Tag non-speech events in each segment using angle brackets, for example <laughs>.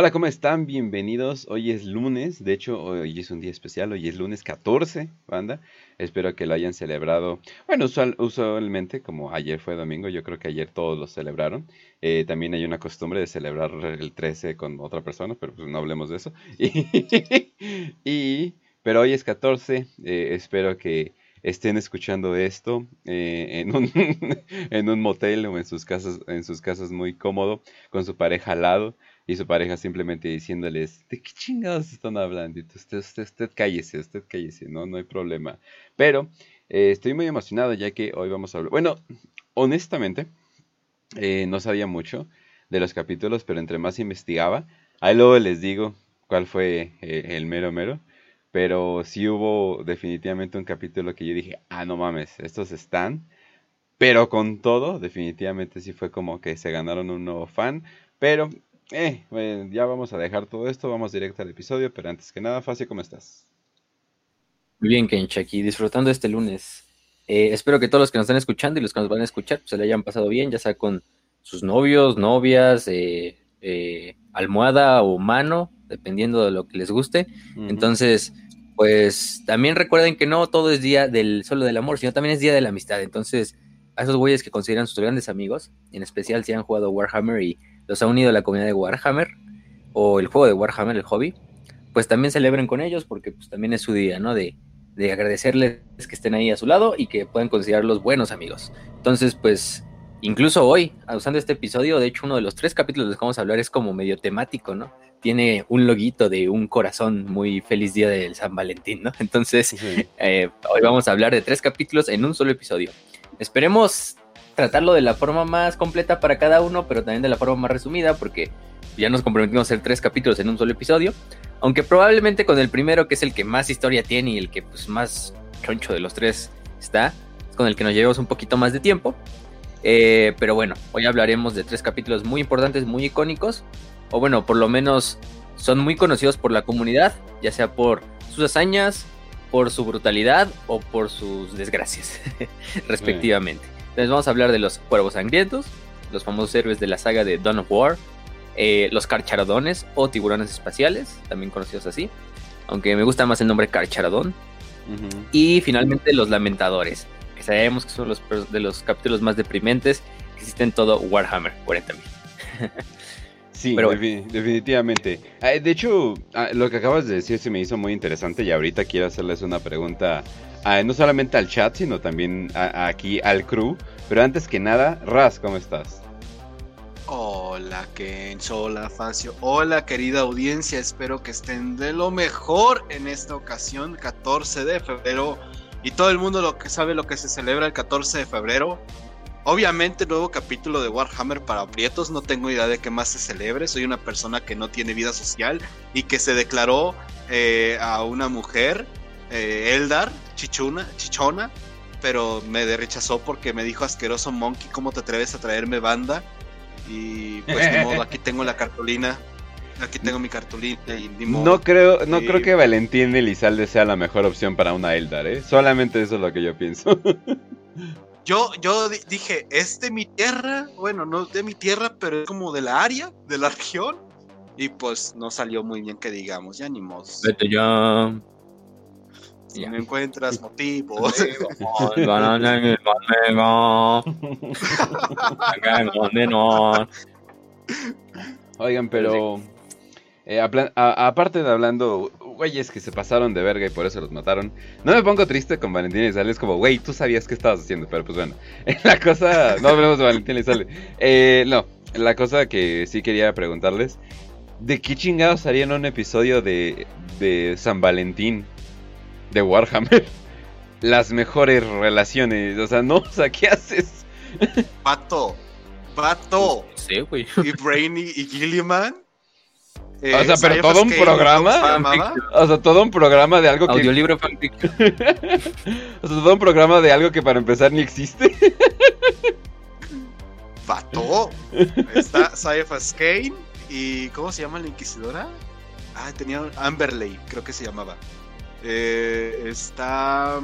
Hola, ¿cómo están? Bienvenidos. Hoy es lunes, de hecho, hoy es un día especial, hoy es lunes 14, banda. Espero que lo hayan celebrado. Bueno, usualmente, como ayer fue domingo, yo creo que ayer todos lo celebraron. Eh, también hay una costumbre de celebrar el 13 con otra persona, pero pues no hablemos de eso. <laughs> pero hoy es 14, eh, espero que estén escuchando esto eh, en, un, <laughs> en un motel o en sus casas, en sus casas muy cómodo, con su pareja al lado y su pareja simplemente diciéndoles, ¿de qué chingados están hablando? Usted, usted, usted cállese, usted cállese, no, no hay problema. Pero eh, estoy muy emocionado ya que hoy vamos a hablar. Bueno, honestamente, eh, no sabía mucho de los capítulos, pero entre más investigaba, ahí luego les digo cuál fue eh, el mero mero. Pero sí hubo definitivamente un capítulo que yo dije, ah, no mames, estos están. Pero con todo, definitivamente sí fue como que se ganaron un nuevo fan. Pero eh, bueno, ya vamos a dejar todo esto, vamos directo al episodio, pero antes que nada, Facio, ¿cómo estás? Muy bien, Kench, aquí disfrutando este lunes. Eh, espero que todos los que nos están escuchando y los que nos van a escuchar pues, se le hayan pasado bien, ya sea con sus novios, novias, eh, eh, almohada o mano, dependiendo de lo que les guste. Entonces, pues también recuerden que no todo es día del solo del amor, sino también es día de la amistad. Entonces, a esos güeyes que consideran sus grandes amigos, en especial si han jugado Warhammer y los ha unido la comunidad de Warhammer o el juego de Warhammer, el hobby, pues también celebren con ellos porque pues también es su día, ¿no? De, de agradecerles que estén ahí a su lado y que puedan considerarlos buenos amigos. Entonces, pues, incluso hoy, usando este episodio, de hecho, uno de los tres capítulos de los que vamos a hablar es como medio temático, ¿no? Tiene un loguito de un corazón muy feliz día del San Valentín, ¿no? Entonces, eh, hoy vamos a hablar de tres capítulos en un solo episodio. Esperemos tratarlo de la forma más completa para cada uno, pero también de la forma más resumida, porque ya nos comprometimos a hacer tres capítulos en un solo episodio. Aunque probablemente con el primero, que es el que más historia tiene y el que pues, más choncho de los tres está, con el que nos llevamos un poquito más de tiempo. Eh, pero bueno, hoy hablaremos de tres capítulos muy importantes, muy icónicos, o bueno, por lo menos son muy conocidos por la comunidad, ya sea por sus hazañas, por su brutalidad o por sus desgracias, <laughs> respectivamente. Entonces vamos a hablar de los cuervos sangrientos, los famosos héroes de la saga de Dawn of War, eh, los carcharodones o tiburones espaciales, también conocidos así, aunque me gusta más el nombre carcharodón. Y finalmente los lamentadores, que sabemos que son los de los capítulos más deprimentes que existen en todo Warhammer 40.000. <laughs> Sí, definitivamente. Ah, de hecho, ah, lo que acabas de decir se me hizo muy interesante y ahorita quiero hacerles una pregunta no solamente al chat, sino también aquí al crew. Pero antes que nada, Raz, ¿cómo estás? Hola Ken, hola Facio, hola querida audiencia, espero que estén de lo mejor en esta ocasión, 14 de febrero, y todo el mundo lo que sabe lo que se celebra el 14 de febrero. Obviamente nuevo capítulo de Warhammer para prietos, no tengo idea de qué más se celebre, soy una persona que no tiene vida social y que se declaró eh, a una mujer eh, Eldar, chichuna, chichona, pero me rechazó porque me dijo asqueroso monkey, ¿cómo te atreves a traerme banda? Y pues ni modo, aquí tengo la cartulina. Aquí tengo mi cartulina y ni modo. No creo, no creo que Valentín Elizalde sea la mejor opción para una Eldar, ¿eh? Solamente eso es lo que yo pienso. <laughs> yo, yo dije, es de mi tierra, bueno, no de mi tierra, pero es como de la área, de la región. Y pues no salió muy bien que digamos, ya ni modo. Vete ya. Si no encuentras motivos. <laughs> <laughs> Oigan, pero eh, aparte de hablando, güeyes que se pasaron de verga y por eso los mataron, no me pongo triste con Valentín y Sale, es como, güey, tú sabías qué estabas haciendo, pero pues bueno, <laughs> la cosa, no hablemos de Valentín y Sale. Eh, no, la cosa que sí quería preguntarles, ¿de qué chingados harían un episodio de, de San Valentín? De Warhammer las mejores relaciones. O sea, no, o sea, ¿qué haces? Pato, Pato. Sí, güey. Y Brainy y Gilliman. Eh, o sea, pero todo un programa. O sea, todo un programa de algo que. Audiolibro fanfiction. <laughs> o sea, todo un programa de algo que para empezar ni existe. Pato. Está Saifa Skane. ¿Y cómo se llama la inquisidora? Ah, tenía Amberley, creo que se llamaba. Eh, está.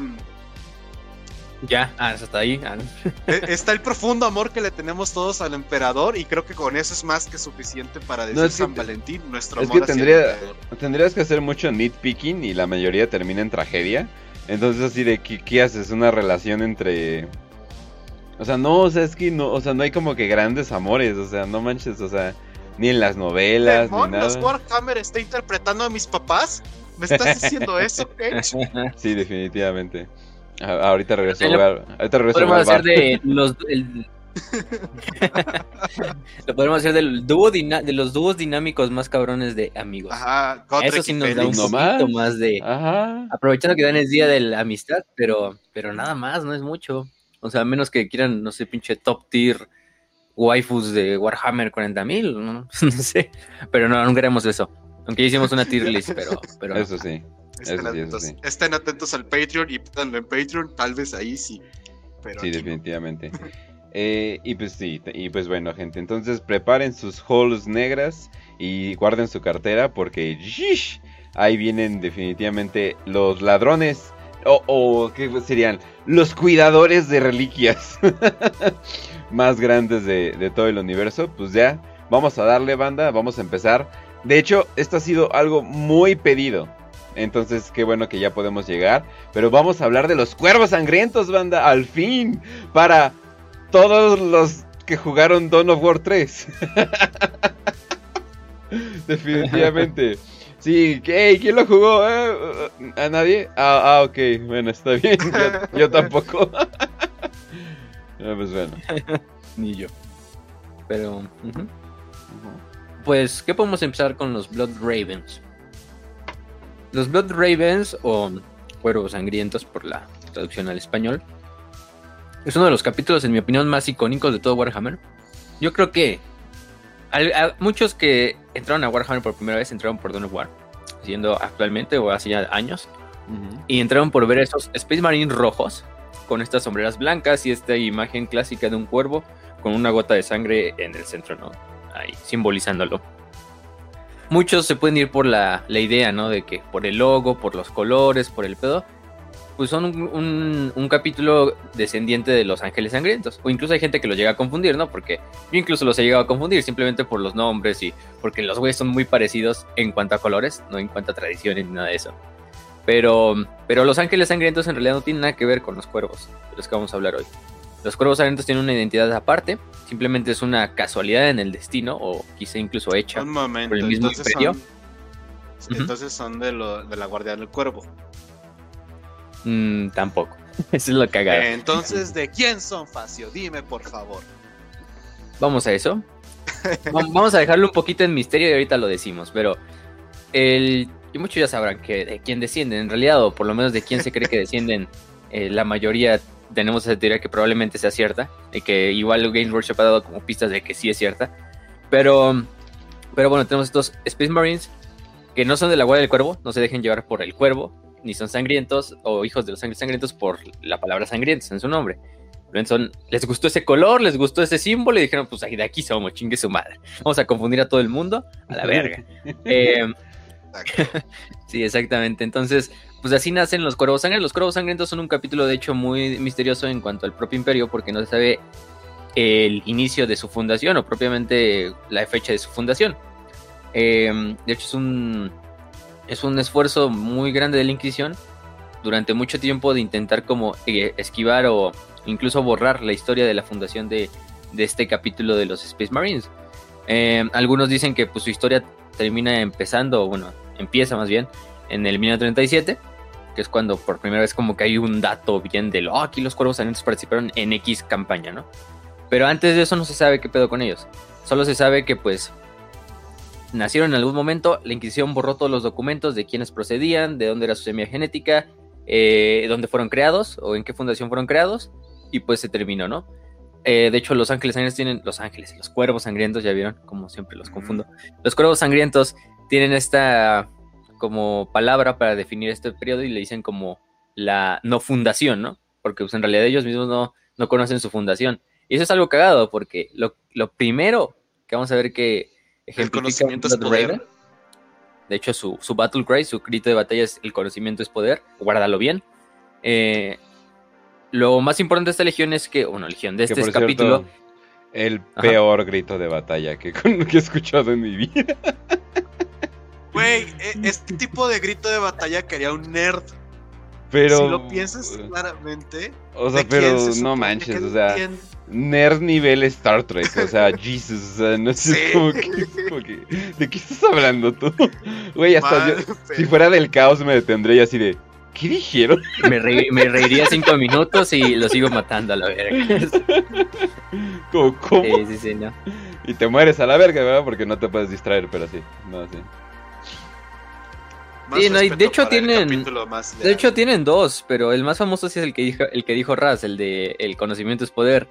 Ya, ah, hasta ahí. Ah, <laughs> eh, Está el profundo amor que le tenemos todos al emperador y creo que con eso es más que suficiente para decir No, es que San Valentín, nuestro es amor que tendría-. Tendrías que hacer mucho nitpicking y la mayoría termina en tragedia. Entonces así de ¿qué, qué haces? Una relación entre... O sea, no, o sea, es que no, o sea, no hay como que grandes amores, o sea, no manches, o sea, ni en las novelas, ni ¿Demonios, nada. Warhammer está interpretando a mis papás? ¿Me estás diciendo eso? <laughs> Sí, definitivamente. A- ahorita regreso a Lo- ahorita regreso podemos hacer de los. el- <laughs> Lo podemos hacer del dúo de los dúos dinámicos más cabrones de amigos. Ajá, Eso sí nos da un poquito más. más de. Ajá. Aprovechando que dan el día de la amistad, pero, pero nada más, no es mucho. O sea, a menos que quieran, no sé, pinche top tier waifus de Warhammer 40.000, no, <laughs> no sé. Pero no, no queremos eso. Aunque ya hicimos una tier list, pero. <laughs> Eso sí. Estén, Eso sí, eso atentos, sí. estén atentos al Patreon y pídanlo en Patreon, tal vez ahí sí. Pero Sí, no. definitivamente. Eh, y pues sí, y pues bueno, gente. Entonces preparen sus halls negras y guarden su cartera porque ¡shish! ahí vienen definitivamente los ladrones. O, o ¿qué serían? Los cuidadores de reliquias <laughs> más grandes de, de todo el universo. Pues ya, vamos a darle banda, vamos a empezar. De hecho, esto ha sido algo muy pedido. Entonces, qué bueno que ya podemos llegar. Pero vamos a hablar de los cuervos sangrientos, banda, al fin. Para todos los que jugaron Dawn of War 3. <laughs> Definitivamente. Sí, ¿qué? ¿quién lo jugó? eh? ¿A nadie? Ah, ah, ok, bueno, está bien. Yo, yo tampoco. <laughs> Ah, pues bueno. <laughs> Ni yo. Pero. Pues, ¿qué podemos empezar con los Blood Ravens? Los Blood Ravens, o Cuervos Sangrientos por la traducción al español, es uno de los capítulos, en mi opinión, más icónicos de todo Warhammer. Yo creo que a muchos que entraron a Warhammer por primera vez entraron por Dawn of War, siendo actualmente o hace ya años, y entraron por ver esos Space Marines rojos con estas sombreras blancas y esta imagen clásica de un cuervo con una gota de sangre en el centro, ¿no? Ahí, simbolizándolo. Muchos se pueden ir por la, la idea, ¿no? De que por el logo, por los colores, por el pedo, pues son un, un- capítulo descendiente de los ángeles sangrientos. O incluso hay gente que los llega a confundir, ¿no? Porque yo incluso los he llegado a confundir simplemente por los nombres y porque los güeyes son muy parecidos en cuanto a colores, no en cuanto a tradiciones ni nada de eso. Pero, pero los ángeles sangrientos en realidad no tienen nada que ver con los cuervos, de los que vamos a hablar hoy. Los cuervos sangrientos tienen una identidad aparte, simplemente es una casualidad en el destino, o quizá incluso hecha. Un momento, por el mismo entonces imperio. son, entonces son de, lo, de la Guardia del Cuervo. Mm, tampoco. <laughs> Eso es lo cagado. Entonces, ¿de quién son, Facio? Dime, por favor. Vamos a eso. Va- Vamos a dejarlo un poquito en misterio y ahorita lo decimos, pero el y muchos ya sabrán que de quién descienden en realidad, o por lo menos de quién se cree que descienden. eh, la mayoría tenemos esa teoría que probablemente sea cierta y que igual Games Workshop ha dado como pistas de que sí es cierta. Pero, pero bueno, tenemos estos Space Marines que no son de la Guardia del Cuervo, no se dejen llevar por el cuervo, ni son sangrientos o hijos de los sangrientos por la palabra sangrientos en su nombre. Son, les gustó ese color, les gustó ese símbolo y dijeron, pues ahí de aquí somos, chingue su madre. Vamos a confundir a todo el mundo, a la verga. <laughs> Eh, <laughs> sí, exactamente. Entonces, pues así nacen los cuervos sangrientos. Los cuervos sangrientos son un capítulo, de hecho, muy misterioso en cuanto al propio imperio, porque no se sabe el inicio de su fundación o propiamente la fecha de su fundación. Eh, de hecho, es un, es un esfuerzo muy grande de la Inquisición durante mucho tiempo de intentar como eh, esquivar o incluso borrar la historia de la fundación de, de este capítulo de los Space Marines. Eh, algunos dicen que pues, su historia termina empezando, bueno, empieza más bien en el 1937, que es cuando por primera vez como que hay un dato bien de lo, "Oh, aquí los cuervos sangrientos participaron en X campaña, ¿no? Pero antes de eso no se sabe qué pedo con ellos. Solo se sabe que pues nacieron en algún momento, la Inquisición borró todos los documentos de quiénes procedían, de dónde era su semilla genética, eh, dónde fueron creados o en qué fundación fueron creados, y pues se terminó, ¿no? Eh, de hecho, los ángeles sangrientos tienen, los ángeles, los cuervos sangrientos, ya vieron, como siempre los confundo. Los cuervos sangrientos tienen esta como palabra para definir este periodo y le dicen como la no fundación, ¿no? Porque pues, en realidad ellos mismos no, no conocen su fundación. Y eso es algo cagado, porque lo, lo primero que vamos a ver que ejemplifica conocimiento es poder. Raven, de hecho, su, su Battle Cry, su grito de batalla es el conocimiento es poder, guárdalo bien. Eh, lo más importante de esta legión es que, bueno, legión de Que este por capítulo, cierto, el Ajá. peor grito de batalla que, <laughs> que he escuchado en mi vida. <laughs> Güey, e- este tipo de grito de batalla quería un nerd. Pero. si lo piensas claramente. O sea, ¿de quién pero se no manches, o sea, nerd nivel Star Trek, o sea, <laughs> Jesus, o sea, no sé, Sí. <laughs> como que, es como que, ¿de qué estás hablando tú? <laughs> Güey, hasta yo, pero- si fuera del caos me detendría así de, ¿qué dijeron? me, reiría cinco minutos y lo sigo matando a la verga. ¿cómo? Sí, sí, sí, no. Y te mueres a la verga, ¿verdad? Porque no te puedes distraer, pero sí, no, sí. Más Sí, no, y de hecho tienen- más De hecho, tienen dos, pero el más famoso sí es el que dijo, el que dijo Raz, el de el conocimiento es poder.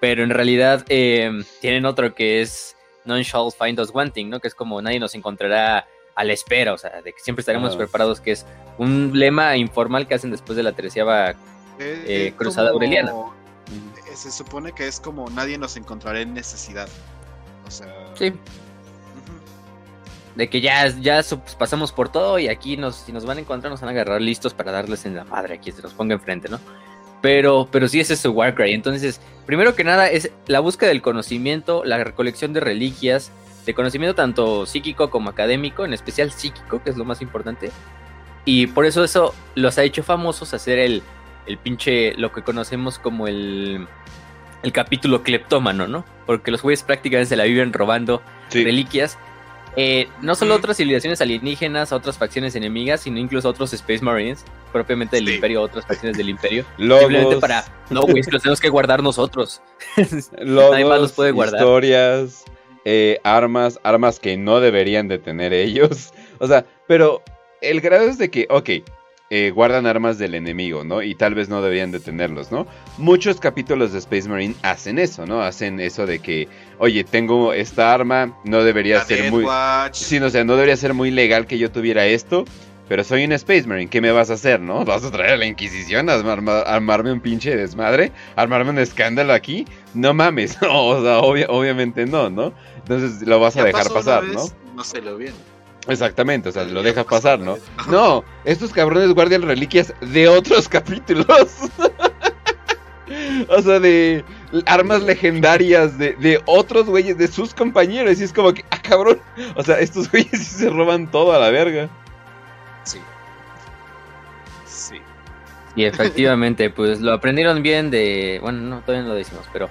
Pero en realidad eh, tienen otro que es None shall find us wanting, ¿no? Que es como nadie nos encontrará a la espera, o sea, de que siempre estaremos Ajá. preparados, que es un lema informal que hacen después de la treceava. Eh, eh, eh, Cruzada como- Aureliana. Se supone que es como nadie nos encontrará en necesidad. O sea. Sí. De que ya, ya pues, pasamos por todo y aquí nos, si nos van a encontrar nos van a agarrar listos para darles en la madre a quien se nos ponga enfrente, ¿no? Pero, pero sí ese es su Warcry. Entonces, primero que nada es la búsqueda del conocimiento, la recolección de reliquias, de conocimiento tanto psíquico como académico, en especial psíquico, que es lo más importante. Y por eso eso los ha hecho famosos hacer el, el pinche, lo que conocemos como el, el capítulo cleptómano, ¿no? Porque los güeyes prácticamente se la viven robando Sí, reliquias. Eh, no solo otras civilizaciones alienígenas, otras facciones enemigas, sino incluso otros Space Marines, propiamente del Sí. Imperio, otras facciones del Imperio. <laughs> logos, Simplemente para, no, güey, es que los tenemos que guardar nosotros. logos, <laughs> nadie más los puede guardar. historias, eh, armas, armas que no deberían de tener ellos. <laughs> O sea, pero el grado es de que, ok, eh, guardan armas del enemigo, ¿no? Y tal vez no deberían de tenerlos, ¿no? Muchos capítulos de Space Marine hacen eso, ¿no? Hacen eso de que, oye, tengo esta arma, no debería La ser Death muy... Watch. Sí, o sea, no debería ser muy legal que yo tuviera esto, pero soy un Space Marine, ¿qué me vas a hacer, no? ¿Vas a traer a la Inquisición a arma- armarme un pinche desmadre? ¿Armarme un escándalo aquí? No mames, <laughs> no, o sea, obvia- obviamente no, ¿no? Entonces lo vas a dejar pasar, ¿no? No se lo bien. Exactamente, o sea, lo dejas pasar, ¿no? No, estos cabrones guardan reliquias de otros <laughs> capítulos. <laughs> o sea, de armas legendarias de, de otros güeyes, de sus compañeros. Y es como que, ah, cabrón. O sea, estos <laughs> güeyes sí se roban todo a la verga. Sí. Sí. Y efectivamente, pues lo aprendieron bien de. Bueno, no, todavía no lo decimos, pero.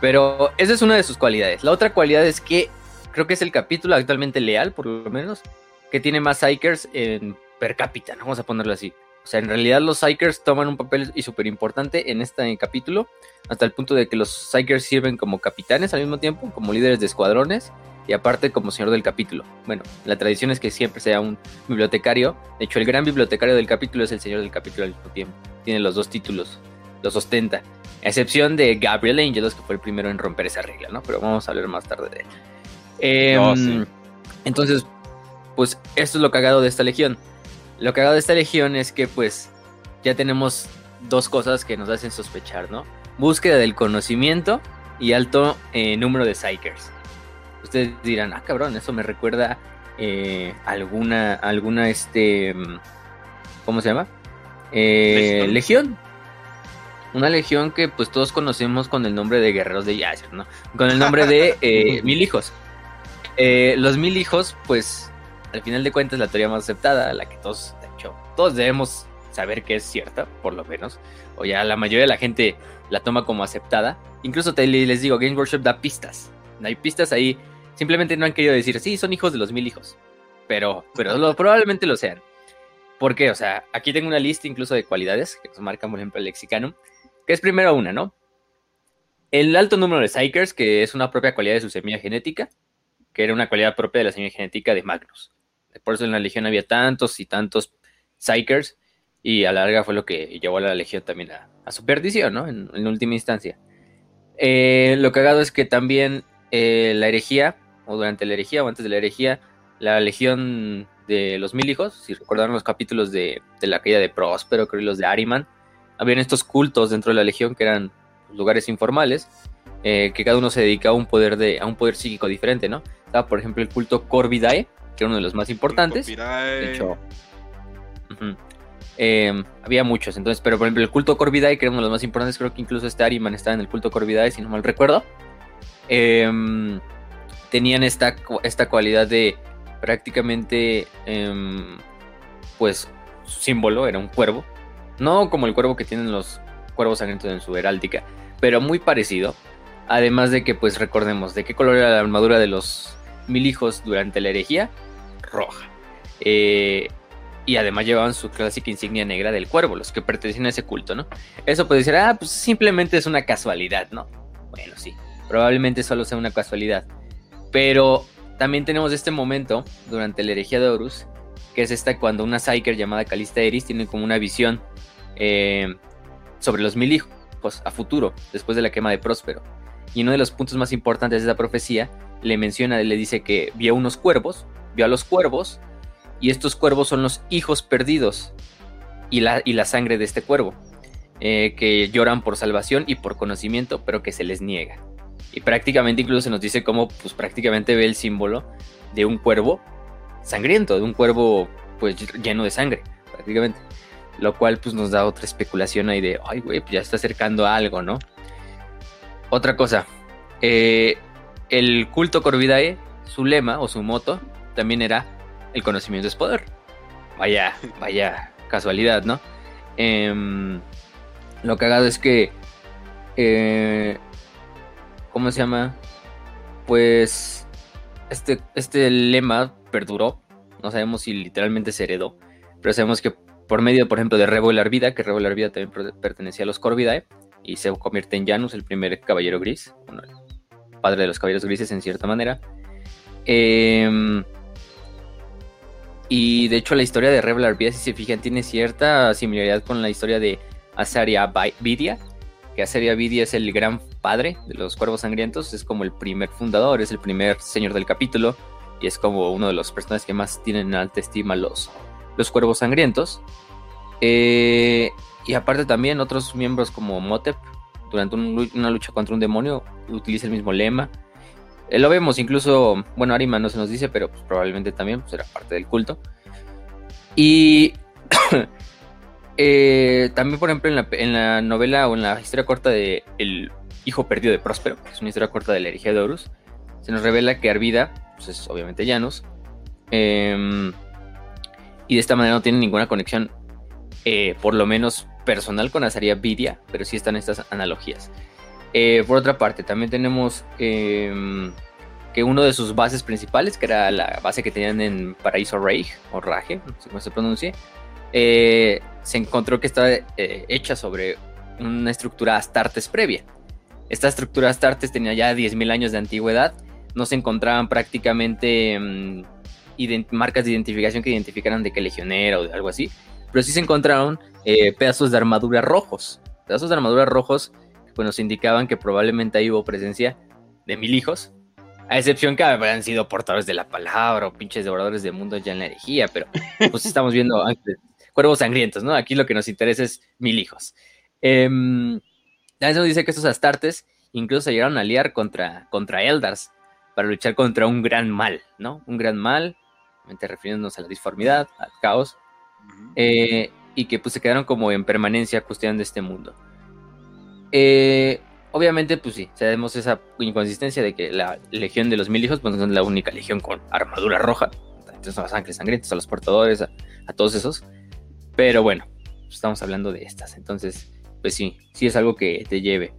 Pero esa es una de sus cualidades. La otra cualidad es que creo que es el capítulo actualmente leal, por lo menos, que tiene más Psychers en per cápita, ¿no? vamos a ponerlo así. O sea, en realidad los Psychers toman un papel y súper importante en este capítulo, hasta el punto de que los Psychers sirven como capitanes al mismo tiempo, como líderes de escuadrones, y aparte como señor del capítulo. Bueno, la tradición es que siempre sea un bibliotecario. De hecho, el gran bibliotecario del capítulo es el señor del capítulo al mismo tiempo. Tiene los dos títulos, los ostenta. A excepción de Gabriel Angelos, que fue el primero en romper esa regla, ¿no? Pero vamos a hablar más tarde de él. Em, No, sí. Entonces, pues esto es lo cagado de esta legión. Lo cagado de esta legión es que pues ya tenemos dos cosas que nos hacen sospechar, ¿no? Búsqueda del conocimiento y alto eh, número de psychers. Ustedes dirán, ah, cabrón, eso me recuerda eh, alguna, alguna, este, mm, ¿cómo se llama? Eh, Legión. legión. Una legión que pues todos conocemos con el nombre de guerreros de Yasser, ¿no? Con el nombre de <laughs> eh, mil hijos. Eh, los mil hijos, pues, al final de cuentas, la teoría más aceptada, la que todos, de hecho, todos debemos saber que es cierta, por lo menos, o ya la mayoría de la gente la toma como aceptada. Incluso te, les digo, Games Workshop da pistas. Hay pistas ahí, simplemente no han querido decir, sí, son hijos de los mil hijos, pero, pero probablemente lo sean. ¿Por qué? O sea, aquí tengo una lista incluso de cualidades que nos marcan, por ejemplo, el Lexicanum, que es primero una, ¿no? El alto número de Psychers, que es una propia cualidad de su semilla genética, que era una cualidad propia de la semilla genética de Magnus. Por eso en la Legión había tantos y tantos Psychers, y a la larga fue lo que llevó a la Legión también a, su perdición, ¿no? En, en última instancia. Eh, lo cagado es que también eh, la herejía, o durante la herejía, o antes de la herejía, la Legión de los Mil Hijos, si recordaron los capítulos de, de la caída de Próspero, creo, y los de Ariman, habían estos cultos dentro de la Legión que eran lugares informales, eh, que cada uno se dedicaba a un poder de, a un poder psíquico diferente, ¿no? Por ejemplo, el culto Corvidae, que era uno de los más importantes. De hecho. Eh, había muchos, entonces, pero por ejemplo el culto Corvidae, que era uno de los más importantes, creo que incluso este Ariman estaba en el culto Corvidae, si no mal recuerdo. Em, tenían esta, esta cualidad de prácticamente, em, pues, su símbolo era un cuervo. No como el cuervo que tienen los cuervos sangrientos en su heráldica, pero muy parecido. Además de que, pues, recordemos, ¿de qué color era la armadura de los mil hijos durante la herejía? Roja. Eh, y además llevaban su clásica insignia negra del cuervo, los que pertenecían a ese culto, ¿no? Eso puede decir, ah, pues simplemente es una casualidad, ¿no? Bueno, sí, probablemente solo sea una casualidad. Pero también tenemos este momento durante la herejía de Horus, que es esta cuando una Psyker llamada Calista Eris tiene como una visión eh, sobre los mil hijos a futuro, después de la quema de Próspero. Y uno de los puntos más importantes de esa profecía le menciona, le dice que vio unos cuervos, vio a los cuervos y estos cuervos son los hijos perdidos y la, y la sangre de este cuervo, eh, que lloran por salvación y por conocimiento, pero que se les niega. Y prácticamente incluso se nos dice cómo pues prácticamente ve el símbolo de un cuervo sangriento, de un cuervo pues lleno de sangre, prácticamente. Lo cual pues nos da otra especulación ahí de, ay güey, pues ya está acercando a algo, ¿no? Otra cosa, eh, el culto Corvidae, su lema o su moto también era el conocimiento es poder. Vaya, vaya casualidad, ¿no? Eh, lo cagado es que... Eh, ¿Cómo se llama? Pues este, este lema perduró. No sabemos si literalmente se heredó. Pero sabemos que por medio, por ejemplo, de Revolar Vida, que Revolar Vida también pertenecía a los Corvidae, y se convierte en Janus, el primer caballero gris, padre de los caballeros grises en cierta manera. Eh, y de hecho la historia de Rebel Arvia, si se fijan, tiene cierta similaridad con la historia de Azaria Vidia, que Azaria Vidia es el gran padre de los cuervos sangrientos, es como el primer fundador, es el primer señor del capítulo, y es como uno de los personajes que más tienen en alta estima los, los cuervos sangrientos. Eh, y aparte también otros miembros como Motep, durante una lucha contra un demonio, utiliza el mismo lema. Eh, lo vemos incluso, bueno, Arima no se nos dice, pero pues, probablemente también pues, era parte del culto. Y <coughs> eh, también, por ejemplo, en la, novela o en la historia corta de El hijo perdido de Próspero, que es una historia corta de la herejía de Horus, se nos revela que Arvida, pues es obviamente Janus, em, y de esta manera no tiene ninguna conexión, eh, por lo menos personal, con Azaria Vidia, pero sí están estas analogías. Eh, por otra parte, también tenemos em, que uno de sus bases principales, que era la base que tenían en Paraíso Reich, o Rage, no sé cómo se pronuncie, eh, se encontró que estaba eh, hecha sobre una estructura Astartes previa. Esta estructura Astartes tenía ya 10.000 años de antigüedad, no se encontraban prácticamente em, marcas de identificación que identificaran de qué legionera o algo así, pero sí se encontraron pedazos de armadura rojos, pedazos de armadura rojos pues nos indicaban que probablemente ahí hubo presencia de mil hijos, a excepción que habrían sido portadores de la palabra o pinches devoradores de mundo ya en la herejía, pero pues <laughs> estamos viendo cuervos sangrientos, ¿no? Aquí lo que nos interesa es mil hijos. Eh, dice que estos astartes incluso se llegaron a aliar contra, contra Eldars para luchar contra un gran mal, ¿no? Un gran mal, refiriéndonos a la disformidad, al caos, eh, y que pues se quedaron como en permanencia custodiando este mundo. Eh, obviamente, pues sí, sabemos esa inconsistencia de que la legión de los mil hijos, pues no es la única legión con armadura roja. Entonces son los ángeles sangrientos, a los portadores, a, todos esos. Pero bueno, estamos hablando de estas. Entonces, pues sí, sí es algo que te lleve.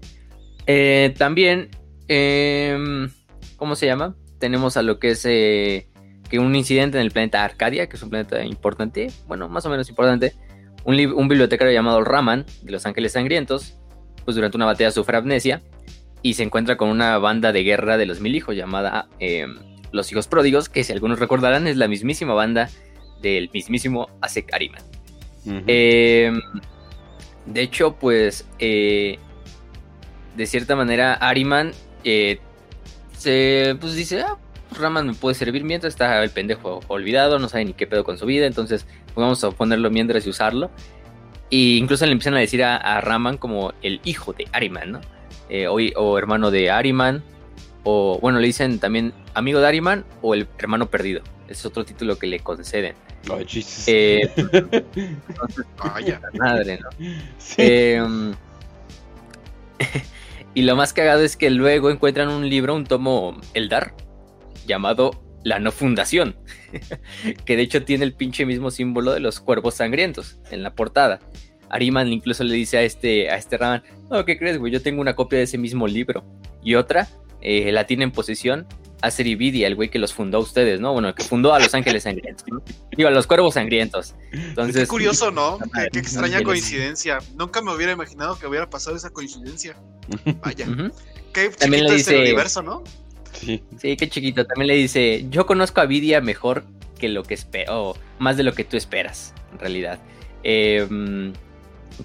Eh, también, em, ¿cómo se llama? Tenemos a lo que es eh, que un incidente en el planeta Arcadia, que es un planeta importante, bueno, más o menos importante. Un, un bibliotecario llamado Raman, de los Ángeles Sangrientos, pues durante una batalla sufre amnesia y se encuentra con una banda de guerra de los mil hijos llamada em, Los Hijos Pródigos, que si algunos recordarán es la mismísima banda del mismísimo Asek Ariman. Em, de hecho, pues eh, de cierta manera Ariman eh, se pues dice, ah, Raman me puede servir mientras está el pendejo olvidado, no sabe ni qué pedo con su vida, entonces vamos a ponerlo mientras y usarlo. Y incluso le empiezan a decir a, Raman como el hijo de Ariman, ¿no? Eh, o, hermano de Ariman. O bueno, le dicen también amigo de Ariman o el hermano perdido. Ese es otro título que le conceden. Eh, <laughs> entonces, <laughs> madre, ¿no? Sí. Em, <laughs> y lo más cagado es que luego encuentran un libro, un tomo Eldar, llamado La No Fundación, <laughs> que de hecho tiene el pinche mismo símbolo de los cuervos sangrientos en la portada. Ariman incluso le dice a este, a este Raman, no, ¿qué crees, güey? Yo tengo una copia de ese mismo libro. Y otra, eh, la tiene en posesión Acer Vidia, el güey que los fundó a ustedes, ¿no? Bueno, que fundó a los ángeles sangrientos, ¿no? Digo, a los cuervos sangrientos. Entonces, Qué curioso, ¿no? Qué, qué extraña coincidencia. Nunca me hubiera imaginado que hubiera pasado esa coincidencia. <laughs> Vaya. Qué También chiquito le es el dice- universo, ¿no? Sí. Sí, qué chiquito. También le dice, yo conozco a Vidia mejor que lo que espero, o más de lo que tú esperas, en realidad. Eh, mm,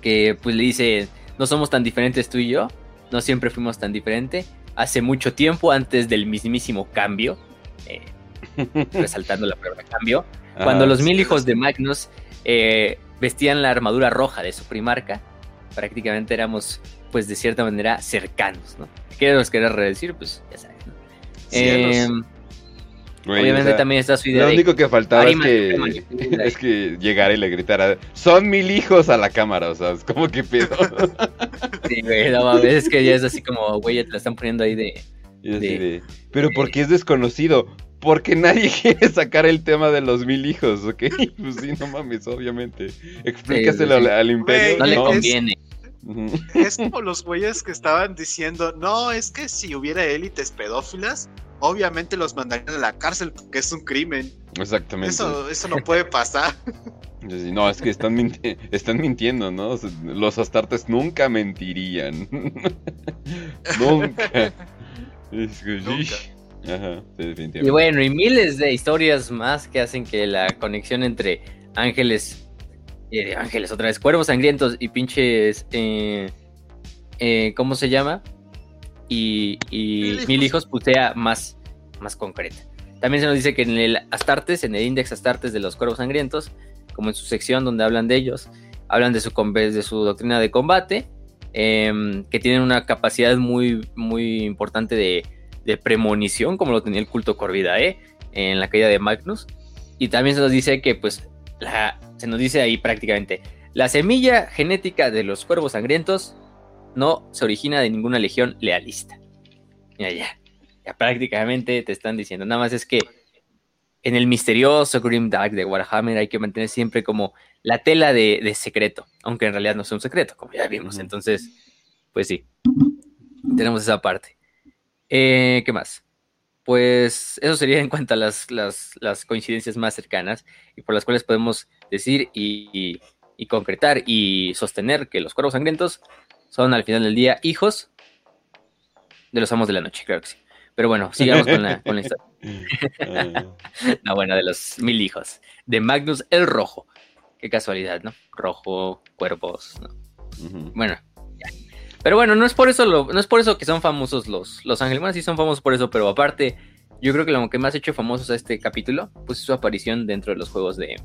que pues le dice, no somos tan diferentes tú y yo, no siempre fuimos tan diferentes. Hace mucho tiempo, antes del mismísimo cambio, eh, <laughs> resaltando la palabra cambio, cuando Ah, los sí, mil hijos los- de Magnus eh, vestían la armadura roja de su primarca, prácticamente éramos, pues de cierta manera, cercanos, ¿no? ¿Qué nos querés decir? Pues ya sabes. Eh, güey, obviamente o sea, también está su idea Lo de... único que faltaba es que, <laughs> es que llegara y le gritara, son mil hijos a la cámara, o sea, es como que pedo. <laughs> Sí, güey, no mames, es que ya es así como, güey, ya te la están poniendo ahí de... Pero ¿por qué es desconocido? Porque nadie <laughs> quiere sacar el tema de los mil hijos, ¿ok? Pues sí, no mames, obviamente. Explícaselo sí. al, al imperio. No le conviene. Es como los güeyes que estaban diciendo, no, es que si hubiera élites pedófilas, obviamente los mandarían a la cárcel porque es un crimen. Exactamente. Eso, eso no puede pasar. No, es que están, minti- están mintiendo, ¿no? Los astartes nunca mentirían. <laughs> nunca. Es que, Nunca. sí. Ajá, sí. Y bueno, y miles de historias más que hacen que la conexión entre ángeles, eh, ángeles otra vez, cuervos sangrientos y pinches, eh, eh, ¿cómo se llama? Y, y Mil mil, hijos. hijos, pues más, más concreta. También se nos dice que en el Astartes, en el Index Astartes de los cuervos sangrientos, como en su sección donde hablan de ellos, hablan de su, de su doctrina de combate, em, que tienen una capacidad muy, muy importante de, de premonición, como lo tenía el culto Corvidae en la caída de Magnus. Y también se nos dice que, pues, la- se nos dice ahí prácticamente, la semilla genética de los cuervos sangrientos no se origina de ninguna legión lealista. Ya, ya, ya prácticamente te están diciendo, nada más es que en el misterioso Grim Dark de Warhammer hay que mantener siempre como la tela de, de secreto, aunque en realidad no es un secreto, como ya vimos. Entonces, pues sí, tenemos esa parte. Eh, ¿Qué más? Pues eso sería en cuanto a las, las, las coincidencias más cercanas y por las cuales podemos decir y, y- y concretar y sostener que los cuervos sangrientos son al final del día hijos de los amos de la noche, creo que sí. Pero bueno, sigamos con la, con la <laughs> historia. Ah, <laughs> No, bueno, de los mil hijos. De Magnus el Rojo. Qué casualidad, ¿no? Rojo, cuervos, ¿no? Bueno, ya. Pero bueno, no es por eso lo, no es por eso que son famosos los, los ángeles. Bueno, sí son famosos por eso, pero aparte, yo creo que lo que más ha hecho famosos a este capítulo, pues es su aparición dentro de los juegos de,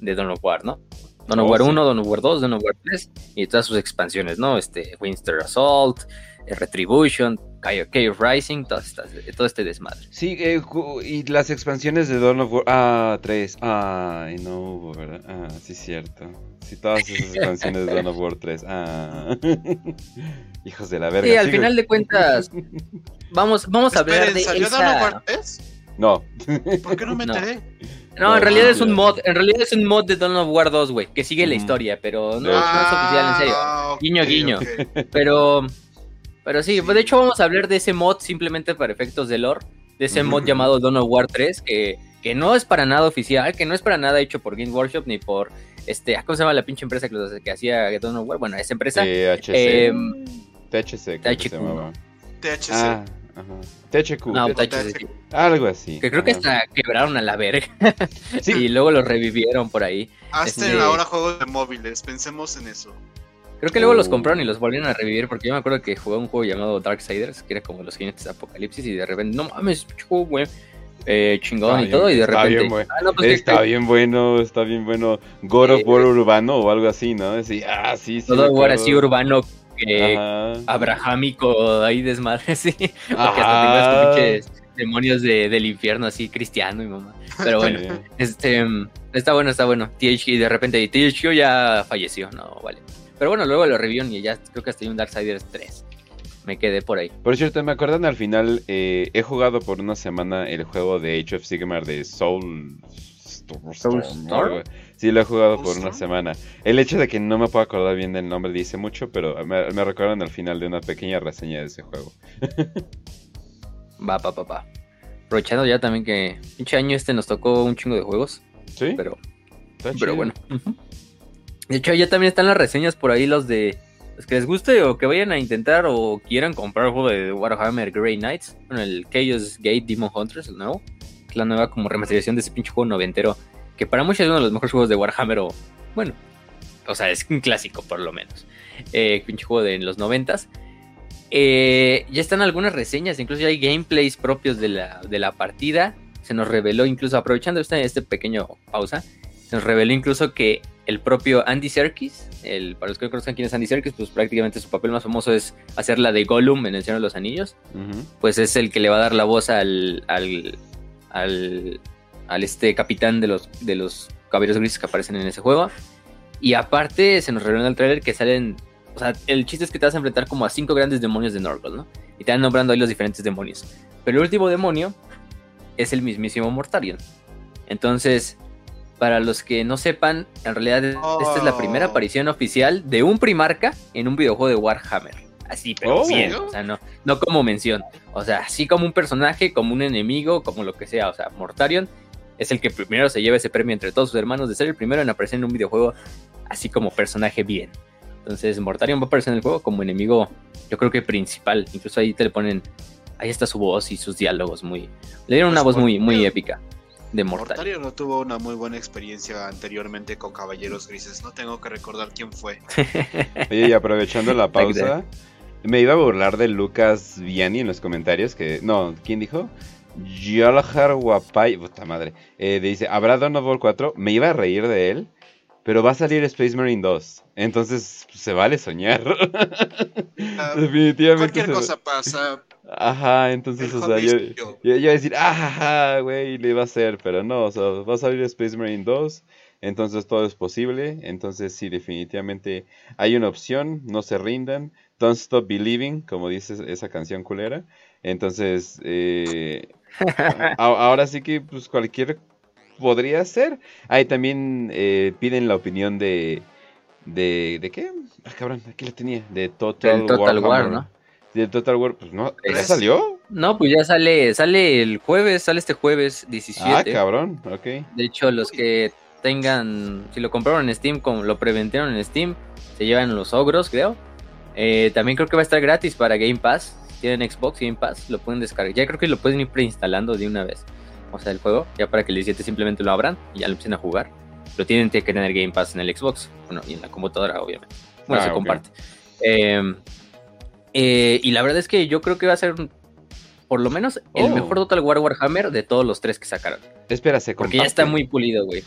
de Dawn of War, ¿no? Dawn of Oh, War sí. 1, Dawn of War 2, Dawn of War 3 y todas sus expansiones, ¿no? Este, Winter Assault, eh, Retribution, Chaos Rising, todo, estas- todo este desmadre. Sí, eh, y las expansiones de Dawn of War. Ah, tres. Ay, no hubo, ¿verdad? Ah, sí, cierto. Sí, todas esas <laughs> expansiones de Dawn of War 3. Ah. <laughs> Hijos de la verga. Sí, al sigo- final de cuentas, <laughs> vamos, vamos a hablar Esperen, de ¿salió esa... Dawn of War 3? No. ¿Por qué no me enteré? No, No, en realidad es un mod, en realidad es un mod de Dawn of War 2, güey, que sigue la historia, pero no, es oficial, en serio. Ah, ok, Guiño, guiño. Pero, pero sí, pues de hecho vamos a hablar de ese mod simplemente para efectos de lore, de ese mod llamado Dawn of War 3, que, que no es para nada oficial, que no es para nada hecho por Game Workshop ni por, este, ¿cómo se llama la pinche empresa que, los- que hacía Dawn of War? Bueno, esa empresa. THC. em, THC, llamaba. THC. Ah, ajá. THQ. no. THC, Algo así. que creo que hasta quebraron a la verga <laughs> Sí, y luego lo revivieron por ahí. Hasta este- ahora juegos de móviles, pensemos en eso. Creo que luego los Oh. compraron y los volvieron a revivir porque yo me acuerdo que jugué un juego llamado Darksiders, que era como los jinetes de apocalipsis y de repente, no mames, juego, güey, eh, chingón Está y todo y de bien, está repente... bien, güey. ah, no, pues, que- Está bien bueno, está bien bueno. God of Sí, War urbano o algo así, ¿no? Sí, ah, sí, sí. War así urbano, eh, Ajá. abrahámico, ahí desmadre, <laughs> sí. Porque hasta pinches demonios de, del infierno, así cristiano y mamá. Pero <laughs> bueno, este está bueno, está bueno. THQ de repente THQ ya falleció, no vale. Pero bueno, luego lo revivieron y ya creo que hasta hay un Darksiders 3. Me quedé por ahí. Por cierto, me acuerdan al final, eh, he jugado por una semana el juego de Age of Sigmar de Soul Soulstorm. Sí, lo he jugado por una semana. El hecho de que no me puedo acordar bien del nombre dice mucho, pero me, me recuerdan al final de una pequeña reseña de ese juego. va, pa, pa, pa. Aprovechando ya también que pinche año este nos tocó un chingo de juegos. Sí. Pero, pero bueno. De hecho, ya también están las reseñas por ahí, los de los que les guste o que vayan a intentar o quieran comprar el juego de Warhammer Grey Knights. Bueno, el Chaos Gate Demon Hunters, el nuevo. Es la nueva como remasterización de ese pinche juego noventero. Que para muchos es uno de los mejores juegos de Warhammer o... Bueno, o sea, es un clásico por lo menos. Eh, pinche juego de los noventas. Eh, ya están algunas reseñas, incluso ya hay gameplays propios de la, de la partida. Se nos reveló incluso, aprovechando este, este pequeño pausa, se nos reveló incluso que el propio Andy Serkis, el, para los que no conozcan quién es Andy Serkis, pues prácticamente su papel más famoso es hacer la de Gollum en El Señor de los Anillos. Pues es el que le va a dar la voz al, al, al, al este capitán de los, de los caballeros grises que aparecen en ese juego. Y aparte se nos reveló en el trailer que salen o sea, el chiste es que te vas a enfrentar como a cinco grandes demonios de Norgol, ¿no? Y te van nombrando ahí los diferentes demonios. Pero el último demonio es el mismísimo Mortarion. Entonces, para los que no sepan, en realidad esta es la primera Oh. aparición oficial de un primarca en un videojuego de Warhammer. Así, pero Oh. bien, o sea, no, no como mención. O sea, así como un personaje, como un enemigo, como lo que sea. O sea, Mortarion es el que primero se lleva ese premio entre todos sus hermanos de ser el primero en aparecer en un videojuego así como personaje bien. Entonces, Mortarion va a aparecer en el juego como enemigo, yo creo que principal. Incluso ahí te le ponen, ahí está su voz y sus diálogos muy... Le dieron una Pues voz muy, muy Mortarion- épica de Mortarion. Mortario no tuvo una muy buena experiencia anteriormente con Caballeros Grises. No tengo que recordar quién fue. <laughs> Oye, y aprovechando la pausa, me iba a burlar de Lucas Viani en los comentarios, que... No, ¿quién dijo? Yolahar Guapay, puta madre, eh, dice, ¿habrá Dawn of War 4? Me iba a reír de él, pero va a salir Space Marine 2, entonces se vale soñar. Ah, Definitivamente. Cualquier cosa pasa. Ajá, entonces, El o sea, yo, yo. yo, iba a decir, ajá, güey, le iba a hacer, pero no, o sea, va a salir Space Marine 2, entonces todo es posible, entonces sí, definitivamente hay una opción, no se rindan, don't stop believing, como dice esa canción culera, entonces, eh, <laughs> ahora sí que pues cualquier podría ser, ahí también eh, piden la opinión de, de, ¿de qué? Ah, cabrón, aquí la tenía, de Total, Total War, Warhammer. ¿no? De Total War, pues no, ¿ya salió? No, pues ya sale, sale el jueves, sale este jueves 17. Ah, cabrón, ok. De hecho, los que tengan, si lo compraron en Steam, como lo preventieron en Steam, se llevan los ogros, creo. Eh, también creo que va a estar gratis para Game Pass. Tienen Xbox Game Pass, lo pueden descargar. Ya creo que lo pueden ir preinstalando de una vez. O sea, el juego, ya para que el 17 simplemente lo abran y ya lo empiecen a jugar. Lo tienen que tener Game Pass en el Xbox. Bueno, y en la computadora, obviamente. Bueno, Ah, se comparte. Eh, eh, y la verdad es que yo creo que va a ser por lo menos el Oh. mejor Total War Warhammer de todos los tres que sacaron. Espera, se Porque ya está muy pulido, güey.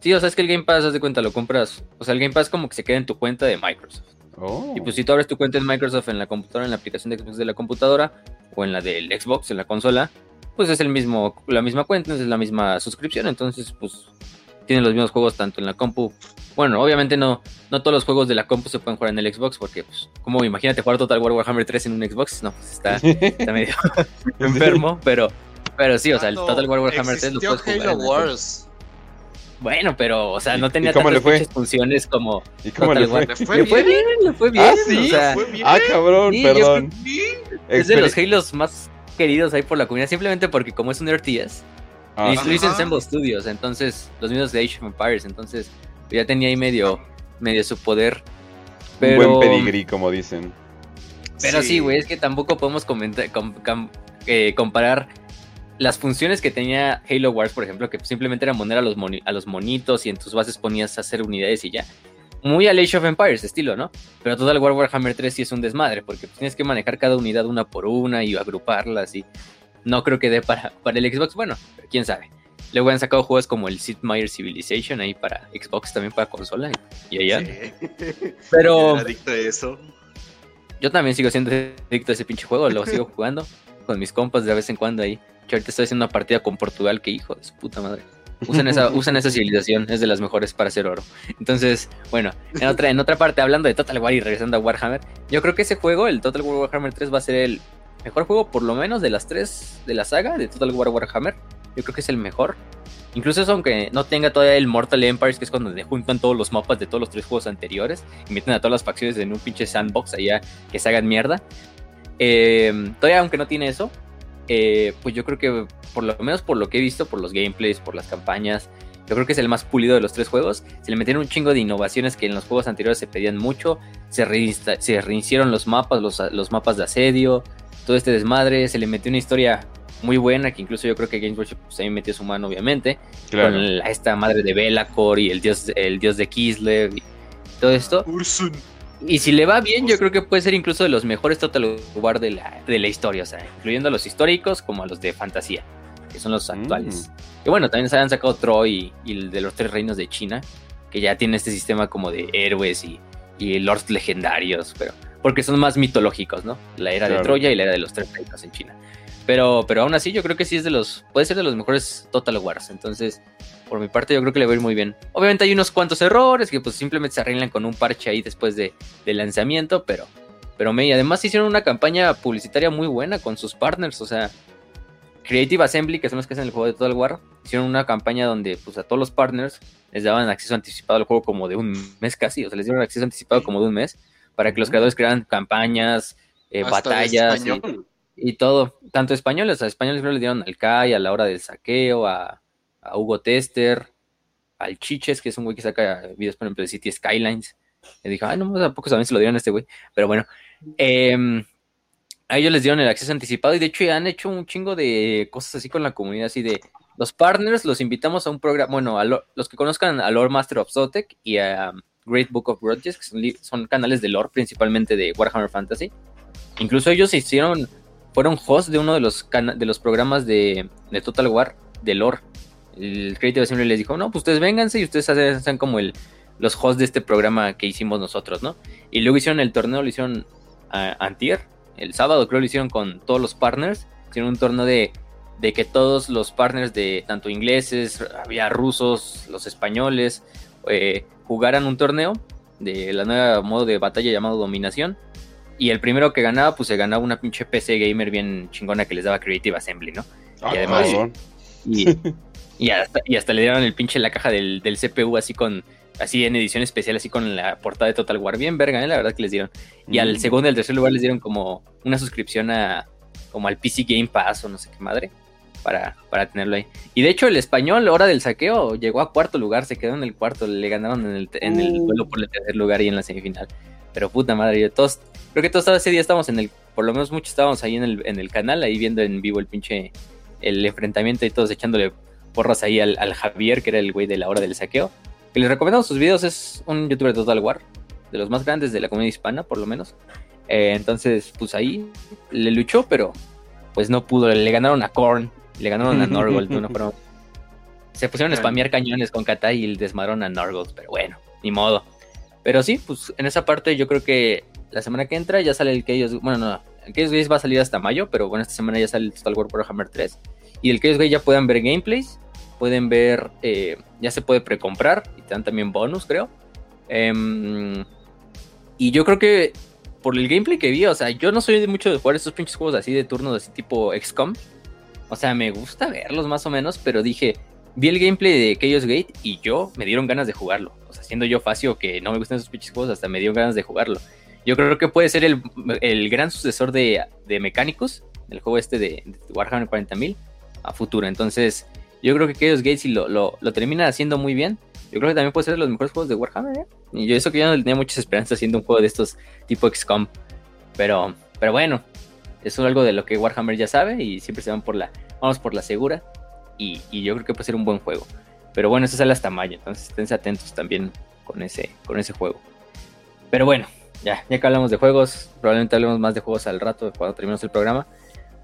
Sí, o sea, es que el Game Pass, haz de cuenta, lo compras. O sea, el Game Pass como que se queda en tu cuenta de Microsoft. Oh. Y pues si tú abres tu cuenta en Microsoft en la computadora, en la aplicación de Xbox de la computadora, o en la del Xbox, en la consola, pues es el mismo, la misma cuenta, es la misma suscripción. Entonces, pues tienen los mismos juegos tanto en la compu. Bueno, obviamente no, no todos los juegos de la compu se pueden jugar en el Xbox, porque, pues, como imagínate jugar Total War Warhammer 3 en un Xbox, no, pues está, <laughs> está medio <laughs> enfermo, pero, pero sí, o sea, el Total War Warhammer 3 lo puedes jugar. Halo en el Wars. Bueno, pero, o sea, ¿Y- no tenía tantas pinches funciones como ¿Y cómo Total le fue? Le fue Le fue bien. bien, le fue bien. Ah, ¿sí? o sea, Fue bien. Ah, cabrón, Sí, yo perdón. es de los Halos más queridos ahí por la comunidad, simplemente porque como es un RTS, Ah, y lo hizo en. Ensemble Studios, entonces, los mismos de Age of Empires, entonces, ya tenía ahí medio, medio su poder. Un buen pedigrí, como dicen. pero sí, güey, es que tampoco podemos comentar, com- com- eh, comparar las funciones que tenía Halo Wars, por ejemplo, que simplemente era poner a los, moni- a los monitos y en tus bases ponías a hacer unidades y ya. Muy al Age of Empires estilo, ¿no? Pero Total War Warhammer 3 sí es un desmadre, porque pues, tienes que manejar cada unidad una por una y agruparlas y no creo que dé para, para el Xbox, bueno, pero quién sabe. Luego han sacado juegos como el Sid Meier Civilization ahí para Xbox, también para consola y, y allá. Sí. <laughs> Pero Era adicto a eso. yo también sigo siendo adicto a ese pinche juego, lo <laughs> sigo jugando. con mis compas de vez en cuando ahí. Ahorita estoy haciendo una partida con Portugal, que hijo de su puta madre. Usan esa, <laughs> usan esa civilización, es de las mejores para hacer oro. Entonces, bueno, en otra, en otra parte, hablando de Total War y regresando a Warhammer, yo creo que ese juego, el Total War Warhammer 3, va a ser el mejor juego, por lo menos, de las tres de la saga de Total War Warhammer. Yo creo que es el mejor. Incluso eso, aunque no tenga todavía el Mortal Empires, que es cuando juntan todos los mapas de todos los tres juegos anteriores y meten a todas las facciones en un pinche sandbox allá que se hagan mierda. Eh, todavía, aunque no tiene eso, eh, pues yo creo que, por lo menos por lo que he visto, por los gameplays, por las campañas, yo creo que es el más pulido de los tres juegos. Se le metieron un chingo de innovaciones que en los juegos anteriores se pedían mucho. Se, se reiniciaron los mapas, los, los, mapas de asedio, todo este desmadre. Se le metió una historia muy buena que incluso yo creo que Games Workshop pues, también metió su mano, obviamente. Con esta madre de Belacor y el dios, el dios de Kislev y todo esto. Ursun. Y si le va bien, yo creo que puede ser incluso de los mejores Total War de la, de la historia, o sea, incluyendo a los históricos como a los de fantasía, que son los actuales. Y bueno, también se han sacado Troy y, el de los tres reinos de China, que ya tiene este sistema como de héroes y, y lords legendarios, pero porque son más mitológicos, ¿no? La era de Troya y la era de los tres reinos en China. Pero, pero aún así, yo creo que sí es de los, puede ser de los mejores Total Wars. Entonces, por mi parte yo creo que le va a ir muy bien. Obviamente hay unos cuantos errores que pues simplemente se arreglan con un parche ahí después de, lanzamiento, pero, pero me, y además hicieron una campaña publicitaria muy buena con sus partners, o sea, Creative Assembly, que son los que hacen el juego de Total War, hicieron una campaña donde pues a todos los partners les daban acceso anticipado al juego como de un mes casi, o sea, les dieron acceso anticipado como de un mes para que los creadores crearan campañas, eh, batallas y, todo, tanto españoles, a españoles no le dieron al CAI a la hora del saqueo, a a Hugo Tester, al Chiches, que es un güey que saca videos, por ejemplo, de City Skylines. Le dijo, ay, no, tampoco saben si lo dieron a este güey. Pero bueno, em, a ellos les dieron el acceso anticipado y de hecho ya han hecho un chingo de cosas así con la comunidad, así de los partners, los invitamos a un programa, bueno, a los que conozcan a Lore Master of Zotec y a Great Book of Grudges, que son, canales de lore principalmente de Warhammer Fantasy. Incluso ellos hicieron, fueron host de uno de los, de los programas de, de Total War de lore el Creative Assembly les dijo, no, pues ustedes vénganse y ustedes hacen como el, los hosts de este programa que hicimos nosotros, ¿no? Y luego hicieron el torneo, lo hicieron a, antier, el sábado creo lo hicieron con todos los partners, hicieron un torneo de, de que todos los partners de tanto ingleses, había rusos, los españoles, eh, jugaran un torneo de la nueva modo de batalla llamado Dominación. Y el primero que ganaba, pues se ganaba una pinche PC gamer bien chingona que les daba Creative Assembly, ¿no? y ah, además, y, <laughs> Y hasta, y hasta le dieron el pinche la caja del, CPU así con así en edición especial, así con la portada de Total War. Bien verga, ¿eh? la verdad que les dieron. Y al mm. segundo y al tercer lugar les dieron como una suscripción a como al PC Game Pass o no sé qué madre. Para, para tenerlo ahí. Y de hecho, el español, hora del saqueo, llegó a cuarto lugar, se quedó en el cuarto, le ganaron en el, en el uh. duelo por el tercer lugar y en la semifinal. Pero puta madre, yo todos, creo que todos ese día estábamos en el, por lo menos muchos estábamos ahí en el, en el canal, ahí viendo en vivo el pinche, el enfrentamiento y todos echándole porras ahí al, Javier, que era el güey de la hora del saqueo. Que les recomendamos sus videos, es un youtuber de Total War, de los más grandes de la comunidad hispana, por lo menos. Eh, entonces, pues ahí le luchó, pero pues no pudo. Le ganaron a Korn, le ganaron a Norgold Se pusieron a spamear cañones con Kata y desmadron a Norgold, pero bueno, ni modo. Pero sí, pues en esa parte yo creo que la semana que entra ya sale el que ellos, bueno, no, el que ellos va a salir hasta mayo, pero bueno, esta semana ya sale el Total War Hammer 3. Y el que ellos ya puedan ver gameplays pueden ver, eh, ya se puede precomprar y te dan también bonus, creo. Em, y yo creo que por el gameplay que vi, o sea, yo no soy de mucho de jugar estos pinches juegos así de turnos, así tipo XCOM. O sea, me gusta verlos más o menos, pero dije, vi el gameplay de Chaos Gate y yo me dieron ganas de jugarlo. O sea, siendo yo fácil que no me gustan esos pinches juegos, hasta me dieron ganas de jugarlo. Yo creo que puede ser el, gran sucesor de, de Mechanicus, el juego este de, de Warhammer 40.000, a futuro. Entonces, yo creo que Chaos Gate si lo, lo, termina haciendo muy bien, yo creo que también puede ser de los mejores juegos de Warhammer, ¿eh? Y yo eso que yo no tenía muchas esperanzas haciendo un juego de estos tipo XCOM. Pero, pero bueno, eso es algo de lo que Warhammer ya sabe y siempre se van por la, vamos por la segura. Y, yo creo que puede ser un buen juego. Pero bueno, eso sale hasta mayo, entonces estén atentos también con ese, con ese juego. Pero bueno, ya, ya que hablamos de juegos, probablemente hablemos más de juegos al rato cuando terminemos el programa.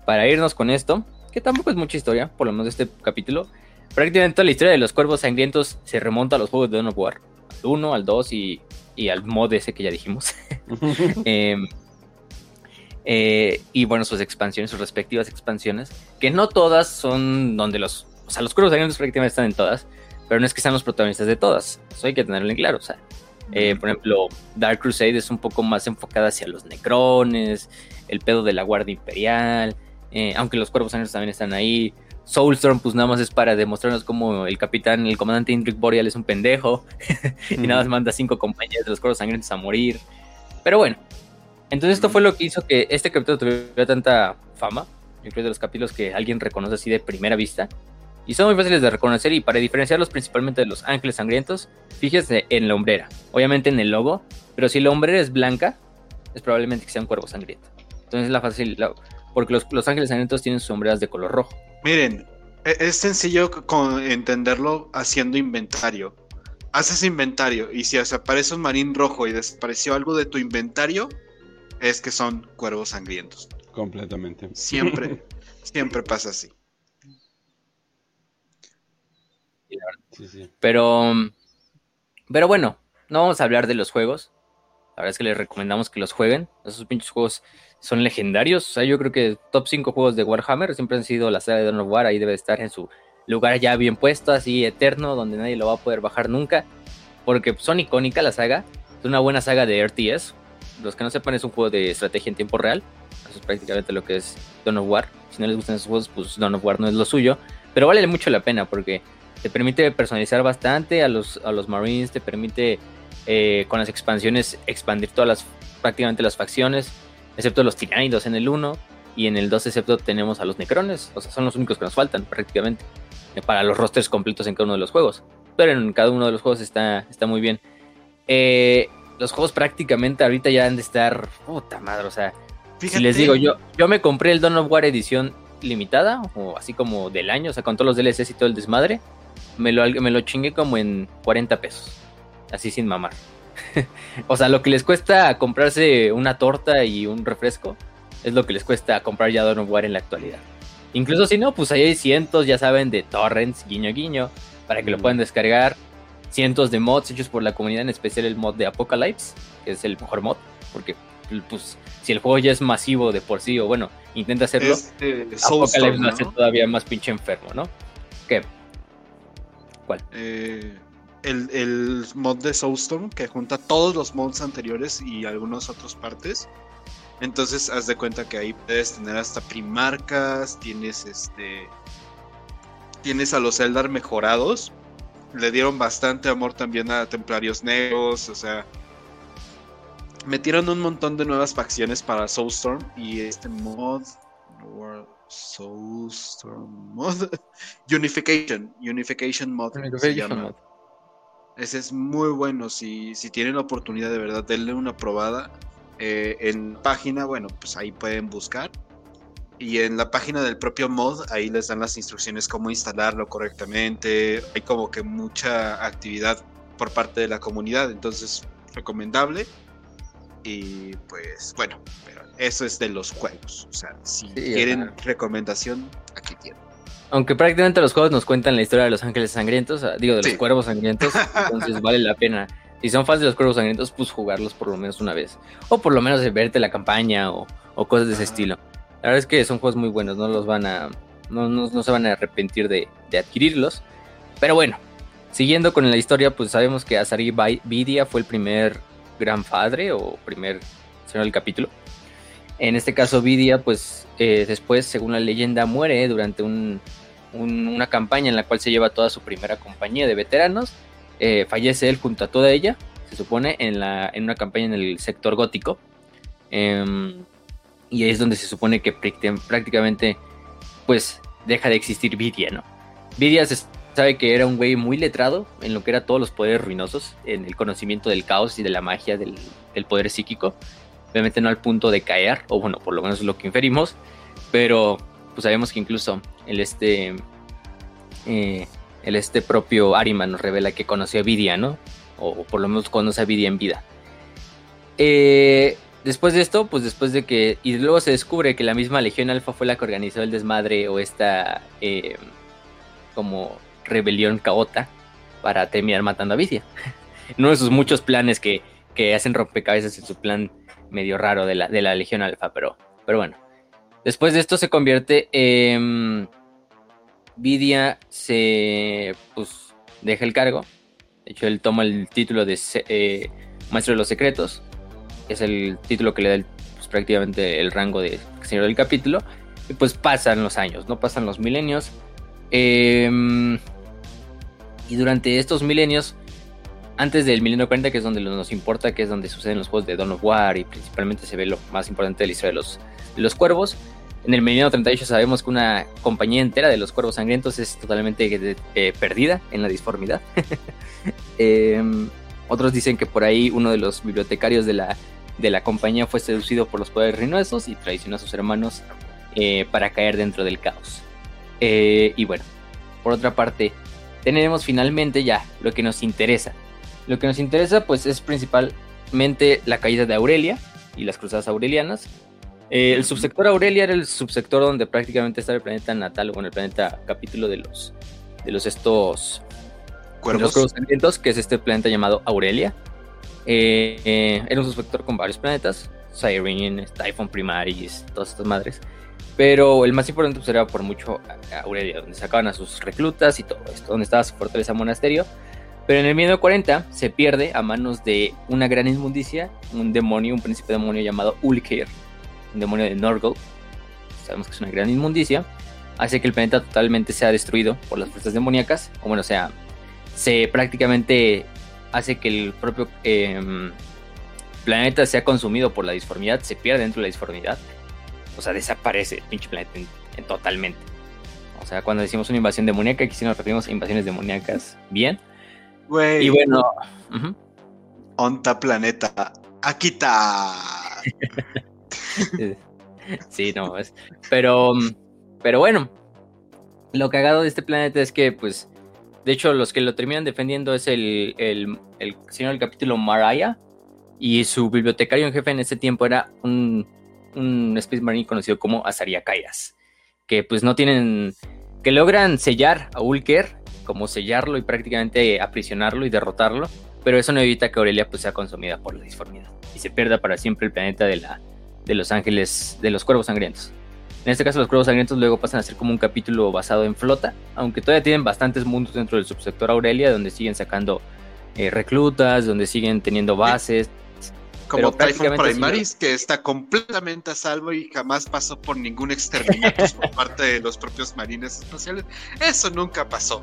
Para irnos con esto, que tampoco es mucha historia, por lo menos de este capítulo. Prácticamente toda la historia de los cuervos sangrientos se remonta a los juegos de Dawn of War. Al 1, al 2 y, al mod ese que ya dijimos. <laughs> Em, Eh, y bueno, sus expansiones, sus respectivas expansiones, que no todas son donde los, o sea, los cuervos sangrientos prácticamente están en todas, pero no es que sean los protagonistas de todas, eso hay que tenerlo en claro, o sea, eh, por ejemplo, Dark Crusade es un poco más enfocada hacia los necrones, el pedo de la Guardia Imperial, eh, aunque los cuervos sangrientos también están ahí. Soulstorm, pues nada más es para demostrarnos cómo el capitán, el comandante Indrik Boreal es un pendejo <laughs> y nada más manda cinco compañías de los cuervos sangrientos a morir. Pero bueno, entonces esto fue lo que hizo que este capítulo tuviera tanta fama. Yo creo de los capítulos que alguien reconoce así de primera vista. Y son muy fáciles de reconocer y para diferenciarlos principalmente de los ángeles sangrientos, fíjese en la hombrera. Obviamente en el logo, pero si la hombrera es blanca, es probablemente que sea un cuervo sangriento. Entonces es la fácil, porque los, los ángeles sangrientos tienen sus sombreras de color rojo. Miren, e, es sencillo con entenderlo haciendo inventario. Haces inventario y si aparece un marín rojo y desapareció algo de tu inventario, es que son cuervos sangrientos. Completamente. Siempre, <laughs> siempre pasa así. Pero, pero bueno, no vamos a hablar de los juegos. La verdad es que les recomendamos que los jueguen. Esos pinches juegos son legendarios. O sea, yo creo que top 5 juegos de Warhammer siempre han sido la saga de Dawn of War. Ahí debe estar en su lugar ya bien puesto, así eterno, donde nadie lo va a poder bajar nunca. Porque son icónicas la saga. Es una buena saga de RTS. Los que no sepan, es un juego de estrategia en tiempo real. Eso es prácticamente lo que es Dawn of War. Si no les gustan esos juegos, pues Dawn of War no es lo suyo. Pero vale mucho la pena porque te permite personalizar bastante a los, a los Marines, te permite eh, con las expansiones expandir todas las, prácticamente las facciones, excepto los tiránidos en el 1 y en el 2 excepto tenemos a los necrones, o sea, son los únicos que nos faltan prácticamente eh, para los rosters completos en cada uno de los juegos, pero en cada uno de los juegos está, está muy bien. Eh, los juegos prácticamente ahorita ya han de estar, puta madre, o sea, si les digo, yo, yo me compré el Dawn of War edición limitada, o así como del año, o sea, con todos los DLCs y todo el desmadre, me lo, me lo chingué como en 40 pesos. Así sin mamar. <laughs> o sea, lo que les cuesta comprarse una torta y un refresco es lo que les cuesta comprar ya Dawn of War en la actualidad. Incluso si no, pues ahí hay cientos, ya saben, de torrents, guiño guiño, para que lo puedan descargar. Cientos de mods hechos por la comunidad, en especial el mod de Apocalypse, que es el mejor mod, porque pues si el juego ya es masivo de por sí, o bueno, intenta hacerlo, este, Apocalypse lo hace todavía más pinche enfermo, ¿no? ¿Qué? Eh, el, mod de Soulstorm que junta todos los mods anteriores y algunas otras partes. Entonces, haz de cuenta que ahí puedes tener hasta primarcas, tienes este. Tienes a los Eldar mejorados. Le dieron bastante amor también a Templarios Negros, o sea. Metieron un montón de nuevas facciones para Soulstorm y este mod. Soulstorm Mod. <laughs> Unification. Unification Mod. Ese es muy bueno. Si, si tienen la oportunidad de verdad, denle una probada. Eh, en página, bueno, pues ahí pueden buscar. Y en la página del propio mod, ahí les dan las instrucciones cómo instalarlo correctamente. Hay como que mucha actividad por parte de la comunidad. Entonces, recomendable. Y pues bueno, pero eso es de los juegos. O sea, si quieren recomendación, aquí tienen. Aunque prácticamente los juegos nos cuentan la historia de los ángeles sangrientos, digo, de los cuervos sangrientos, <laughs> entonces vale la pena. Si son fans de los cuervos sangrientos, pues jugarlos por lo menos una vez. O por lo menos verte la campaña o, cosas de ese estilo. La verdad es que son juegos muy buenos, no los van a. No, no, se van a arrepentir de, de, adquirirlos. Pero bueno, siguiendo con la historia, pues sabemos que Azari Vidia fue el primer gran padre o primer señor del capítulo. En este caso, Vidia, pues eh, después, según la leyenda, muere durante una campaña en la cual se lleva toda su primera compañía de veteranos. Eh, fallece él junto a toda ella, se supone, en, la, en una campaña en el sector gótico. Em, y ahí es donde se supone que prácticamente, pues, deja de existir Vidia, ¿no? Vidia se sabe que era un güey muy letrado en lo que era todos los poderes ruinosos, en el conocimiento del caos y de la magia del, poder psíquico. Obviamente no al punto de caer, o bueno, por lo menos es lo que inferimos, pero pues sabemos que incluso el este, eh, el este propio Arima nos revela que conoció a Vidia, ¿no? O, por lo menos conoce a Vidia en vida. Eh, después de esto, pues después de que, y luego se descubre que la misma Legión Alfa fue la que organizó el desmadre o esta, eh, como rebelión caota para terminar matando a Vicia. <laughs> Uno de sus muchos planes que, hacen rompecabezas en su plan medio raro de la, de la Legión Alfa, pero Pero bueno, después de esto se convierte en... Vidia se pues deja el cargo. De hecho, él toma el título de eh, Maestro de los Secretos. Es el título que le da pues, prácticamente el rango de Señor del Capítulo. Y pues pasan los años, no pasan los milenios. Em, y durante estos milenios, antes del milenio 40, que es donde nos importa, que es donde suceden los juegos de Dawn of War y principalmente se ve lo más importante de la historia de los, de los cuervos. En el milenio 38 sabemos que una compañía entera de los cuervos sangrientos es totalmente eh, perdida en la disformidad. <laughs> Em, otros dicen que por ahí uno de los bibliotecarios de la, de la compañía fue seducido por los poderes ruinosos y traicionó a sus hermanos eh, para caer dentro del caos. Eh, y bueno, por otra parte, tenemos finalmente ya lo que nos interesa. Lo que nos interesa pues es principalmente la caída de Aurelia y las cruzadas aurelianas. Eh, el subsector Aurelia era el subsector donde prácticamente estaba el planeta natal, o el planeta capítulo de los, de los estos cuervos, los que es este planeta llamado Aurelia. Eh, era un subsector con varios planetas, Cyrene, Typhon Primaris, todas estas madres. Pero el más importante pues, era por mucho Aurelia, donde sacaban a sus reclutas y todo esto, donde estaba su fortaleza monasterio. Pero en el 1940 se pierde a manos de una gran inmundicia, un demonio, un príncipe demonio llamado Ulker, un demonio de Norgol. Sabemos que es una gran inmundicia. Hace que el planeta totalmente sea destruido por las fuerzas demoníacas. O bueno, o sea, se prácticamente hace que el propio em, planeta sea consumido por la disformidad, se pierde dentro de la disformidad o sea, desaparece el pinche planeta en, totalmente. O sea, cuando decimos una invasión demoníaca, aquí sí nos referimos a invasiones demoníacas bien. Güey. Y bueno. Onta planeta. Akita. <laughs> <laughs> sí, no, es. Pero. Pero bueno. Lo cagado de este planeta es que, pues. De hecho, los que lo terminan defendiendo es el, el, el señor del capítulo Maraya. Y su bibliotecario en jefe en ese tiempo era un un Space Marine conocido como Azaria Kairas, que pues no tienen, que logran sellar a Ulker, como sellarlo y prácticamente aprisionarlo y derrotarlo, pero eso no evita que Aurelia pues sea consumida por la disformidad y se pierda para siempre el planeta de, la, de los ángeles, de los cuervos sangrientos. En este caso los cuervos sangrientos luego pasan a ser como un capítulo basado en flota, aunque todavía tienen bastantes mundos dentro del subsector Aurelia, donde siguen sacando eh, reclutas, donde siguen teniendo bases, como Typhon Primaris, que está completamente a salvo y jamás pasó por ningún exterminato por parte de los propios marines espaciales. Eso nunca pasó.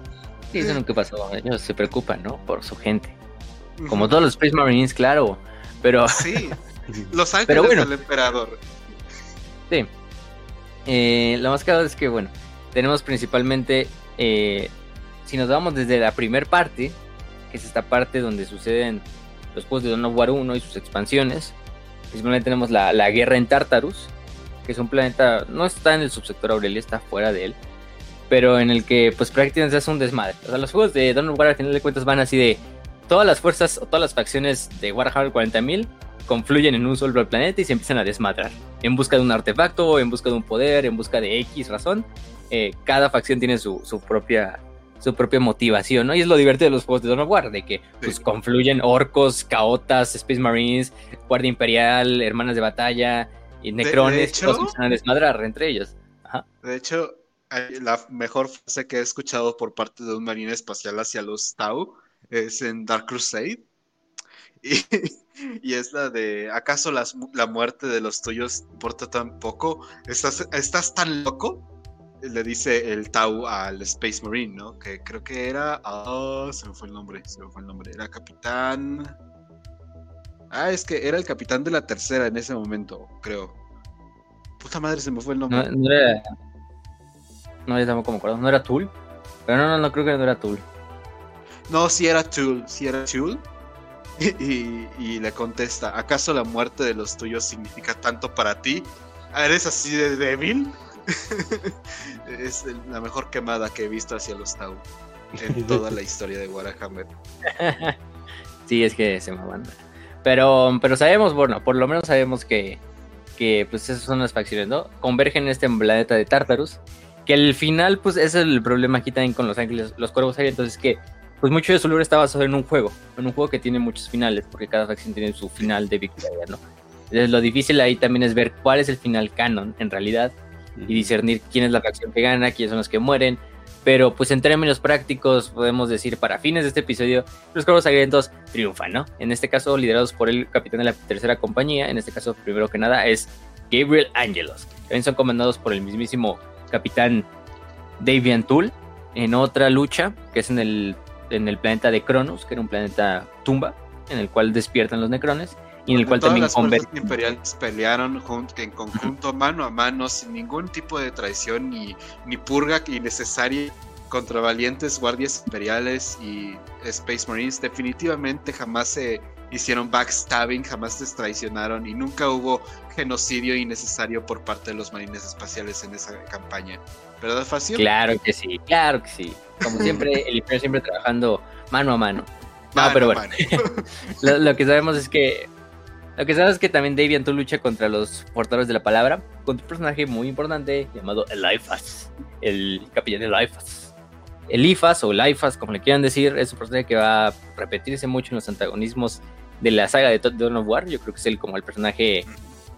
Sí, eso nunca pasó. Ellos se preocupan, ¿no? Por su gente. Como todos los Space Marines, claro. Pero. Sí. Los ángeles del emperador. Sí. Eh, lo más claro es que, bueno, tenemos principalmente. Eh, si nos vamos desde la primer parte, que es esta parte donde suceden los juegos de Dawn of War 1 y sus expansiones. Principalmente tenemos la, guerra en Tartarus, que es un planeta, no está en el subsector Aurelia, está fuera de él, pero en el que pues prácticamente se hace un desmadre. O sea, los juegos de Dawn of War al final de cuentas van así de todas las fuerzas o todas las facciones de Warhammer 40.000 confluyen en un solo planeta y se empiezan a desmadrar. En busca de un artefacto, en busca de un poder, en busca de X razón. Eh, cada facción tiene su, su propia su propia motivación, ¿no? Y es lo divertido de los juegos de Dawn of War, de que pues confluyen orcos, caotas, Space Marines, Guardia Imperial, Hermanas de Batalla y Necrones, todos empiezan a desmadrar entre ellos. De hecho, la mejor frase que he escuchado por parte de un marine espacial hacia los Tau es en Dark Crusade. <laughs> Y, <laughs> es la de, ¿acaso la muerte de los tuyos importa tan poco? ¿Estás, ¿Estás tan loco? le dice el Tau al Space Marine, ¿no? Que creo que era. Ah, se me fue el nombre, se me fue el nombre. Era capitán. Ah, es que era el capitán de la tercera en ese momento, creo. Puta madre, se me fue el nombre. No, era. No, ya tampoco me acuerdo. ¿No era Tool? Pero no, no, no creo que no era Tool. No, sí era Tool, sí era Tool. <laughs> Y, y, le contesta: ¿Acaso la muerte de los tuyos significa tanto para ti? ¿Eres así de débil? <laughs> es la mejor quemada que he visto hacia los Tau en <laughs> toda la historia de Warhammer. sí, es que se me manda. Pero, pero sabemos, bueno, por lo menos sabemos que, que pues esas son las facciones, ¿no? Convergen en este planeta de Tartarus. Que al final, pues ese es el problema aquí también con los ángeles, los cuervos ahí. Entonces que, pues mucho de su lore está basado en un juego. En un juego que tiene muchos finales, porque cada facción tiene su final de victoria, ¿no? Entonces, lo difícil ahí también es ver cuál es el final canon en realidad y discernir quién es la facción que gana, quiénes son los que mueren. Pero pues en términos prácticos podemos decir para fines de este episodio los Cuervos Sangrientos triunfan, ¿no? En este caso liderados por el capitán de la tercera compañía, en este caso primero que nada es Gabriel Angelos. También son comandados por el mismísimo capitán Davian Tool en otra lucha que es en el, en el planeta de Cronos, que era un planeta tumba, en el cual despiertan los necrones y en el cual también las fuerzas imperiales pelearon en conjunto, mano a mano, sin ningún tipo de traición ni, ni purga innecesaria contra valientes guardias imperiales y Space Marines. Definitivamente jamás se hicieron backstabbing, jamás se traicionaron y nunca hubo genocidio innecesario por parte de los marines espaciales en esa campaña. ¿Verdad, Facio? Claro que sí, claro que sí. Como siempre, <laughs> el Imperio siempre trabajando mano a mano. No, pero bueno. <laughs> lo, lo, que sabemos es que lo que sabes es que también Davian tú lucha contra los portadores de la palabra, contra un personaje muy importante llamado Eliphas, el capitán Eliphas. Eliphas o Eliphas, como le quieran decir, es un personaje que va a repetirse mucho en los antagonismos de la saga de Dawn of War. Yo creo que es el, como el personaje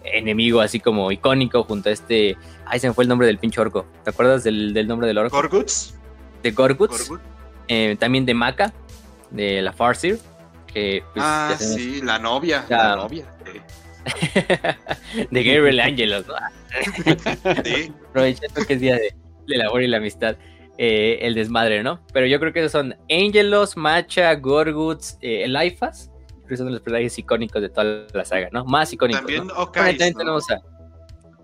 enemigo, así como icónico, junto a este. Ay, se me fue el nombre del pinche orco. ¿Te acuerdas del, del nombre del orco? Gorguts. De Gorguts. Eh, también de Maka, de la Farsir. Que, pues, ah, sí, la novia. La, novia. <laughs> de Gabriel Angelos, ¿no? <laughs> sí. Aprovechando que es día de, del amor y la amistad. Eh, el desmadre, ¿no? Pero yo creo que esos son Angelos, Macha, Gorguts, eh, Eliphas. Que son los personajes icónicos de toda la saga, ¿no? Más icónicos. También ¿no? Okais, también ¿no? tenemos a.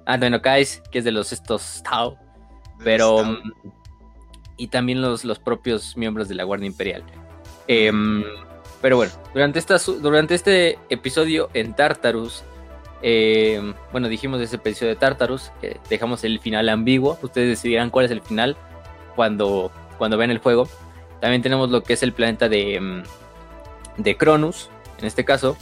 Ah, también Okais, que es de los estos Tau. Pero. Um, y también los, los propios miembros de la Guardia Imperial. Eh, pero bueno, durante, esta, durante este episodio en Tartarus, eh, bueno, dijimos ese episodio de Tartarus, que dejamos el final ambiguo. Ustedes decidirán cuál es el final cuando, cuando vean el juego. También tenemos lo que es el planeta de, de Cronus, en este caso,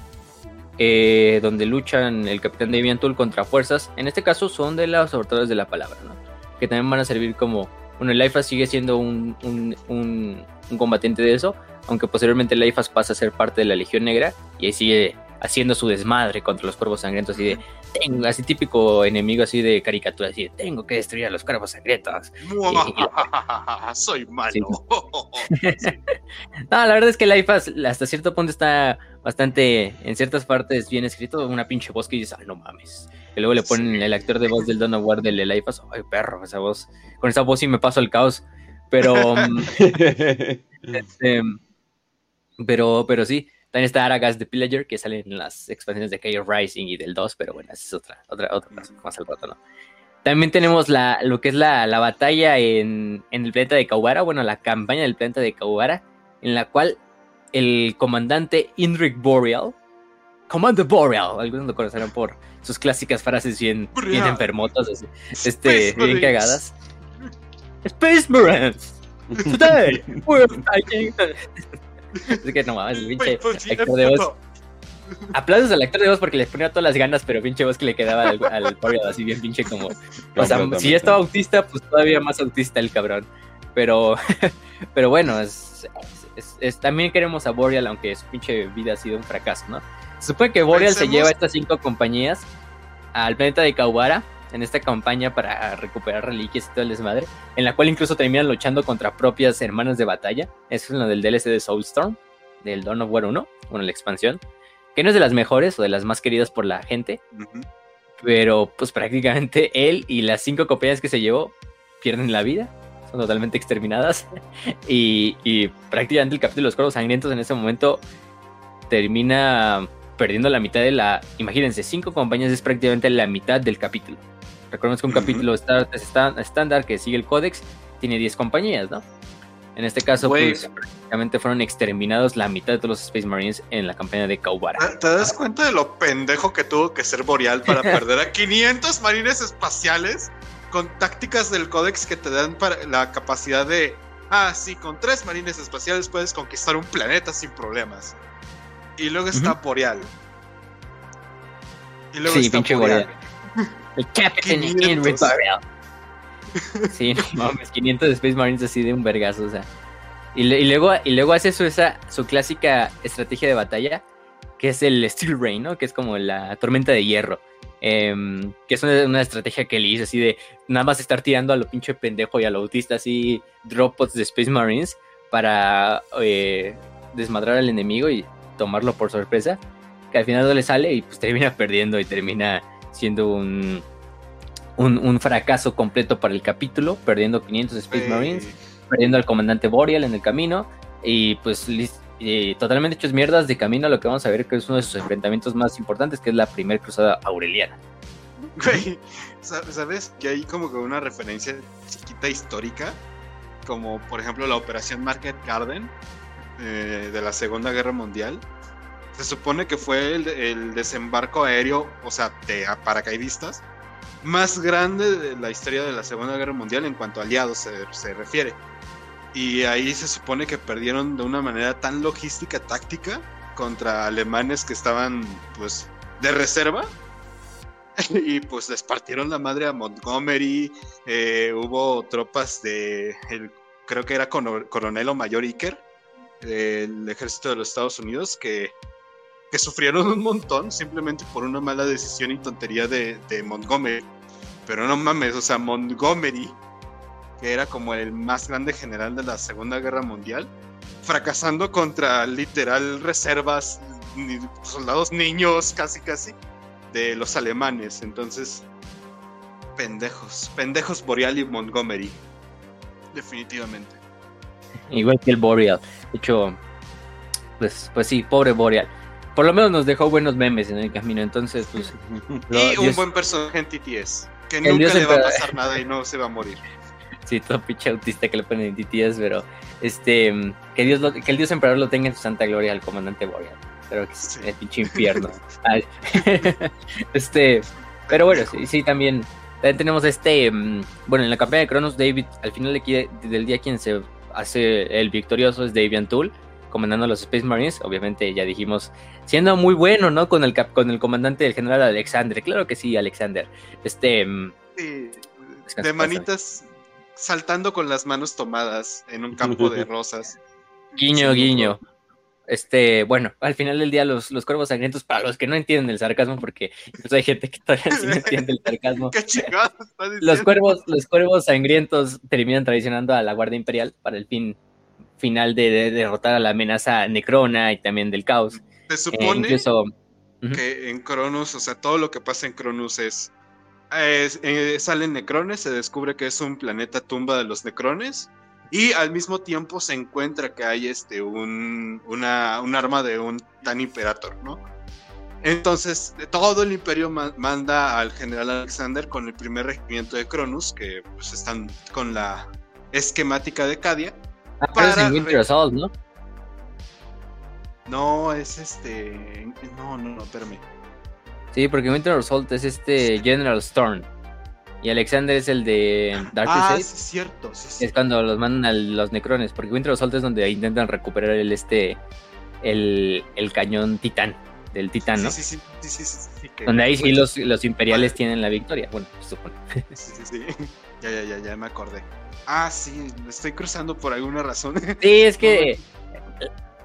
eh, donde luchan el capitán Davian Tool contra fuerzas. En este caso son de los autores de la palabra, ¿no? que también van a servir como. Bueno, el IFA sigue siendo un, un, un, un combatiente de eso, aunque posteriormente el IFAS pasa a ser parte de la Legión Negra y ahí sigue haciendo su desmadre contra los cuervos sangrientos y de tengo así típico enemigo así de caricatura así de tengo que destruir a los y, y, <laughs> soy malo sí. <laughs> no la verdad es que el IFAS hasta cierto punto está bastante en ciertas partes bien escrito una pinche voz que dices ah no mames y luego le ponen sí. el actor de voz del Don War del IFAS ay perro esa voz con esa voz sí me paso el caos pero <laughs> este, pero, pero sí, también está Aragas de Pillager, que sale en las expansiones de Chaos Rising y del 2, pero bueno, esa es otra, otra, otra cosa más al rato, ¿no? También tenemos la, lo que es la, la batalla en, en, el planeta de Kaubara, bueno, la campaña del planeta de Kaubara, en la cual el comandante Indrik Boreal, Commander Boreal, algunos lo conocerán por sus clásicas frases bien, bien enfermotas, así, este, Space bien cagadas. Space Marines, today we're fighting <laughs> es que no mames, el <laughs> pinche actor de voz. Aplausos al actor de voz porque le ponía todas las ganas, pero pinche voz que le quedaba al, al pobre así bien pinche como. O sea, si ya estaba autista, pues todavía más autista el cabrón. Pero, <laughs> pero bueno, es, es, es, también queremos a Boreal, aunque su pinche vida ha sido un fracaso, ¿no? Se supone que Boreal Pensemos... se lleva a estas cinco compañías al planeta de Kaubara en esta campaña para recuperar reliquias y todo el desmadre, en la cual incluso terminan luchando contra propias hermanas de batalla. Eso es lo del DLC de Soulstorm, del Dawn of War 1, bueno, la expansión, que no es de las mejores o de las más queridas por la gente, uh -huh. pero pues prácticamente él y las cinco compañías que se llevó pierden la vida, son totalmente exterminadas, <laughs> y, y prácticamente el capítulo de los cuervos sangrientos en ese momento termina perdiendo la mitad de la. Imagínense, cinco compañías es prácticamente la mitad del capítulo. Recordemos que un uh -huh. capítulo estándar que sigue el códex tiene 10 compañías, ¿no? En este caso, Wey. pues prácticamente fueron exterminados la mitad de todos los Space Marines en la campaña de Kaubara. ¿Te das cuenta de lo pendejo que tuvo que ser Boreal para <laughs> perder a 500 marines espaciales con tácticas del códex que te dan para la capacidad de. Ah, sí, con tres marines espaciales puedes conquistar un planeta sin problemas. Y luego está uh -huh. Boreal. Y luego sí, está pinche Boreal. <laughs> El Captain Henry Boreal. Sí, no <laughs> mames, 500 Space Marines así de un vergazo, o sea. Y, y, luego, y luego hace su, esa, su clásica estrategia de batalla, que es el Steel Rain, ¿no? Que es como la tormenta de hierro. Em, que es una, estrategia que le hice así de nada más estar tirando a lo pinche pendejo y a lo autista así droppots de Space Marines para eh, desmadrar al enemigo y tomarlo por sorpresa. Que al final no le sale y pues termina perdiendo y termina siendo un, un, fracaso completo para el capítulo, perdiendo 500 Space Marines, perdiendo al comandante Boreal en el camino y pues totalmente hechos mierdas de camino a lo que vamos a ver que es uno de sus enfrentamientos más importantes, que es la primera cruzada aureliana. Güey, ¿sabes? Que hay como que una referencia chiquita histórica, como por ejemplo la operación Market Garden eh, de la Segunda Guerra Mundial. Se supone que fue el, desembarco aéreo, o sea, de paracaidistas, más grande de la historia de la Segunda Guerra Mundial en cuanto a aliados se, se refiere. Y ahí se supone que perdieron de una manera tan logística, táctica, contra alemanes que estaban pues de reserva. <laughs> y pues les partieron la madre a Montgomery. Eh, hubo tropas de, creo que era coronel o mayor Iker, del ejército de los Estados Unidos, que, que sufrieron un montón simplemente por una mala decisión y tontería de, Montgomery. Pero no mames, o sea, Montgomery que era como el más grande general de la Segunda Guerra Mundial, fracasando contra literal reservas, soldados niños, casi casi, de los alemanes. Entonces, pendejos, pendejos Boreal y Montgomery, definitivamente. Igual que el Boreal. De hecho, pues, pues sí, pobre Boreal. Por lo menos nos dejó buenos memes en el camino, entonces, pues. <laughs> y un buen personaje en TTS, que nunca le va a pasar nada y no se va a morir. <laughs> Sí, todo pinche autista que le ponen en DTS, pero este que Dios que el Dios emperador lo tenga en su santa gloria al comandante Boreal. Pero que es el pinche infierno. <laughs> este, pero bueno, sí, sí también, también tenemos este, mm, bueno, en la campaña de Cronos, David, al final del día quien se hace el victorioso es Davian Tool, comandando a los Space Marines, obviamente ya dijimos, siendo muy bueno, ¿no? Con el con el comandante del general Alexander, claro que sí, Alexander. Este, mm, sí, de manitas saltando con las manos tomadas en un campo de <laughs> rosas. Guiño, guiño. Este, bueno, al final del día los, los cuervos sangrientos, para los que no entienden el sarcasmo, porque incluso hay gente que todavía sí no entiende el sarcasmo. <laughs> ¿Qué los cuervos, los cuervos sangrientos terminan traicionando a la Guardia Imperial para el fin final de, derrotar a la amenaza Necrona y también del caos. Se supone que en Cronos, o sea, todo lo que pasa en Cronos es eh, salen necrones, se descubre que es un planeta tumba de los necrones. Y al mismo tiempo se encuentra que hay este un, una, un arma de un tan imperator, ¿no? Entonces, todo el imperio manda al general Alexander con el primer regimiento de Cronus, que pues están con la esquemática de Cadia. Ah, para Winter Assault, ¿no? No, es este. No, no, no, espérame. Sí, porque Winter Assault es este General Storm. Y Alexander es el de Dark ah, sí, es cierto. Sí, Es cuando los mandan a los necrones. Porque Winter Assault es donde intentan recuperar el este. El, el cañón titán. Del titán, ¿no? Sí, sí, sí. sí, sí, sí donde ahí sí los, los imperiales tienen la victoria. Bueno, supongo. Sí, sí, sí. Ya, ya, ya, ya me acordé. Ah, sí, me estoy cruzando por alguna razón. <laughs> Sí, es que.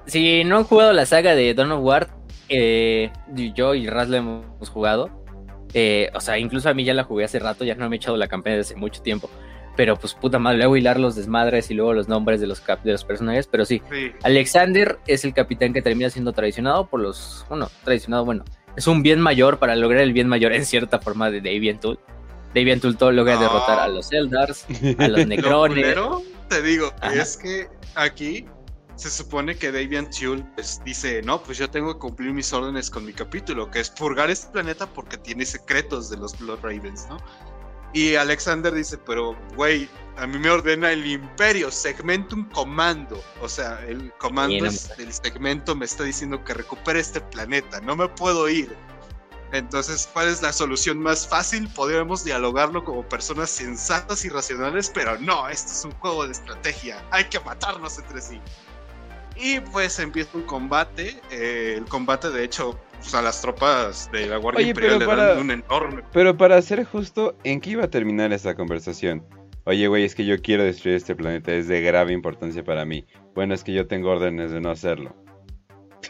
Si no han jugado la saga de Dawn of War, eh, yo y Raz la hemos jugado. Eh, o sea, incluso a mí ya la jugué hace rato, ya no me he echado la campaña desde hace mucho tiempo. Pero pues puta madre, luego hilar los desmadres y luego los nombres de los, de los personajes. Pero sí, Alexander es el capitán que termina siendo traicionado por los. Bueno, traicionado, bueno. Es un bien mayor para lograr el bien mayor en cierta forma de Davian Tool. Davian Tool todo logra derrotar a los Eldars, a los <laughs> Necrones. te digo, es que aquí se supone que Davian Tuel pues, dice, no, pues yo tengo que cumplir mis órdenes con mi capítulo, que es purgar este planeta porque tiene secretos de los Blood Ravens, ¿no? Y Alexander dice, pero, güey, a mí me ordena el imperio, segmento un comando. O sea, el comando del segmento me está diciendo que recupere este planeta, no me puedo ir. Entonces, ¿cuál es la solución más fácil? Podríamos dialogarlo como personas sensatas y racionales, pero no, esto es un juego de estrategia, hay que matarnos entre sí. Y pues empieza un combate. Eh, el combate, de hecho, pues, a las tropas de la Guardia Imperial le dan un enorme. Pero para ser justo, ¿en qué iba a terminar esta conversación? Oye, güey, es que yo quiero destruir este planeta, es de grave importancia para mí. Bueno, es que yo tengo órdenes de no hacerlo.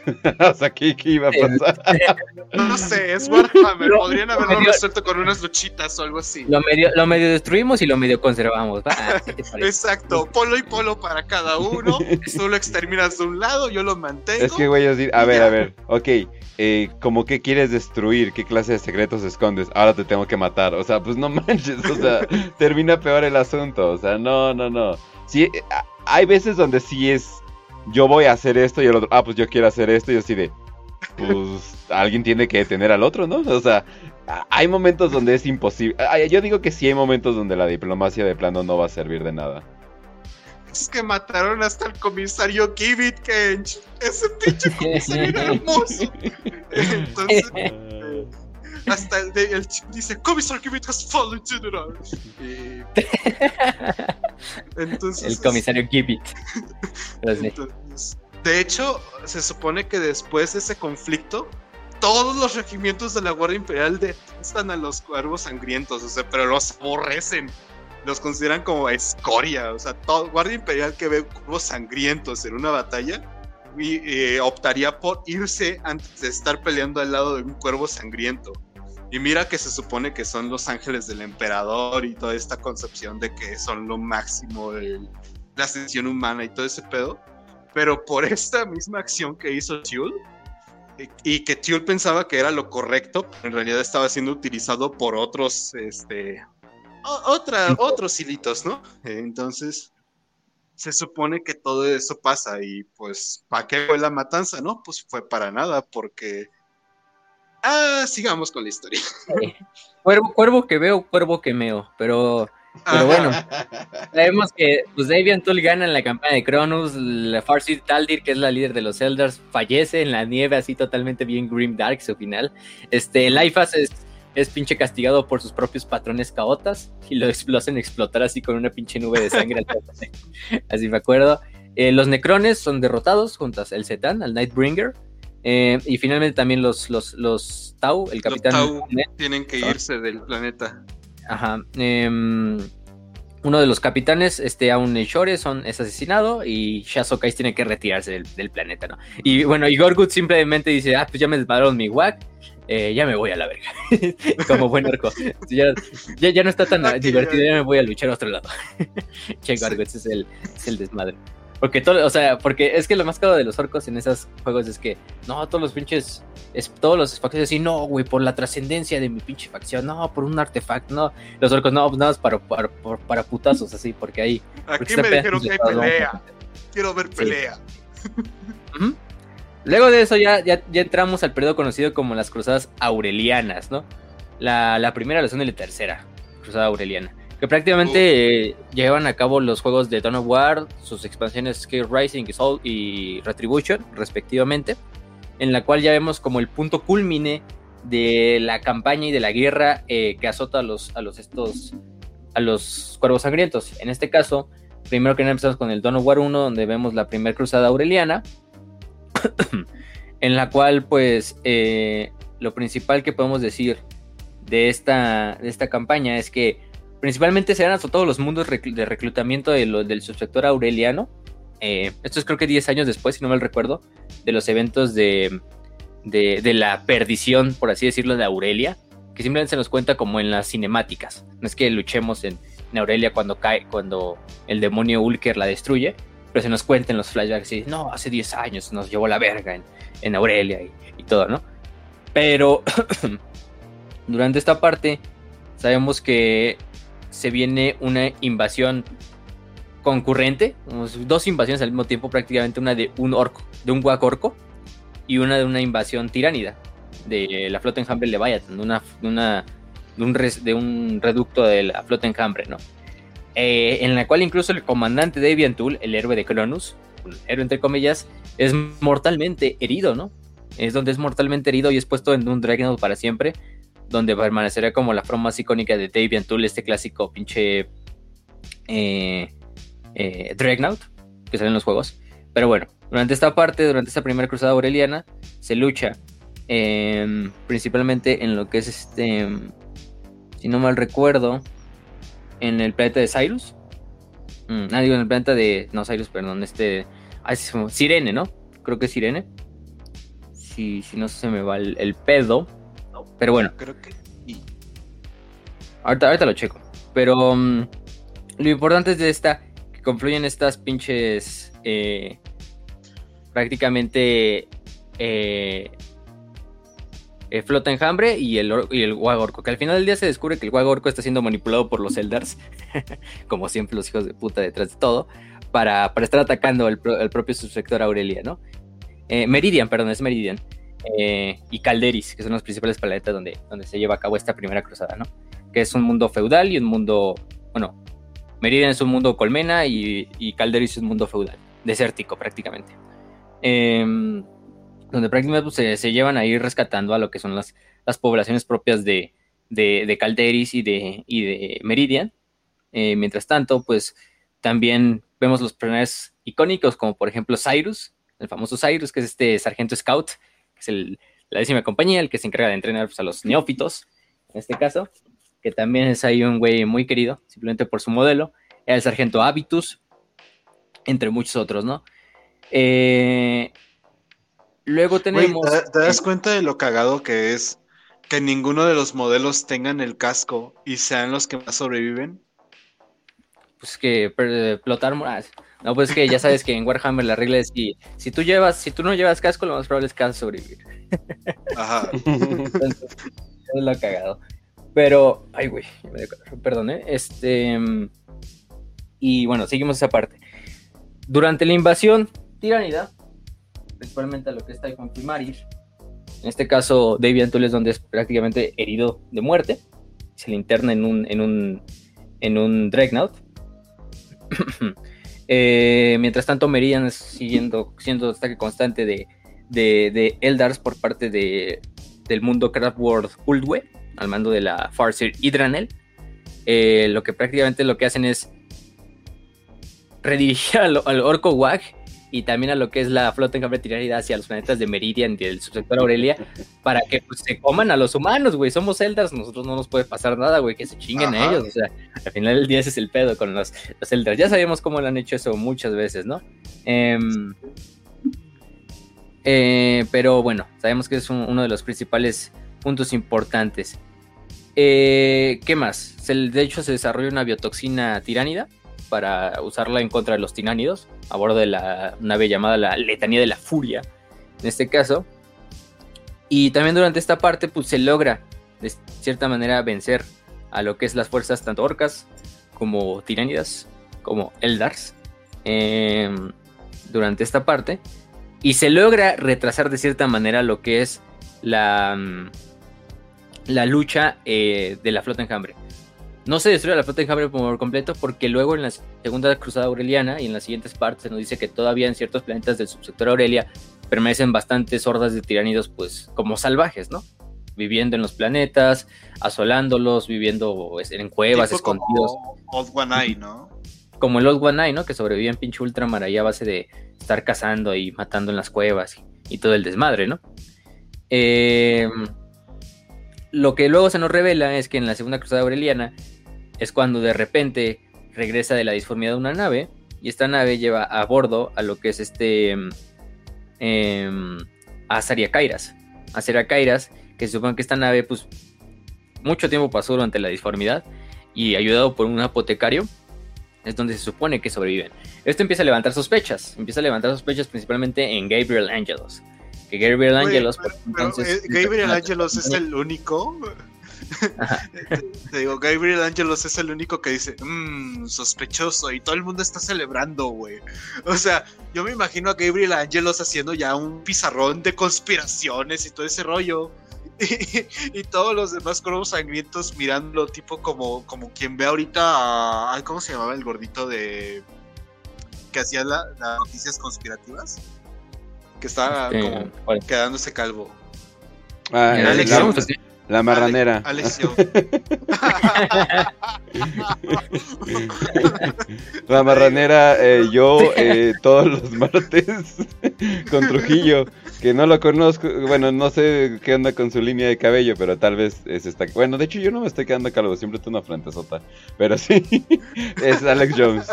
<laughs> o sea, ¿qué, qué iba a pasar? <laughs> No sé, es Warhammer. Podrían haberlo resuelto con unas luchitas o algo así. Lo medio, lo medio destruimos y lo medio conservamos. Va, ¿qué te parece? Exacto, polo y polo para cada uno. Tú lo exterminas de un lado, yo lo mantengo. Es que, güey, yo sí- a ver, a ver, ok, eh, como que quieres destruir, qué clase de secretos escondes, ahora te tengo que matar, o sea, pues no <laughs> manches, o sea, termina peor el asunto, o sea, no, no, no. Sí, eh, hay veces donde sí es, yo voy a hacer esto y el otro, ah, pues yo quiero hacer esto y así de, pues alguien tiene que detener al otro, ¿no? O sea, hay momentos donde es imposible, yo digo que sí hay momentos donde la diplomacia de plano no va a servir de nada. Es que mataron hasta el comisario Kivit Kench. Ese pinche comisario era hermoso. <laughs> Entonces, eh, hasta el, el dice: Comisario Kivit has fallen general. Y- <laughs> entonces, El comisario. <laughs> Entonces, de hecho, se supone que después de ese conflicto, todos los regimientos de la Guardia Imperial detestan a los cuervos sangrientos, o sea, pero los aborrecen. Los consideran como escoria, o sea, todo Guardia Imperial que ve cuervos sangrientos en una batalla y, eh, optaría por irse antes de estar peleando al lado de un cuervo sangriento. Y mira que se supone que son los ángeles del emperador y toda esta concepción de que son lo máximo de la ascensión humana y todo ese pedo pero por <laughs> esta misma acción que hizo Tuel y que Tuel pensaba que era lo correcto, en realidad estaba siendo utilizado por otros, este, otra, otros hilitos, ¿no? Eh, Entonces, se supone que todo eso pasa y pues, ¿para qué fue la matanza? No, pues fue para nada, porque... Ah, sigamos con la historia. Cuervo, cuervo que veo, cuervo que meo. Pero, pero bueno, <laughs> sabemos que pues, Davian Tool gana en la campaña de Cronus. La Farseer Taldir, que es la líder de los Eldars, fallece en la nieve, así totalmente bien Grim Dark, su final. Este, Laifas es, es pinche castigado por sus propios patrones caotas y lo, lo hacen explotar así con una pinche nube de sangre. <laughs> así me acuerdo. Eh, los Necrones son derrotados junto al Zetan, al Nightbringer. Eh, y finalmente también los, los, los Tau, el Los capitán. Tau tienen que Ah. irse del planeta. Ajá. em, uno de los capitanes, este Aun Shore, son, es asesinado y Shazokais tiene que retirarse del, del planeta, ¿no? Y bueno, y Gorgut simplemente dice, ah, pues ya me desmadraron mi WAC, eh, ya me voy a la verga. <laughs> Como buen orco. Ya, ya, ya no está tan Aquí, divertido, ya. me voy a luchar a otro lado. <laughs> che, Gorgut, ese es el, es el desmadre. Porque todo, o sea, porque es que lo más caro de los orcos en esos juegos es que, no, todos los pinches, es, todos los facciones así, no, güey, por la trascendencia de mi pinche facción, no, por un artefacto, no, los orcos, no, pues nada más para, para, para, para putazos, así, porque ahí. porque Aquí está me dijeron que hay pelea. Quiero ver pelea. Luego de eso ya, ya, ya entramos al periodo conocido como las cruzadas aurelianas, ¿no? La, la primera, la segunda y la tercera cruzada aureliana. Que prácticamente eh, llevan a cabo los juegos de Dawn of War, sus expansiones Scale Rising y, Soul y Retribution, respectivamente, en la cual ya vemos como el punto culmine de la campaña y de la guerra eh, que azota a los, a los estos a los cuervos sangrientos. En este caso, primero que nada empezamos con el Dawn of War 1, donde vemos la primera cruzada aureliana, <coughs> en la cual pues eh, lo principal que podemos decir de esta, de esta campaña es que principalmente se dan hasta todos los mundos de reclutamiento de lo- del subsector aureliano. Eh, esto es creo que 10 años después, si no mal recuerdo, de los eventos de, de, de la perdición, por así decirlo, de Aurelia, que simplemente se nos cuenta como en las cinemáticas. No es que luchemos en, en Aurelia cuando cae, cuando el demonio Ulker la destruye, pero se nos cuenta en los flashbacks y no, hace 10 años nos llevó la verga en, en Aurelia y, y todo, ¿no? Pero <clears throat> durante esta parte sabemos que se viene una invasión concurrente, dos invasiones al mismo tiempo, prácticamente una de un orco, de un guac orco, y una de una invasión tiránida de la flota enjambre Leviathan, de una, de una de un, de un reducto de la flota enjambre, ¿no? Eh, en la cual incluso el comandante de Avian Tool, el héroe de Cronus, un héroe entre comillas, es mortalmente herido, ¿no? Es donde es mortalmente herido y es puesto en un Dreadnought para siempre, donde permanecerá como la forma más icónica de Davian Tool, este clásico pinche eh, eh, que sale en los juegos. Pero bueno, durante esta parte, durante esta primera cruzada aureliana, se lucha em, principalmente en lo que es este, em, si no mal recuerdo, en el planeta de Cyrus. Mm, ah, digo, en el planeta de, no Cyrus, perdón, este, ah, es Sirene, ¿no? Creo que es Sirene. si, si no se me va el, pedo. Pero bueno. Creo que. Ahorita, ahorita lo checo. Pero mm, lo importante es de esta, que confluyen estas pinches eh, prácticamente eh, eh, flota enjambre y el, y el Wagorco, que al final del día se descubre que el Wagorco está siendo manipulado por los Eldars, <laughs> como siempre los hijos de puta detrás de todo, para, para estar atacando el, propio subsector Aurelia, ¿no? Eh, Meridian, perdón, es Meridian. Y Calderis, que son los principales planetas donde, donde se lleva a cabo esta primera cruzada, ¿no? Que es un mundo feudal y un mundo, bueno, Meridian es un mundo colmena y, y Calderis es un mundo feudal, desértico prácticamente. Em, donde prácticamente pues, se, llevan a ir rescatando a lo que son las, las poblaciones propias de, de, Calderis y de, y de Meridian. Eh, mientras tanto, pues también vemos los personajes icónicos, como por ejemplo Cyrus, el famoso Cyrus, que es este sargento scout, que es el, la décima compañía, el que se encarga de entrenar pues, a los neófitos, en este caso, que también es ahí un güey muy querido, simplemente por su modelo, el sargento Habitus, entre muchos otros, ¿no? Eh, luego tenemos. ¿te, das cuenta de lo cagado que es que ninguno de los modelos tengan el casco y sean los que más sobreviven? Pues que explotar No, pues que ya sabes que en Warhammer la regla es que si tú llevas, si tú no llevas casco, lo más probable es que vas a sobrevivir. Ajá. es lo cagado. Pero, ay, güey, perdón, ¿eh? Este. Y bueno, seguimos esa parte. Durante la invasión, tiranida, principalmente a lo que está con Primaris. En este caso, David Antules, donde es prácticamente herido de muerte. Se le interna en un, en un, en un Dreadnought. <clears throat> Eh, mientras tanto, Meridian siguiendo, siendo ataque constante de, Eldars por parte de, del mundo Craftworld Uldwe, al mando de la Farseer Hydranel. Eh, lo que prácticamente lo que hacen es redirigir al, al Orco Wag y también a lo que es la flota en cambio tirarida hacia los planetas de Meridian y del subsector Aurelia para que pues, se coman a los humanos, güey. Somos Eldars, nosotros no nos puede pasar nada, güey, que se chinguen a ellos. O sea, al final del día ese es el pedo con los, los Eldars. Ya sabemos cómo lo han hecho eso muchas veces, ¿no? Em, eh, pero bueno, sabemos que es uno de los principales puntos importantes. Eh, ¿Qué más? de hecho, se desarrolla una biotoxina tiránida para usarla en contra de los tinánidos a bordo de la nave llamada la Letanía de la Furia, en este caso. Y también durante esta parte pues se logra de cierta manera vencer a lo que es las fuerzas tanto orcas como tiránidas como eldars em, durante esta parte y se logra retrasar de cierta manera lo que es la, mm, la lucha eh, de la flota enjambre. No se destruye la flota de Hammer por completo porque luego en la segunda cruzada aureliana y en las siguientes partes nos dice que todavía en ciertos planetas del subsector Aurelia permanecen bastantes hordas de tiránidos pues como salvajes, ¿no? Viviendo en los planetas, asolándolos, viviendo en cuevas, escondidos. Como Eye, ¿no? Como el Old One Eye, ¿no? Que sobrevive en pinche ultramar ahí a base de estar cazando y matando en las cuevas y, todo el desmadre, ¿no? Eh, lo que luego se nos revela es que en la segunda cruzada aureliana es cuando de repente regresa de la disformidad una nave y esta nave lleva a bordo a lo que es este eh, a Saria Kairas. A Saria Kairas, que se supone que esta nave pues mucho tiempo pasó durante la disformidad y ayudado por un apotecario es donde se supone que sobreviven. Esto empieza a levantar sospechas, empieza a levantar sospechas principalmente en Gabriel Angelos que Gabriel Angelos. entonces, Gabriel Angelos es el único. te, digo, Gabriel Angelos es el único que dice, mmm, sospechoso, y todo el mundo está celebrando, güey. O sea, yo me imagino a Gabriel Angelos haciendo ya un pizarrón de conspiraciones y todo ese rollo. <laughs> Y, todos los demás cuervos sangrientos mirándolo, tipo como, como quien ve ahorita a. ¿Cómo se llamaba el gordito de. que hacía las noticias conspirativas? Que está este, como quedándose calvo. Ah, la, marranera. <laughs> la marranera, eh, yo eh, todos los martes <laughs> con Trujillo, que no lo conozco, bueno, no sé qué onda con su línea de cabello, pero tal vez es esta. Bueno, de hecho yo no me estoy quedando calvo, siempre tengo una frente sota, pero sí, <laughs> es Alex Jones.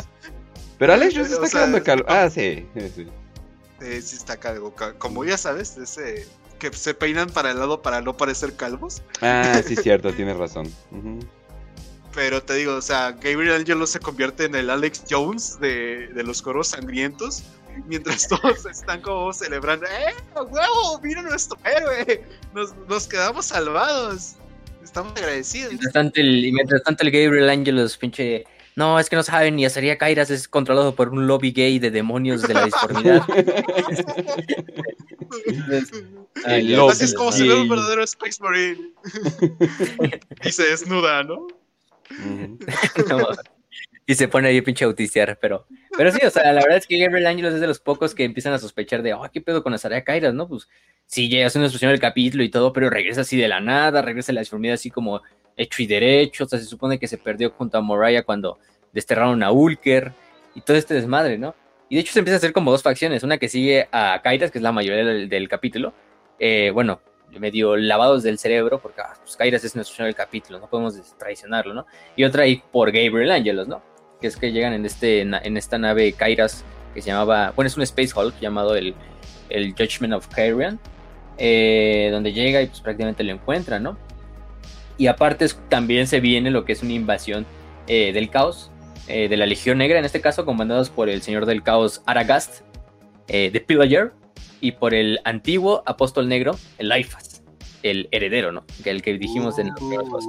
Pero Alex Jones está quedando calvo. Ah, sí, sí. Eh, sí está calvo. Como ya sabes, ese que se peinan para el lado para no parecer calvos. Ah, sí, <laughs> cierto, tienes razón. Pero te digo, o sea, Gabriel Angelo se convierte en el Alex Jones de, de los coros sangrientos. Mientras <laughs> todos están como celebrando, ¡eh, huevo! ¡Mira nuestro héroe! Nos, nos quedamos salvados. Estamos agradecidos. Mientras tanto, el, mientras tanto el Gabriel Angelos, pinche no, es que no saben, ni Azaria Kairas es controlado por un lobby gay de demonios de la disformidad. <laughs> Así es como se ve un verdadero Space Marine. <laughs> y se desnuda, <laughs> ¿no? y se pone ahí pinche autistear, pero, pero sí, o sea, la verdad es que Gabriel Angelos es de los pocos que empiezan a sospechar de, oh, ¿qué pedo con Azaria Kairas, no? Pues sí, llega a una expresión del capítulo y todo, pero regresa así de la nada, regresa a la disformidad así como hecho y derecho, o sea, se supone que se perdió junto a Moraya cuando desterraron a Ulker y todo este desmadre, ¿no? Y de hecho se empieza a hacer como dos facciones, una que sigue a Kairas, que es la mayoría del, capítulo, eh, bueno, medio lavados del cerebro, porque ah, pues Kairas es nuestro del capítulo, no podemos traicionarlo, ¿no? Y otra ahí por Gabriel Angelos, ¿no? Que es que llegan en, este, en esta nave Kairas que se llamaba, bueno, es un Space Hulk llamado el, el Judgment of Kyrian, eh, donde llega y pues prácticamente lo encuentra, ¿no? Y aparte también se viene lo que es una invasión eh, del caos, eh, de la Legión Negra, en este caso comandados por el Señor del Caos Aragast, eh, de Pillager, y por el antiguo Apóstol Negro, el Aifas, el heredero, ¿no? Que el que dijimos en uh.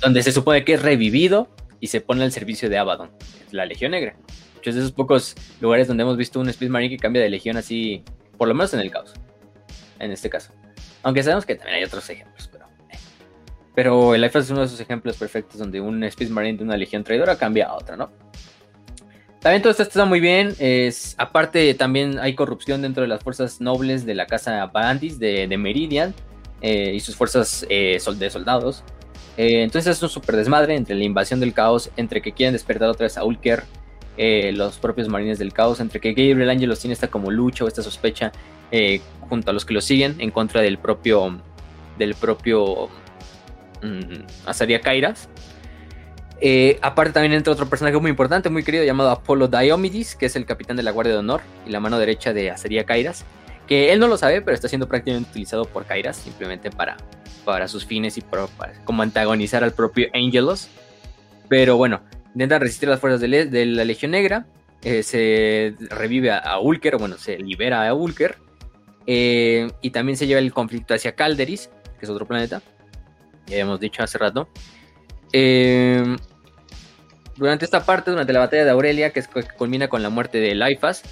donde se supone que es revivido y se pone al servicio de Abaddon, la Legión Negra. Muchos de esos pocos lugares donde hemos visto un Space Marine que cambia de legión así, por lo menos en el caos, en este caso. Aunque sabemos que también hay otros ejemplos, pero el IFAS es uno de esos ejemplos perfectos donde un Space Marine de una legión traidora cambia a otra, ¿no? También todo esto está muy bien. Es, aparte, también hay corrupción dentro de las fuerzas nobles de la casa Bandis de, Meridian eh, y sus fuerzas eh, de soldados. Eh, entonces es un super desmadre entre la invasión del caos, entre que quieren despertar otra vez a Ulker, los propios marines del caos, entre que Gabriel Angel los tiene esta como lucha o esta sospecha junto a los que lo siguen en contra del propio del propio Azaria Kairas. Eh, aparte también entra otro personaje muy importante, muy querido, llamado Apolo Diomedes, que es el capitán de la Guardia de Honor y la mano derecha de Azaria Kairas, que él no lo sabe, pero está siendo prácticamente utilizado por Kairas, simplemente para, para sus fines y para, como antagonizar al propio Angelos. Pero bueno, intenta resistir las fuerzas de, la Legión Negra, eh, se revive a, Ulker, bueno, se libera a Ulker, eh, y también se lleva el conflicto hacia Calderis, que es otro planeta ya habíamos dicho hace rato. Eh, durante esta parte, durante la batalla de Aurelia, que, culmina con la muerte de Laifas,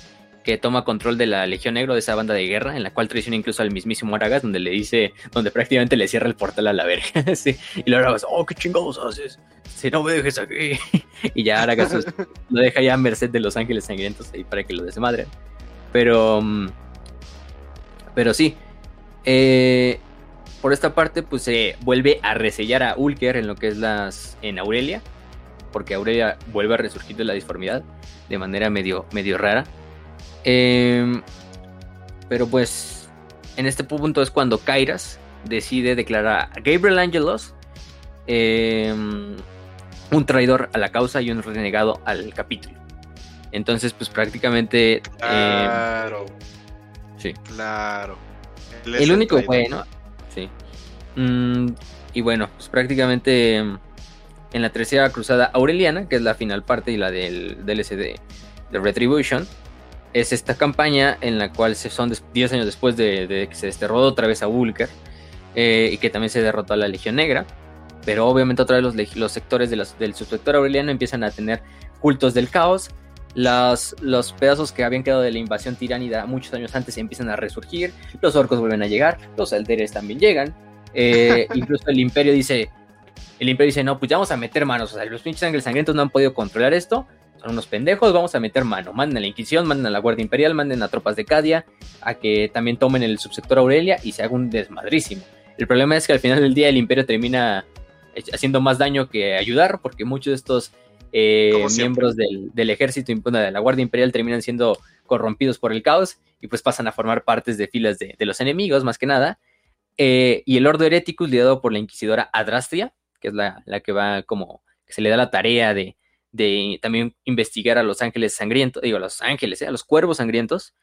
que toma control de la Legión Negro, de esa banda de guerra, en la cual traiciona incluso al mismísimo Aragas, donde le dice, donde prácticamente le cierra el portal a la verga. <laughs> Y luego Aragas, oh, qué chingados haces, si no me dejes aquí. <laughs> y ya Aragas pues, <laughs> lo deja ya a merced de los ángeles sangrientos ahí para que lo desmadren. Pero, mm, pero sí, eh, por esta parte, pues se vuelve a resellar a Ulker en lo que es las. en Aurelia. Porque Aurelia vuelve a resurgir de la disformidad. De manera medio, medio rara. Em, pero pues. En este punto es cuando Kairas decide declarar a Gabriel Angelos. Em, un traidor a la causa y un renegado al capítulo. Entonces, pues prácticamente. Em, claro. sí. Claro. El único bueno, Sí. Mm, y bueno, pues prácticamente mm, en la tercera cruzada aureliana, que es la final parte y la del DLC de, Retribution, es esta campaña en la cual se son 10 años después de, que se desterró otra vez a Vulker eh, y que también se derrotó a la Legión Negra. Pero obviamente otra vez los, los sectores del subsector aureliano empiezan a tener cultos del caos. Los, los pedazos que habían quedado de la invasión tiránida muchos años antes empiezan a resurgir. Los orcos vuelven a llegar. Los alderes también llegan. Eh, <laughs> incluso el imperio dice, el imperio dice, no, pues ya vamos a meter manos, o sea, los pinches ángeles sangrientos no han podido controlar esto, son unos pendejos, vamos a meter mano, manden a la Inquisición, manden a la Guardia Imperial, manden a tropas de Cadia, a que también tomen el subsector Aurelia y se haga un desmadrísimo. El problema es que al final del día el imperio termina haciendo más daño que ayudar, porque muchos de estos eh, miembros del, del, ejército, de la Guardia Imperial terminan siendo corrompidos por el caos y pues pasan a formar partes de filas de, de los enemigos, más que nada. Eh, y el Ordo Hereticus, liderado por la inquisidora Adrastria, que es la, que va como, que se le da la tarea de, también investigar a los ángeles sangrientos, digo, a los ángeles, eh, a los cuervos sangrientos,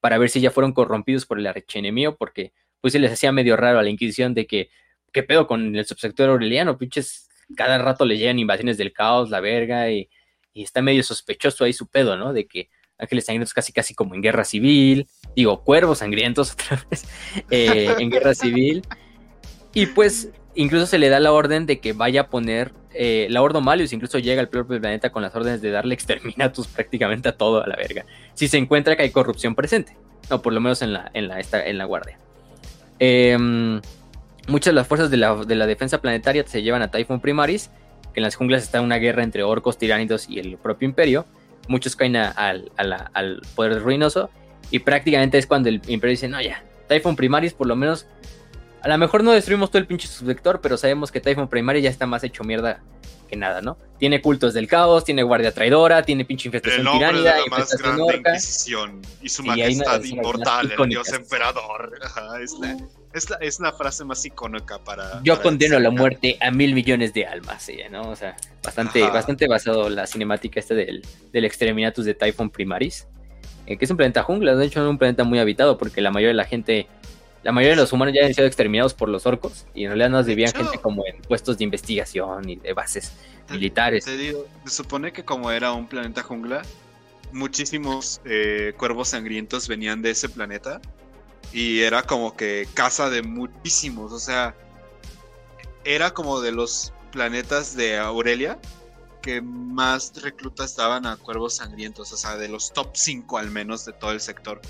para ver si ya fueron corrompidos por el archenemigo, porque pues se les hacía medio raro a la Inquisición de que, ¿qué pedo con el subsector aureliano? Pinches, cada rato le llegan invasiones del caos, la verga, y, está medio sospechoso ahí su pedo, ¿no? De que Ángeles Sangrientos casi casi como en guerra civil, digo, cuervos sangrientos <laughs> otra vez, eh, en guerra civil. Y pues incluso se le da la orden de que vaya a poner eh, la Ordo Malius, incluso llega al propio planeta con las órdenes de darle exterminatus <laughs> prácticamente a todo a la verga. Si se encuentra que hay corrupción presente, o por lo menos en la, en la, en la guardia. Em, muchas de las fuerzas de la, de la, defensa planetaria se llevan a Typhon Primaris, que en las junglas está una guerra entre orcos tiránidos y el propio imperio muchos caen al, poder ruinoso y prácticamente es cuando el imperio dice, no, ya, Typhon Primaris por lo menos, a lo mejor no destruimos todo el pinche subvector, pero sabemos que Typhon Primaris ya está más hecho mierda que nada, ¿no? Tiene cultos del caos, tiene guardia traidora, tiene pinche infestación tiránida, infestación orca. Y su majestad inmortal, el dios emperador. es la es la, es frase más icónica para. Yo condeno la muerte a mil millones de almas, ¿no? O sea, bastante, bastante basado la cinemática esta del, del Exterminatus de Typhon Primaris, eh, que es un planeta jungla, de hecho, es un planeta muy habitado porque la mayoría de la gente, la mayoría de los humanos ya han sido exterminados por los orcos y en realidad nos vivían gente como en puestos de investigación y de bases militares. Te digo, se supone que como era un planeta jungla, muchísimos eh, cuervos sangrientos venían de ese planeta y era como que casa de muchísimos, o sea, era como de los planetas de Aurelia que más reclutas daban a cuervos sangrientos, o sea, de los top 5 al menos de todo el sector.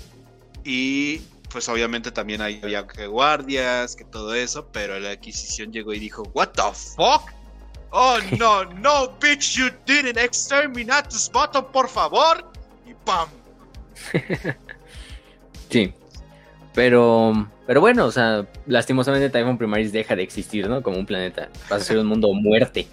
Y pues obviamente también había que guardias, que todo eso, pero la adquisición llegó y dijo, "What the fuck? Oh <laughs> no, no, bitch, you didn't exterminate tus bottom, por favor." Y pam. <laughs> Sí. Pero, pero bueno, o sea, lastimosamente Typhon Primaris deja de existir, ¿no? Como un planeta. Va a ser un mundo muerte.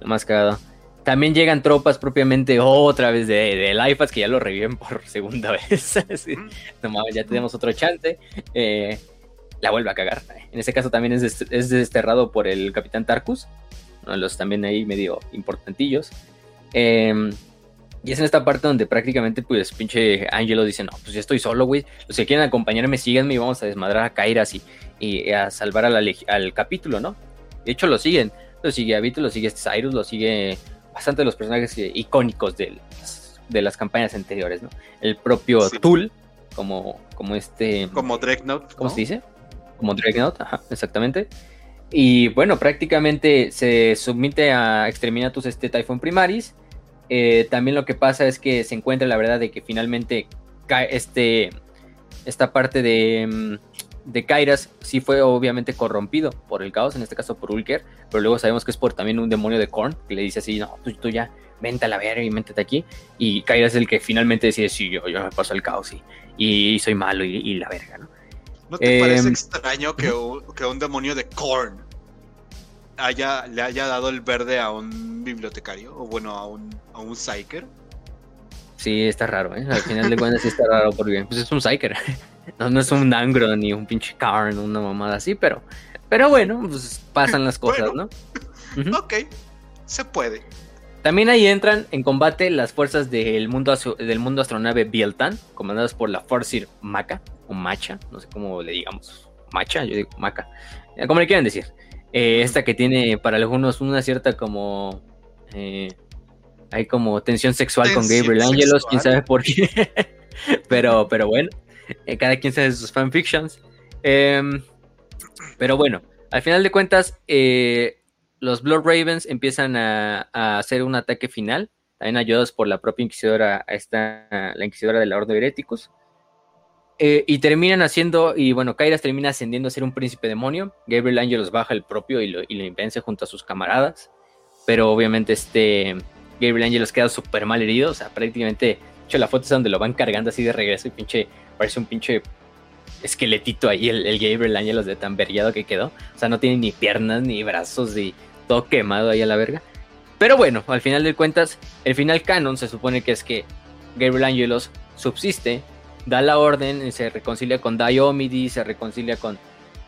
Lo más cagado. También llegan tropas propiamente otra vez de, de que ya lo reviven por <laughs> segunda vez. <laughs> no ya tenemos otro chante. Eh, la vuelve a cagar. En ese caso también es, es desterrado por el capitán Tarkus. Uno de los también ahí medio importantillos. Eh, y es en esta parte donde prácticamente, pues, pinche Angelo dice, no, pues yo estoy solo, güey. Los que quieren acompañarme, síganme y vamos a desmadrar a Kairas y, y a salvar al capítulo, ¿no? De hecho, lo siguen. Lo sigue Abito, lo sigue Cyrus, lo sigue bastante de los personajes icónicos de, de las campañas anteriores, ¿no? El propio Tool, como, como este... Como Dreadnought. ¿Cómo se dice? Como Dreadnought, ajá, exactamente. Y bueno, prácticamente se submite a Exterminatus este Typhon Primaris eh, también lo que pasa es que se encuentra la verdad de que finalmente este, esta parte de, mm, de Kairas sí fue obviamente corrompido por el caos, en este caso por Ulker, pero luego sabemos que es por también un demonio de Korn que le dice así, no, tú, ya, vente a la verga y métete aquí. Y Kairas es el que finalmente decide, sí, yo, yo me paso el caos y, y soy malo y, la verga, ¿no? ¿No te parece em, extraño que, que un demonio de Korn haya, le haya dado el verde a un bibliotecario, o bueno, a un, a un psyker. Sí, está raro, ¿eh? Al final de cuentas sí está raro porque pues es un psyker. <laughs> No, no es un Angro ni un pinche Karn, una mamada así, pero, pero bueno, pues pasan las cosas, ¿no? Ok, se puede. También ahí entran en combate las fuerzas del mundo, del mundo astronave Bieltan, comandadas por la Forcir Maca, o Macha, no sé cómo le digamos. Macha, yo digo Maca, como le quieran decir. Eh, esta que tiene para algunos una cierta como... Eh, hay como tensión sexual con Gabriel Angelos, quién sabe por qué. <laughs> pero, pero bueno, eh, cada quien sabe sus fanfictions. Em, pero bueno, al final de cuentas, los Blood Ravens empiezan a, hacer un ataque final, también ayudados por la propia Inquisidora, esta, la Inquisidora de la Orden de Heréticos. Eh, y terminan haciendo, y bueno, Kairas termina ascendiendo a ser un príncipe demonio. Gabriel Angelos baja el propio y lo, y vence junto a sus camaradas. Pero obviamente este Gabriel Angelos queda súper mal herido. O sea, prácticamente, hecho, la foto es donde lo van cargando así de regreso y pinche, parece un pinche esqueletito ahí, el, Gabriel Angelos de tan vergueado que quedó. O sea, no tiene ni piernas ni brazos y todo quemado ahí a la verga. Pero bueno, al final de cuentas, el final canon se supone que es que Gabriel Angelos subsiste da la orden, y se reconcilia con Diomidis, se reconcilia con,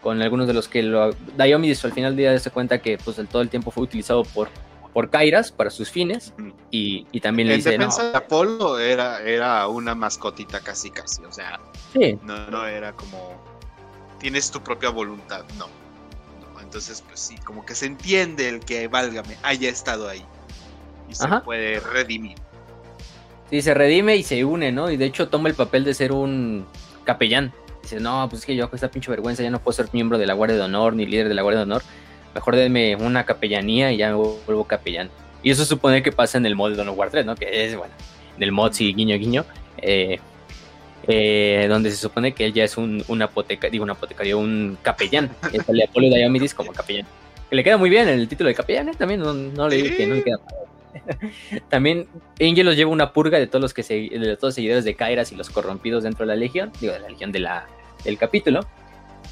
con algunos de los que lo... Diomidis al final del día se cuenta que pues todo el tiempo fue utilizado por, por Kairas para sus fines y, también le dice... defensa de Apolo era, era una mascotita casi casi, o sea, no, no era como... tienes tu propia voluntad. No. no. Entonces, pues sí, como que se entiende el que, válgame, haya estado ahí. Y se Ajá. puede redimir. Sí, se redime y se une, ¿no? Y de hecho toma el papel de ser un capellán. Dice, no, pues es que yo con esta pinche vergüenza ya no puedo ser miembro de la Guardia de Honor ni líder de la Guardia de Honor. Mejor denme una capellanía y ya me vuelvo capellán. Y eso supone que pasa en el mod de of War 3, ¿no? Que es, bueno, en el mod sí, guiño, guiño. eh, eh, donde se supone que él ya es un, un apoteca, digo, un apotecario, un capellán. Y sale Apolo Diomidis como capellán. Que le queda muy bien el título de capellán, ¿eh? También no, no le digo que no le queda mal. <laughs> También Angelos lleva una purga de todos los que se, de todos los seguidores de Kairas y los corrompidos dentro de la legión, digo, de la legión de la, del capítulo.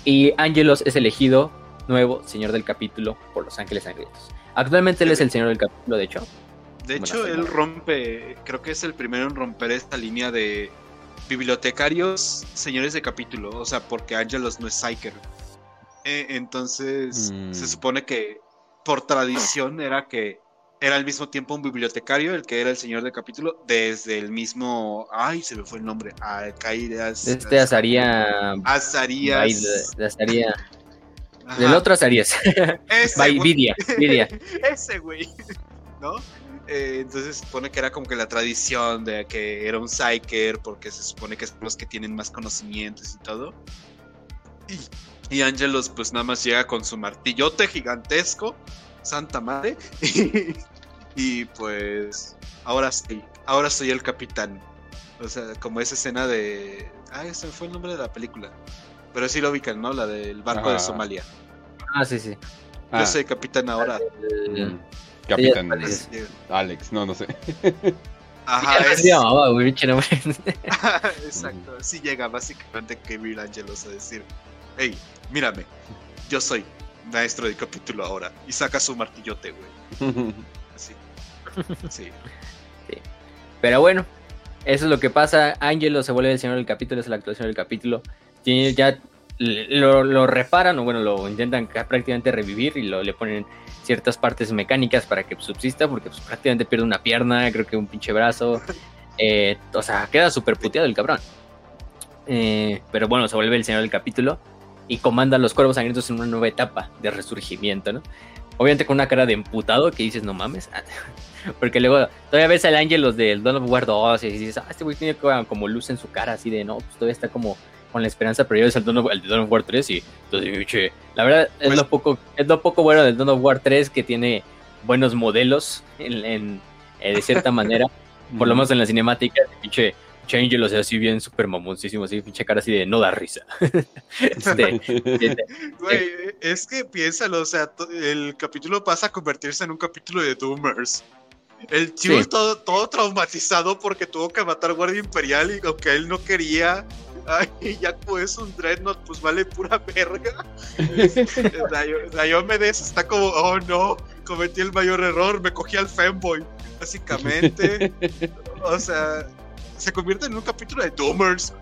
Y Angelos es elegido nuevo señor del capítulo por los ángeles sangrientos. Actualmente él es el señor del capítulo, de hecho. De hecho, él rompe, creo que es el primero en romper esta línea de bibliotecarios, señores de capítulo, o sea, porque Angelos no es Psyker. Eh, entonces, Mm. se supone que por tradición era que era al mismo tiempo un bibliotecario, el que era el señor de capítulo, desde el mismo, ay, se me fue el nombre, Alcaidas. Este Azaría. Azarías. Azaría. Del otro Azarías. <laughs> ese. Vidia. Vidia. <laughs> Ese güey, <laughs> ¿no? Eh, entonces se supone que era como que la tradición de que era un psyker porque se supone que son los que tienen más conocimientos y todo. Y, y Angelos pues nada más llega con su martillote gigantesco, santa madre, <laughs> y, y, pues ahora sí, ahora soy el capitán. O sea, como esa escena de... Ah, ese fue el nombre de la película. Pero sí lo ubican, ¿no? La del barco de. Somalia. Ah, sí, sí. Ah, Yo soy capitán ahora. Mm, Capitán Así, Alex, no, no sé. Ajá, Ya es- se llamaba, güey. <laughs> <laughs> Exacto, así llega básicamente Kevin Angelos a decir, hey, mírame, yo soy maestro de capítulo ahora. Y saca su martillote, güey. <laughs> Así. Sí. Pero bueno, eso es lo que pasa. Angelo se vuelve el señor del capítulo, es la actuación del capítulo. Tiene ya lo, lo reparan o bueno, lo intentan ca- prácticamente revivir y lo, le ponen ciertas partes mecánicas para que subsista porque pues, prácticamente pierde una pierna, creo que un pinche brazo. <laughs> Eh, o sea, queda súper puteado el cabrón. Eh, pero bueno, se vuelve el señor del capítulo y comanda a los cuervos sangrientos en una nueva etapa de resurgimiento, ¿no? Obviamente con una cara de emputado que dices, no mames. <laughs> Porque luego todavía ves al ángel los del Dawn of War 2 y dices, ah, este güey tiene como- luz en su cara, así de, no, pues todavía está como con la esperanza, pero ya ves al Dawn of, de Dawn of War 3 y entonces, che, la verdad es, Pues- lo poco, es lo poco bueno del Dawn of War 3 que tiene buenos modelos en, en- eh, de cierta <laughs> manera, por lo menos en la cinemática, pinche, pinche Angel, o sea, así bien súper mamoncísimo, así pinche cara así de no da risa. <laughs> Este, de- <laughs> Güey, es que piénsalo, o sea, to- el capítulo pasa a convertirse en un capítulo de Doomers. El Chul Sí. todo, todo traumatizado porque tuvo que matar Guardia Imperial y aunque él no quería. <laughs> Ay, ya pues un Dreadnought, pues vale pura verga. Diomedes está como, oh no, cometí el mayor error, me cogí al fanboy, básicamente. o sea, se convierte en un capítulo de Doomers.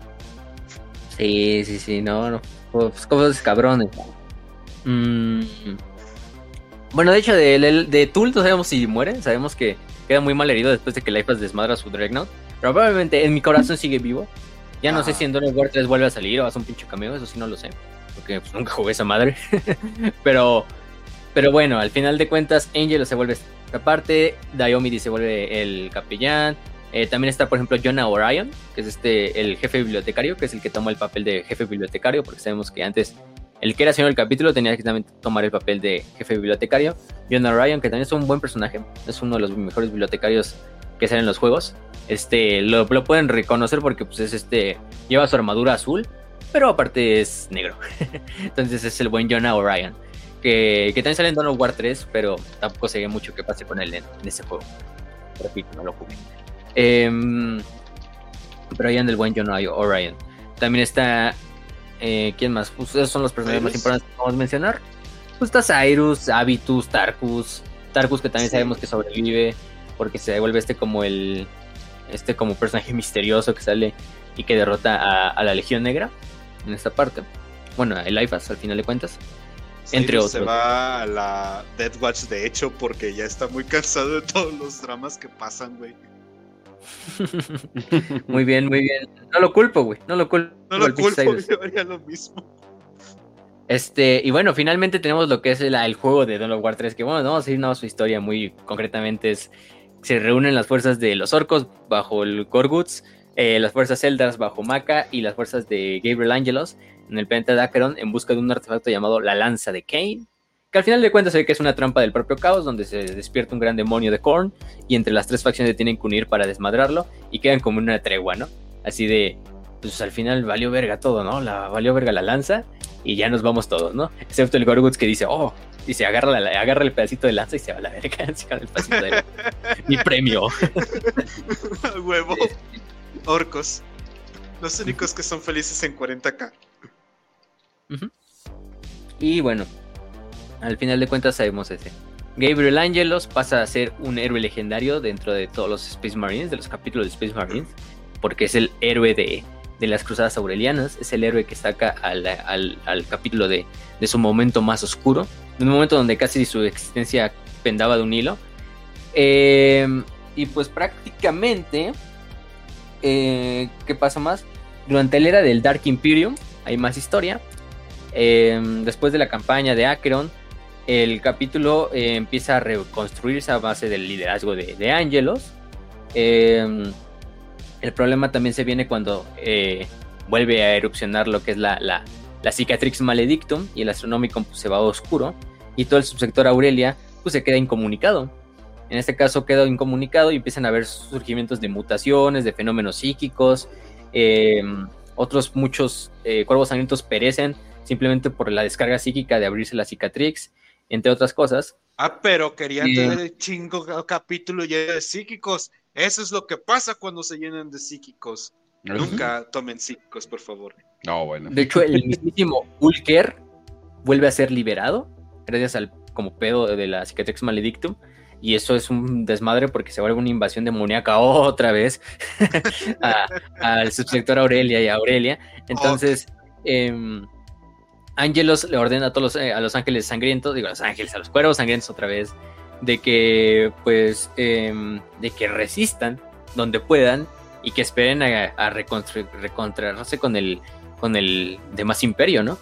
Sí, sí, sí, no, no. Pues como esos cabrones. Mm. Bueno, de hecho, de, de, de Tool no sabemos si muere. Sabemos que queda muy mal herido después de que Lifeas desmadra su Dreadnought. Pero probablemente en mi corazón sigue vivo. Ya no sé Ajá. si en Dawn of War 3 vuelve a salir o hace un pinche cameo. Eso sí no lo sé. Porque pues, nunca jugué esa madre. <laughs> pero, pero bueno, al final de cuentas, Angel se vuelve esta parte. Diomedy se vuelve el capellán. Eh, también está, por ejemplo, Jonah Orion, que es este el jefe bibliotecario, que es el que toma el papel de jefe bibliotecario, porque sabemos que antes el que era señor del capítulo tenía que también tomar el papel de jefe bibliotecario. Jonah Orion, que también es un buen personaje, es uno de los mejores bibliotecarios que salen en los juegos. Este, lo, lo pueden reconocer porque pues es este, lleva su armadura azul, pero aparte es negro. <laughs> Entonces es el buen Jonah Orion. Que, que también sale en Dawn War 3, pero tampoco se ve mucho que pase con él en, en ese juego. Repito, no lo jugué. Em, pero ahí anda el buen John Orion. También está. eh, ¿Quién más? Pues esos son los personajes más importantes que a mencionar. Pues está Cyrus, Avitus, Tarkus. Tarkus que también Sí. sabemos que sobrevive. Porque se vuelve este como el. Este como personaje <laughs> misterioso que sale y que derrota a, a la Legión Negra. En esta parte. Bueno, el Ifas al final de cuentas. Entre Cyrus Se otros. va a la Death Watch, de hecho, porque ya está muy cansado de todos los dramas que pasan, güey. <laughs> muy bien, muy bien. No lo culpo, güey. No lo culpo. No lo culpo, yo haría lo mismo. Este, y bueno, finalmente tenemos lo que es el, el juego de Dawn of War 3, que bueno, no vamos a ir no, su historia muy concretamente es, se reúnen las fuerzas de los orcos bajo el Gorguts, eh, las fuerzas Eldars bajo Maka y las fuerzas de Gabriel Angelos en el planeta de Acheron en busca de un artefacto llamado la Lanza de Kane, que al final de cuentas se ve que es una trampa del propio caos donde se despierta un gran demonio de Korn y entre las tres facciones tienen que unir para desmadrarlo y quedan como una tregua, ¿no? Así de, pues al final valió verga todo, ¿no? La, valió verga la lanza y ya nos vamos todos, ¿no? Excepto el Gorguts que dice, oh, dice, agarra, la, agarra el pedacito de lanza y se va a la verga, <laughs> se el pedacito de mi premio. <laughs> Huevo. Orcos. Los únicos que son felices en 40k. Y bueno, al final de cuentas sabemos ese. Gabriel Angelos pasa a ser un héroe legendario dentro de todos los Space Marines, de los capítulos de Space Marines, porque es el héroe de, las Cruzadas Aurelianas, es el héroe que saca al, al, capítulo de, de, su momento más oscuro, de un momento donde casi su existencia pendaba de un hilo. Em, y pues prácticamente, eh, ¿qué pasa más? Durante la era del Dark Imperium hay más historia. Em, después de la campaña de Acheron, el capítulo eh, empieza a reconstruirse a base del liderazgo de, de Angelos. Em, el problema también se viene cuando eh, vuelve a erupcionar lo que es la, la, Cicatrix Maledictum y el Astronomicon pues, se va oscuro y todo el subsector Aurelia pues se queda incomunicado. En este caso queda incomunicado y empiezan a haber surgimientos de mutaciones, de fenómenos psíquicos. Em, otros muchos eh, cuervos sangrientos perecen simplemente por la descarga psíquica de abrirse la cicatrix entre otras cosas. Ah, pero querían tener el chingo capítulo lleno de psíquicos. Eso es lo que pasa cuando se llenan de psíquicos. Nunca tomen psíquicos, por favor. No, bueno. De hecho, el mismísimo Ulker vuelve a ser liberado gracias al como pedo de la Cicatrix Maledictum. Y eso es un desmadre porque se vuelve una invasión demoníaca otra vez <laughs> al subsector Aurelia y Aurelia. Entonces, em, Ángelos le ordena a todos los, eh, a los ángeles sangrientos, digo a los ángeles, a los cuervos sangrientos otra vez, de que pues em, de que resistan donde puedan y que esperen a, recontrarse con el con el demás imperio, ¿no?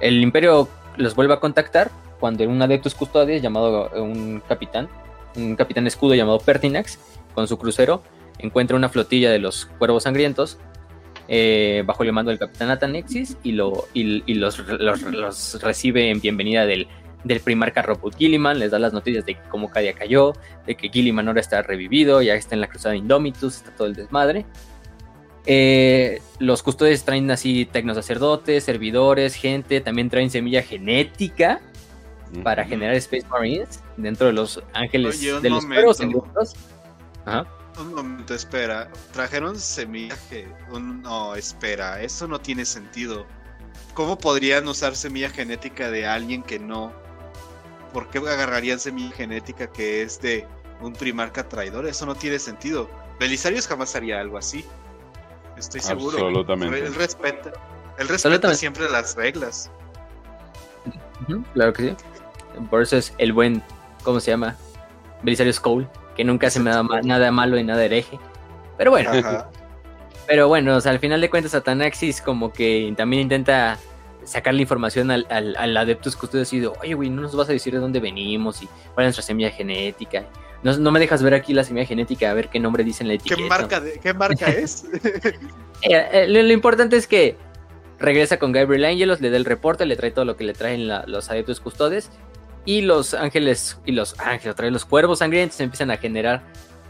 El imperio los vuelve a contactar cuando un adeptus custodes llamado un capitán, un capitán escudo llamado Pertinax, con su crucero, encuentra una flotilla de los cuervos sangrientos eh, bajo el mando del capitán Atanexis y, lo, y, los, los, recibe en bienvenida del, del primarca Robot Gilliman, les da las noticias de cómo Cadia cayó, de que Gilliman ahora está revivido, ya está en la cruzada Indomitus, está todo el desmadre. Eh, los custodios traen así tecnosacerdotes, servidores, gente, también traen semilla genética para generar Space Marines dentro de los ángeles de los perros. Ajá. Un momento, espera. Trajeron semillaje. No, espera. Eso no tiene sentido. ¿Cómo podrían usar semilla genética de alguien que no? ¿Por qué agarrarían semilla genética que es de un primarca traidor? Eso no tiene sentido. Belisarius jamás haría algo así. Estoy seguro. Absolutamente. Él respeta. Él respeta siempre las reglas. Claro que sí. Por eso es el buen. ¿Cómo se llama? Belisarius Cole que nunca se me da nada malo y nada hereje. Pero bueno. Pero bueno, al final de cuentas, Atanaxis como que también intenta sacar la información al, al, Adeptus Custodios y oye, güey, no nos vas a decir de dónde venimos y cuál es nuestra semilla genética. No, me dejas ver aquí la semilla genética, a ver qué nombre dice en la etiqueta. ¿Qué marca, ¿qué marca es? <laughs> Eh, eh, lo, importante es que regresa con Gabriel Angelos, le da el reporte, le trae todo lo que le traen los Adeptus Custodes y los ángeles y los ángeles, otra vez los cuervos sangrientos empiezan a generar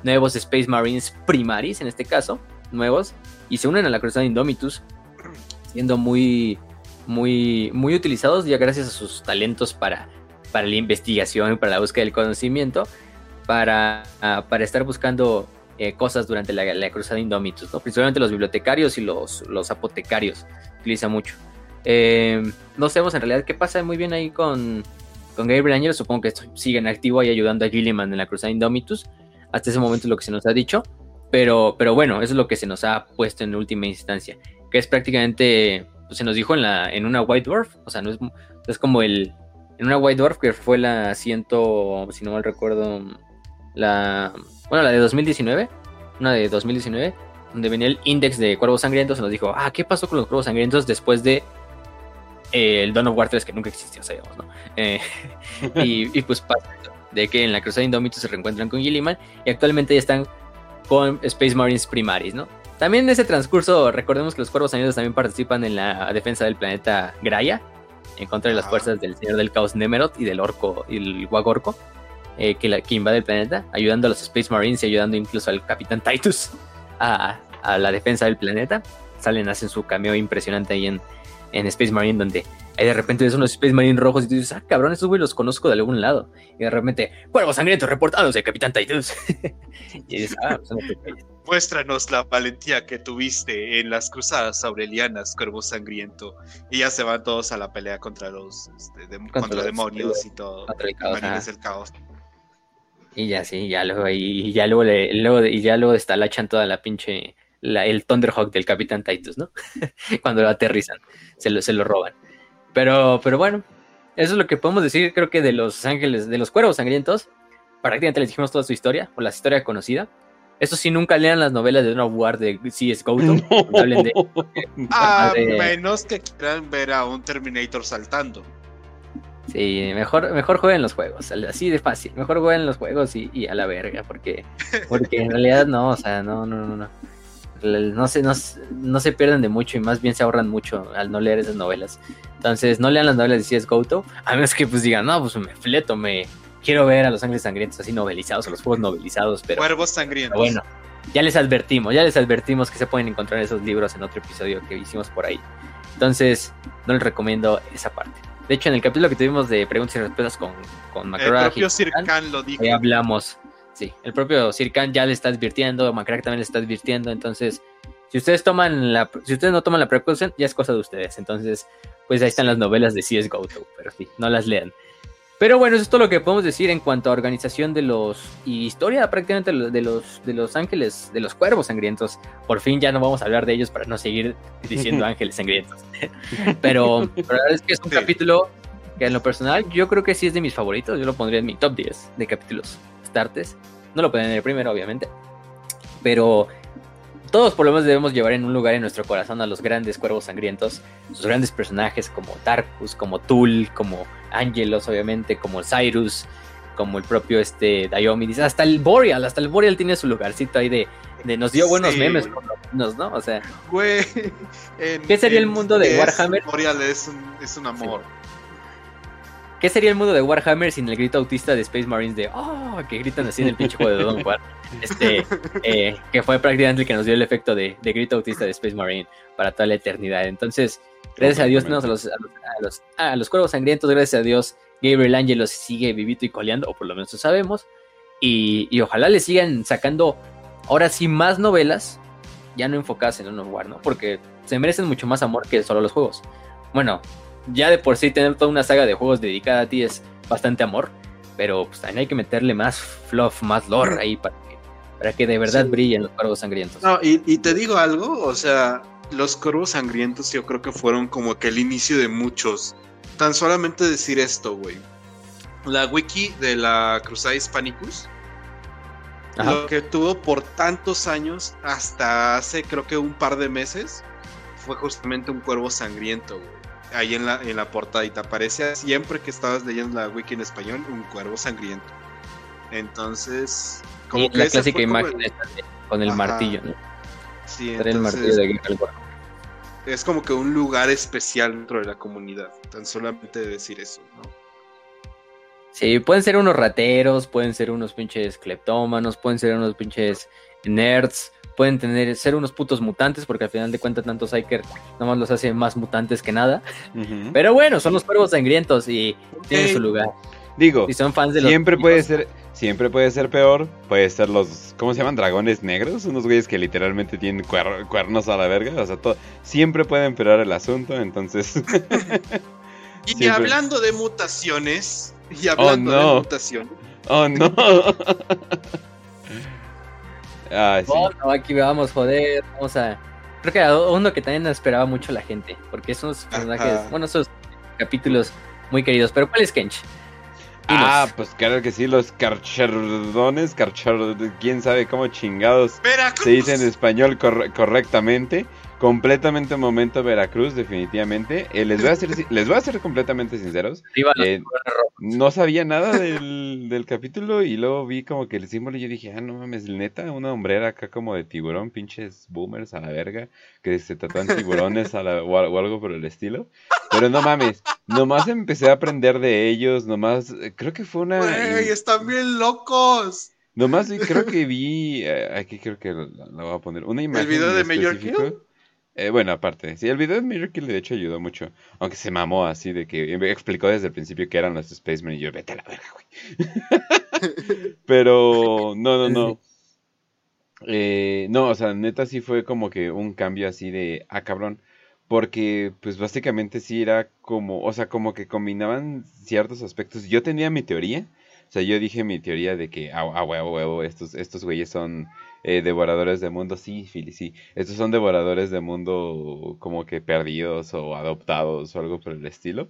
nuevos Space Marines primaris, en este caso, nuevos, y se unen a la cruzada Indomitus, siendo muy, muy, muy utilizados ya gracias a sus talentos para, para la investigación para la búsqueda del conocimiento, para, ah, para estar buscando eh, cosas durante la, cruzada Indomitus, ¿no? principalmente los bibliotecarios y los, los apotecarios, utiliza mucho. Eh, no sabemos en realidad qué pasa muy bien ahí con, con Gabriel Ángel, supongo que siguen activo ahí ayudando a Gilliman en la Cruzada Indomitus. Hasta ese momento es lo que se nos ha dicho. Pero, pero bueno, eso es lo que se nos ha puesto en última instancia. Que es prácticamente, pues se nos dijo en, la, en una White Dwarf. O sea, no es, es como el. En una White Dwarf que fue la ciento, si no mal recuerdo, la. Bueno, la de 2019. Una de 2019. Donde venía el índice de cuervos sangrientos. Se nos dijo, ah, ¿qué pasó con los cuervos sangrientos después de Eh, el Dawn of War 3 que nunca existió, sabemos, ¿no? Eh, <laughs> y, y, pues pasa de que en la Cruzada Indómito se reencuentran con Gilliman y actualmente ya están con Space Marines Primaris, ¿no? También en ese transcurso, recordemos que los Cuervos Sangrientos también participan en la defensa del planeta Graia, en contra de las fuerzas del Señor del Caos Nemeroth y del Orco y el Wagorco, eh, que, la, que invade el planeta, ayudando a los Space Marines y ayudando incluso al Capitán Titus <laughs> a, a la defensa del planeta. Salen, hacen su cameo impresionante ahí en, en Space Marine, donde de repente ves unos Space Marine rojos y tú dices, ah, cabrón, estos güey los conozco de algún lado. Y de repente, cuervos sangrientos reportados de Capitán Titus. <laughs> y dices, ah, pues Muéstranos la valentía que tuviste en las cruzadas aurelianas, cuervo sangriento. Y ya se van todos a la pelea contra los este, contra, demonios y todo. Contra el caos. El caos. Y ya sí, ya luego, y ya luego, luego, y ya luego toda la pinche el Thunderhawk del Capitán Titus, ¿no? <laughs> Cuando lo aterrizan, se lo, se lo roban. Pero, pero bueno, eso es lo que podemos decir, creo que de los ángeles, de los cuervos sangrientos. Prácticamente les dijimos toda su historia, o la historia conocida. Eso sí, nunca lean las novelas de una War de CS GOTO. <laughs> hablen de, a menos que quieran ver a un Terminator saltando. Sí, mejor, mejor jueguen los juegos, así de fácil. Mejor jueguen los juegos y, y a la verga, porque, porque en realidad no, o sea, no, no, no, no no se, no, se pierden de mucho y más bien se ahorran mucho al no leer esas novelas. Entonces, no lean las novelas de CS GoTo, a menos que pues digan, no, pues me fleto, me quiero ver a los ángeles sangrientos así novelizados, a los juegos novelizados, pero... Cuervos sangrientos. bueno, ya les advertimos, ya les advertimos que se pueden encontrar esos libros en otro episodio que hicimos por ahí. Entonces, no les recomiendo esa parte. De hecho, en el capítulo que tuvimos de preguntas y respuestas con, con El propio Sir lo dijo. Ahí hablamos Sí, el propio Sirkan ya le está advirtiendo, Macrack también le está advirtiendo, entonces, si ustedes toman la, si ustedes no toman la precaución, ya es cosa de ustedes, entonces, pues ahí están las novelas de CSGO, pero sí, no las lean. Pero bueno, eso es todo lo que podemos decir en cuanto a organización de los y historia prácticamente de los de los ángeles, de los cuervos sangrientos. Por fin ya no vamos a hablar de ellos para no seguir diciendo <laughs> ángeles sangrientos. <laughs> pero, la verdad es que es un capítulo que en lo personal yo creo que sí es de mis favoritos. Yo lo pondría en mi top 10 de capítulos artes. No lo pueden el primero, obviamente. Pero todos por lo menos debemos llevar en un lugar en nuestro corazón a los grandes cuervos sangrientos, sus grandes personajes como Tarkus, como Tul, como Angelos, obviamente, como Cyrus, como el propio este Diomedes, hasta el Boreal, hasta el Boreal tiene su lugarcito ahí de, de nos dio buenos memes ¿no? O sea, <laughs> ¿qué sería el mundo de Warhammer? Boreal es un, amor. ¿Qué sería el mundo de Warhammer sin el grito autista de Space Marines de oh, que gritan así en el pinche juego de Don War? Este, eh, que fue prácticamente el que nos dio el efecto de, grito autista de Space Marine para toda la eternidad. Entonces, gracias a Dios tenemos a los, a los, cuervos sangrientos, gracias a Dios, Gabriel Angelos sigue vivito y coleando, o por lo menos lo sabemos. Y, y, ojalá le sigan sacando ahora sí más novelas, ya no enfocadas en un War, ¿no? Porque se merecen mucho más amor que solo los juegos. Bueno, ya de por sí tener toda una saga de juegos dedicada a ti es bastante amor, pero pues también hay que meterle más fluff, más lore ahí para que, para que de verdad brillen los cuervos sangrientos. No, y, y, te digo algo, o sea, los cuervos sangrientos yo creo que fueron como que el inicio de muchos. Tan solamente decir esto, güey. La wiki de la Cruzada Hispanicus, lo que tuvo por tantos años, hasta hace creo que un par de meses, fue justamente un cuervo sangriento, güey ahí en la, en la portadita. Aparece siempre que estabas leyendo la wiki en español un cuervo sangriento. Entonces, como que la clásica imagen con el martillo, Sí, el martillo de Es como que un lugar especial dentro de la comunidad. Tan solamente de decir eso, ¿no? Sí, pueden ser unos rateros, pueden ser unos pinches cleptómanos, pueden ser unos pinches nerds, pueden tener, ser unos putos mutantes, porque al final de cuentas tanto Psyker nomás los hace más mutantes que nada. Pero bueno, son los cuervos sangrientos y tienen su lugar. Digo, son fans de siempre puede ser, siempre puede ser peor, puede ser los, ¿cómo se llaman? Dragones negros, unos güeyes que literalmente tienen cuernos a la verga, o sea, todo, siempre puede empeorar el asunto, entonces. <laughs> y hablando de mutaciones, y hablando oh, de mutaciones. Oh no. <laughs> Ah, no, aquí vamos, joder, vamos a... Creo que era uno que también esperaba mucho la gente, porque son personajes, bueno, esos capítulos muy queridos, pero ¿cuál es Kench? Ah, pues claro que sí, los carchardones, carchar, quién sabe cómo chingados se dice en español correctamente. Completamente momento Veracruz, definitivamente. Eh, les, voy a ser, <laughs> les voy a ser completamente sinceros. Eh, no sabía nada del, <laughs> del, capítulo y luego vi como que el símbolo y yo dije, ah, no mames, neta, una hombrera acá como de tiburón, pinches boomers a la verga, que se tratan tiburones a la, o, algo por el estilo. Pero no mames, nomás empecé a aprender de ellos, nomás, eh, creo que fue una... ¡Güey, están bien locos! Nomás creo que vi, aquí creo que la, voy a poner, una imagen. ¿El video de? Eh, bueno, aparte, sí, el video de Miracle de hecho ayudó mucho. Aunque se mamó así de que explicó desde el principio que eran los Spacemen y yo, vete a la verga, güey. <laughs> Pero, no, no, no. Eh, no, o sea, neta sí fue como que un cambio así de, ah, cabrón. Porque, pues básicamente sí era como, o sea, como que combinaban ciertos aspectos. Yo tenía mi teoría. O sea, yo dije mi teoría de que, ah, ah huevo, huevo, estos, estos güeyes son eh, devoradores de mundo, sí, Philly, sí. Estos son devoradores de mundo como que perdidos o adoptados o algo por el estilo.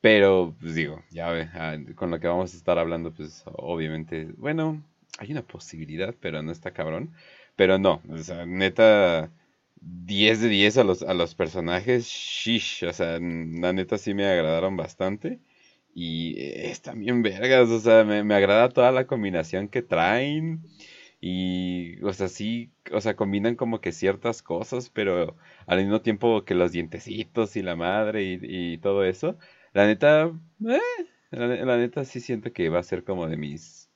Pero, pues digo, ya ah, con lo que vamos a estar hablando, pues obviamente, bueno, hay una posibilidad, pero no está cabrón. Pero no, o sea, neta, 10 de 10 a los, a los personajes, shish, o sea, la neta sí me agradaron bastante. Y están bien vergas, o sea, me, me agrada toda la combinación que traen. Y, o sea, sí, o sea, combinan como que ciertas cosas, pero al mismo tiempo que los dientecitos y la madre y, todo eso. La neta, eh, la, neta sí siento que va a ser como de mis,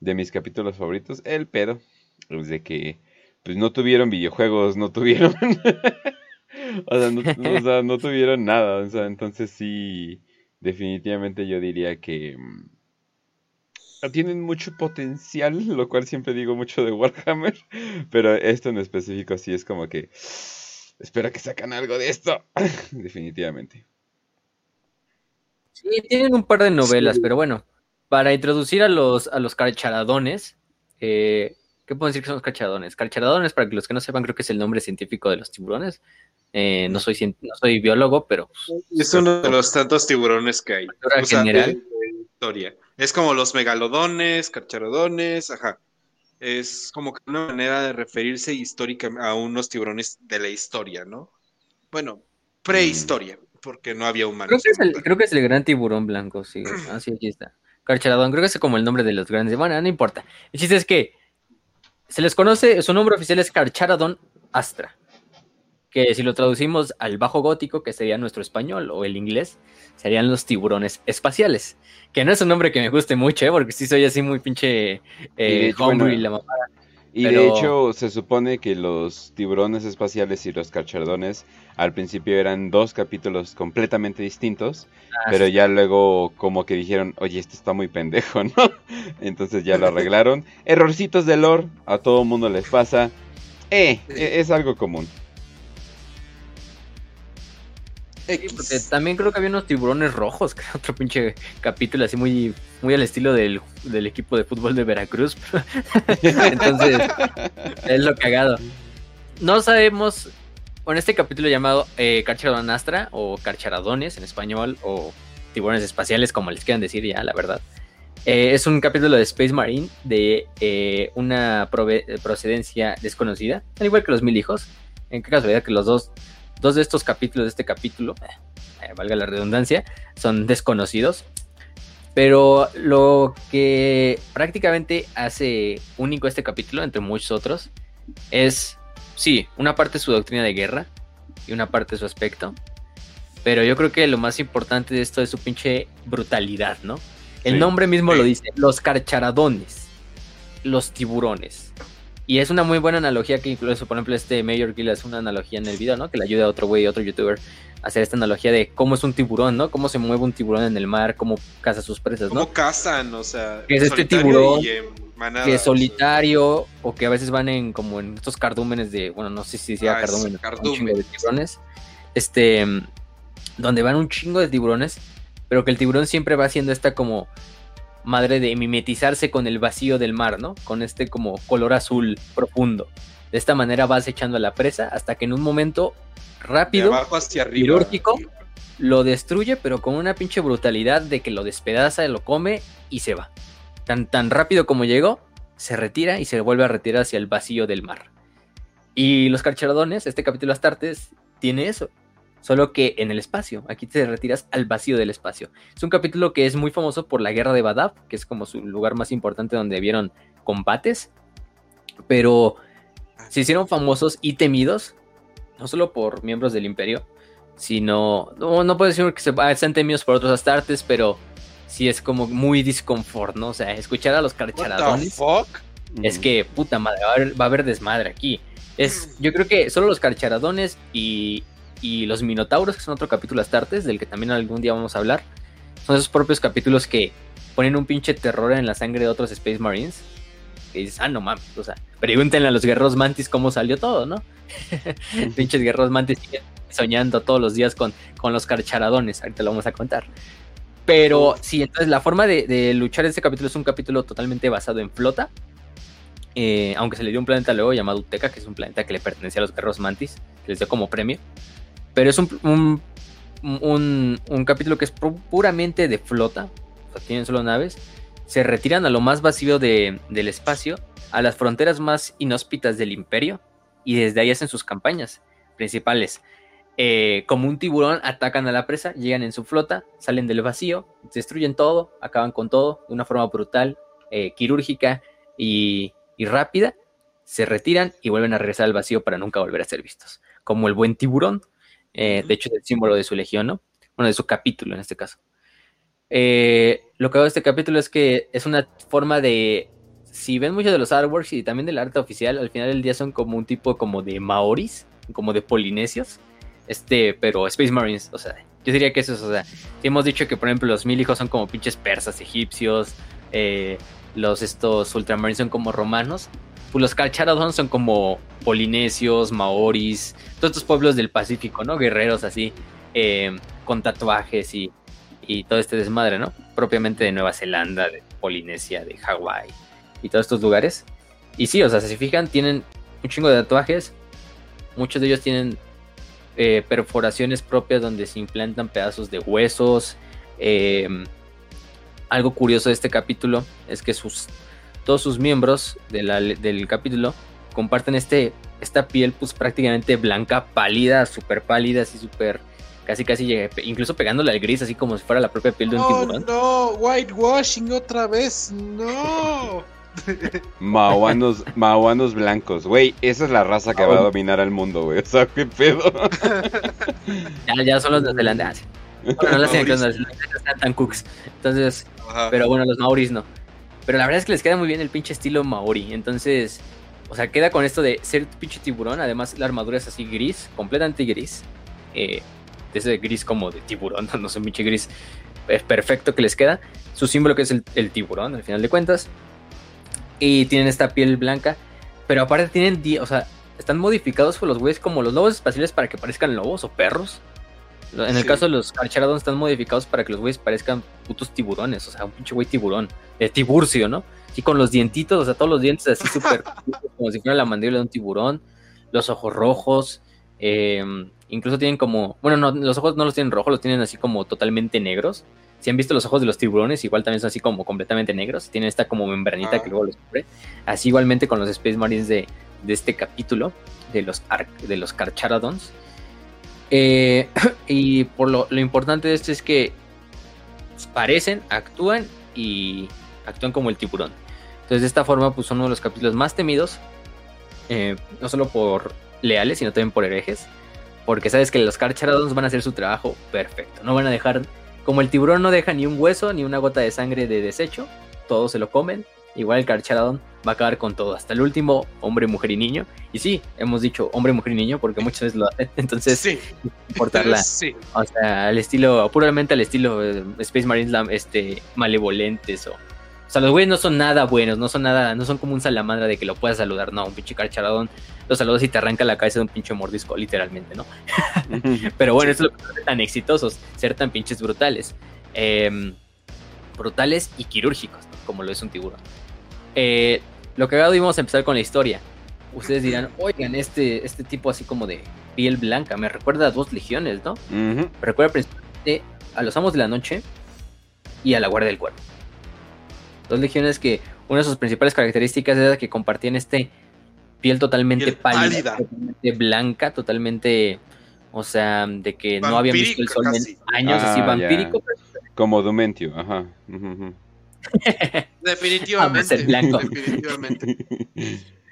de mis capítulos favoritos. El pedo, es de que, pues no tuvieron videojuegos, no tuvieron, <laughs> o, sea, no, tuvieron nada, o sea, entonces sí, definitivamente yo diría que mm, tienen mucho potencial, <laughs> lo cual siempre digo mucho de Warhammer, <laughs> pero esto en específico sí es como que espero que sacan algo de esto, <laughs> definitivamente. Sí, tienen un par de novelas, pero bueno, para introducir a los, a los carcharadones, eh, ¿qué puedo decir que son los carcharadones? Carcharadones, para que los que no sepan, creo que es el nombre científico de los tiburones. Eh, no, soy, no soy biólogo, pero... Es uno de los tantos tiburones que hay. O general. historia. Es como los megalodones, carcharodones, ajá. Es como que una manera de referirse históricamente a unos tiburones de la historia, ¿no? Bueno, prehistoria, porque no había humanos. Creo que, es el, creo que es el gran tiburón blanco, sí. Ah, sí, aquí está. Carcharodón, creo que es como el nombre de los grandes. Bueno, no importa. El chiste es que se les conoce, su nombre oficial es Carcharodon astra que si lo traducimos al bajo gótico, que sería nuestro español o el inglés, serían los tiburones espaciales. Que no es un nombre que me guste mucho, ¿eh? porque sí soy así muy pinche eh, y la mamada. Y de hecho se supone que los tiburones espaciales y los cachardones al principio eran dos capítulos completamente distintos, ah, pero ya luego como que dijeron, oye, esto está muy pendejo, <laughs> ¿no? Entonces ya lo <laughs> arreglaron. Errorcitos de lore, a todo mundo les pasa. Eh, e, es algo común. También creo que había unos tiburones rojos, <laughs> que otro pinche capítulo así muy, muy al estilo del, equipo de fútbol de Veracruz. <laughs> Entonces, <laughs> es lo cagado. No sabemos, en este capítulo llamado eh, o Carcharadones en español, o tiburones espaciales, como les quieran decir ya, la verdad. Eh, es un capítulo de Space Marine de eh, una procedencia desconocida, al igual que los mil hijos. En qué casualidad que los dos dos de estos capítulos de este capítulo, eh, valga la redundancia, son desconocidos. Pero lo que prácticamente hace único este capítulo, entre muchos otros, es, sí, una parte su doctrina de guerra y una parte su aspecto. Pero yo creo que lo más importante de esto es su pinche brutalidad, ¿no? El nombre mismo lo dice, los carcharadones, los tiburones. Y es una muy buena analogía que incluso, por ejemplo, este Mayor Gill es una analogía en el video, ¿no? Que le ayuda a otro güey, otro youtuber, a hacer esta analogía de cómo es un tiburón, ¿no? Cómo se mueve un tiburón en el mar, cómo caza sus presas, ¿no? Cómo cazan, o sea. Que es este tiburón que es solitario o que a veces van en como en estos cardúmenes de, bueno, no sé si sea ah, cardúmenes, un chingo de tiburones. Este, donde van un chingo de tiburones, pero que el tiburón siempre va haciendo esta como madre de mimetizarse con el vacío del mar, ¿no? Con este como color azul profundo. De esta manera vas echando a la presa hasta que en un momento rápido, quirúrgico, lo destruye, pero con una pinche brutalidad de que lo despedaza, lo come y se va. Tan, tan rápido como llegó, se retira y se vuelve a retirar hacia el vacío del mar. Y los carcharadones, este capítulo Astartes, tiene eso. Solo que en el espacio. Aquí te retiras al vacío del espacio. Es un capítulo que es muy famoso por la guerra de Badab, que es como su lugar más importante donde vieron combates. Pero se hicieron famosos y temidos, no solo por miembros del imperio, sino, no, no puedo decir que se, sean temidos por otros astartes, pero sí es como muy disconfort, ¿no? O sea, escuchar a los carcharadones. Es que, puta madre, va a, haber, desmadre aquí. Es, yo creo que solo los carcharadones y, y los minotauros, que son otro capítulo astartes, del que también algún día vamos a hablar, son esos propios capítulos que ponen un pinche terror en la sangre de otros Space Marines. Que dices, ah, no mames, o sea, pregúntenle a los guerreros mantis cómo salió todo, ¿no? <laughs> Pinches guerreros mantis soñando todos los días con, con los carcharadones, ahorita lo vamos a contar. Pero sí, entonces la forma de, luchar en este capítulo es un capítulo totalmente basado en flota. Eh, aunque se le dio un planeta luego llamado Uteca, que es un planeta que le pertenecía a los guerreros mantis, que les dio como premio. Pero es un, un, capítulo que es puramente de flota, o sea, tienen solo naves. Se retiran a lo más vacío del espacio, a las fronteras más inhóspitas del imperio, y desde ahí hacen sus campañas principales. Eh, como un tiburón, atacan a la presa, llegan en su flota, salen del vacío, destruyen todo, acaban con todo de una forma brutal, eh, quirúrgica y, rápida, se retiran y vuelven a regresar al vacío para nunca volver a ser vistos. Como el buen tiburón, eh, de hecho es el símbolo de su legión, ¿no? Bueno, de su capítulo en este caso. lo que hago de este capítulo es que es una forma de si ven mucho de los artworks y también del arte oficial, al final del día son como un tipo como de maoris, como de polinesios, este, pero Space Marines, o sea, yo diría que eso es, o sea, hemos dicho que por ejemplo los mil hijos son como pinches persas, egipcios, eh, los estos ultramarines son como romanos, pues los calcharadons son como polinesios, maoris, todos estos pueblos del Pacífico, ¿no? Guerreros así, eh, con tatuajes y, y todo este desmadre, ¿no? Propiamente de Nueva Zelanda, de Polinesia, de Hawái y todos estos lugares. Y sí, o sea, si se fijan, tienen un chingo de tatuajes. Muchos de ellos tienen eh, perforaciones propias donde se implantan pedazos de huesos. Em, algo curioso de este capítulo es que sus, todos sus miembros del capítulo comparten este, esta piel pues prácticamente blanca, pálida, súper pálida, así súper casi casi incluso pegándole al gris, así como si fuera la propia piel de un oh, tiburón. No, whitewashing otra vez, no. <laughs> Mahuanos, blancos, güey, esa es la raza que va a dominar al mundo, güey. <laughs> O sea, qué pedo. <laughs> ya, ya son los de Zelanda. Bueno, no las están tan cooks. Entonces, pero bueno, los maoris no. Pero la verdad es que les queda muy bien el pinche estilo maori. Entonces, o sea, queda con esto de ser pinche tiburón. Además, la armadura es así gris, completamente gris. Eh, ese gris como de tiburón, <laughs> no sé, pinche gris. Es perfecto que les queda. Su símbolo que es el, el tiburón, al final de cuentas y tienen esta piel blanca. Pero aparte tienen, o sea, están modificados por los güeyes como los lobos espaciales para que parezcan lobos o perros. En el caso de los Carcharadons están modificados para que los güeyes parezcan putos tiburones, o sea, un pinche güey tiburón, de tiburcio, ¿no? Y con los dientitos, o sea, todos los dientes así <laughs> súper, como si fuera la mandíbula de un tiburón, los ojos rojos, eh, incluso tienen como, bueno, no, los ojos no los tienen rojos, los tienen así como totalmente negros, si han visto los ojos de los tiburones, igual también son así como completamente negros. Tienen esta como membranita ah. que luego los cubre. Así igualmente con los Space Marines de, este capítulo, de los, de los Carcharodons. Eh, <laughs> y por lo, importante de esto es que parecen, actúan y actúan como el tiburón. Entonces de esta forma pues son uno de los capítulos más temidos. Eh, no solo por leales, sino también por herejes. Porque sabes que los Carcharodons van a hacer su trabajo perfecto. No van a dejar como el tiburón no deja ni un hueso ni una gota de sangre de desecho, todos se lo comen. Igual el Carcharadon va a acabar con todo, hasta el último hombre, mujer y niño. Y sí, hemos dicho hombre, mujer y niño porque muchas veces lo hacen. <laughs> Entonces, sí. importarla. <laughs> Sí. O sea, al estilo, puramente al estilo eh, Space Marines este, malevolentes o o sea, los güeyes no son nada buenos, no son nada, no son como un salamandra de que lo puedas saludar, no, un pinche carcharadón, lo saludas y te arranca la cabeza de un pinche mordisco, literalmente, ¿no? <laughs> Pero bueno, eso es lo que hace tan exitosos, ser tan pinches brutales. Em, brutales y quirúrgicos, como lo es un tiburón. Eh, lo que hago y vamos a empezar con la historia. Ustedes dirán, oigan, este, este tipo así como de piel blanca, me recuerda a dos legiones, ¿no? Me recuerda principalmente a los amos de la noche y a la guardia del cuerpo. Dos legiones que una de sus principales características era que compartían este piel totalmente Piel pálida, pálida. totalmente blanca, totalmente, o sea, de que no habían visto el sol en años, así Ah, vampírico, Como Dumentio, ajá. ujú. <laughs> Definitivamente. Amo ser blanco. Definitivamente.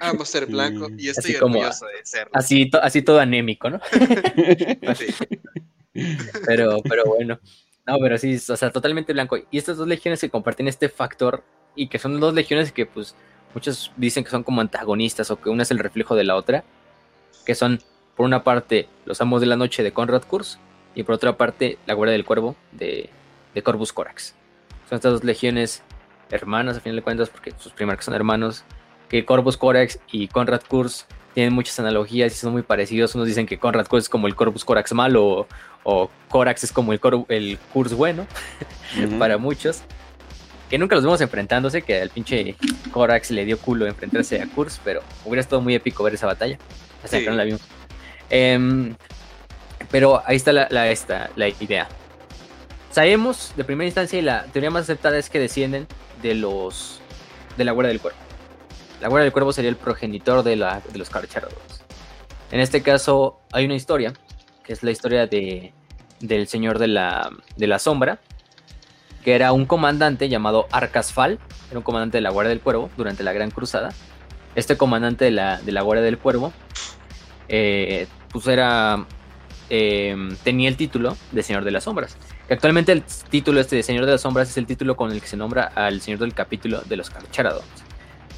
Amo ser blanco y estoy Así como- orgulloso de serlo. así, to- así todo anémico, ¿no? <laughs> Sí. Pero, pero bueno. No, pero sí, o sea, totalmente blanco. Y estas dos legiones que comparten este factor y que son dos legiones que pues muchos dicen que son como antagonistas o que una es el reflejo de la otra, que son por una parte los amos de la noche de Conrad Kurz y por otra parte la guardia del cuervo de, de Corvus Corax. Son estas dos legiones hermanas a final de cuentas porque sus primarcas son hermanos, que Corvus Corax y Conrad Kurz tienen muchas analogías y son muy parecidos. Unos dicen que Conrad Kurz es como el Corvus Corax malo o, o Corax es como el, Cor- el Kurz bueno <laughs> para muchos. Que nunca los vemos enfrentándose, que al pinche Corax le dio culo enfrentarse a Kurz, pero hubiera estado muy épico ver esa batalla. Hasta Sí. que no la vimos. Em, pero ahí está la, la- esta, la idea. Sabemos de primera instancia y la teoría más aceptada es que descienden de los de la Guardia del Cuervo. La Guardia del Cuervo sería el progenitor de, la, los Carcharodons. En este caso hay una historia, que es la historia de, del Señor de la, de la Sombra, que era un comandante llamado Arcasfal, era un comandante de la Guardia del Cuervo durante la Gran Cruzada. Este comandante de la, de la Guardia del Cuervo, eh, pues era, eh, tenía el título de Señor de las Sombras. Que actualmente el título este de Señor de las Sombras es el título con el que se nombra al Señor del capítulo de los Carcharodons.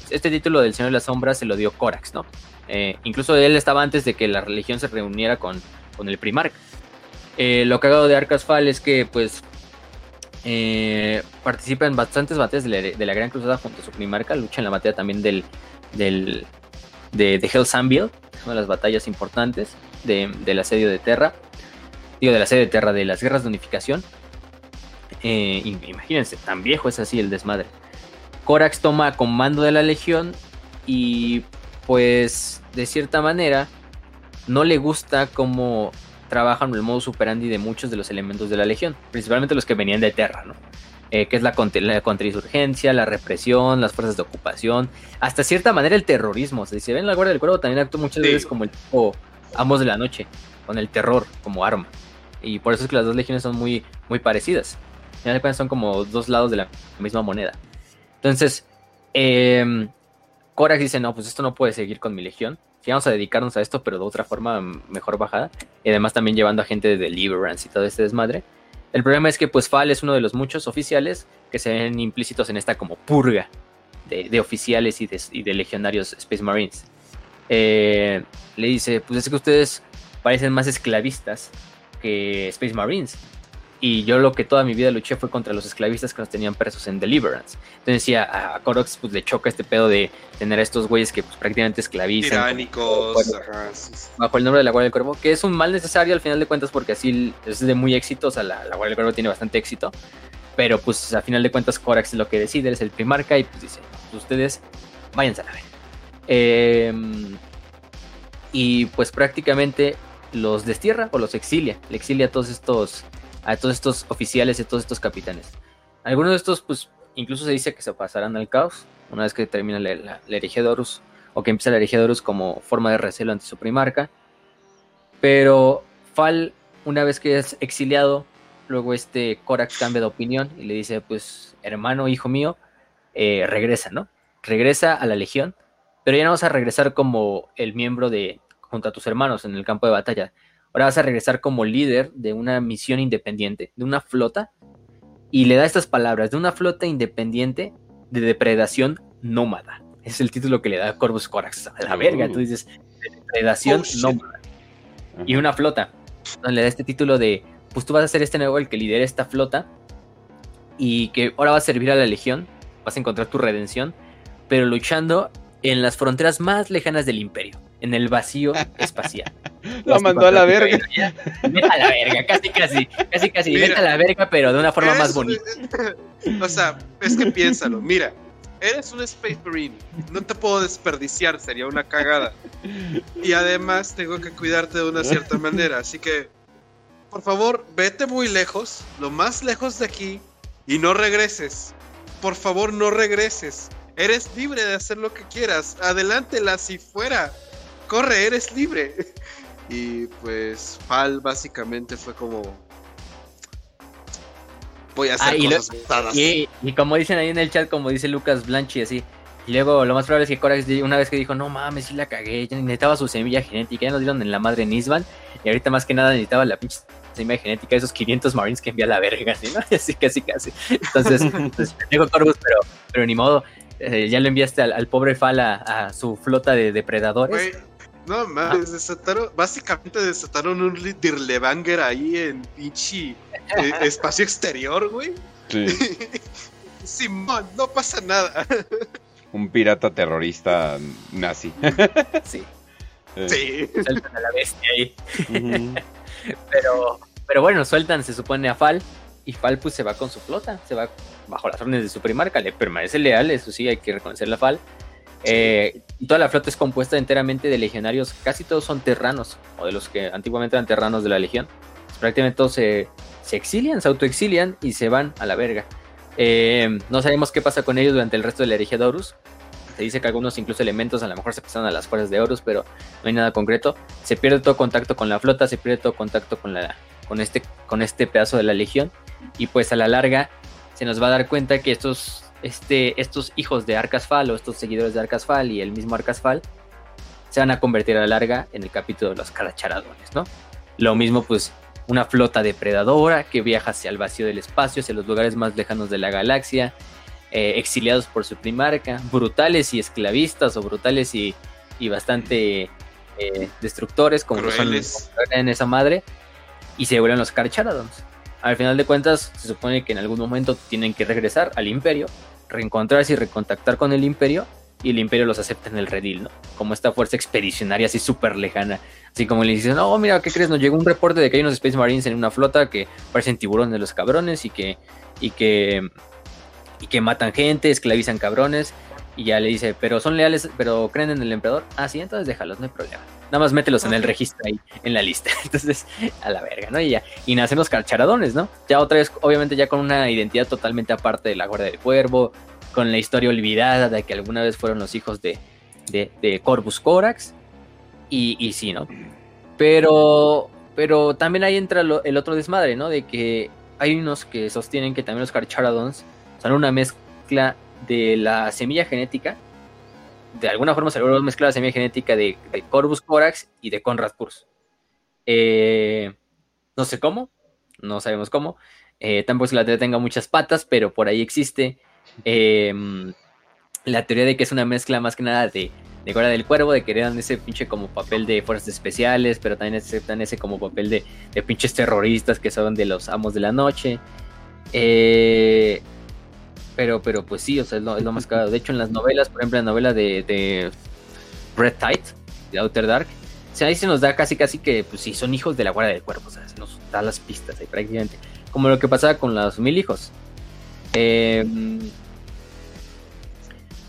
Este título del Señor de las Sombras se lo dio Corax, ¿no? Eh, incluso él estaba antes de que la religión se reuniera con, con el Primarca. Eh, lo cagado de Arcasfal es que, pues, eh, participa en bastantes batallas de la, Gran Cruzada junto a su Primarca. Lucha en la batalla también del, del de, de Hell's Anvil, una de las batallas importantes de- del asedio de Terra. Digo, del asedio de Terra, de las guerras de unificación. Eh, im- imagínense, tan viejo es así el desmadre. Corax toma comando de la legión y pues de cierta manera no le gusta cómo trabajan el modus operandi de muchos de los elementos de la legión, principalmente los que venían de Terra, ¿no? Eh, que es la, contra- la contrainsurgencia, la represión, las fuerzas de ocupación, hasta cierta manera el terrorismo. O sea, si se ven la Guardia del Cuervo también actúa muchas Sí. veces como el tipo Amos de la Noche, con el terror como arma. Y por eso es que las dos legiones son muy, muy parecidas. De cuentas son como dos lados de la misma moneda. Entonces, eh, dice, no, pues esto no puede seguir con mi legión. Sí, vamos a dedicarnos a esto, pero de otra forma mejor bajada. Y además también llevando a gente de Deliverance y todo este desmadre. El problema es que pues Fal es uno de los muchos oficiales que se ven implícitos en esta como purga de, oficiales y de, y de legionarios Space Marines. Eh, le dice, pues es que ustedes parecen más esclavistas que Space Marines. Y yo lo que toda mi vida luché fue contra los esclavistas que nos tenían presos en Deliverance. Entonces decía, a Korox pues le choca este pedo de tener a estos güeyes que pues prácticamente esclavizan. Tiránicos. Bueno. ajá, sí, sí. bajo el nombre de la Guardia del Cuervo, que es un mal necesario al final de cuentas porque así es de muy éxito, o sea, la, la Guardia del Cuervo tiene bastante éxito, pero pues a final de cuentas Corax es lo que decide, él es el primarca y pues dice, pues ustedes váyanse a la ver. y pues prácticamente los destierra o los exilia, le exilia a todos estos, a todos estos oficiales y a todos estos capitanes. Algunos de estos pues incluso se dice que se pasarán al caos una vez que termina la, la, o que empieza la herejía de Horus como forma de recelo ante su primarca. Pero Fal, una vez que es exiliado, luego este Corax cambia de opinión y le dice, pues, hermano, hijo mío, eh, regresa, ¿no? Regresa a la legión, pero ya no vas a regresar como el miembro de, junto a tus hermanos en el campo de batalla. Ahora vas a regresar como líder de una misión independiente, de una flota, y le da estas palabras, de una flota independiente de depredación nómada. Es el título que le da Corvus Corax. A la verga, tú dices, de depredación Oh, nómada y una flota. Le da este título de, pues tú vas a ser este nuevo el que lidera esta flota y que ahora va a servir a la legión, vas a encontrar tu redención, pero luchando en las fronteras más lejanas del imperio, en el vacío espacial. <laughs> Lo mandó a la verga. Vete a la verga, casi, casi, casi, casi, Mira. vete a la verga, pero de una forma más bonita. <laughs> O sea, es que piénsalo, mira, eres un Space Marine, no te puedo desperdiciar, sería una cagada. Y además tengo que cuidarte de una cierta manera, así que, por favor, vete muy lejos, lo más lejos de aquí, y no regreses. Por favor, no regreses. eres libre de hacer lo que quieras, adelántela si fuera, corre, eres libre. <laughs> Y pues Fal básicamente fue como, voy a hacer Ah, y, lo- cosas y, y como dicen ahí en el chat, como dice Lucas Blanchi, así. Y luego lo más probable es que Corax una vez que dijo, no mames, sí la cagué, ya necesitaba su semilla genética, ya nos dieron en la madre en Isban, y ahorita más que nada necesitaba la pinche semilla genética de esos 500 Marines que envía a la verga, ¿sí, ¿no? <laughs> Así, casi, casi. Entonces, <laughs> pues, pendejo Corvus, pero, pero ni modo, eh, ya lo enviaste al, al pobre Fal a, su flota de depredadores. Güey, no mames, desataron, básicamente desataron un Dirlebanger ahí en pinche eh, <laughs> espacio exterior, güey. Sí, <laughs> Simón, no pasa nada. <laughs> un pirata terrorista nazi. Sí, Eh, Sí. sueltan a la bestia ahí. Pero, pero bueno, sueltan, se supone, a Fal. Y Fal pues se va con su flota, se va bajo las órdenes de su primarca, le permanece leal, eso sí, hay que reconocerle a Fal. Eh, toda la flota es compuesta enteramente de legionarios, casi todos son terranos, o de los que antiguamente eran terranos de la legión. Prácticamente todos se, exilian, se autoexilian y se van a la verga. Eh, no sabemos qué pasa con ellos durante el resto de la herejía de Horus. Se dice que algunos incluso elementos a lo mejor se pasaron a las fuerzas de Horus, pero no hay nada concreto. Se pierde todo contacto con la flota, se pierde todo contacto con, este, con este pedazo de la legión. Y pues a la larga se nos va a dar cuenta que estos, este, estos hijos de Arcasfal o estos seguidores de Arcasfal y el mismo Arcasfal se van a convertir a la larga en el capítulo de los caracharadones, ¿no? Lo mismo pues una flota depredadora que viaja hacia el vacío del espacio, hacia los lugares más lejanos de la galaxia, eh, exiliados por su primarca, brutales y esclavistas o brutales y, y bastante eh, destructores como lo son en esa madre y se vuelven los Carcharadons. Al final de cuentas, se supone que en algún momento tienen que regresar al Imperio, reencontrarse y recontactar con el Imperio, y el Imperio los acepta en el redil, ¿no? Como esta fuerza expedicionaria así súper lejana. Así como le dicen, no, mira, ¿qué crees? Nos llegó un reporte de que hay unos Space Marines en una flota que parecen tiburones de los cabrones y que, y que, y que matan gente, esclavizan cabrones. Y ya le dice, pero son leales, pero creen en el emperador. Ah, sí, entonces déjalos, no hay problema. Nada más mételos en el registro ahí, en la lista. <laughs> Entonces, a la verga, ¿no? Y ya. Y nacen los carcharadones, ¿no? Ya otra vez, obviamente, ya con una identidad totalmente aparte de la Guardia del Cuervo, con la historia olvidada de que alguna vez fueron los hijos de, de, de Corvus Corax. Y, y sí, ¿no? Pero, pero también ahí entra lo- el otro desmadre, ¿no? De que hay unos que sostienen que también los Carcharadons son una mezcla de la semilla genética. De alguna forma logró mezclar la semilla genética de, de Corvus Corax y de Conrad Kurz. Eh, no sé cómo, no sabemos cómo. Eh, tampoco es que la teoría tenga muchas patas, pero por ahí existe eh, la teoría de que es una mezcla más que nada de, de del Cuervo, de que heredan ese pinche como papel de fuerzas especiales, pero también aceptan ese como papel de, de pinches terroristas que son de los amos de la noche. Eh, pero, pero pues sí, o sea, es lo, es lo más caro. De hecho, en las novelas, por ejemplo, la novela de, de Red Tide, de Outer Dark, o sea, ahí se nos da casi casi que, pues sí, son hijos de la Guardia del Cuervo, o sea, se nos da las pistas ahí prácticamente. Como lo que pasaba con los mil hijos. Eh,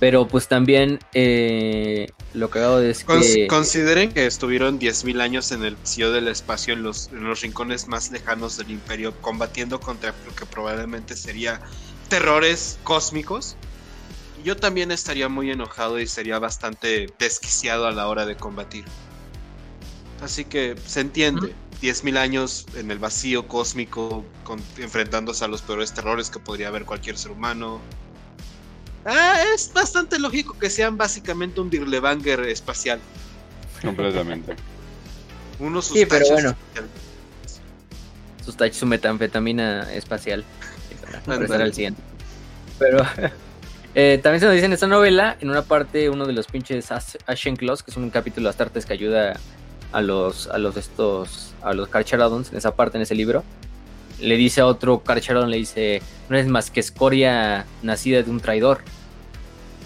pero pues también eh, lo que hago es Cons- que... Consideren que estuvieron 10.000 años en el vacío del espacio, en los, en los rincones más lejanos del imperio, combatiendo contra lo que probablemente sería terrores cósmicos. Yo también estaría muy enojado y sería bastante desquiciado a la hora de combatir. Así que se entiende. 10.000 años en el vacío cósmico, con- enfrentándose a los peores terrores que podría haber cualquier ser humano. Ah, es bastante lógico que sean básicamente un Dirlebanger espacial. Completamente. Uno Sí, pero bueno. espacial. sus tachos, su metanfetamina espacial. Pasar al siguiente. Pero <laughs> eh, también se nos dice en esta novela, en una parte, uno de los pinches As- Ashen Claws, que es un capítulo de Astartes que ayuda a los, a los estos, a los Carcharadons, en esa parte, en ese libro, le dice a otro Carcharadon, le dice, no es más que escoria nacida de un traidor,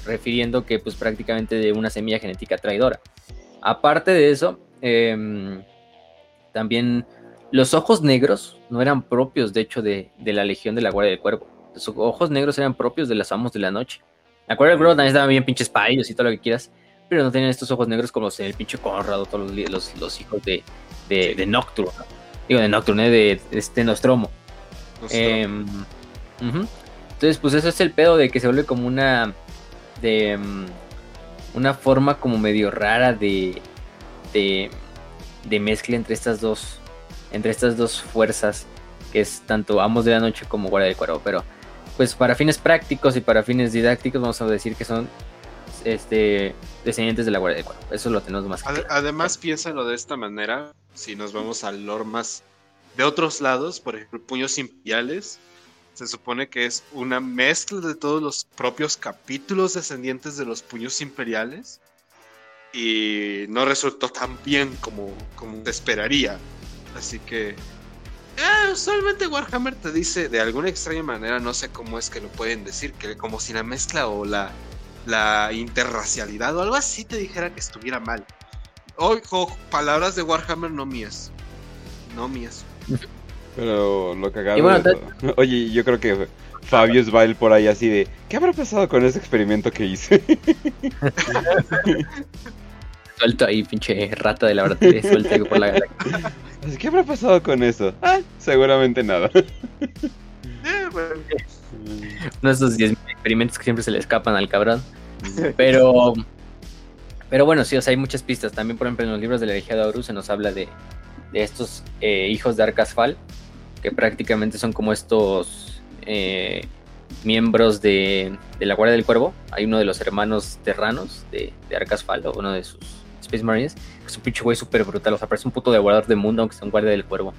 refiriendo que pues prácticamente de una semilla genética traidora. Aparte de eso, em, también los ojos negros no eran propios, de hecho, de, de la Legión de la Guardia del Cuervo. Los ojos negros eran propios de los amos de la noche. La Guardia del Cuervo también estaban bien pinches paillos y todo lo que quieras, pero no tenían estos ojos negros como los del pinche Conrado, todos los, los, los hijos de, de, de Nocturne. ¿no? Digo, de Nocturne, de, de este Nostromo. Em. Entonces, pues eso es el pedo de que se vuelve como una de mm, una forma como medio rara de, de, de mezcla entre estas dos entre estas dos fuerzas que es tanto Amos de la Noche como Guardia del Cuervo, pero pues para fines prácticos y para fines didácticos vamos a decir que son este descendientes de la Guardia del Cuervo. Eso lo tenemos más claro. Además, piénsalo de esta manera, si nos vamos al lore más de otros lados, por ejemplo, Puños Imperiales, se supone que es una mezcla de todos los propios capítulos descendientes de los Puños Imperiales y no resultó tan bien como, como se esperaría. Así que eh, usualmente Warhammer te dice de alguna extraña manera, no sé cómo es que lo pueden decir, que como si la mezcla o la, la interracialidad o algo así te dijera que estuviera mal. Ojo, palabras de Warhammer no mías. No mías. Pero lo cagado. <laughs> Oye, yo creo que Fabio es bail por ahí así de. ¿Qué habrá pasado con ese experimento que hice? <laughs> <laughs> Suelto ahí, pinche rata de la verdad, suelto por la galaxia. <laughs> ¿Qué habrá pasado con eso? Ah, seguramente nada. <laughs> Eh, Uno de esos 10.000 experimentos que siempre se le escapan al cabrón. Pero. Pero bueno, sí, o sea, hay muchas pistas. También, por ejemplo, en los libros de la herejía de Horus se nos habla de, de estos eh, hijos de Arcasfal, que prácticamente son como estos eh, miembros de, de, la Guardia del Cuervo. Hay uno de los hermanos terranos de, de Arcasfal, o uno de sus Marines, que es un pinche güey súper brutal, o sea, parece un puto devorador de mundo, aunque sea un guardia del cuervo.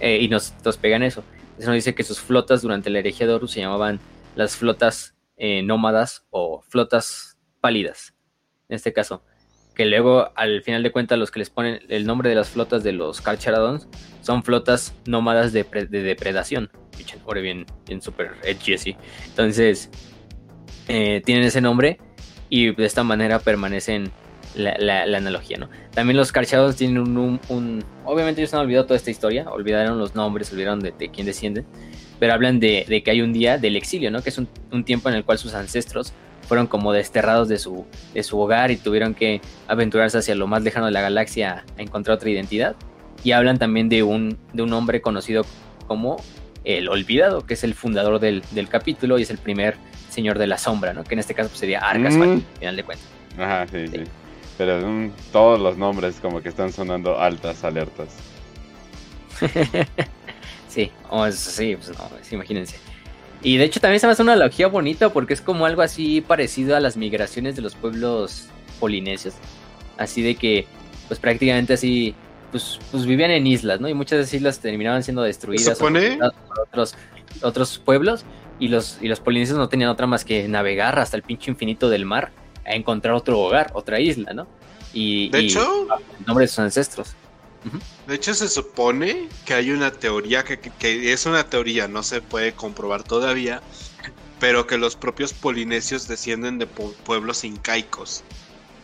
Eh, y nos, nos, pegan eso. Eso nos dice que sus flotas durante la herejía de Horus se llamaban las flotas eh, nómadas o flotas pálidas, en este caso. Que luego, al final de cuentas, los que les ponen el nombre de las flotas de los Carcharadons son flotas nómadas de, de depredación. Pinche bien, bien súper edgy así. Entonces, eh, tienen ese nombre y de esta manera permanecen la, analogía, ¿no? También los Carchados tienen un, Obviamente ellos han olvidado toda esta historia, olvidaron los nombres, olvidaron de, quién descienden, pero hablan de, que hay un día del exilio, ¿no? Que es un, tiempo en el cual sus ancestros fueron como desterrados de su, de su hogar y tuvieron que aventurarse hacia lo más lejano de la galaxia a encontrar otra identidad. Y hablan también de un, de un hombre conocido como el Olvidado, que es el fundador del, capítulo y es el primer señor de la sombra, ¿no? Que en este caso pues, sería Arcas, mm. al final de cuentas. Ajá, sí. sí. Pero todos los nombres como que están sonando altas alertas. <laughs> sí, sí, pues no, imagínense. Y de hecho también se me hace una analogía bonita porque es como algo así parecido a las migraciones de los pueblos polinesios. Así de que, pues prácticamente así, pues, pues vivían en islas, ¿no? Y muchas de esas islas terminaban siendo destruidas por otros, otros pueblos. Y los, y los polinesios no tenían otra más que navegar hasta el pinche infinito del mar a encontrar otro hogar, otra isla, ¿no? Y, de hecho, el nombre de sus ancestros. De hecho, se supone que hay una teoría que, es una teoría, no se puede comprobar todavía, pero que los propios polinesios descienden de pueblos incaicos,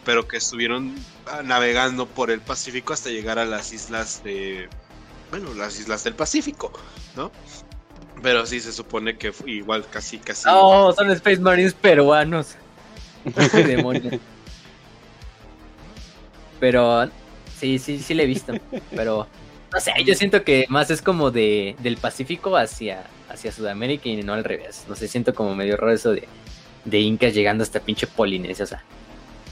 pero que estuvieron ah, navegando por el Pacífico hasta llegar a las islas de, bueno, las islas del Pacífico, ¿no? Pero sí se supone que igual casi casi. Oh, son Space Marines peruanos. <laughs> Pero sí, sí, sí le he visto. Pero no sé, yo siento que más es como de del Pacífico hacia, hacia Sudamérica y no al revés. No sé, siento como medio raro eso de, de incas llegando hasta pinche Polinesia, o sea.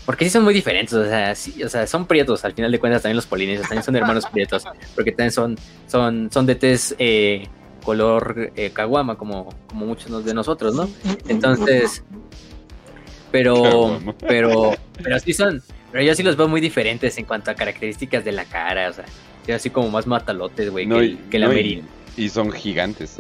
Porque sí son muy diferentes, o sea, sí, o sea, son prietos, al final de cuentas también los polinesios, también son hermanos prietos, porque también son, son, son de tez eh, color eh, caguama, como, como muchos de nosotros, ¿no? Entonces, pero, pero, pero sí son, pero yo sí los veo muy diferentes en cuanto a características de la cara, o sea, así como más matalotes, güey, que, la Merin. Y, son gigantes.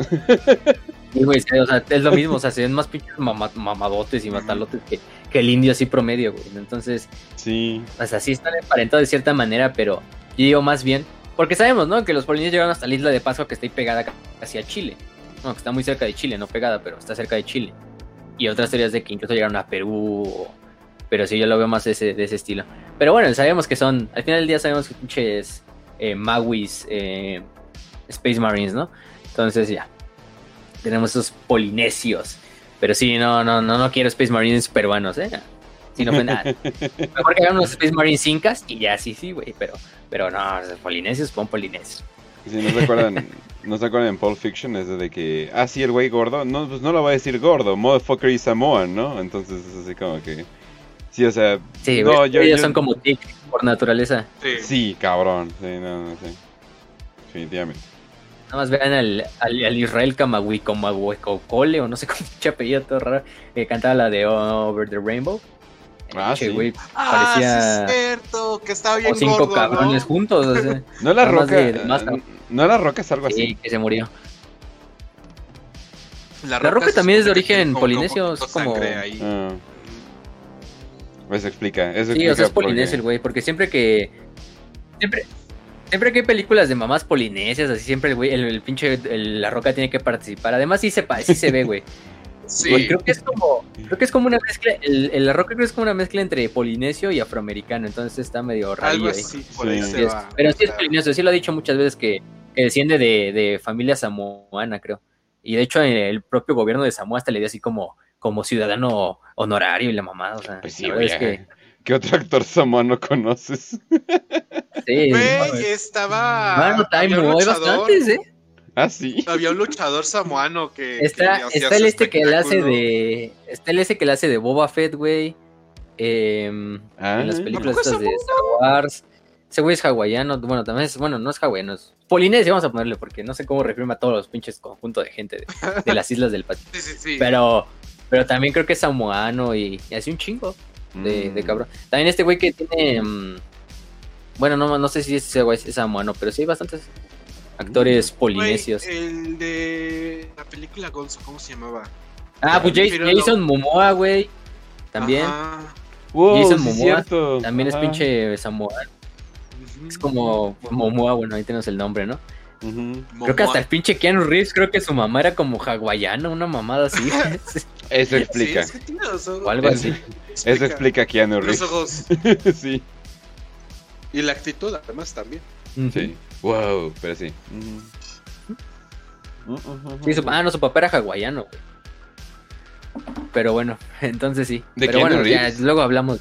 Sí, güey, o sea, es lo <laughs> mismo, o sea, se ven más pinches mamadotes y matalotes que, que, el indio así promedio, güey. Entonces, sí. O sea, sí están emparentados de cierta manera, pero yo digo más bien, porque sabemos, ¿no? Que los polinesios llegaron hasta la isla de Pascua que está ahí pegada hacia Chile. No, que está muy cerca de Chile, no pegada, pero está cerca de Chile y otras teorías de que incluso llegaron a Perú, pero sí, yo lo veo más de ese, de ese estilo. Pero bueno, sabemos que son, al final del día sabemos que pinches eh, Mawis, eh, Space Marines, ¿no? Entonces ya, tenemos esos polinesios. Pero sí, no, no, no, no quiero Space Marines peruanos, ¿eh? <laughs> Mejor que hagan unos Space Marines incas y ya, sí, sí, güey. Pero, pero no, polinesios, pon polinesios. Si no se acuerdan, <laughs> no se acuerdan en Pulp Fiction, es de que, ah, sí, el güey gordo, no, pues no lo va a decir gordo, motherfucker y Samoan, ¿no? Entonces es así como que, sí, o sea, Sí, no, yo, ellos yo- son como tic por naturaleza. Sí. sí, cabrón, sí, no, no sé, definitivamente. Nada más vean al, al, al Israel Kamagui Cole o no sé cómo <laughs> apellido todo raro, que cantaba la de Over the Rainbow. Ah, Pinche sí. güey, Ah, parecía sí es cierto, que estaba bien o cinco gordo, cabrones ¿no? juntos. o sea, <laughs> No la roca, de- de más- eh, no la roca es algo sí, así. que se murió. La La roca también es de que origen polinesio, como es como- ahí. Ah, eso explica, eso Sí, explica o sea, es polinesio el güey, porque siempre que. Siempre. Siempre que hay películas de mamás polinesias, así siempre el güey, el, el pinche, el- la roca tiene que participar. Además sí se, pa- sí se ve, güey. <laughs> Sí. Creo que es como, creo que es como una mezcla, el, el- la roca creo que es como una mezcla entre polinesio y afroamericano, entonces está medio raro Algo ahí. así, por Sí. ahí Sí se es- va. pero sí es polinesio, sí lo ha dicho muchas veces que, que desciende de, de familia samoana, creo. Y de hecho eh, el propio gobierno de Samoa hasta le dio así como, como ciudadano honorario y la mamada, o sea, Pues sí, la güey, verdad es que ¿qué otro actor samoano conoces? sí, Güey, estaba. Mano, hay bastantes, ¿eh? Ah, sí. Había un luchador samoano que. Está, que está el este que le hace de. Está el ese que le hace de Boba Fett, güey. em, Ah, en las películas ¿A poco es estas de Star Wars. Ese güey es hawaiano. Bueno, también es. Bueno, no es hawaiano, es polinesio, vamos a ponerle, porque no sé cómo refiere a todos los pinches conjuntos de gente de, de las islas del Pacífico. <laughs> Sí, sí, sí. Pero. Pero también creo que es samoano y, y hace un chingo de, de Mm. cabrón. También este güey que tiene. mm, bueno, no, no sé si es ese güey es samoano, pero sí hay bastantes actores polinesios. el de la película Gonzo, ¿cómo se llamaba? Ah, pues Jason. Jason Momoa, güey. También. Ajá. Wow, Jason es Momoa cierto. También es pinche samoano. Ujú. Es como Momoa, bueno, ahí tenemos el nombre, ¿no? Creo que hasta el pinche Keanu Reeves, creo que su mamá era como hawaiana, una mamada así. <laughs> Eso Sí, explica. es que tiene los ojos. o algo así. Eso explica a Keanu Los Reeves. ojos. <laughs> sí, Y la actitud, además, también. Sí. Wow, pero sí. Ujú. Sí, su- ah, no, su papá era hawaiano, güey. Pero bueno, <laughs> entonces sí. ¿De Pero bueno, ya, luego hablamos.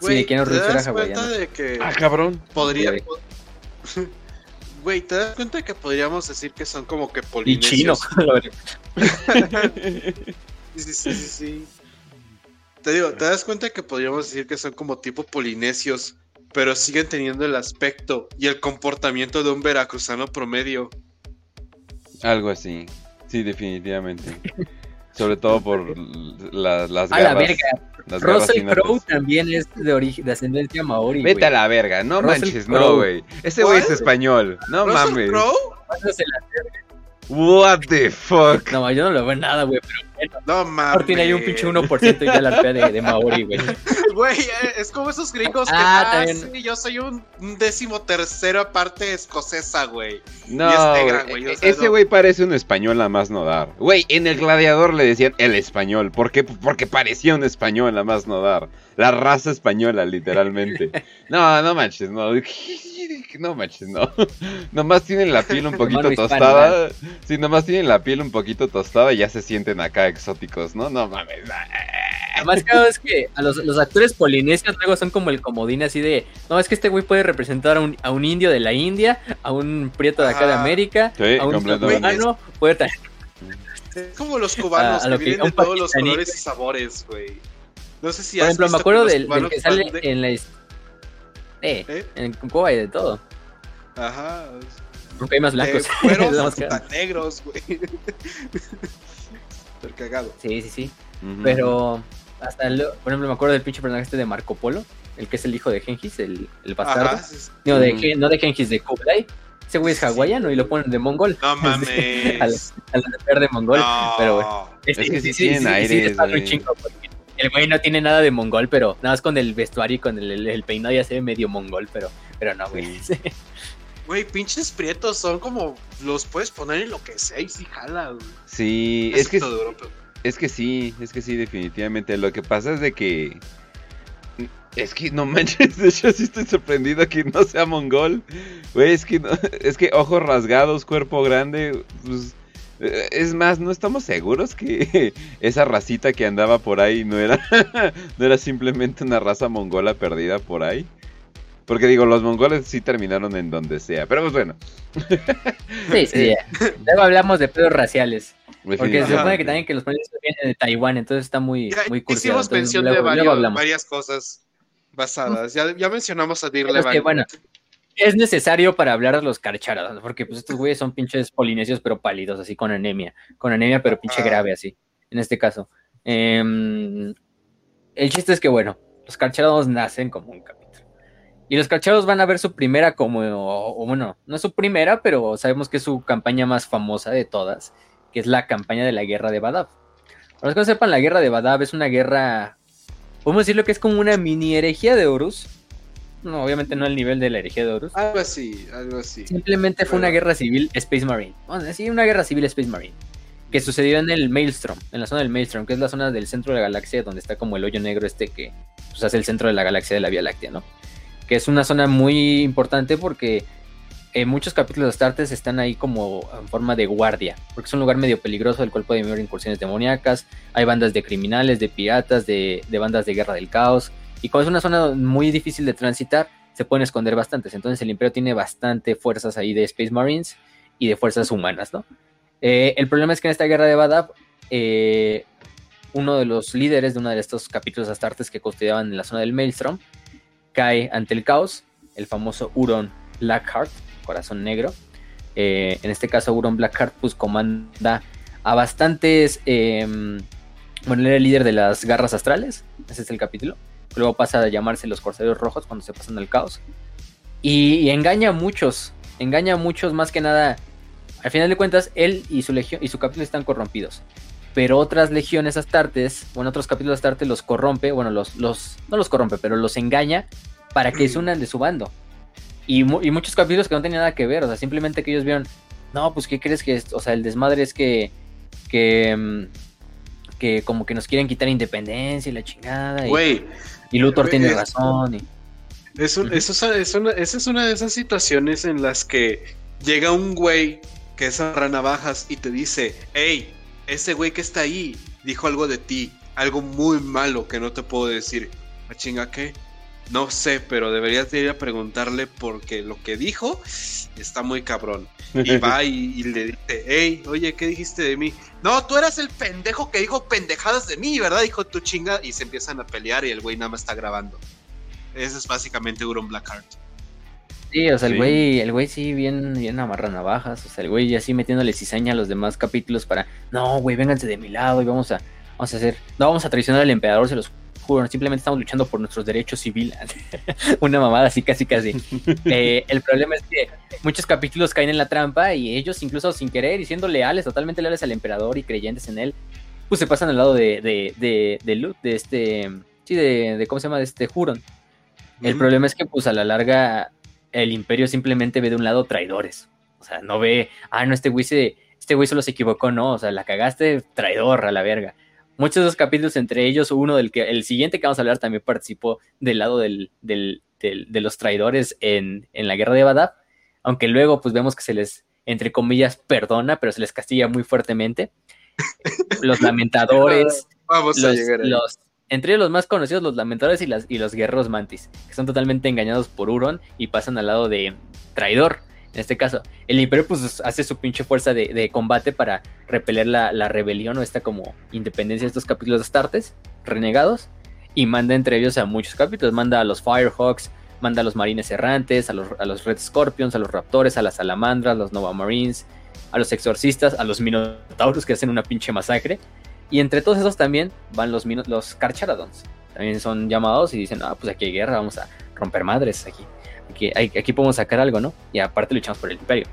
Sí, de Keanu ¿te Reeves era das cuenta hawaiano. de que Ah, cabrón. podría... Güey. <laughs> Güey, ¿te das cuenta de que podríamos decir que son como que Y chino. polinesios? <laughs> Sí, sí, sí, sí, sí. Te digo, ¿te das cuenta que podríamos decir que son como tipo polinesios, pero siguen teniendo el aspecto y el comportamiento de un veracruzano promedio? Algo así. Sí, definitivamente. Sobre todo por la- las A la garras. verga. Las garras Russell. Crowe también es de, origen, de ascendencia maori. Vete a la verga, no Russell manches, Crowe. no, güey. Ese güey es español, no ¿Russell mames. Crowe? What the fuck. No, yo no lo veo en nada, güey. Pero bueno, No mames. tiene ahí un pinche 1% y ya la arpea de, de Maori, güey. <laughs> Güey, eh, es como esos gringos que Ah, ah, también. sí, yo soy un, un décimo tercera parte escocesa, güey. No, Y es negra, güey, güey, o sea, ese no. güey parece un español a más no dar. Güey, en el gladiador le decían el español. ¿Por qué? Porque parecía un español a más no dar. La raza española, literalmente. No, no manches, no. <laughs> No manches, no. Nomás tienen la piel un <laughs> poquito tostada. Sí, nomás tienen la piel un poquito tostada y ya se sienten acá exóticos, ¿no? No mames. Además, cada vez que a los, los actores polinesios luego son como el comodín así de, no, es que este güey puede representar a un, a un indio de la India, a un prieto de acá de. América, Sí, a un cubano, puede Es como los cubanos A- a lo que que- vienen de todos los colores y sabores, güey. No sé si Por has ejemplo, me acuerdo del, que sale de- en la... Eh, ¿Eh? en Cuba hay de todo. Ajá. Aunque hay más blancos. Eh, <laughs> cara. negros, güey. <laughs> Súper cagado. sí, sí, sí. Pero hasta, el- por ejemplo, me acuerdo del pinche personaje este de Marco Polo, el que es el hijo de Gengis, el, el bastardo. Ajá. sí, sí. No, de, no de Gengis, de Kublai. Ese güey es hawaiano y lo ponen de mongol. No <laughs> al, mames. al de mongol. No. pero bueno. Es que sí tienen aires, está muy güey. chingo, porque el güey no tiene nada de mongol, pero nada más con el vestuario y con el, el- el peinado ya se ve medio mongol, pero, pero no, güey. Güey, pinches prietos son como. Los puedes poner en lo que sea y sí jala, güey. Sí, es que, Excepto de Europa. es que sí, es que sí, definitivamente. Lo que pasa es de que... Es que no <laughs> manches, de hecho sí estoy sorprendido que no sea mongol. Güey, es que no- <laughs> es que ojos rasgados, cuerpo grande, pues, es más, no estamos seguros que <laughs> esa racita que andaba por ahí no era <laughs> no era simplemente una raza mongola perdida por ahí. Porque digo, los mongoles sí terminaron en donde sea. Pero pues bueno. Sí, sí. <laughs> Luego hablamos de pedos raciales. Porque se supone que también que los países vienen de Taiwán, entonces está muy, Ya muy hicimos cursiado. Entonces, mención luego- de varios- varias cosas basadas. Ya, ya mencionamos a Levan. bueno, es necesario para hablar de los carcharas, porque pues estos güeyes son pinches polinesios pero pálidos, así con anemia, con anemia pero pinche grave así, en este caso. Em, el chiste es que, bueno, los carcharados nacen como un capítulo. Y los carcharados van a ver su primera como, o, o bueno, no es su primera, pero sabemos que es su campaña más famosa de todas, que es la campaña de la guerra de Badab. Para los que no sepan, la guerra de Badab es una guerra, podemos decirlo que es como una mini herejía de Horus. No, obviamente no al nivel de la herejía de Horus. Algo así, algo así. Simplemente fue una guerra civil Space Marine. Bueno, sí, una guerra civil Space Marine. Que sucedió en el Maelstrom, en la zona del Maelstrom, que es la zona del centro de la galaxia donde está como el hoyo negro este que pues, hace el centro de la galaxia de la Vía Láctea, ¿no? Que es una zona muy importante porque en muchos capítulos de Astartes están ahí como en forma de guardia, porque es un lugar medio peligroso del cual pueden haber incursiones demoníacas, hay bandas de criminales, de piratas, de, de bandas de guerra del caos, y como es una zona muy difícil de transitar, se pueden esconder bastantes. Entonces el Imperio tiene bastante fuerzas ahí de Space Marines y de fuerzas humanas, ¿no? Eh, el problema es que en esta guerra de Badab, eh, uno de los líderes de uno de estos capítulos astartes que custodiaban en la zona del Maelstrom cae ante el caos, el famoso Huron Blackheart, corazón negro. Eh, en este caso, Huron Blackheart pues comanda a bastantes... eh, bueno, era el líder de las garras astrales, ese es el capítulo. Luego pasa a llamarse los Corsarios Rojos cuando se pasan al caos. Y, engaña a muchos, engaña a muchos más que nada. Al final de cuentas, él y su legión y su capítulo están corrompidos. Pero otras legiones astartes, bueno, otros capítulos astartes los corrompe, bueno, los, los, no los corrompe, pero los engaña para que se unan de su bando. Y, y muchos capítulos que no tenían nada que ver, o sea, simplemente que ellos vieron, no, pues, ¿qué crees que es? O sea, el desmadre es que, que, mm, que como que nos quieren quitar independencia y la chingada. Güey, Luthor tiene es- razón. Y, es un- Ujú. eso es, es una, esa es una de esas situaciones en las que llega un güey que es navajas y te dice, hey, ese güey que está ahí dijo algo de ti, algo muy malo que no te puedo decir. ¿A chinga qué? No sé, pero deberías de ir a preguntarle porque lo que dijo está muy cabrón. Y va y, y le dice, hey, oye, ¿qué dijiste de mí? No, tú eras el pendejo que dijo pendejadas de mí, ¿verdad? Dijo tu chinga y se empiezan a pelear y el güey nada más está grabando. Ese es básicamente Huron Blackheart. sí, o sea, el Sí. güey, el güey sí bien, bien amarra navajas. O sea, el güey así metiéndole cizaña a los demás capítulos para, no, güey, vénganse de mi lado y vamos a, vamos a hacer, no vamos a traicionar al emperador, se los juro, simplemente estamos luchando por nuestros derechos civiles. <laughs> Una mamada así, casi, casi. <laughs> Eh, el problema es que muchos capítulos caen en la trampa y ellos, incluso sin querer y siendo leales, totalmente leales al emperador y creyentes en él, pues se pasan al lado de, de, de, de, de este, sí, de, de, ¿cómo se llama? De este Huron. El Ujú. problema es que, pues, a la larga, el imperio simplemente ve de un lado traidores. O sea, no ve, ah, no, este güey se, este güey solo se equivocó, no, o sea, la cagaste, traidor a la verga. Muchos de esos capítulos, entre ellos, uno del que, el siguiente que vamos a hablar también participó del lado del, del, del- de los traidores en, en la guerra de Badab, aunque luego, pues, vemos que se les, entre comillas, perdona, pero se les castiga muy fuertemente. <laughs> Los lamentadores, <laughs> Vamos a los, llegar ahí. los- entre ellos los más conocidos, los lamentadores y, las, y los guerreros mantis, que son totalmente engañados por Huron y pasan al lado de traidor. En este caso, el Imperio pues hace su pinche fuerza de, combate para repeler la, rebelión o esta como independencia de estos capítulos de Astartes, renegados, y manda entre ellos a muchos capítulos. Manda a los Firehawks, manda a los Marines Errantes, a los, a los Red Scorpions, a los Raptores, a las Salamandras, a los Nova Marines, a los Exorcistas, a los Minotauros que hacen una pinche masacre. Y entre todos esos también van los, los Carcharadons. También son llamados y dicen, ah, pues aquí hay guerra, vamos a romper madres aquí. Hay- aquí podemos sacar algo, ¿no? Y aparte luchamos por el imperio.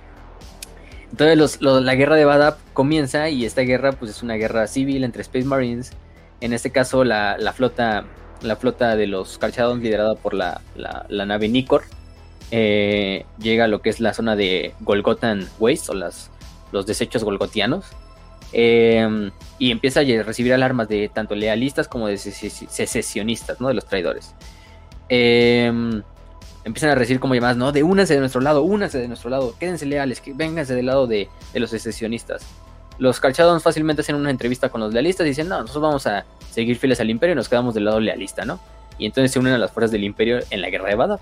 Entonces la guerra de Badab comienza y esta guerra pues es una guerra civil entre Space Marines. En este caso la, flota la flota de los Carcharadons liderada por la, nave Nikor eh, llega a lo que es la zona de Golgotan Waste o las, los desechos golgotianos. Eh, y empieza a recibir alarmas de tanto lealistas como de sece- secesionistas, ¿no? De los traidores. Eh, empiezan a recibir como llamadas, ¿no? De únanse de nuestro lado, únanse de nuestro lado, quédense leales, que vénganse del lado de, de los secesionistas. Los Carchadons fácilmente hacen una entrevista con los lealistas y dicen, no, nosotros vamos a seguir fieles al imperio y nos quedamos del lado lealista, ¿no? Y entonces se unen a las fuerzas del imperio en la guerra de Badab.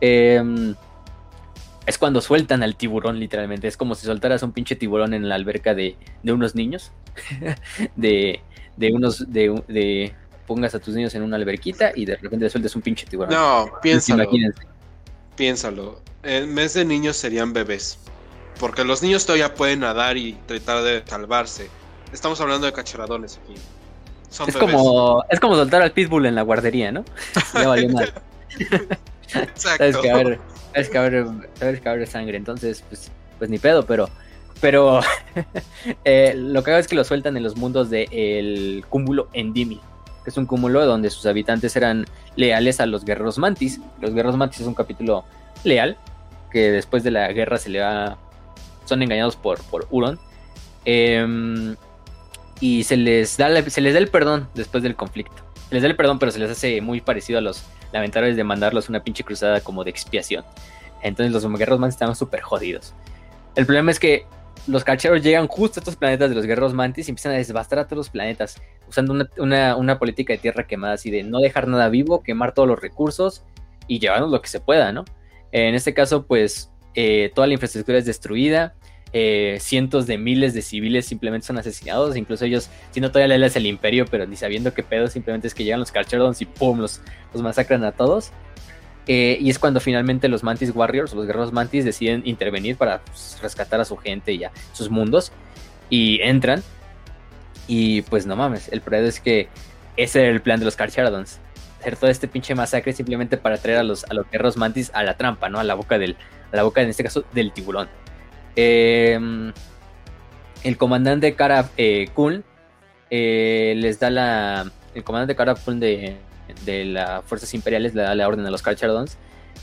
Em, es cuando sueltan al tiburón, literalmente. Es como si soltaras un pinche tiburón en la alberca de, unos niños. <laughs> de, de unos. De, de, pongas a tus niños en una alberquita y de repente sueltes un pinche tiburón. No, piénsalo. Piénsalo. En vez de niños serían bebés. Porque los niños todavía pueden nadar y tratar de salvarse. Estamos hablando de cacharadones aquí. es, como, es como soltar al pitbull en la guardería, ¿no? <laughs> ya valió mal. Exacto. Sabes que, a ver, sabes que, sabes que sangre, entonces, pues, pues ni pedo, pero pero <laughs> eh, lo que hago es que lo sueltan en los mundos del cúmulo Endimi, que es un cúmulo donde sus habitantes eran leales a los guerreros mantis. Los guerreros mantis es un capítulo leal, que después de la guerra se le va. son engañados por, por Huron. Em, y se les, da se les da el perdón después del conflicto. Se les da el perdón, pero se les hace muy parecido a los lamentables de mandarlos una pinche cruzada como de expiación. Entonces los guerreros mantis estaban súper jodidos. El problema es que los cacheros llegan justo a estos planetas de los guerreros mantis y empiezan a desbastar a todos los planetas, usando una, política de tierra quemada, así de no dejar nada vivo, quemar todos los recursos y llevarnos lo que se pueda, ¿no? En este caso, pues eh, toda la infraestructura es destruida, eh, cientos de miles de civiles simplemente son asesinados, incluso ellos, siendo todavía leales al imperio, pero ni sabiendo qué pedo, simplemente es que llegan los Carcherons y ¡pum! Los, los masacran a todos. Eh, y es cuando finalmente los Mantis Warriors, los guerreros Mantis, deciden intervenir para pues, rescatar a su gente y a sus mundos. Y entran. Y pues no mames, el problema es que ese era el plan de los Carcharodons. Hacer todo este pinche masacre simplemente para traer a los, a los guerreros Mantis a la trampa, ¿no? A la boca del, a la boca, en este caso, del tiburón. Em, el comandante Kara eh, eh, les da la. El comandante Kara de, de las fuerzas imperiales le da la orden a los Carcharodons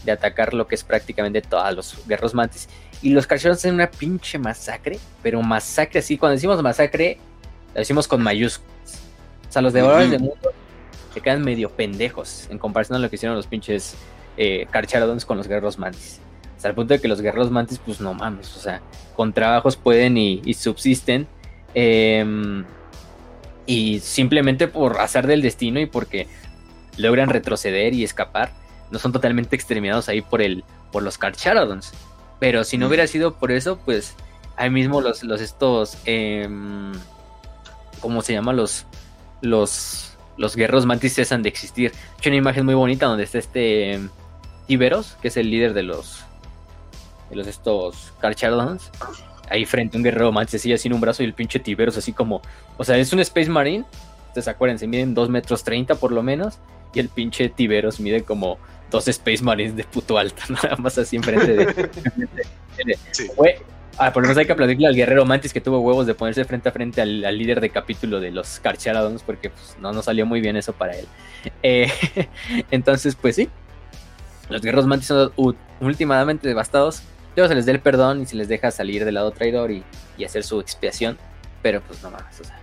de atacar lo que es prácticamente todos los guerreros mantis. Y los Carcharodons hacen una pinche masacre, pero masacre así. Cuando decimos masacre, lo decimos con mayúsculas. O sea, los devoradores de mundo se quedan medio pendejos en comparación a lo que hicieron los pinches eh, Carcharodons con los guerreros mantis. Hasta el punto de que los guerreros mantis, pues no mames, o sea, con trabajos pueden y, subsisten. Em, y simplemente por azar del destino y porque logran retroceder y escapar, no son totalmente exterminados ahí por el por los Carcharodons. Pero si no hubiera sido por eso, pues ahí mismo los, los estos em, ¿cómo se llama? Los los los guerreros mantis cesan de existir. Hay una imagen muy bonita donde está este em, Tiberos, que es el líder de los de los estos Carcharodons. Ahí frente a un guerrero mantis así sin un brazo y el pinche Tiberos así como, o sea, es un Space Marine. Entonces acuérdense, miden 2 metros 30 por lo menos y el pinche Tiberos mide como dos Space Marines de puto alto, <laughs> nada más así enfrente de. ah, por lo menos hay que aplaudirle al guerrero Mantis que tuvo huevos de ponerse frente a frente al, líder de capítulo de los Carcharodons, porque pues, no nos salió muy bien eso para él. Eh, <laughs> entonces, pues sí, los guerreros Mantis son últimamente devastados. Luego se les dé el perdón y se les deja salir del lado traidor y, y hacer su expiación, pero pues no mames, o sea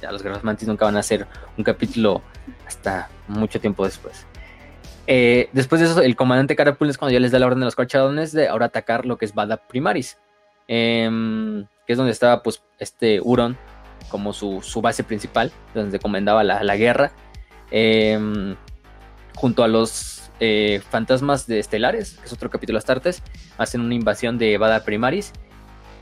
ya los Guerreros Mantis nunca van a hacer un capítulo hasta mucho tiempo después. Eh, después de eso, el comandante Carapul es cuando ya les da la orden a los corchadones de ahora atacar lo que es Bada Primaris, em, que es donde estaba pues este Huron como su, base principal, donde comandaba la, guerra, em, junto a los eh, fantasmas de Estelares, que es otro capítulo Astartes, hacen una invasión de Bada Primaris.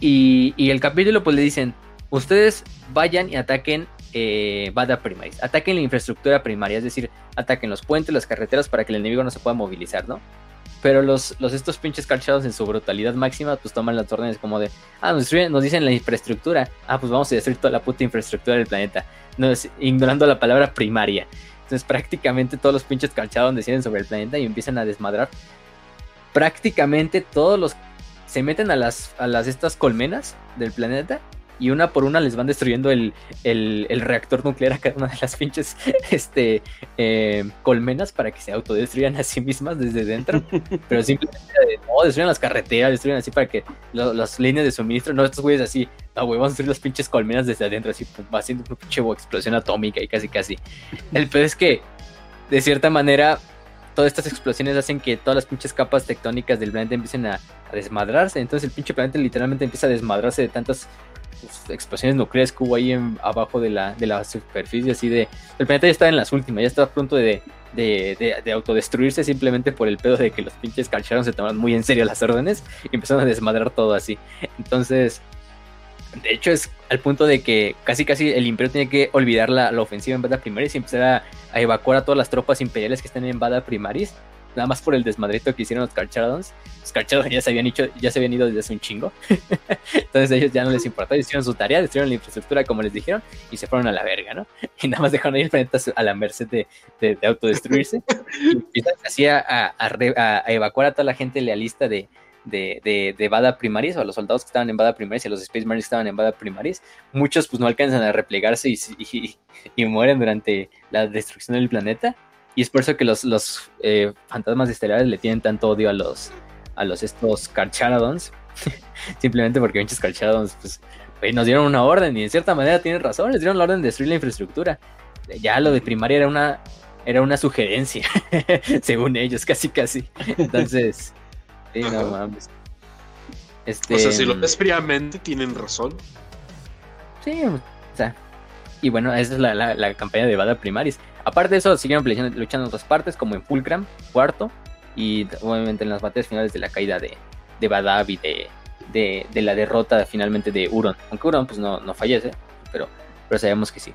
Y, y el capítulo pues le dicen, ustedes vayan y ataquen eh, Bada Primaris, ataquen la infraestructura primaria, es decir, ataquen los puentes, las carreteras para que el enemigo no se pueda movilizar, ¿no? Pero los, estos pinches calchados en su brutalidad máxima, pues toman las órdenes como de, ah, nos, nos dicen la infraestructura, ah, pues vamos a destruir toda la puta infraestructura del planeta, no, ignorando la palabra primaria. Entonces prácticamente todos los pinches calchados deciden sobre el planeta y empiezan a desmadrar. Prácticamente todos los se meten a las, a las estas colmenas del planeta y una por una les van destruyendo el, reactor nuclear a cada una de las pinches <laughs> este, eh, colmenas para que se autodestruyan a sí mismas desde dentro. Pero simplemente no, destruyen las carreteras, destruyen así para que las líneas de suministro, no, estos güeyes así, no, güey, vamos a destruir las pinches colmenas desde adentro, así va haciendo una pinche explosión atómica y casi casi. El peor es que, de cierta manera, todas estas explosiones hacen que todas las pinches capas tectónicas del planeta empiecen a desmadrarse. Entonces el pinche planeta literalmente empieza a desmadrarse de tantas pues, explosiones nucleares que hubo ahí en, abajo de la, de la superficie, así de... El planeta ya estaba en las últimas, ya estaba a punto de, de, de, autodestruirse simplemente por el pedo de que los pinches calcharon se tomaron muy en serio las órdenes y empezaron a desmadrar todo así. Entonces, de hecho es al punto de que casi casi el imperio tiene que olvidar la, ofensiva en Bada Primaris y empezar a, a, evacuar a todas las tropas imperiales que están en Bada Primaris nada más por el desmadrito que hicieron los Carcharodons. Los Carcharodons ya se habían hecho, ya se habían ido desde hace un chingo. <laughs> Entonces a ellos ya no les importaba, hicieron su tarea, destruyeron la infraestructura como les dijeron y se fueron a la verga, ¿no? <laughs> Y nada más dejaron ahí el planeta a la merced de, de, autodestruirse. <laughs> y así a, a, evacuar a toda la gente lealista de, de, de, de, Bada Primaris, o a los soldados que estaban en Bada Primaris y a los Space Marines que estaban en Bada Primaris, muchos pues no alcanzan a replegarse y, y, y, mueren durante la destrucción del planeta. Y es por eso que los, los eh, fantasmas estelares le tienen tanto odio a los, a los estos Carcharodons. <laughs> Simplemente porque muchos Carcharodons, pues, nos dieron una orden y en cierta manera tienen razón, les dieron la orden de destruir la infraestructura. Ya lo de primaria era una, era una sugerencia, <laughs> según ellos, casi casi. Entonces, <laughs> sí, no mames. Este, o sea, si lo ves fríamente, tienen razón. Sí, o sea. Y bueno, esa es la, la, la campaña de Bada Primaris. Aparte de eso, siguieron luchando en otras partes, como en Fulcram, cuarto, y obviamente en las batallas finales de la caída de, de Badab y de, de, la derrota finalmente de Huron. Aunque Huron pues no, no fallece, pero, pero sabemos que sí.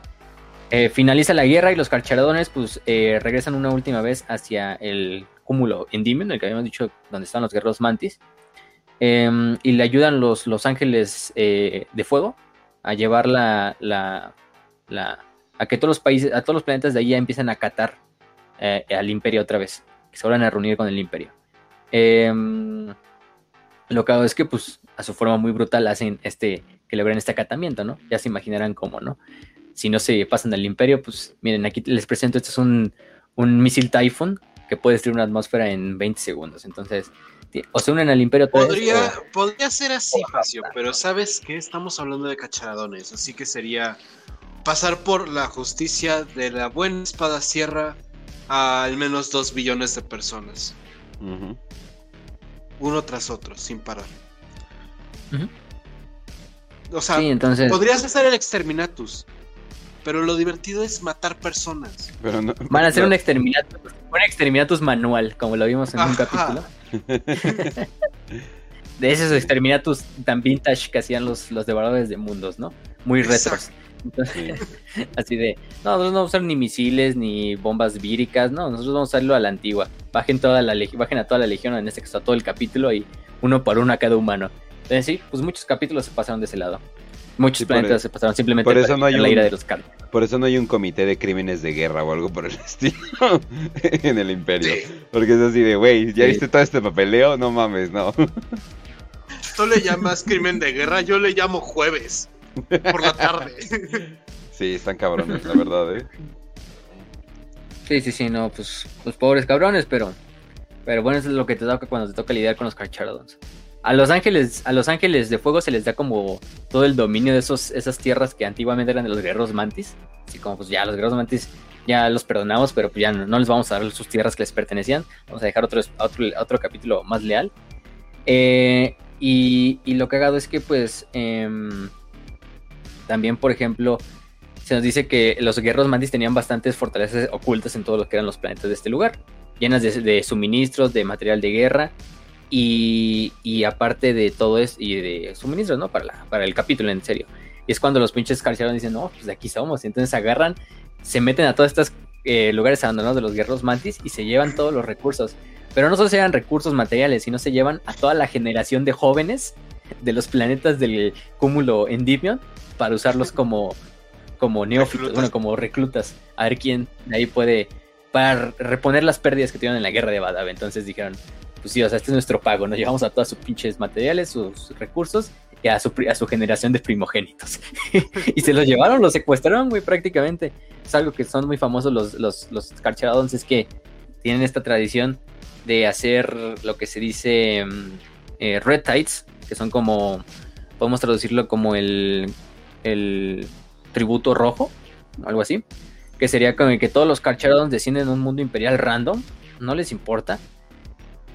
Eh, finaliza la guerra y los carcharadones pues eh, regresan una última vez hacia el cúmulo Endymion, el que habíamos dicho donde están los guerreros mantis. Em, y le ayudan los, los ángeles eh, de fuego a llevar la, la a que todos los países, a todos los planetas de ahí ya empiezan a catar eh, al imperio otra vez, que se vuelvan a reunir con el imperio. Em, lo que hago es que, pues, a su forma muy brutal hacen este, que logren este acatamiento, ¿no? Ya se imaginarán cómo, ¿no? Si no se pasan al imperio, pues, miren, aquí les presento, este es un, un misil Typhoon que puede destruir una atmósfera en 20 segundos. Entonces, o se unen al imperio. Podría, podría ser así, Facio, pero ¿sabes qué? Estamos hablando de cacharadones, así que sería pasar por la justicia de la buena espada sierra a al menos dos billones de personas. Uno tras otro, sin parar. O sea, podrías hacer el exterminatus, pero lo divertido es matar personas. Van a hacer un exterminatus, un exterminatus manual, como lo vimos en un capítulo. <laughs> de esos exterminatus tan vintage que hacían los, los devoradores de mundos, ¿no? Muy retros. <laughs> así de, no, nosotros no vamos a usar ni misiles ni bombas víricas, no, nosotros vamos a hacerlo a la antigua. Bajen, toda la bajen a toda la legión, en este caso a todo el capítulo y uno por uno a cada humano. Entonces sí, pues muchos capítulos se pasaron de ese lado. Muchos planetas se pasaron simplemente por eso no hay la ira de los carros. Por eso no hay un comité de crímenes de guerra o algo por el <laughs> estilo <laughs> en el imperio. Porque es así de, güey, ¿ya viste todo este papeleo? No mames, no. Tú le llamas crimen de guerra, yo le llamo jueves por la tarde. Sí, están cabrones, la verdad, ¿eh? Sí, sí, sí, no, pues los pobres cabrones, pero pero bueno, eso es lo que te toca cuando te toca lidiar con los Carcharodons. A los ángeles, a los ángeles de fuego se les da como todo el dominio de esos, esas tierras que antiguamente eran de los guerreros mantis. Así como pues ya los guerreros mantis ya los perdonamos, pero pues ya no, les vamos a dar sus tierras que les pertenecían. Vamos a dejar otro, otro, otro capítulo más leal. Eh, y, y, lo cagado es que pues em, también, por ejemplo, se nos dice que los guerreros mantis tenían bastantes fortalezas ocultas en todo lo que eran los planetas de este lugar, llenas de, suministros, de material de guerra y, aparte de todo eso, y de suministros, ¿no? Para, para el capítulo, en serio. Y es cuando los pinches carceleros dicen, no, pues de aquí somos. Y entonces agarran, se meten a todos estos eh, lugares abandonados de los guerreros mantis y se llevan todos los recursos. Pero no solo se llevan recursos materiales, sino se llevan a toda la generación de jóvenes de los planetas del cúmulo Endymion para usarlos como, como neófitos, bueno, como reclutas. A ver quién de ahí puede, para reponer las pérdidas que tuvieron en la guerra de Badab. Entonces dijeron, pues sí, o sea, este es nuestro pago, nos llevamos a todos sus pinches materiales, sus recursos y a su, a su generación de primogénitos. <laughs> y se los llevaron, los secuestraron, muy prácticamente. Es algo que son muy famosos los, los, los es que tienen esta tradición de hacer lo que se dice mm, eh, red tides, que son como, podemos traducirlo como el el tributo rojo, algo así, que sería como que todos los Carcharodons descienden en un mundo imperial random, no les importa,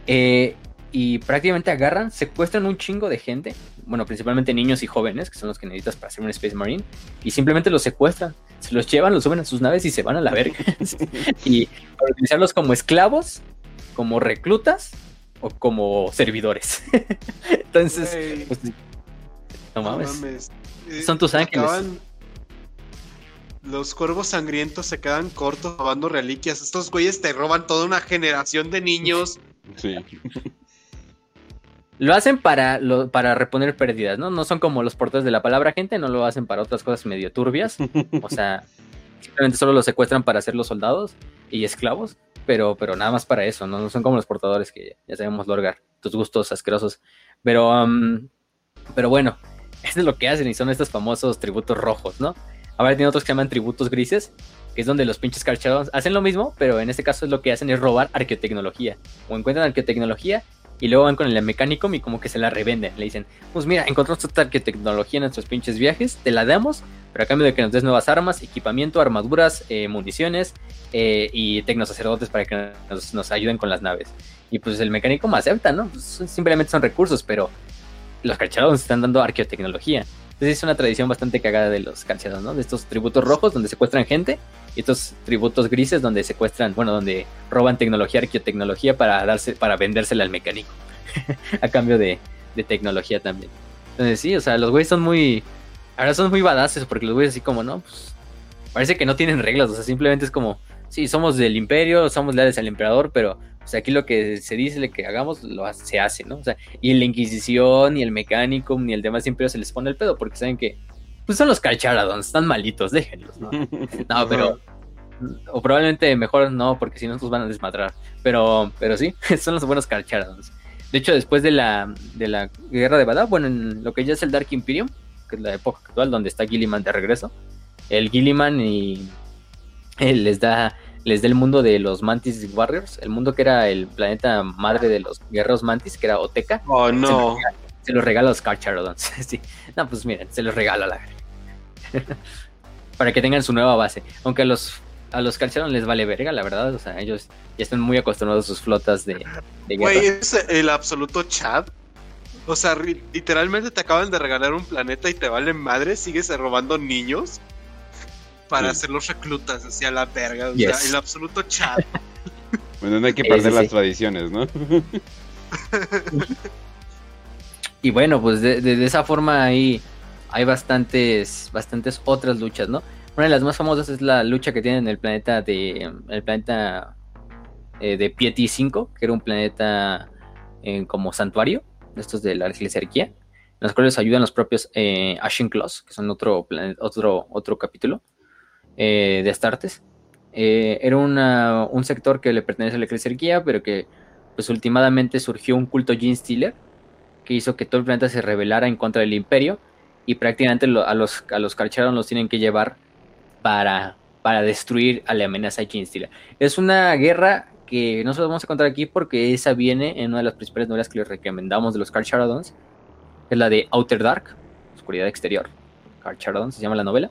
eh, y prácticamente agarran, secuestran un chingo de gente, bueno, principalmente niños y jóvenes, que son los que necesitas para ser un Space Marine, y simplemente los secuestran, se los llevan, los suben a sus naves y se van a la verga. <laughs> y para utilizarlos como esclavos, como reclutas o como servidores. <laughs> Entonces, pues, no mames. Eh, Son tus ángeles. acaban- Los cuervos sangrientos se quedan cortos robando reliquias. Estos güeyes te roban toda una generación de niños. <laughs> Sí. Lo hacen para, lo- para reponer pérdidas, ¿no? No son como los portadores de la palabra gente, no lo hacen para otras cosas medio turbias. <laughs> O sea, simplemente solo los secuestran para hacer los soldados y esclavos, pero, pero nada más para eso, ¿no? No son como los portadores que ya sabemos, Lorgar, tus gustos asquerosos. Pero, am, pero bueno, eso es lo que hacen y son estos famosos tributos rojos, ¿no? Ahora tiene otros que llaman tributos grises, que es donde los pinches carchados hacen lo mismo, pero en este caso es lo que hacen es robar arqueotecnología. O encuentran arqueotecnología y luego van con el mecánico y como que se la revenden. Le dicen, pues mira, encontramos esta arqueotecnología en nuestros pinches viajes, te la damos, pero a cambio de que nos des nuevas armas, equipamiento, armaduras, eh, municiones eh, y tecnosacerdotes para que nos, ayuden con las naves. Y pues el mecánico me acepta, ¿no? Pues, simplemente son recursos, pero los calchados están dando arqueotecnología. Entonces es una tradición bastante cagada de los calchados, ¿no? De estos tributos rojos donde secuestran gente y estos tributos grises donde secuestran, bueno, donde roban tecnología, arqueotecnología para darse, para vendérsela al mecánico. <laughs> a cambio de, de tecnología también. Entonces sí, o sea, los güeyes son muy. Ahora son muy badaces porque los güeyes así como, ¿no? Pues parece que no tienen reglas, o sea, simplemente es como, sí, somos del imperio, somos leales al emperador, pero o sea, aquí lo que se dice, que hagamos, lo se hace, ¿no? O sea, y la Inquisición, ni el mecánico, ni el demás imperio se les pone el pedo porque saben que, pues son los calcharadons, están malitos, déjenlos, ¿no? <laughs> No, pero. O probablemente mejor no, porque si no nos van a desmadrar. Pero, pero sí, <laughs> son los buenos Carcharadons. De hecho, después de la, de la guerra de Badab, bueno, en lo que ya es el Dark Imperium, que es la época actual donde está Gilliman de regreso, el Gilliman y él les da les da el mundo de los Mantis Warriors, el mundo que era el planeta madre de los guerreros Mantis, que era Oteca, Oh, no. se los regala a los Carcharodons. <laughs> sí. No, pues miren, se los regala la. <laughs> Para que tengan su nueva base. Aunque a los, a los Carcharodons les vale verga, la verdad. O sea, ellos ya están muy acostumbrados a sus flotas de, de guerra. Güey, es el absoluto Chad. O sea, literalmente te acaban de regalar un planeta y te valen madre, sigues robando niños para Sí. hacer los reclutas hacia la verga. O Yes. sea, el absoluto Chad. <laughs> Bueno, no hay que perder sí, las tradiciones, ¿no? <laughs> Y bueno, pues de, de- de esa forma ahí hay bastantes, bastantes otras luchas, ¿no? Una de las más famosas es la lucha que tienen en el planeta de el planeta eh, de Piety 5, que era un planeta eh, como santuario, de estos de la Glycerquía, en los cuales ayudan los propios eh, Ashen Claws, que son otro, otro, otro capítulo eh, de Astartes. Eh, era un sector que le pertenece a la Glycerquía, pero que pues últimamente surgió un culto Gene Stealer que hizo que todo el planeta se rebelara en contra del imperio y prácticamente a los a los los tienen que llevar para, para destruir a la amenaza Stealer. Es una guerra que no se vamos a contar aquí porque esa viene en una de las principales novelas que les recomendamos de los Carcharodons, que es la de Outer Dark, Oscuridad Exterior. Carcharodon se llama la novela.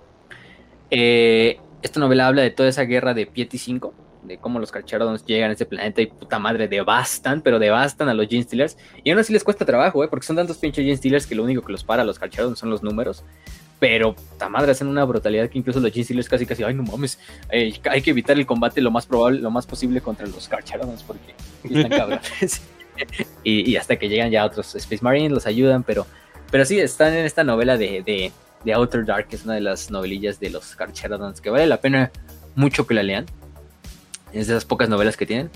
Eh, esta novela habla de toda esa guerra de Piety 5, de cómo los Carcharodons llegan a este planeta y puta madre devastan, pero devastan a los Gene Stealers. Y aún así les cuesta trabajo, ¿eh? porque son tantos pinches Gene Stealers que lo único que los para a los Carcharodons son los números. Pero, puta madre, hacen una brutalidad que incluso los Gene Stealers casi casi, ay no mames, eh, hay que evitar el combate lo más probable, lo más posible contra los Carcharodons porque están cabrones. <laughs> y, hasta que llegan ya otros Space Marines, los ayudan, pero, pero sí, están en esta novela de, de Outer Dark, es una de las novelillas de los Carcharodons, que vale la pena mucho que la lean. Es de esas pocas novelas que tienen.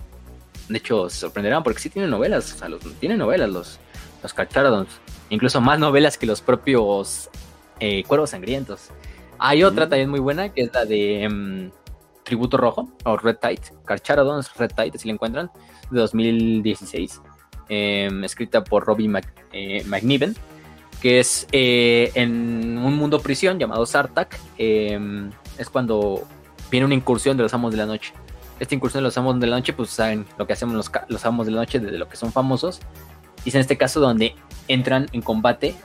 De hecho, se sorprenderán porque sí tienen novelas, o sea, los, tienen novelas los, los Carcharodons. Incluso más novelas que los propios eh, Cuervos Sangrientos. Hay otra Mm. también muy buena, que es la de em, Tributo Rojo, o Red Tide. Carcharodons Red Tide, si la encuentran, de 2016. em, escrita por Robbie Mac- eh, McNiven, que es eh, en un mundo prisión llamado Sartak. em, es cuando viene una incursión de los Amos de la Noche. Esta incursión de los Amos de la Noche, pues saben lo que hacemos los, los Amos de la Noche, de lo que son famosos. Y es en este caso donde entran en combate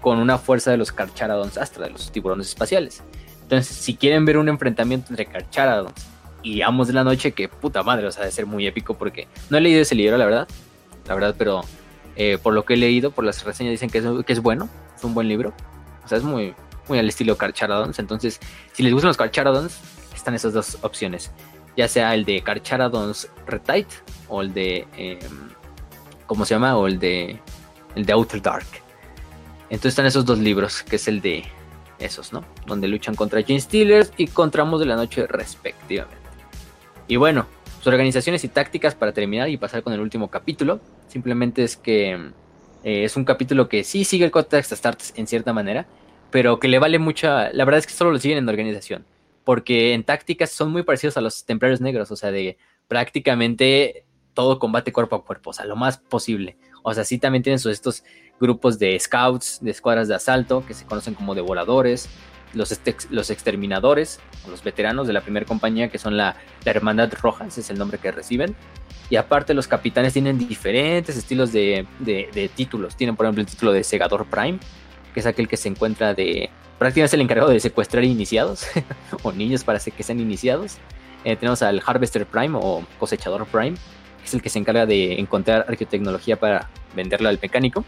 con una fuerza de los Carcharodons Astra, de los tiburones espaciales. Entonces, si quieren ver un enfrentamiento entre Carcharodons y Amos de la Noche, que puta madre, o sea, debe ser muy épico porque no he leído ese libro, la verdad. La verdad, pero Eh, por lo que he leído, por las reseñas dicen que es, que es bueno, es un buen libro. O sea, es muy, muy al estilo Carcharodons. Entonces, si les gustan los Carcharodons, están esas dos opciones. Ya sea el de Carcharodons Retite o el de... Em, ¿Cómo se llama? O el de... El de Outer Dark. Entonces están esos dos libros, que es el de esos, ¿no? Donde luchan contra Jane Steelers y contra Amos de la Noche respectivamente. Y bueno, sus organizaciones y tácticas para terminar y pasar con el último capítulo. Simplemente es que eh, es un capítulo que sí sigue el Codex Astartes en cierta manera, pero que le vale mucha... La verdad es que solo lo siguen en organización, porque en tácticas son muy parecidos a los Templarios Negros, o sea, de prácticamente todo combate cuerpo a cuerpo, o sea, lo más posible. O sea, sí también tienen sus, estos grupos de scouts, de escuadras de asalto, que se conocen como devoradores, los, los exterminadores, los veteranos de la primera compañía, que son la, Hermandad Roja, ese es el nombre que reciben. Y aparte los capitanes tienen diferentes estilos de, títulos. Tienen, por ejemplo, el título de Segador Prime, que es aquel que se encuentra de... Prácticamente es el encargado de secuestrar iniciados, <laughs> o niños para que sean iniciados. Eh, tenemos al Harvester Prime o Cosechador Prime, que es el que se encarga de encontrar arqueotecnología para venderla al mecánico.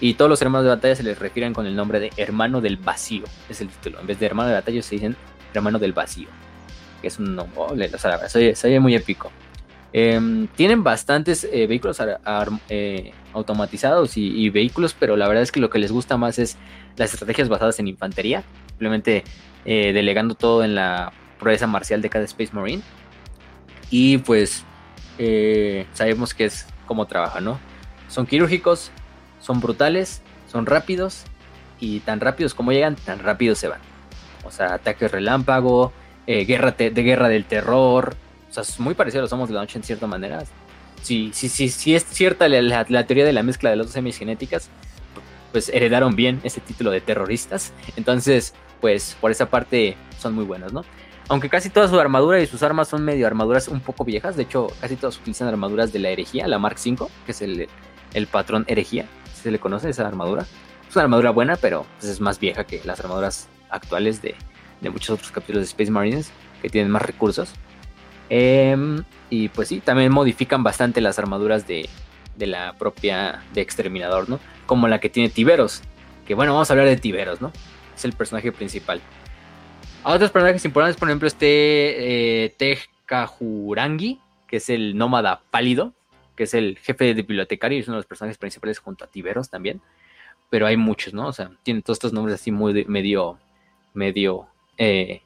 Y todos los hermanos de batalla se les refieren con el nombre de hermano del vacío. Es el título. En vez de hermano de batalla se dicen hermano del vacío. Que es un nombre. O sea, se, oye, muy épico. Em, tienen bastantes eh, vehículos eh, automatizados y, vehículos, pero la verdad es que lo que les gusta más es las estrategias basadas en infantería. Simplemente eh, delegando todo en la proeza marcial de cada Space Marine. Y pues sabemos que es cómo trabaja, ¿no? Son quirúrgicos, son brutales, son rápidos y tan rápidos como llegan, tan rápidos se van. O sea, ataque relámpago, eh, guerra de guerra del terror. O sea, es muy parecido a los Somos de la Noche en cierta manera. Si es cierta la, teoría de la mezcla de las dos semigenéticas, pues heredaron bien ese título de terroristas. Entonces, pues por esa parte son muy buenos, ¿no? Aunque casi toda su armadura y sus armas son medio armaduras un poco viejas. De hecho, casi todos utilizan armaduras de la herejía, la Mark V, que es el patrón herejía se le conoce esa armadura. Es una armadura buena, pero pues, es más vieja que las armaduras actuales de, muchos otros capítulos de Space Marines que tienen más recursos. Em, y pues sí, también modifican bastante las armaduras de, la propia de Exterminador, ¿no? Como la que tiene Tiberos. Que bueno, vamos a hablar de Tiberos, ¿no? Es el personaje principal. A otros personajes importantes, por ejemplo, este eh, Tejkajurangi, que es el nómada pálido, que es el jefe de bibliotecario y es uno de los personajes principales junto a Tiberos también. Pero hay muchos, ¿no? O sea, tiene todos estos nombres así muy medio, medio eh,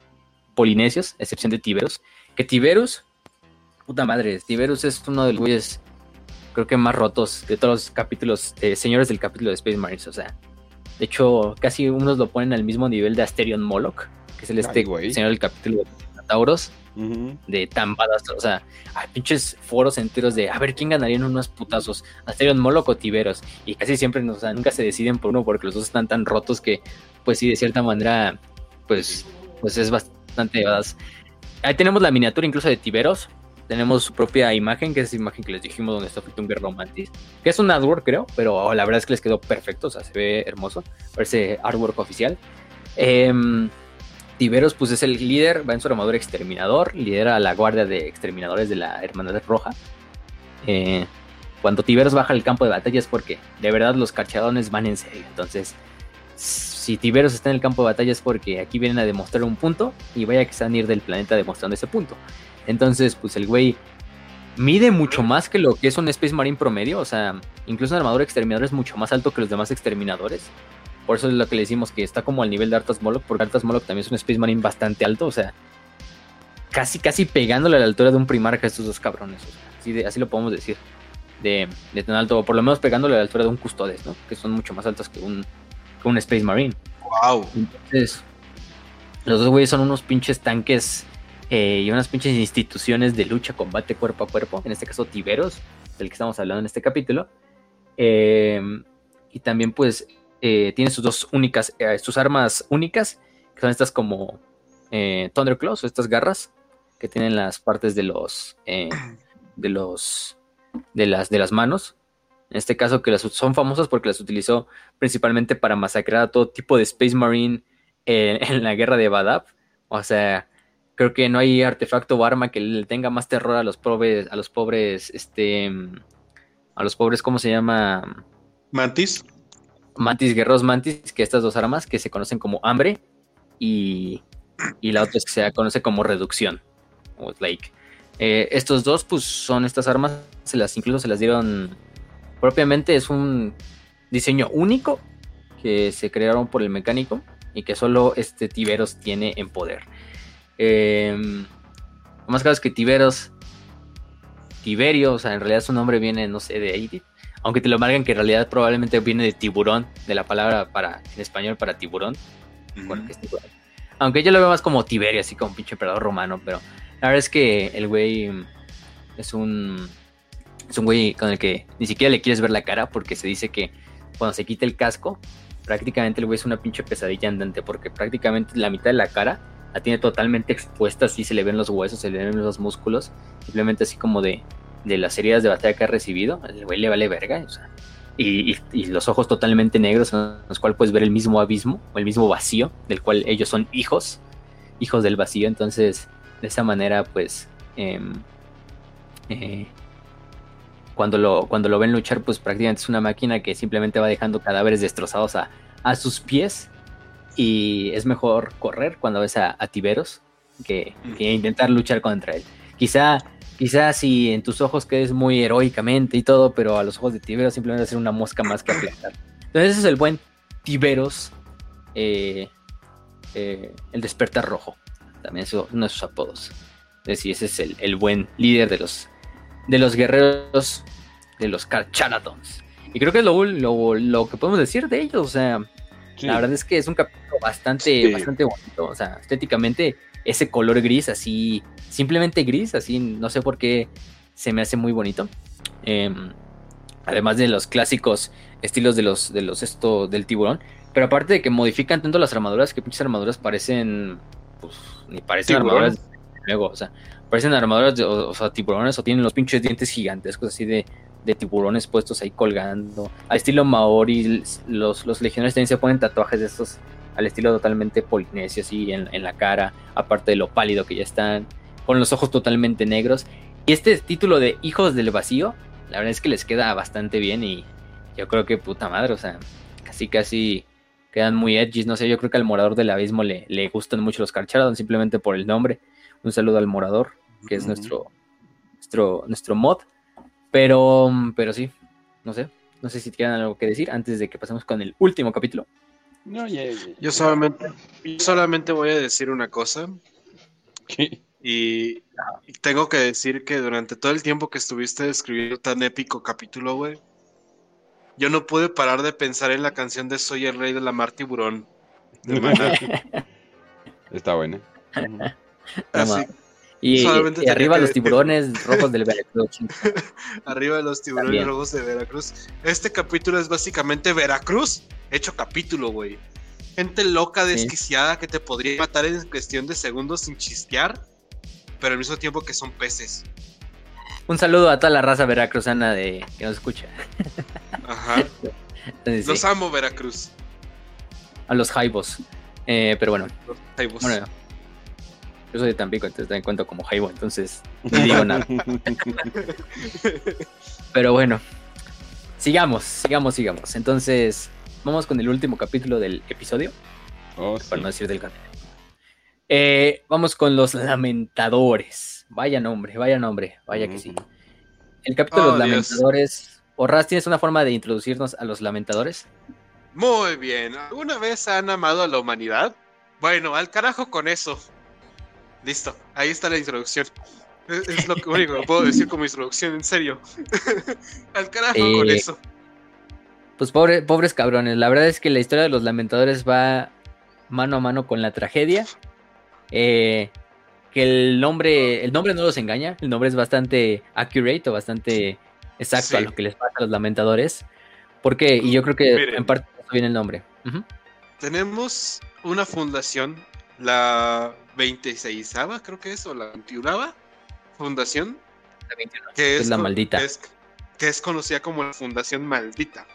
polinesios, excepción de Tiberos. Que Tiberos, puta madre, Tiberos es uno de los güeyes, creo que más rotos de todos los capítulos, eh, señores del capítulo de Space Marines. O sea, de hecho, casi unos lo ponen al mismo nivel de Asterion Moloch, que es el este señor del capítulo de Tauros de tan O sea, hay pinches foros enteros de a ver quién ganaría en unos putazos. Asterion Moloch o Tiberos. Y casi siempre, o sea, nunca se deciden por uno porque los dos están tan rotos que, pues sí, de cierta manera, pues, pues es bastante Ahí tenemos la miniatura incluso de Tiberos. Tenemos su propia imagen, que es esa imagen que les dijimos donde está un Romantis. Que es un artwork, creo, pero la verdad es que les quedó perfecto. O sea, se ve hermoso. Parece artwork oficial. Eh, Tiberos pues es el líder, va en su armadura exterminador, lidera la guardia de exterminadores de la Hermandad Roja. Eh, cuando Tiberos baja al campo de batalla es porque de verdad los carchadones van en serio. Entonces, si Tiberos está en el campo de batalla es porque aquí vienen a demostrar un punto y vaya que se van a ir del planeta demostrando ese punto. Entonces, pues el güey mide mucho más que lo que es un Space Marine promedio. O sea, incluso un armadura exterminador es mucho más alto que los demás exterminadores. Por eso es lo que le decimos que está como al nivel de Arthas Moloch, porque Arthas Moloch también es un Space Marine bastante alto, o sea, casi, casi pegándole a la altura de un primarca a estos dos cabrones, así, así lo podemos decir, de, tan alto, o por lo menos pegándole a la altura de un Custodes, ¿no? Que son mucho más altos que un, que un Space Marine. ¡Wow! Entonces, los dos güeyes son unos pinches tanques eh, y unas pinches instituciones de lucha, combate cuerpo a cuerpo, en este caso Tiberos, del que estamos hablando en este capítulo. Eh, y también pues eh, tiene sus dos únicas, sus armas únicas, que son estas como Thunderclaws, estas garras que tienen las partes de los, de los, de las, de las manos. En este caso que las, son famosas porque las utilizó principalmente para masacrar a todo tipo de Space Marine <laughs> en la guerra de Badab. O sea, creo que no hay artefacto o arma que le tenga más terror a los pobres, a los pobres, este, a los pobres, ¿cómo se llama? Mantis. Mantis, guerreros mantis, que estas dos armas que se conocen como hambre y, y la otra es que se conoce como reducción. O like. Eh, estos dos, pues son estas armas, se las incluso se las dieron propiamente, es un diseño único que se crearon por el mecánico y que solo este Tiberos tiene en poder. Eh, lo más claro es que Tiberos, Tiberio, o sea, en realidad su nombre viene, no sé, de ahí, aunque te lo marquen que en realidad probablemente viene de tiburón, de la palabra para en español para tiburón. Aunque yo lo veo más como Tiberio, así como un pinche emperador romano, pero la verdad es que el güey es un es un güey con el que ni siquiera le quieres ver la cara porque se dice que cuando se quita el casco, prácticamente el güey es una pinche pesadilla andante porque prácticamente la mitad de la cara la tiene totalmente expuesta, así se le ven los huesos, se le ven los músculos, simplemente así como de de las heridas de batalla que ha recibido, el güey le vale verga, o sea, y, los ojos totalmente negros en los cuales puedes ver el mismo abismo o el mismo vacío, del cual ellos son hijos, hijos del vacío, entonces de esa manera pues em, eh, cuando, lo, cuando lo ven luchar pues prácticamente es una máquina que simplemente va dejando cadáveres destrozados a, a sus pies y es mejor correr cuando ves a, Tiberos que, intentar luchar contra él. Quizá Quizás si en tus ojos quedes muy heroicamente y todo, pero a los ojos de Tiberos simplemente ser una mosca más que aplastar. Entonces ese es el buen Tiberos, eh, eh, el despertar rojo. También es uno de sus apodos. Es decir, ese es el, buen líder de los, de los guerreros, de los Karcharadons. Y creo que es lo, lo, que podemos decir de ellos. O sea, la verdad es que es un capítulo bastante, bastante bonito. O sea, estéticamente ese color gris, así, simplemente gris, así, no sé por qué se me hace muy bonito. Em, además de los clásicos estilos de los, de los esto del tiburón. Pero aparte de que modifican tanto las armaduras, que pinches armaduras parecen, pues, ni parecen armaduras luego, o sea, parecen armaduras de, o, sea, tiburones o tienen los pinches dientes gigantescos así de, de tiburones puestos ahí colgando. A estilo maori, los, los legionarios también se ponen tatuajes de estos al estilo totalmente polinesio, así en, la cara, aparte de lo pálido que ya están, con los ojos totalmente negros. Y este título de Hijos del Vacío, la verdad es que les queda bastante bien y yo creo que puta madre, o sea, casi casi quedan muy edgy, no sé, yo creo que al Morador del Abismo le, le gustan mucho los Carcharodon simplemente por el nombre. Un saludo al Morador, que es nuestro, nuestro, nuestro mod. Pero, pero sí, no sé, no sé si tienen algo que decir antes de que pasemos con el último capítulo. Yo solamente, solamente voy a decir una cosa. Y, tengo que decir que durante todo el tiempo que estuviste escribiendo tan épico capítulo, güey, yo no pude parar de pensar en la canción de Soy el Rey de la Mar Tiburón. <laughs> Está buena. Y, <laughs> arriba los tiburones rojos del Veracruz. arriba los tiburones rojos de Veracruz. Este capítulo es básicamente Veracruz hecho capítulo, güey. Gente loca, desquiciada, que te podría matar en cuestión de segundos sin chistear, pero al mismo tiempo que son peces. Un saludo a toda la raza veracruzana de que nos escucha. Ajá. <laughs> Los amo, Veracruz. A los jaibos. Eh, pero bueno. Los jaibos. Bueno, yo soy de Tampico, entonces en cuenta como jaibo, entonces <laughs> no digo nada. pero bueno. Sigamos, sigamos, sigamos. Entonces, vamos con el último capítulo del episodio. Oh, para no decir del canal. Eh, vamos con los lamentadores. Vaya nombre, vaya nombre, vaya que sí. El capítulo de los oh, lamentadores. Orras, ¿tienes una forma de introducirnos a los lamentadores? Muy bien. ¿Alguna vez han amado a la humanidad? Bueno, al carajo con eso. Listo, ahí está la introducción. Es, lo único que puedo decir como introducción, en serio. <laughs> al carajo con eh, eso pues pobre, pobres cabrones. La verdad es que la historia de los lamentadores va mano a mano con la tragedia. Eh, que el nombre, el nombre no los engaña, el nombre es bastante accurate o bastante exacto a lo que les pasa a los lamentadores. Porque, y yo creo que en parte viene el nombre. Tenemos una fundación, la 26 creo que es, o la 21 fundación. La 21, que es, la maldita. que es conocida como la Fundación Maldita.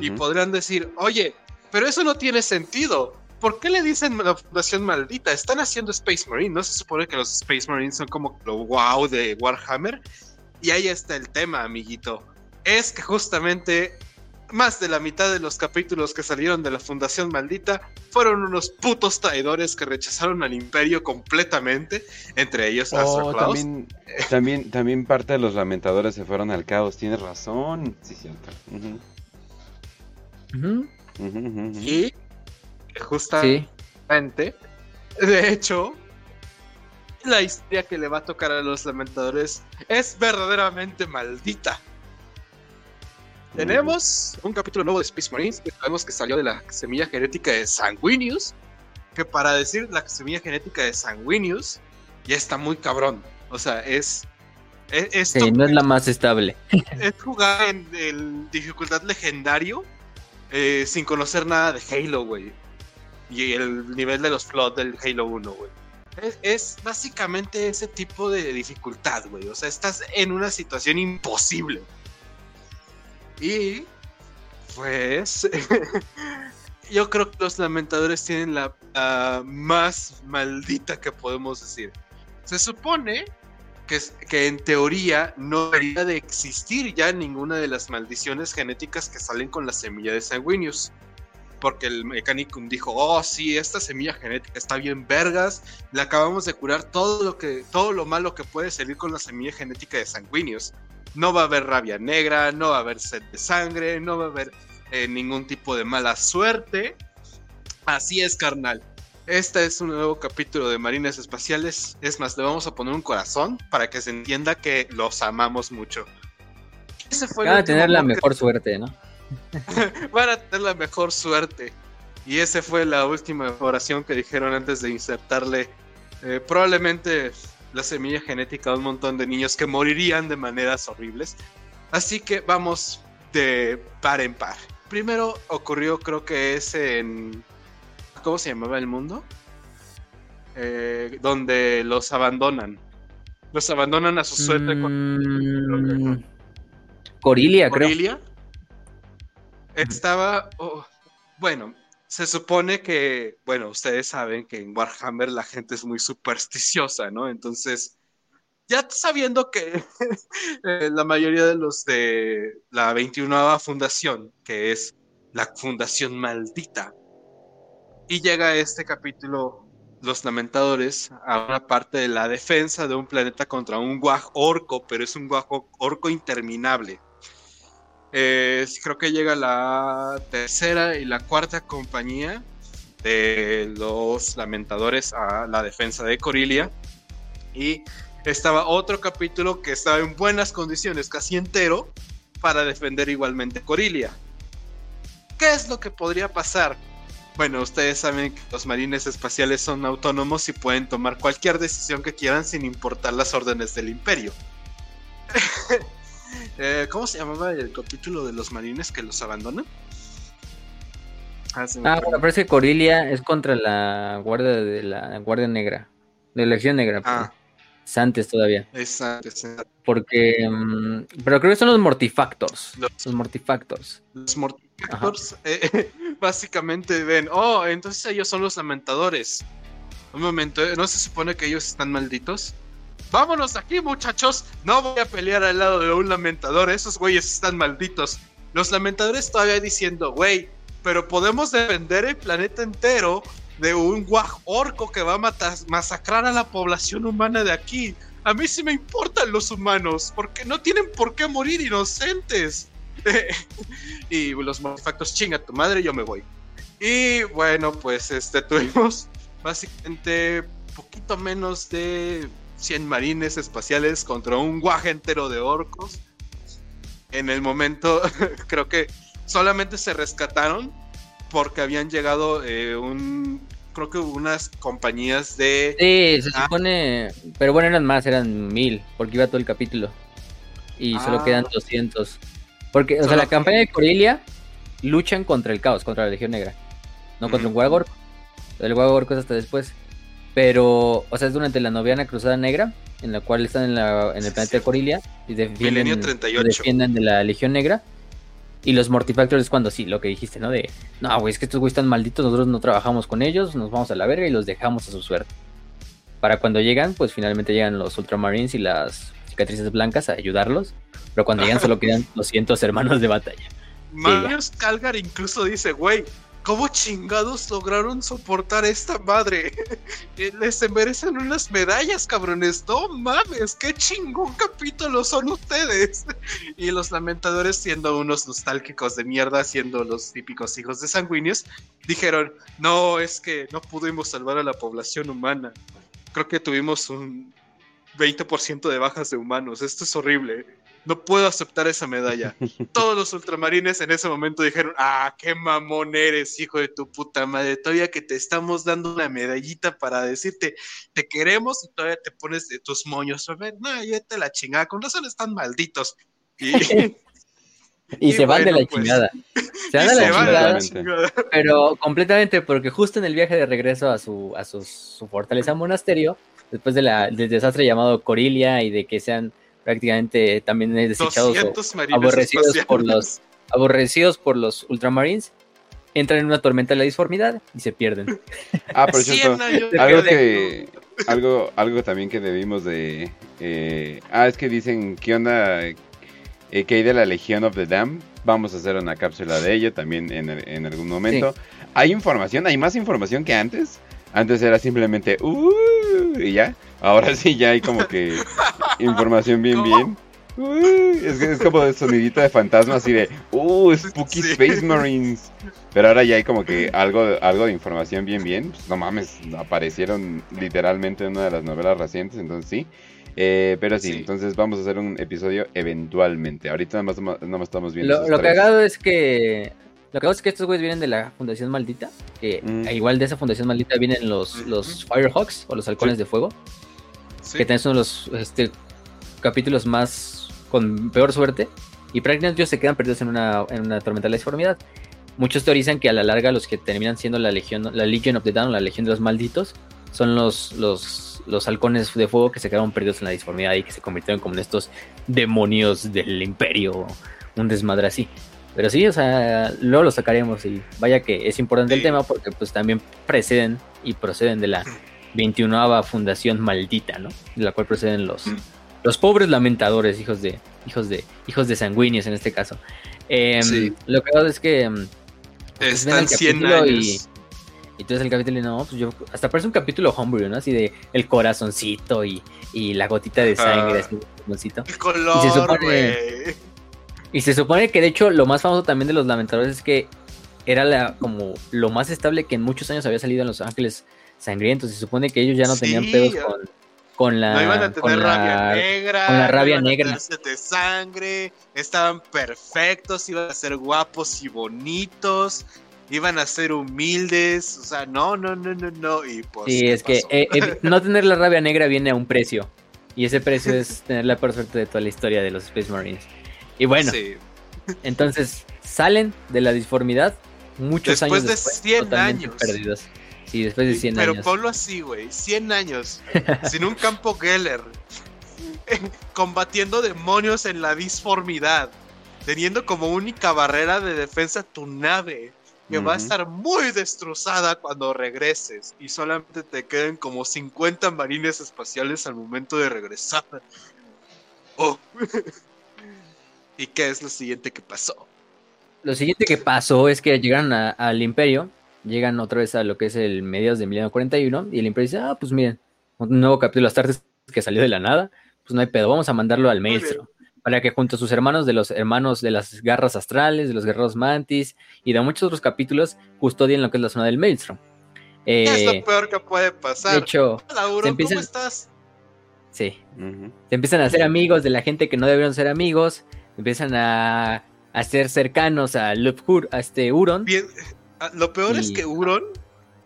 Y podrán decir, oye, pero eso no tiene sentido. ¿Por qué le dicen la fundación maldita? Están haciendo Space Marine. ¿No se supone que los Space Marines son como lo wow de Warhammer? Y ahí está el tema, amiguito. es que justamente más de la mitad de los capítulos que salieron de la Fundación Maldita fueron unos putos traidores que rechazaron al Imperio completamente, entre ellos oh, también, también, también, parte de los lamentadores se fueron al caos, tienes razón. Sí, cierto. Y justamente, de hecho, la historia que le va a tocar a los lamentadores es verdaderamente maldita. Tenemos un capítulo nuevo de Space Marines que sabemos que salió de la semilla genética de Sanguinius. Que para decir la semilla genética de Sanguinius ya está muy cabrón. O sea, es. es sí, no es la más estable. Es jugar en el dificultad legendario eh, sin conocer nada de Halo, güey. Y el nivel de los flots del Halo 1, güey. Es, es, básicamente ese tipo de dificultad, güey. O sea, estás en una situación imposible. Y pues <laughs> yo creo que los lamentadores tienen la, más maldita que podemos decir. Se supone que, que, en teoría no debería de existir ya ninguna de las maldiciones genéticas que salen con la semilla de Sanguinius. Porque el Mechanicum dijo, oh sí, esta semilla genética está bien vergas, le acabamos de curar todo lo, que, todo lo malo que puede salir con la semilla genética de Sanguinius no va a haber rabia negra, no va a haber sed de sangre, no va a haber eh, ningún tipo de mala suerte. Así es, carnal. Este es un nuevo capítulo de Marines Espaciales. Es más, le vamos a poner un corazón para que se entienda que los amamos mucho. Van a tener la mejor suerte, ¿no? <laughs> Van a tener la mejor suerte. Y esa fue la última oración que dijeron antes de insertarle. Eh, probablemente la semilla genética de un montón de niños que morirían de maneras horribles. Así que vamos de par en par. Primero ocurrió, creo que es en. ¿Cómo se llamaba el mundo? Eh, donde los abandonan. Los abandonan a su suerte. Mm, Corilia, Corilia. Estaba. Oh, bueno, se supone que, bueno, ustedes saben que en Warhammer la gente es muy supersticiosa, ¿no? Entonces, ya sabiendo que <laughs> eh, la mayoría de los de la 21 fundación, que es la fundación maldita, y llega este capítulo, Los Lamentadores, a una parte de la defensa de un planeta contra un guaj orco, pero es un guaj orco interminable. Eh, creo que llega la tercera y la cuarta compañía de los lamentadores a la defensa de Corilia. Y estaba otro capítulo que estaba en buenas condiciones, casi entero, para defender igualmente Corilia. ¿Qué es lo que podría pasar? Bueno, ustedes saben que los marines espaciales son autónomos y pueden tomar cualquier decisión que quieran sin importar las órdenes del imperio. <laughs> Eh, ¿Cómo se llamaba el capítulo de los marines que los abandonan? Ah, ah bueno, parece que Corilia es contra la guardia de la Guardia Negra, de la Legión Negra. Ah. Santes todavía. Es Porque. Mm, pero creo que son los mortifactors. Los, mortifactors. Los mortifactors eh, <laughs> básicamente ven. Oh, entonces ellos son los lamentadores. Un momento. ¿no se supone que ellos están malditos? Vámonos aquí muchachos, no voy a pelear al lado de un lamentador, esos güeyes están malditos. Los lamentadores todavía diciendo, güey, pero podemos defender el planeta entero de un guaj orco que va a masacrar a la población humana de aquí. A mí sí me importan los humanos, porque no tienen por qué morir inocentes. <laughs> y los artefactos, chinga tu madre, yo me voy. Y bueno, pues este <laughs> tuvimos básicamente poquito menos de 100 marines espaciales contra un guaje entero de orcos. En el momento, <laughs> creo que solamente se rescataron porque habían llegado eh, un. Creo que unas compañías de. Sí, se ah. supone. Pero bueno, eran más, eran mil, porque iba todo el capítulo. Y solo ah. quedan 200. Porque, o sea, la campaña de Corelia luchan contra el caos, contra la Legión Negra. No contra un Wagor. El Wagor es hasta después. Pero, o sea, es durante la noviana Cruzada Negra, en la cual están en, la, en el planeta de Corilia y defienden, defienden de la Legión Negra. Y los Mortifactors es cuando sí, lo que dijiste, ¿no? De, no, güey, es que estos güeyes están malditos, nosotros no trabajamos con ellos, nos vamos a la verga y los dejamos a su suerte. Para cuando llegan, pues finalmente llegan los Ultramarines y las cicatrices blancas a ayudarlos, pero cuando llegan <laughs> solo quedan 200 hermanos de batalla. Marius Calgar incluso dice, güey, ¿cómo chingados lograron soportar esta madre? <laughs> Les merecen unas medallas, cabrones. No mames, qué chingón capítulo son ustedes. <laughs> Y los lamentadores, siendo unos nostálgicos de mierda, siendo los típicos hijos de sanguíneos, dijeron, no, es que no pudimos salvar a la población humana. Creo que tuvimos un 20% de bajas de humanos. Esto es horrible no puedo aceptar esa medalla. Todos los ultramarines en ese momento dijeron, ah, qué mamón eres, hijo de tu puta madre, todavía que te estamos dando una medallita para decirte, te queremos y todavía te pones de tus moños. A ver, no, ya te la chingada, con razón están malditos. Y, <laughs> se van de la pues, chingada. Se van, de, la chingada, Pero completamente, porque justo en el viaje de regreso a su, a su, fortaleza monasterio, después de la, del desastre llamado Corilia y de que sean prácticamente también desechados aborrecidos por los aborrecidos por los ultramarines entran en una tormenta de la disformidad y se pierden. Ah, por cierto, algo que algo algo también que debimos de eh, ah es que dicen qué onda eh, que hay de la Legión of the Dam. Vamos a hacer una cápsula de ello también en, en algún momento. Hay información, hay más información que antes. Antes era simplemente uh, y ya. Ahora sí ya hay como que información bien bien. es, es, como de sonidito de fantasma así de uh spooky space marines pero ahora ya hay como que algo algo de información bien bien. Pues, no mames aparecieron literalmente en una de las novelas recientes entonces sí. Eh, pero sí, entonces vamos a hacer un episodio eventualmente. Ahorita nada más, no estamos viendo lo, lo cagado es que lo que pasa es que estos güeyes vienen de la Fundación Maldita, que mm. igual de esa Fundación Maldita vienen los, los Firehawks o los Halcones de Fuego, que también son los este, capítulos más con peor suerte, y prácticamente ellos se quedan perdidos en una, en una tormenta de la disformidad. Muchos teorizan que a la larga los que terminan siendo la Legión, la Legion of the Down, la Legión de los Malditos, son los, los, los halcones de fuego que se quedaron perdidos en la disformidad y que se convirtieron como en estos demonios del imperio, un desmadre así. Pero sí, o sea, luego lo sacaremos y vaya que es importante el tema porque pues también preceden y proceden de la 21 fundación maldita, ¿no? De la cual proceden los, mm. los pobres lamentadores, hijos de, hijos de, hijos de sanguíneos en este caso. Em, lo que pasa es que em, pues, están 100 años. Y, y entonces el capítulo, no, pues yo, hasta parece un capítulo homebrew, ¿no? Así de el corazoncito y, y la gotita de sangre, así, El color, y se supone, y se supone que de hecho lo más famoso también de los lamentadores es que era la, como lo más estable que en muchos años había salido en Los Ángeles Sangrientos. Se supone que ellos ya no tenían pedos con, con la. No iban a tener rabia negra. Con la rabia negra. de sangre. Estaban perfectos. Iban a ser guapos y bonitos. Iban a ser humildes. O sea, no, no, no, no, no. Y pues. Sí, es que eh, eh, <laughs> no tener la rabia negra viene a un precio. Y ese precio es tener la peor suerte de toda la historia de los Space Marines. Y bueno, entonces salen de la disformidad muchos años después. de 100 años. Perdidos. Sí, después de 100 años. Pero ponlo así, güey, 100 años, <laughs> sin un campo Geller, combatiendo demonios en la disformidad, teniendo como única barrera de defensa tu nave, que va a estar muy destrozada cuando regreses, y solamente te queden como 50 marines espaciales al momento de regresar. Oh. <laughs> ¿Y qué es lo siguiente que pasó? Lo siguiente que pasó es que llegan al Imperio, llegan otra vez a lo que es el mediados de 1941, y el Imperio dice, ah, pues miren, un nuevo capítulo de las tardes que salió de la nada, pues no hay pedo, vamos a mandarlo al maestro, para que junto a sus hermanos de los hermanos de las garras astrales, de los guerreros mantis, y de muchos otros capítulos, custodien lo que es la zona del maestro. ¿Qué es lo eh, peor que puede pasar? De hecho, ¿cómo estás? Sí. Se empiezan a hacer amigos de la gente que no debieron ser amigos empiezan a, a ser cercanos a Lupur, a este Uron. Bien, ah, lo peor es que Uron,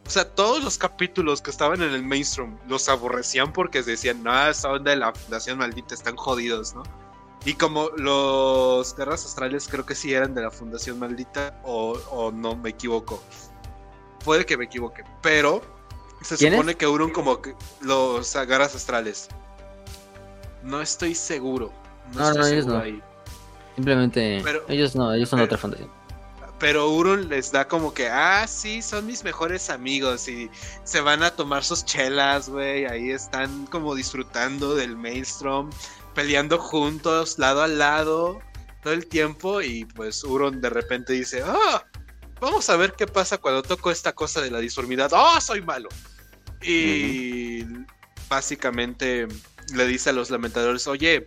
o sea, todos los capítulos que estaban en el mainstream los aborrecían porque decían, no, esa onda de la Fundación Maldita están jodidos, ¿no? Y como los guerras astrales creo que sí eran de la Fundación Maldita, o, no me equivoco. Puede que me equivoque, pero se supone que Uron como que los garras astrales. No estoy seguro. No, no, ellos no. Ahí. Simplemente ellos no, ellos son de otra fundación. Pero Urun les da como que, ah, sí, son mis mejores amigos y se van a tomar sus chelas, güey. Ahí están como disfrutando del Maelstrom. peleando juntos, lado a lado, todo el tiempo. Y pues Uron de repente dice: ¡Ah! Vamos a ver qué pasa cuando toco esta cosa de la disformidad. ¡Oh, soy malo! Y básicamente le dice a los lamentadores: Oye,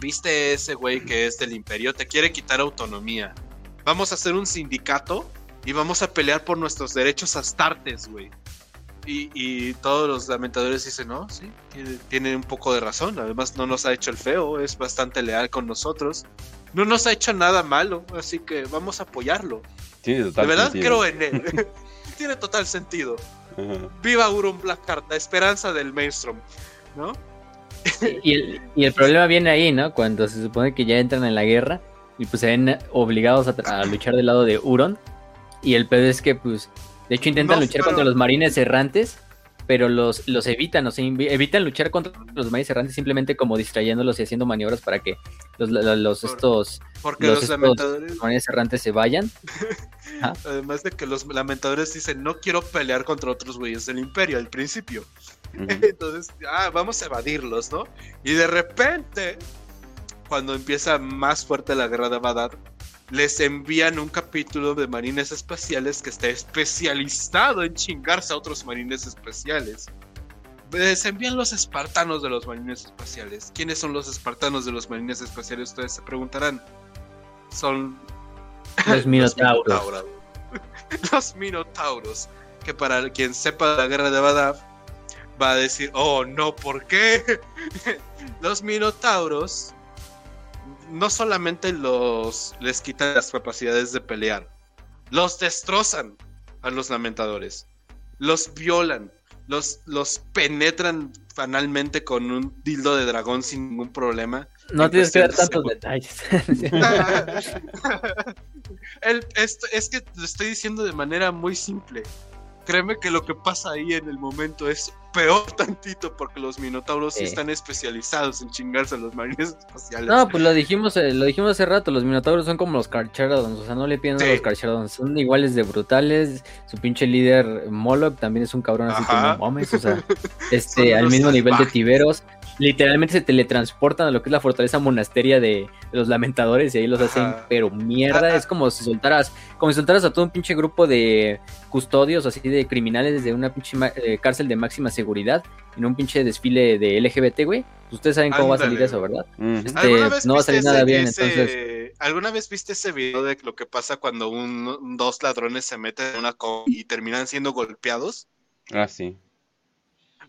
¿viste ese güey que es del imperio? Te quiere quitar autonomía. Vamos a hacer un sindicato y vamos a pelear por nuestros derechos astartes, güey. Y, todos los lamentadores dicen, no, sí, tiene, un poco de razón. Además, no nos ha hecho el feo, es bastante leal con nosotros. No nos ha hecho nada malo, así que vamos a apoyarlo. de verdad creo en él. <laughs> tiene total sentido. Viva Urum Black Carta, esperanza del mainstream, ¿no? Y, el, y el problema viene ahí, ¿no? Cuando se supone que ya entran en la guerra y pues se ven obligados a, luchar del lado de Uron. Y el pedo es que pues de hecho, intentan luchar contra los marines errantes, pero los, los evitan, o sea, evitan luchar contra los marines errantes simplemente como distrayéndolos y haciendo maniobras para que los, los, estos, porque los, lamentadores... errantes se vayan. <laughs> Además de que los lamentadores dicen, no quiero pelear contra otros güeyes del imperio al principio. <laughs> Entonces, ah, vamos a evadirlos, ¿no? Y de repente, cuando empieza más fuerte la guerra de Badar, les envían un capítulo de marines espaciales que está especializado en chingarse a otros marines espaciales. Les envían los espartanos de los marines espaciales. ¿Quiénes son los espartanos de los marines espaciales? Ustedes se preguntarán. Son los <laughs> minotauros. <laughs> los minotauros. Que para quien sepa la guerra de Badaf va a decir, oh no, ¿por qué? <laughs> los minotauros no solamente los les quitan las capacidades de pelear, los destrozan a los lamentadores, los violan, los, los penetran fanalmente con un dildo de dragón sin ningún problema. No tienes que dar tantos detalles. <laughs> es que lo estoy diciendo de manera muy simple créeme que lo que pasa ahí en el momento es peor <laughs> tantito porque los minotauros están especializados en chingarse a los marines espaciales. No, pues lo dijimos, eh, lo dijimos hace rato, los minotauros son como los Carcharodons, o sea, no le piden a los Carcharodons, son iguales de brutales, su pinche líder Moloch también es un cabrón así como mames, o sea, <laughs> este, al mismo nivel de Tiberos, literalmente se teletransportan a lo que es la fortaleza monasteria de, los lamentadores y ahí los hacen pero mierda, ah, es como si soltaras, como si soltaras a todo un pinche grupo de custodios así de criminales desde una pinche eh, cárcel de máxima seguridad en un pinche desfile de LGBT, güey. Ustedes saben cómo va a salir eso, ¿verdad? Este, no va a salir nada bien, entonces. ¿Alguna vez viste ese video de lo que pasa cuando un, dos ladrones se meten en una co y terminan siendo golpeados? Ah, sí.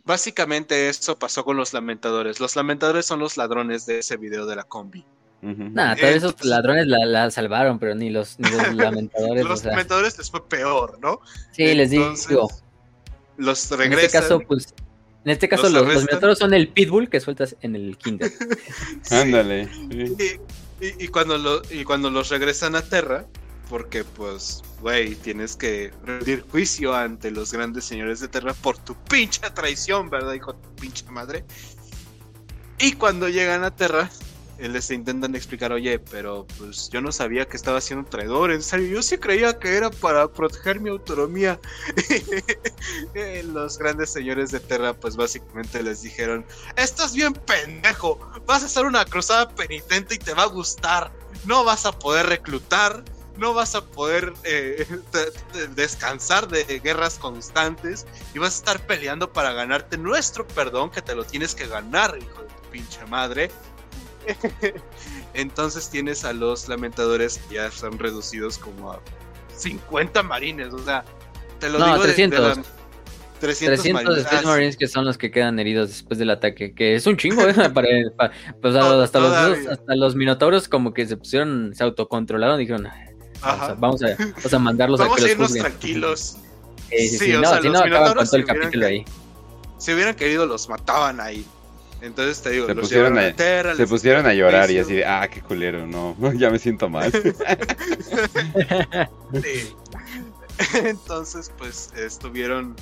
Básicamente eso pasó con los lamentadores. Los lamentadores son los ladrones de ese video de la combi. Nada, todos esos ladrones la, salvaron, pero ni los, <laughs> lamentadores. los lamentadores les fue peor, ¿no? Sí, les digo. Los regresan. En este caso, pues. En este caso, los, lamentadores son el pitbull que sueltas en el kinder. <laughs> Ándale. Y, cuando y cuando los regresan a Terra, porque pues, güey, tienes que rendir juicio ante los grandes señores de Terra por tu pinche traición, ¿verdad, hijo de tu pinche madre? Y cuando llegan a Terra, eh, les intentan explicar, oye, pero pues yo no sabía que estaba siendo traidor, en serio, yo sí creía que era para proteger mi autonomía. <laughs> Eh, los grandes señores de Terra, pues básicamente les dijeron, estás bien pendejo, vas a hacer una cruzada penitente y te va a gustar, no vas a poder reclutar, no vas a poder eh, <laughs> descansar de guerras constantes y vas a estar peleando para ganarte nuestro perdón que te lo tienes que ganar, hijo de tu pinche madre. <laughs> Entonces tienes a los lamentadores que ya están reducidos como a 50 marines, o sea, te lo digo 300. 300, marines. Ah, marines que son los que quedan heridos después del ataque, que es un chingo, <laughs> ¿eh? pues, hasta, los, hasta los minotauros como que se pusieron, se autocontrolaron, dijeron, Vamos a, vamos a, mandarlos a que los irnos tranquilos. Sí, sí, no, si no acaban con todo el capítulo ahí. Si hubieran querido, los mataban ahí. Entonces te digo, se pusieron, a, se pusieron a llorar y así de, ah, qué culero, no, <laughs> ya me siento mal. <laughs> <laughs> Entonces, pues estuvieron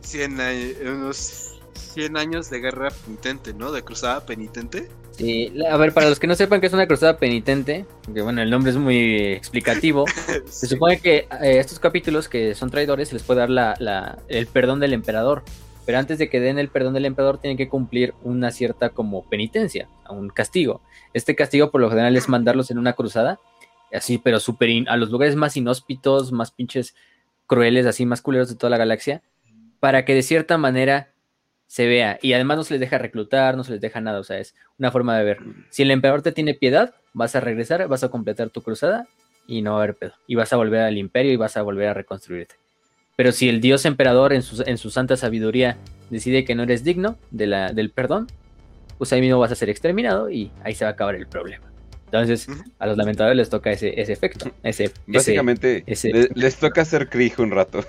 100 unos 100 años de guerra penitente, ¿no? De cruzada penitente. Sí, a ver, para los que no sepan que es una cruzada penitente, que bueno, el nombre es muy explicativo, <laughs> se supone que eh, estos capítulos que son traidores se les puede dar la, el perdón del emperador. pero antes de que den el perdón del emperador tienen que cumplir una cierta como penitencia, un castigo. Este castigo por lo general es mandarlos en una cruzada, así, pero super a los lugares más inhóspitos, más pinches crueles, así, más culeros de toda la galaxia, para que de cierta manera se vea. Y además no se les deja reclutar, no se les deja nada, o sea, es una forma de ver. Si el emperador te tiene piedad, vas a regresar, vas a completar tu cruzada y no va a haber pedo. Y vas a volver al imperio y vas a volver a reconstruirte. Pero si el dios emperador en su, en su santa sabiduría decide que no eres digno de la, del perdón, pues ahí mismo vas a ser exterminado y ahí se va a acabar el problema. Entonces, a los lamentadores les toca ese, ese efecto. Ese, Básicamente, les, toca hacer Krieg un rato.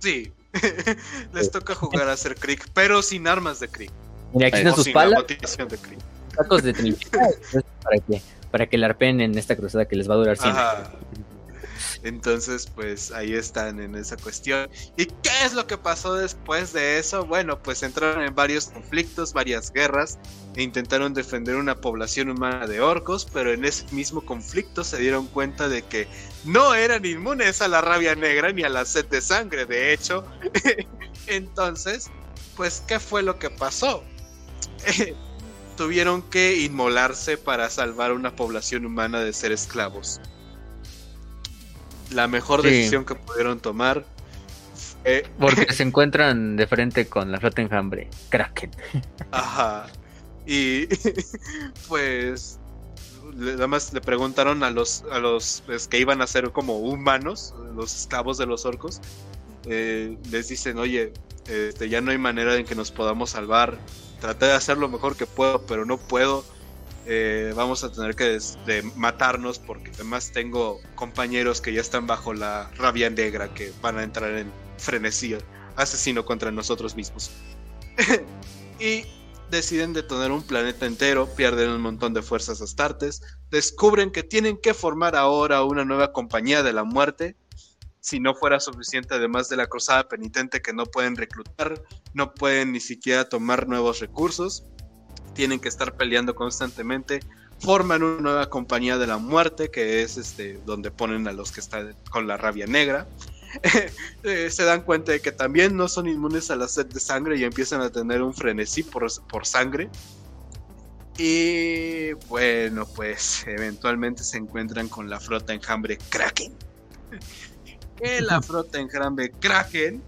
sí, <laughs> les toca jugar a hacer Krieg, pero sin armas de. Mira, aquí están sus palas. De trinchera <laughs> para que, para que la arpen en esta cruzada que les va a durar siempre. Entonces, pues ahí están en esa cuestión. ¿Y qué es lo que pasó después de eso? Bueno, pues entraron en varios conflictos, varias guerras, e intentaron defender una población humana de orcos, pero en ese mismo conflicto se dieron cuenta de que no eran inmunes a la rabia negra ni a la sed de sangre, de hecho. <laughs> Entonces, pues, ¿qué fue lo que pasó? <laughs> tuvieron que inmolarse para salvar una población humana de ser esclavos la mejor decisión que pudieron tomar. <laughs> Porque se encuentran de frente con la flota enjambre, Kraken. Ajá. Y pues nada más le preguntaron a los a los pues, que iban a ser como humanos, los esclavos de los orcos. Eh, les dicen, oye, este, ya no hay manera en que nos podamos salvar. Traté de hacer lo mejor que puedo, pero no puedo eh, vamos a tener que matarnos porque además tengo compañeros que ya están bajo la rabia negra que van a entrar en frenesí asesino contra nosotros mismos. <laughs> y deciden detonar un planeta entero, pierden un montón de fuerzas astartes, descubren que tienen que formar ahora una nueva compañía de la muerte. Si no fuera suficiente, además de la cruzada penitente que no pueden reclutar, no pueden ni siquiera tomar nuevos recursos tienen que estar peleando constantemente. Forman una nueva compañía de la muerte, que es este, donde ponen a los que están con la rabia negra. <laughs> Eh, se dan cuenta de que también no son inmunes a la sed de sangre y empiezan a tener un frenesí por, por sangre. Y bueno, pues eventualmente se encuentran con la flota enjambre Kraken. <laughs> que la flota enjambre Kraken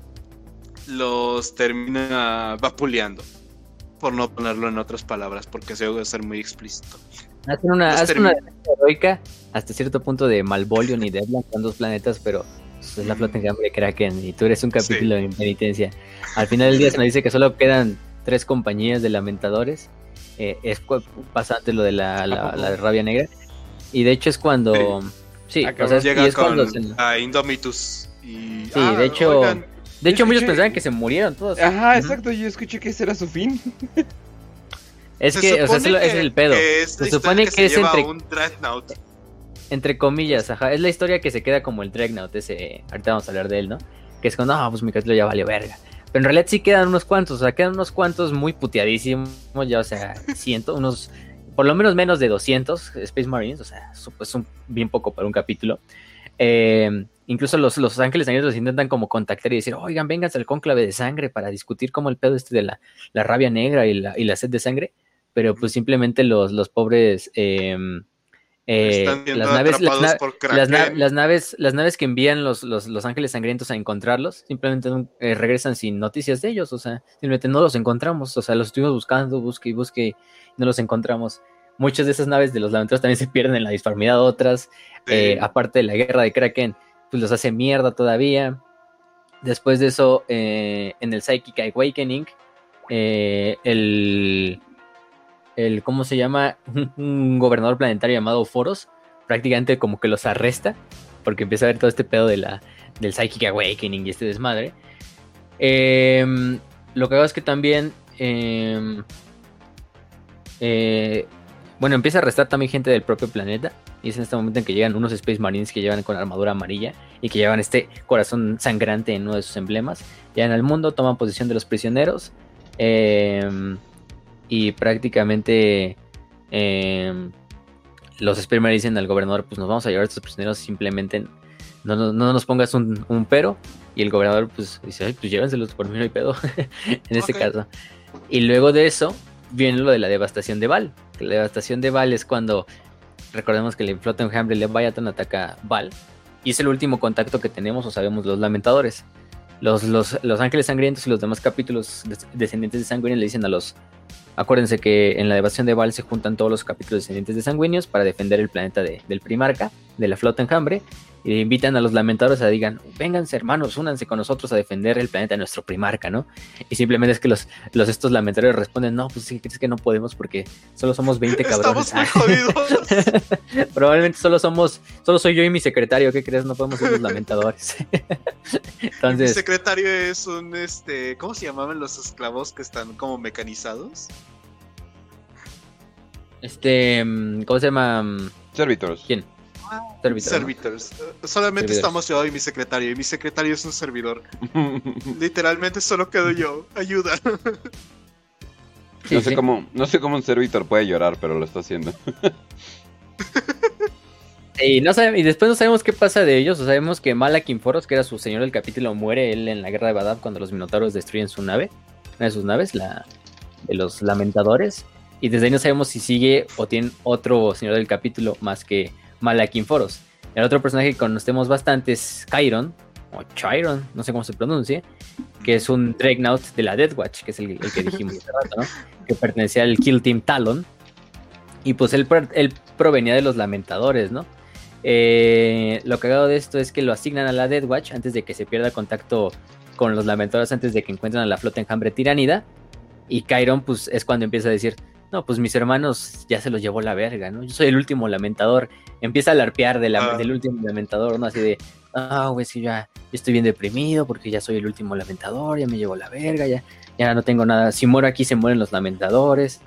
los termina vapuleando por no ponerlo en otras palabras, porque se debe ser muy explícito. Hacen una, una heroica hasta cierto punto de Malvolion y Deadland, con dos planetas, pero es la flota en de Kraken y tú eres un capítulo de penitencia. Al final del día se nos dice que solo quedan tres compañías de lamentadores. Eh, es bastante lo de la, la, rabia negra. Y de hecho es cuando. Sí, o sea, llega es cuando a Indomitus. Y, sí, de hecho. De hecho, muchos pensaban que se murieron todos. Ajá, exacto, yo escuché que ese era su fin. Es que, o sea, ese es el pedo. se supone que, es entre. Entre comillas, ajá. Es la historia que se queda como el Dreadnought, ese. Ahorita vamos a hablar de él, ¿no? Que es cuando, ah, pues mi capítulo ya valió verga. Pero en realidad sí quedan unos cuantos, o sea, quedan unos cuantos muy puteadísimos, ya, o sea, <laughs> ciento, unos, por lo menos menos de 200 Space Marines, o sea, es un, bien poco para un capítulo. Eh, incluso los, los ángeles los intentan como contactar y decir, oigan, vénganse al cónclave de sangre para discutir como el pedo este de la, rabia negra y la, y la, sed de sangre, pero pues simplemente los, los pobres... Em, eh, las, naves, las, naves, las naves que envían los, los, ángeles sangrientos a encontrarlos, simplemente eh, regresan sin noticias de ellos, o sea, simplemente no los encontramos, o sea, los estuvimos buscando, busque y busque, y no los encontramos. Muchas de esas naves de los lamentos también se pierden en la disformidad, otras, eh, aparte de la guerra de Kraken, pues los hace mierda todavía. Después de eso, en el Psychic Awakening, el, el, ¿cómo se llama? <laughs> Un gobernador planetario llamado Foros, prácticamente como que los arresta, porque empieza a ver todo este pedo de la, del Psychic Awakening y este desmadre. Em, lo que hago es que también, em, eh, bueno, empieza a arrestar también gente del propio planeta. Y es en este momento en que llegan unos Space Marines que llevan con armadura amarilla y que llevan este corazón sangrante en uno de sus emblemas. Llegan al mundo, toman posición de los prisioneros. Em, y prácticamente em, los Space Marines dicen al gobernador, pues nos vamos a llevar a estos prisioneros simplemente no, no, no nos pongas un, un, pero. Y el gobernador pues dice, Ay, pues llévenselos por mí no hay pedo, <laughs> en este caso. Y luego de eso viene lo de la devastación de Val. La devastación de Val es cuando, recordemos que el flota enjambre Leviathan ataca Val. Y es el último contacto que tenemos o sabemos los lamentadores. Los, los, los ángeles sangrientos y los demás capítulos descendientes de sanguíneos le dicen a los... Acuérdense que en la devastación de Val se juntan todos los capítulos descendientes de sanguíneos para defender el planeta del primarca, de la flota enjambre y invitan a los lamentadores a digan, vénganse hermanos, únanse con nosotros a defender el planeta de nuestro primarca, ¿no? Y simplemente es que los, los estos lamentadores responden, no, pues sí, es que no podemos porque solo somos 20 cabrones. Estamos muy jodidos. <laughs> Probablemente solo somos, solo soy yo y mi secretario, ¿qué crees? No podemos ser los lamentadores. <laughs> Entonces... Mi secretario es un, este, ¿cómo se llamaban los esclavos que están como mecanizados? Este, ¿cómo se llama? Servitors. ¿Quién? Servitors. Solamente estamos yo y mi secretario. Y mi secretario es un servidor. <laughs> Literalmente solo quedo yo. Ayuda. no, sé Cómo, no sé cómo un servitor puede llorar, pero lo está haciendo. <laughs> y, no y después no sabemos qué pasa de ellos. sabemos que Malakin Foros, que era su señor del capítulo, muere él en la guerra de Badab cuando los Minotauros destruyen su nave. Una de sus naves, la de los Lamentadores. Y desde ahí no sabemos si sigue o tiene otro señor del capítulo más que Foros. El otro personaje que conocemos bastante es Chiron, o Chiron, no sé cómo se pronuncia, que es un Dreadnought de la Death Watch, que es el, que dijimos hace rato, ¿no? Que pertenecía al Kill Team Talon. Y pues él, provenía de los Lamentadores, ¿no? Eh, lo cagado de esto es que lo asignan a la Death Watch antes de que se pierda contacto con los Lamentadores, antes de que encuentren a la flota enjambre tiranida. Y Chiron, pues es cuando empieza a decir: No, pues mis hermanos ya se los llevó la verga, ¿no? Yo soy el último lamentador empieza a larpear ah. del último lamentador, ¿no? Así de, ah, güey, sí, ya, estoy bien deprimido porque ya soy el último lamentador, ya me llevo la verga, ya, ya no tengo nada. Si muero aquí, se mueren los lamentadores.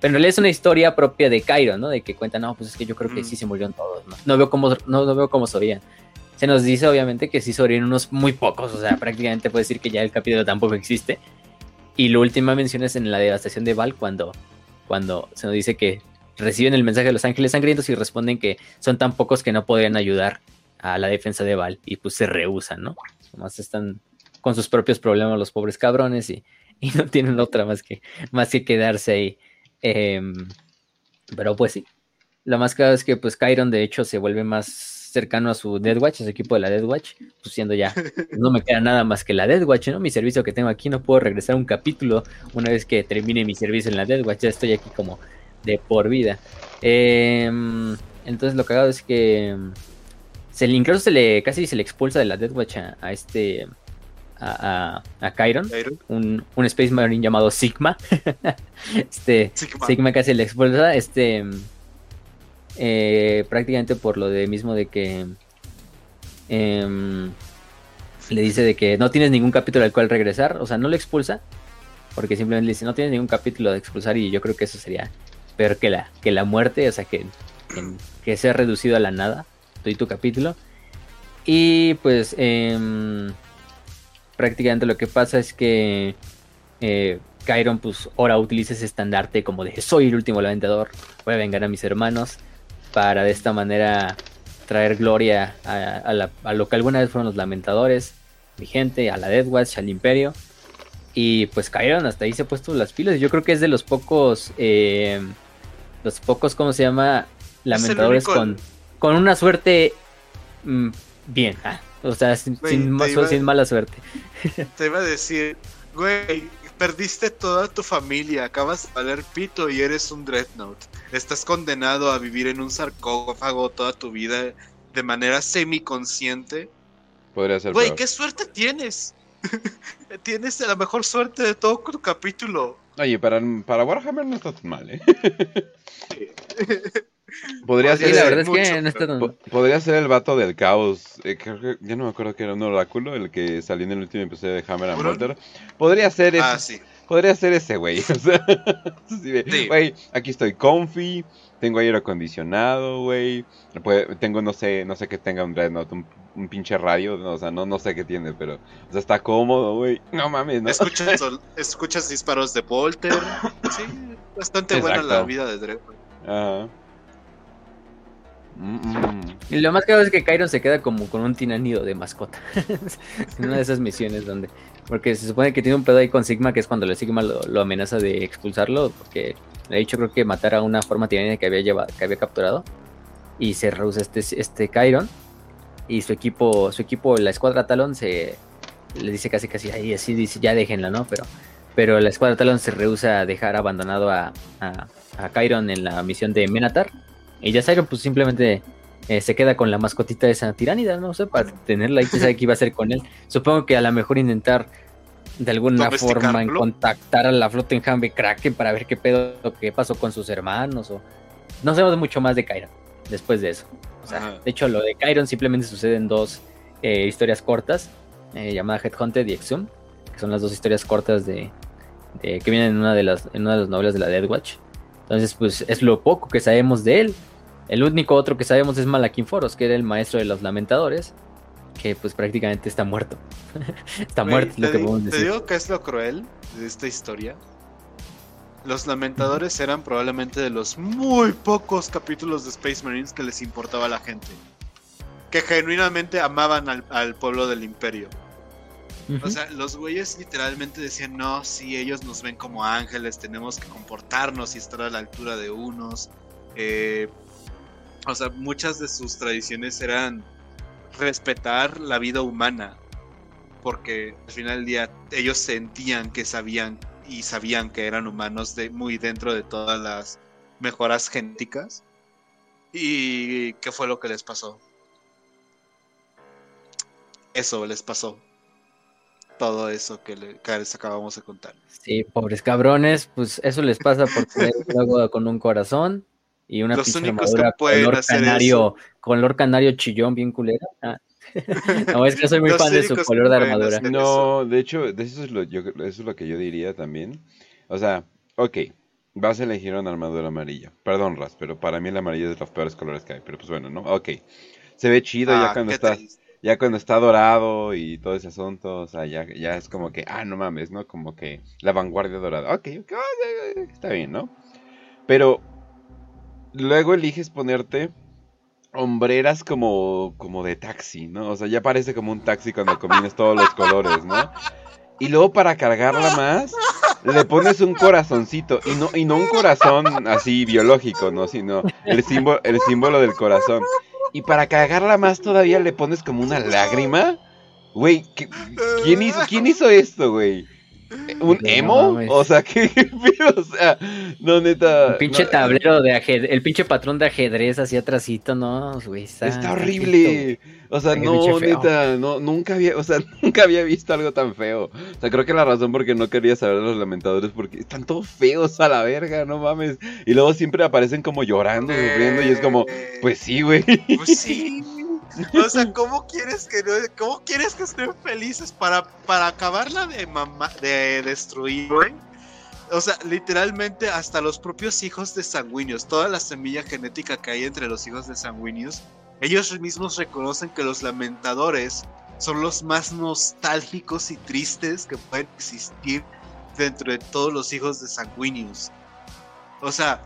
Pero en realidad es una historia propia de Cairo, ¿no? De que cuenta, no, pues es que yo creo que sí se murieron todos, ¿no? No veo cómo, no, veo cómo sobrían. Se nos dice, obviamente, que sí sobreviven unos muy pocos, o sea, prácticamente puede decir que ya el capítulo tampoco existe. Y lo última mención es en la devastación de Val, cuando, cuando se nos dice que reciben el mensaje de los ángeles sangrientos y responden que son tan pocos que no podrían ayudar a la defensa de Val y pues se rehusan, ¿no? Nomás están con sus propios problemas los pobres cabrones y, no tienen otra más que, más que quedarse ahí. Em, pero pues sí, lo más claro es que pues Chiron de hecho se vuelve más cercano a su Deathwatch, a su equipo de la Deathwatch, pues siendo ya, no me queda nada más que la Deathwatch, ¿no? Mi servicio que tengo aquí, no puedo regresar un capítulo una vez que termine mi servicio en la Deathwatch, ya estoy aquí como de por vida. Em, entonces lo hago es que se le, incluso se le casi se le expulsa de la Death Watch a, este a, a, Chiron, un, un, Space Marine llamado Sigma. <laughs> este Sigma. casi le expulsa, este eh, prácticamente por lo de mismo de que em, le dice de que no tienes ningún capítulo al cual regresar, o sea, no le expulsa, porque simplemente le dice no tienes ningún capítulo de expulsar y yo creo que eso sería peor que la, que la muerte, o sea, que, que, sea reducido a la nada, todo tu capítulo. Y pues em, prácticamente lo que pasa es que eh, pues ahora utiliza ese estandarte como de soy el último lamentador, voy a vengar a mis hermanos para de esta manera traer gloria a, lo que alguna vez fueron los lamentadores, mi gente, a la Death Watch, al Imperio. Y pues Chiron hasta ahí se ha puesto las pilas. Yo creo que es de los pocos eh, los pocos, ¿cómo se llama? Lamentadores con, con una suerte mm, bien. Ah, o sea, sin, sin, mala suerte. <laughs> Te iba a decir, güey, perdiste toda tu familia, acabas de valer pito y eres un Dreadnought. Estás condenado a vivir en un sarcófago toda tu vida de manera semiconsciente. Podría ser. Güey, ¿qué suerte tienes? <laughs> tienes la mejor suerte de todo tu capítulo. Oye, para, para Warhammer no está tan mal, ¿eh? <laughs> Podría ser, la verdad es que no está tan... Podría ser el vato del caos. Eh, creo que, ya no me acuerdo que era un oráculo, el que salió en el último episodio de Hammer and Bolter. Podría ser ah, ese. Podría ser ese, güey. <laughs> O sea, güey, aquí estoy comfy, tengo aire acondicionado, güey. Tengo, no sé, no sé que tenga un Dreadnought, un, un pinche radio, o sea, no, no sé qué tiene, pero o sea, está cómodo, güey. No mames, ¿no? Escuchas, <laughs> escuchas disparos de Polter. Sí, bastante buena la vida de Dread. Ajá. Mm, mm. Y lo más claro es que Kyron se queda como con un tinánido de mascota. <laughs> en una de esas misiones donde. Porque se supone que tiene un pedo ahí con Sigma, que es cuando el Sigma lo, amenaza de expulsarlo. Porque le ha dicho, creo que matar a una forma tiránida que había llevado, que había capturado. Y se rehúsa este, este Kyron. Y su equipo, su equipo, la escuadra Talon, se le dice casi casi ahí, así dice, ya déjenla, ¿no? Pero, pero la escuadra Talon se rehúsa a dejar abandonado a, a, a Kyron en la misión de Menatar. Y ya Siron pues simplemente eh, se queda con la mascotita de esa tiránida, no sé, para tenerla que sabe qué iba a hacer con él. Supongo que a lo mejor intentar de alguna forma en contactar a la flota en Hambe Kraken para ver qué pedo, qué pasó con sus hermanos o... No sabemos mucho más de Kyron después de eso. O sea, de hecho, lo de Kyron simplemente sucede en dos eh, historias cortas, eh, llamada Headhunted y Exum, que son las dos historias cortas de, de, que vienen en una de las en una de las novelas de la Dead Watch. Entonces, pues es lo poco que sabemos de él. El único otro que sabemos es Malakin Foros, que era el maestro de los lamentadores, que pues prácticamente está muerto. <laughs> está Wey, muerto, es lo que podemos Te decir. digo que es lo cruel de esta historia. Los lamentadores eran probablemente de los muy pocos capítulos de Space Marines que les importaba a la gente. Que genuinamente amaban al, al pueblo del imperio. O sea, los güeyes literalmente decían, no, sí, ellos nos ven como ángeles, tenemos que comportarnos y estar a la altura de unos. Eh, o sea, muchas de sus tradiciones eran respetar la vida humana. Porque al final del día ellos sentían que sabían y sabían que eran humanos de, muy dentro de todas las mejoras genéticas. ¿Y qué fue lo que les pasó? Eso les pasó. Todo eso que, le- que les acabamos de contar. Sí, pobres cabrones, pues eso les pasa por <laughs> tener algo con un corazón y una Los únicos que armadura pueden color hacer canario, color canario chillón bien culera. Ah. <laughs> no, es que soy muy Los fan de su color de armadura. No, de hecho, de eso es lo, yo, eso es lo que yo diría también. O sea, ok, vas a elegir una armadura amarilla. Perdón, Ras, pero para mí el amarillo es de los peores colores que hay. Pero pues bueno, ¿no? Ok. Se ve chido ya Ah, cuando qué está, triste. ya cuando está dorado y todo ese asunto. O sea, ya, ya es como que, ah, no mames, ¿no? Como que la vanguardia dorada. Ok, ok, ah, está bien, ¿no? Pero luego eliges ponerte hombreras como, como de taxi, ¿no? O sea, ya parece como un taxi cuando combinas todos los colores, ¿no? Y luego para cargarla más, le pones un corazoncito. Y no, y no un corazón así biológico, ¿no? Sino el símbolo, el símbolo del corazón. Y para cargarla más todavía le pones como una lágrima. Güey, ¿qué- ¿quién hizo, ¿quién hizo esto, güey? ¿Un No emo? mames. O sea, <laughs> ¿qué? O sea, no, neta. Un pinche no, tablero de ajedrez, el pinche patrón de ajedrez así atrásito, no, güey, está, horrible. O sea, no, neta, no, nunca había, o sea, <laughs> nunca había visto algo tan feo. O sea, creo que la razón por qué no quería saber de los lamentadores porque están todos feos a la verga, no mames. Y luego siempre aparecen como llorando, sufriendo y es como, pues sí, güey. Pues sí. <laughs> <laughs> O sea, ¿cómo quieres que cómo quieres que estén felices para, para acabarla de mamá, de destruir? O sea, literalmente hasta los propios hijos de sanguíneos, toda la semilla genética que hay entre los hijos de sanguíneos, ellos mismos reconocen que los lamentadores son los más nostálgicos y tristes que pueden existir dentro de todos los hijos de sanguíneos. O sea,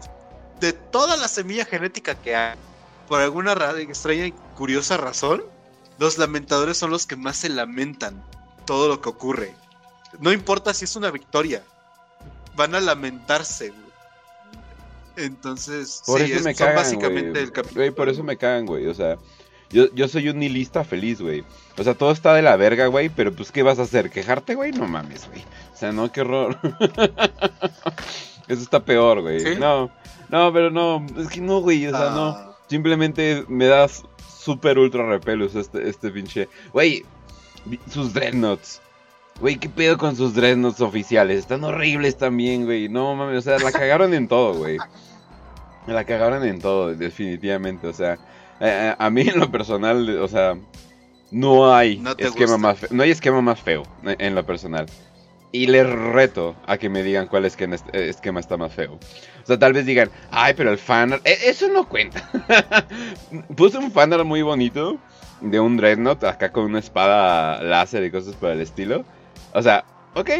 de toda la semilla genética que hay, por alguna ra- extraña y curiosa razón, los lamentadores son los que más se lamentan todo lo que ocurre. No importa si es una victoria, van a lamentarse. güey. Entonces, Por sí, eso es- me son cagan, básicamente güey. el capítulo. Por eso me cagan, güey. O sea, yo, yo soy un nihilista feliz, güey. O sea, todo está de la verga, güey. Pero pues, ¿qué vas a hacer? ¿Quejarte, güey? No mames, güey. O sea, no, qué horror. <laughs> Eso está peor, güey. ¿Sí? No, no, pero no. Es que no, güey. O sea, no. Simplemente me das super ultra repelus este, este pinche. Güey, sus dreadnoughts. Güey, ¿qué pedo con sus dreadnoughts oficiales? Están horribles también, güey. No mames, o sea, la cagaron en todo, güey. La cagaron en todo, definitivamente. O sea, eh, a mí en lo personal, o sea, no hay No esquema más feo, no hay esquema más feo eh, en lo personal. Y les reto a que me digan cuál esquema, eh, esquema está más feo. O sea, tal vez digan, ay, pero el fanart, eh, eso no cuenta. <laughs> Puse un fanart muy bonito de un Dreadnought acá con una espada láser y cosas por el estilo. O sea, ok.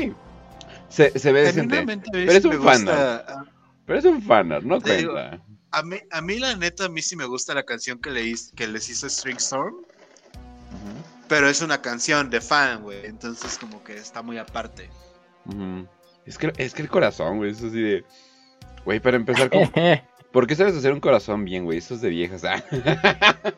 Se, se ve decente. genuinamente, Pero es un me fan, gusta- Pero es un fanart, no Te digo, cuenta. A mí, a mí, la neta, a mí sí me gusta la canción que, le que les hizo String Storm. Pero es una canción de fan, güey. Entonces, como que está muy aparte. es, que, es que el corazón, güey, eso sí de. Güey, para empezar, con... <laughs> ¿por qué sabes hacer un corazón bien, güey? Eso es de viejas. Ah. <laughs>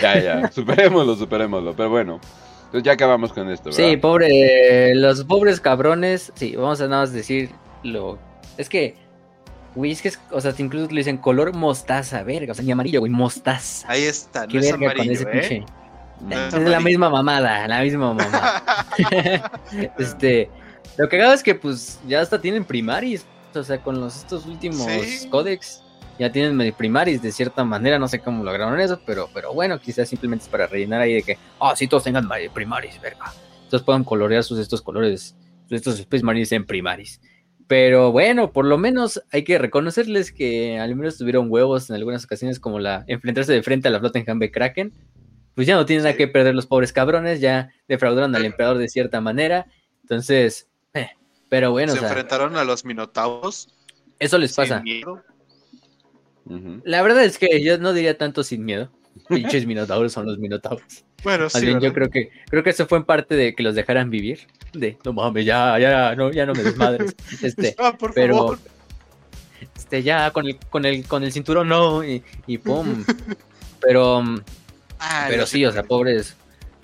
ya, ya, superémoslo, superémoslo. Pero bueno, entonces ya acabamos con esto, ¿verdad? Sí, pobre, los pobres cabrones. Sí, vamos a nada más decir lo. Es que Güey, es que, o sea, incluso le dicen color mostaza, verga, o sea, ni amarillo, güey, mostaza. Ahí está, no es amarillo, ¿eh? es, la misma mamada, la misma mamada. <laughs> este, lo que hago es que, pues, ya hasta tienen primaris, o sea, con los estos últimos códex, ya tienen primaris de cierta manera, no sé cómo lograron eso, pero, pero bueno, quizás simplemente es para rellenar ahí de que, ah, oh, sí, todos tengan primaris, verga. Entonces puedan colorear sus estos colores, estos Space Marines en primaris. Pero bueno, por lo menos hay que reconocerles que al menos tuvieron huevos en algunas ocasiones, como la enfrentarse de frente a la flota en Hambe Kraken. Pues ya no tienen nada que perder los pobres cabrones, ya defraudaron al emperador de cierta manera. Entonces, eh, pero bueno. Se enfrentaron a los minotauros. Eso les pasa. La verdad es que yo no diría tanto sin miedo. Pinches minotauros son los minotauros. Bueno, sí. yo creo que, creo que eso fue en parte de que los dejaran vivir. De, no mames, ya, ya, no, ya no me desmadres. <laughs> Este, ah, por pero, favor. Este, ya con el, con el, con el cinturón no, y, y pum. <laughs> pero, ah, pero sí, o sea, pobres.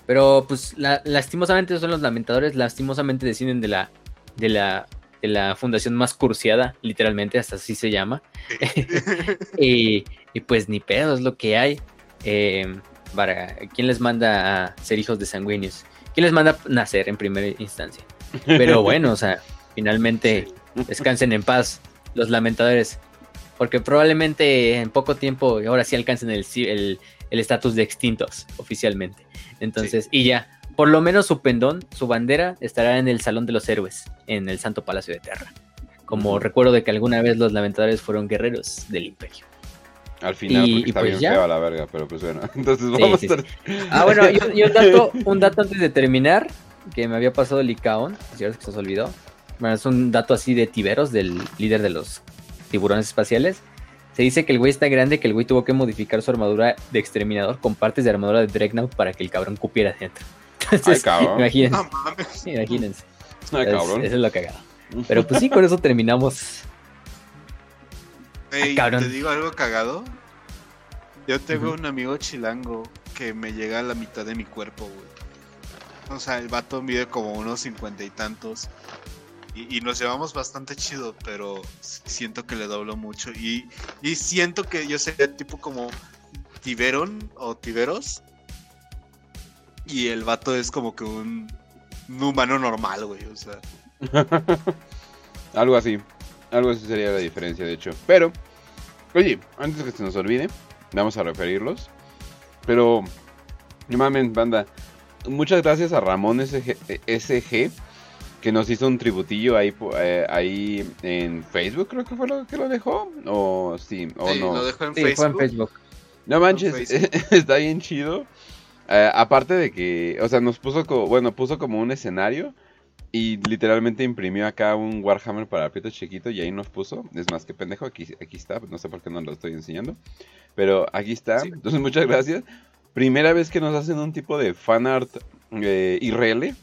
Pero pues lastimosamente son los lamentadores, lastimosamente deciden de la, de la, de la fundación más cursiada, literalmente, hasta así se llama. <laughs> y, y pues ni pedo, es lo que hay. Eh, para quién les manda a ser hijos de sanguíneos, quién les manda a nacer en primera instancia. Pero bueno, o sea, <laughs> finalmente descansen en paz los lamentadores, porque probablemente en poco tiempo ahora sí alcancen el estatus de extintos oficialmente. Entonces, y ya, por lo menos su pendón, su bandera estará en el Salón de los Héroes, en el Santo Palacio de Terra. Como recuerdo de que alguna vez los lamentadores fueron guerreros del imperio. Al final, porque está pues bien feo a la verga, pero pues bueno. <laughs> Entonces vamos a estar... Ah, bueno, y, un, dato, <laughs> un dato antes de terminar, que me había pasado el Icaon, si ahora que se os olvidó. Bueno, es un dato así de Tiberos, del líder de los tiburones espaciales. Se dice que el güey está grande, que el güey tuvo que modificar su armadura de exterminador con partes de armadura de Dreadnought para que el cabrón cupiera dentro. <laughs> Entonces, Ay, cabrón. Imagínense. imagínense. Ay, cabrón. Eso es lo cagado. Pero pues sí, con eso terminamos Ah, ¿te digo algo cagado? Yo tengo un amigo chilango que me llega a la mitad de mi cuerpo, güey. O sea, el vato mide como unos cincuenta y tantos. Y, nos llevamos bastante chido, pero siento que le doblo mucho. Y, siento que yo sería tipo como Tiberon o Tiberos. Y el vato es como que un, un humano normal, güey. O sea. <laughs> Algo así. Algo así sería la diferencia, de hecho. Pero, oye, antes que se nos olvide, vamos a referirlos. Pero, no mames, banda. Muchas gracias a Ramón SG, SG que nos hizo un tributillo ahí, eh, ahí en Facebook, creo que fue lo que lo dejó. O sí, o no. Lo dejó en, Facebook. Fue en Facebook. No manches, <laughs> está bien chido. Eh, aparte de que, o sea, nos puso, como, bueno, puso como un escenario y literalmente imprimió acá un Warhammer para Prieto chiquito y ahí nos puso. Es más que pendejo, aquí, aquí está. No sé por qué no lo estoy enseñando. Pero aquí está. Entonces, muchas gracias. Primera vez que nos hacen un tipo de fanart eh, IRL.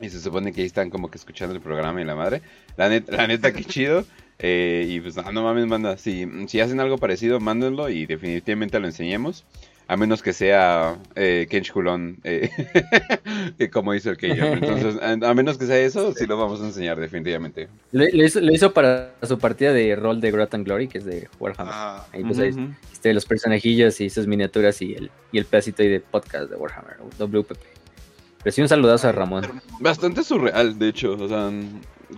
Y se supone que ahí están como que escuchando el programa y la madre. La, neta, la neta, qué chido. Eh, y pues no, no mames, manda. Si, si hacen algo parecido, mándenlo y definitivamente lo enseñemos. A menos que sea eh, Kench <laughs> eh, como hizo el Kench. <laughs> Entonces, a, menos que sea eso, sí lo vamos a enseñar definitivamente. Lo, hizo, para su partida de rol de Grot and Glory, que es de Warhammer. Ah, ahí pues este, los personajillos y sus miniaturas y el, y el pedacito ahí de podcast de Warhammer, WPP. Pero sí un saludazo a Ramón. Bastante surreal, de hecho. O sea,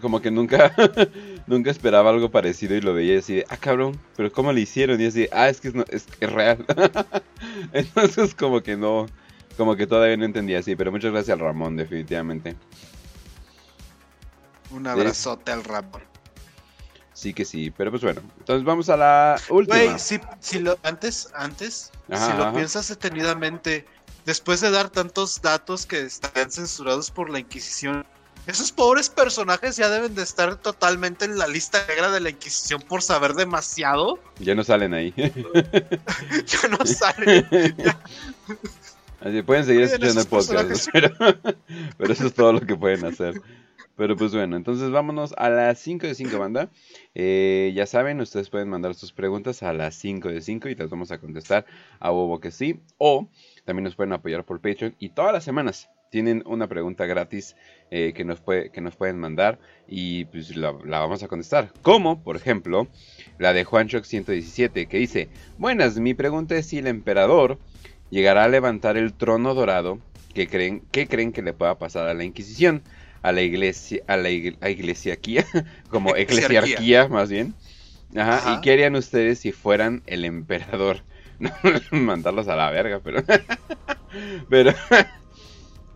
como que nunca, <laughs> nunca esperaba algo parecido y lo veía así de, ah, cabrón, pero ¿cómo le hicieron? Y así, ah, es que es, es, real. <laughs> Entonces, como que no, como que todavía no entendía así, pero muchas gracias al Ramón, definitivamente. Un abrazote al Ramón. Sí que sí, pero pues bueno, entonces vamos a la última. Güey, si, lo, antes, antes, si lo piensas detenidamente, después de dar tantos datos que están censurados por la Inquisición, Esos pobres personajes ya deben de estar totalmente en la lista negra de la Inquisición por saber demasiado. Ya no salen ahí. <laughs> ya no <laughs> salen. Así pueden seguir escuchando el podcast, pero, <laughs> pero, eso es todo lo que pueden hacer. Pero pues bueno, entonces vámonos a las 5 de 5 banda. Eh, ya saben, ustedes pueden mandar sus preguntas a las 5 de 5 y las vamos a contestar a bobo que sí. O también nos pueden apoyar por Patreon y todas las semanas tienen una pregunta gratis eh, que, nos puede, que nos pueden mandar y pues la, vamos a contestar. Como, por ejemplo, la de Juanchoc 117 que dice, buenas, mi pregunta es si el emperador llegará a levantar el trono dorado que creen, ¿qué creen que le pueda pasar a la Inquisición, a la iglesia, a la iglesiaquía, <laughs> como <laughs> eclesiarquía más bien. Ajá, ¿Y qué harían ustedes si fueran el emperador? <laughs> mandarlos a la verga, pero... pero...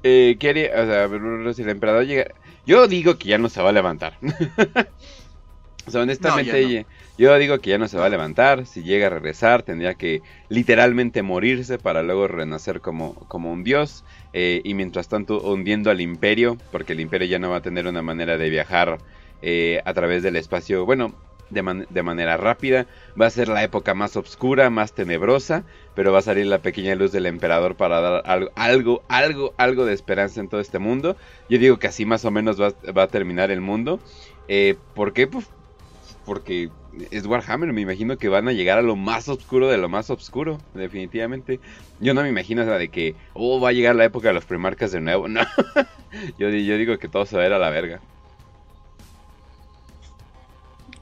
Eh, o sea, si el emperador llega... Yo digo que ya no se va a levantar. <laughs> o sea, honestamente, yo digo que ya no se va a levantar. Si llega a regresar, tendría que literalmente morirse para luego renacer como, como un dios. Eh, y mientras tanto, hundiendo al imperio, porque el imperio ya no va a tener una manera de viajar eh, a través del espacio. Bueno, de, manera rápida. Va a ser la época más oscura, más tenebrosa, pero va a salir la pequeña luz del emperador para dar algo, algo, algo, algo de esperanza en todo este mundo. Yo digo que así más o menos va, a terminar el mundo. Eh, ¿Por qué? Pues porque es Warhammer, me imagino que van a llegar a lo más oscuro de lo más oscuro, definitivamente. Yo no me imagino o de que, oh, va a llegar la época de los primarcas de nuevo, <laughs> no. yo, yo digo que todo se va a ir a la verga.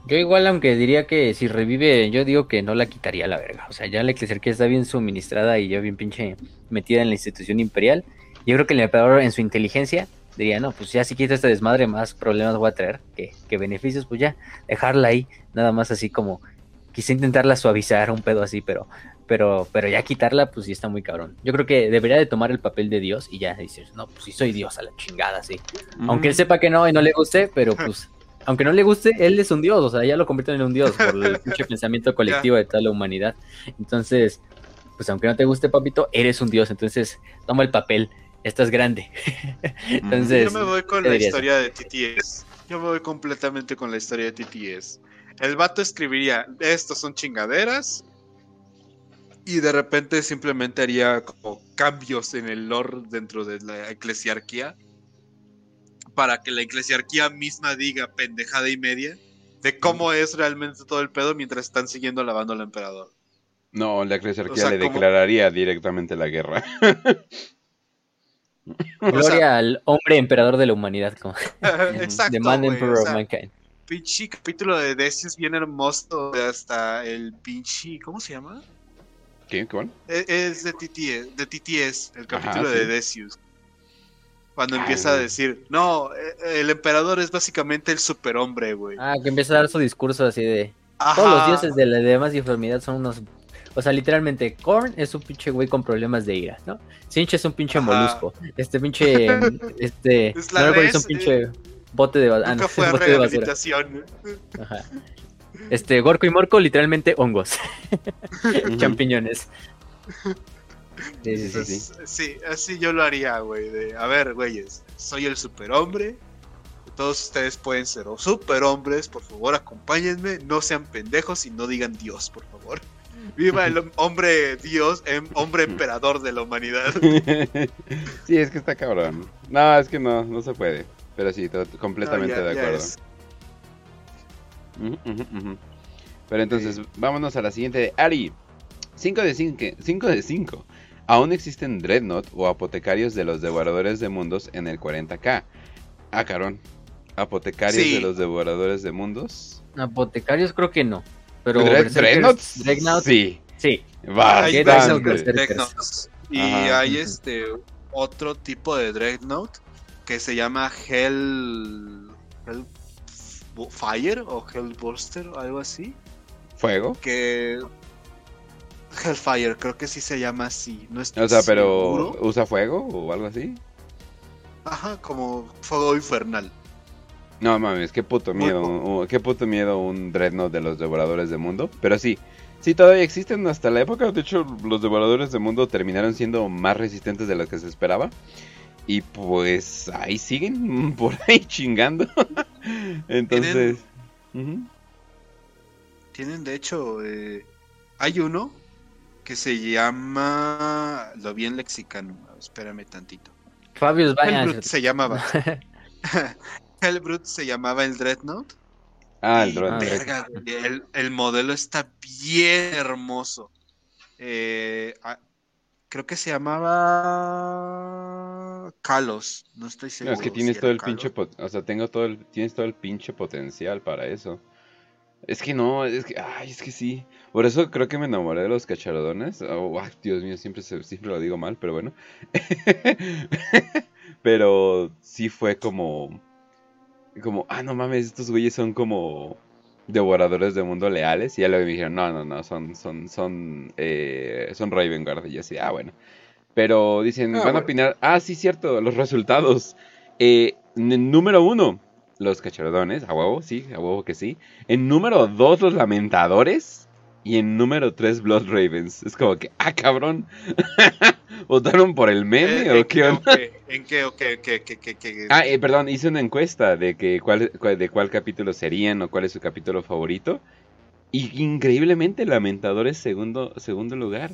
Yo igual, aunque diría que si revive, yo digo que no la quitaría la verga. O sea, ya la que está bien suministrada y ya bien pinche metida en la institución imperial. Yo creo que el emperador en su inteligencia diría, no, pues ya si quito este desmadre, más problemas voy a traer que, beneficios, pues ya, dejarla ahí, nada más así como, quise intentarla suavizar un pedo así, pero, pero, pero ya quitarla, pues sí está muy cabrón. Yo creo que debería de tomar el papel de Dios y ya decir, no, pues sí soy Dios a la chingada, sí. Aunque él sepa que no y no le guste, pero <laughs> pues aunque no le guste, él es un dios, o sea, ya lo convierten en un dios por el <laughs> pinche pensamiento colectivo de toda la humanidad. Entonces, pues aunque no te guste, papito, eres un dios, entonces toma el papel, estás grande. <laughs> entonces, yo me voy con la historia de TTS. Yo me voy completamente con la historia de TTS. El vato escribiría, estos son chingaderas, y de repente simplemente haría como cambios en el lore dentro de la eclesiarquía para que la eclesiarquía misma diga pendejada y media de cómo es realmente todo el pedo mientras están siguiendo lavando al emperador. No, la eclesiarquía le declararía directamente la guerra. <laughs> Gloria al hombre emperador de la humanidad. Como, <laughs> Exacto. The Man Emperor of Mankind. Pinche capítulo de Decius bien hermoso. Hasta el pinche. ¿Cómo se llama? ¿Qué? ¿Cuál? Es, es de TTS, de TTS, el capítulo de Decius. Cuando empieza a decir, no, eh, el emperador es básicamente el superhombre, güey. Ah, que empieza a dar su discurso así de... Todos los dioses de la demás enfermedad son unos... O sea, literalmente, Korn es un pinche güey con problemas de ira, ¿no? Sinch es un pinche molusco. Este pinche... <laughs> Este... no es un pinche eh, bote de, ah, <laughs> fue bote de basura. Ajá. Este, Gorko y Morco, literalmente hongos. <laughs> Champiñones. Sí, así yo lo haría, güey. a ver, güeyes, soy el superhombre. Todos ustedes pueden ser superhombres. Por favor, acompáñenme. No sean pendejos y no digan Dios, por favor. <laughs> Viva el hombre Dios, em, hombre emperador de la humanidad. <laughs> Sí, es que está cabrón. No, es que no, no se puede. Pero sí, completamente de acuerdo. Pero entonces, vámonos a la siguiente. Ari, 5 de 5. 5 de 5. Aún existen Dreadnought o apotecarios de los devoradores de mundos en el 40k. Ah, carón. ¿Apotecarios de los devoradores de mundos? Apotecarios creo que no. Pero Dreadnought. Sí. Sí. Y hay este otro tipo de Dreadnought que se llama Hell, Hell Fire o Hellbuster o algo así. Fuego. Que Hellfire, creo que sí se llama así. No o sea, pero ¿usa fuego o algo así? Ajá, como fuego infernal. No mames, qué puto miedo, qué puto miedo un Dreadnought de los devoradores de mundo. Pero sí, sí todavía existen hasta la época. De hecho, los devoradores de mundo terminaron siendo más resistentes de lo que se esperaba. Y pues ahí siguen <laughs> por ahí chingando. <laughs> Entonces... Tienen, de hecho, eh, hay uno que se llama... Lo vi en lexicano, espérame tantito. Fabio Hellbrut se llamaba. <laughs> Hellbrut se llamaba el Dreadnought. Ah, el Dreadnought. el, modelo está bien hermoso. Eh, ah, creo que se llamaba Kalos, no estoy seguro. es que tienes todo el pinche, o sea, tengo todo el, tienes todo el pinche potencial para eso. Es que no, es que, ay, es que sí. Por eso creo que me enamoré de los cacharodones. Oh, Dios mío, siempre, siempre lo digo mal, pero bueno. <laughs> pero sí fue como, como, ah, no mames, estos güeyes son como devoradores de mundo leales. Y ya luego me dijeron, no, no, no, son, son, son, eh, son Raven Guard. Y yo así, ah, bueno. Pero dicen, ah, van a opinar, ah, sí, cierto, los resultados. Eh, número uno, los cachordones, a huevo, sí, a huevo que sí. En número 2, los lamentadores. Y en número 3, Blood Ravens. Es como que, ah, cabrón. <laughs> ¿Votaron por el meme eh, o qué onda? ¿En qué o qué, qué, Ah, eh, perdón, hice una encuesta de que cuál, de cuál capítulo serían o cuál es su capítulo favorito. Y increíblemente, Lamentadores segundo, segundo lugar.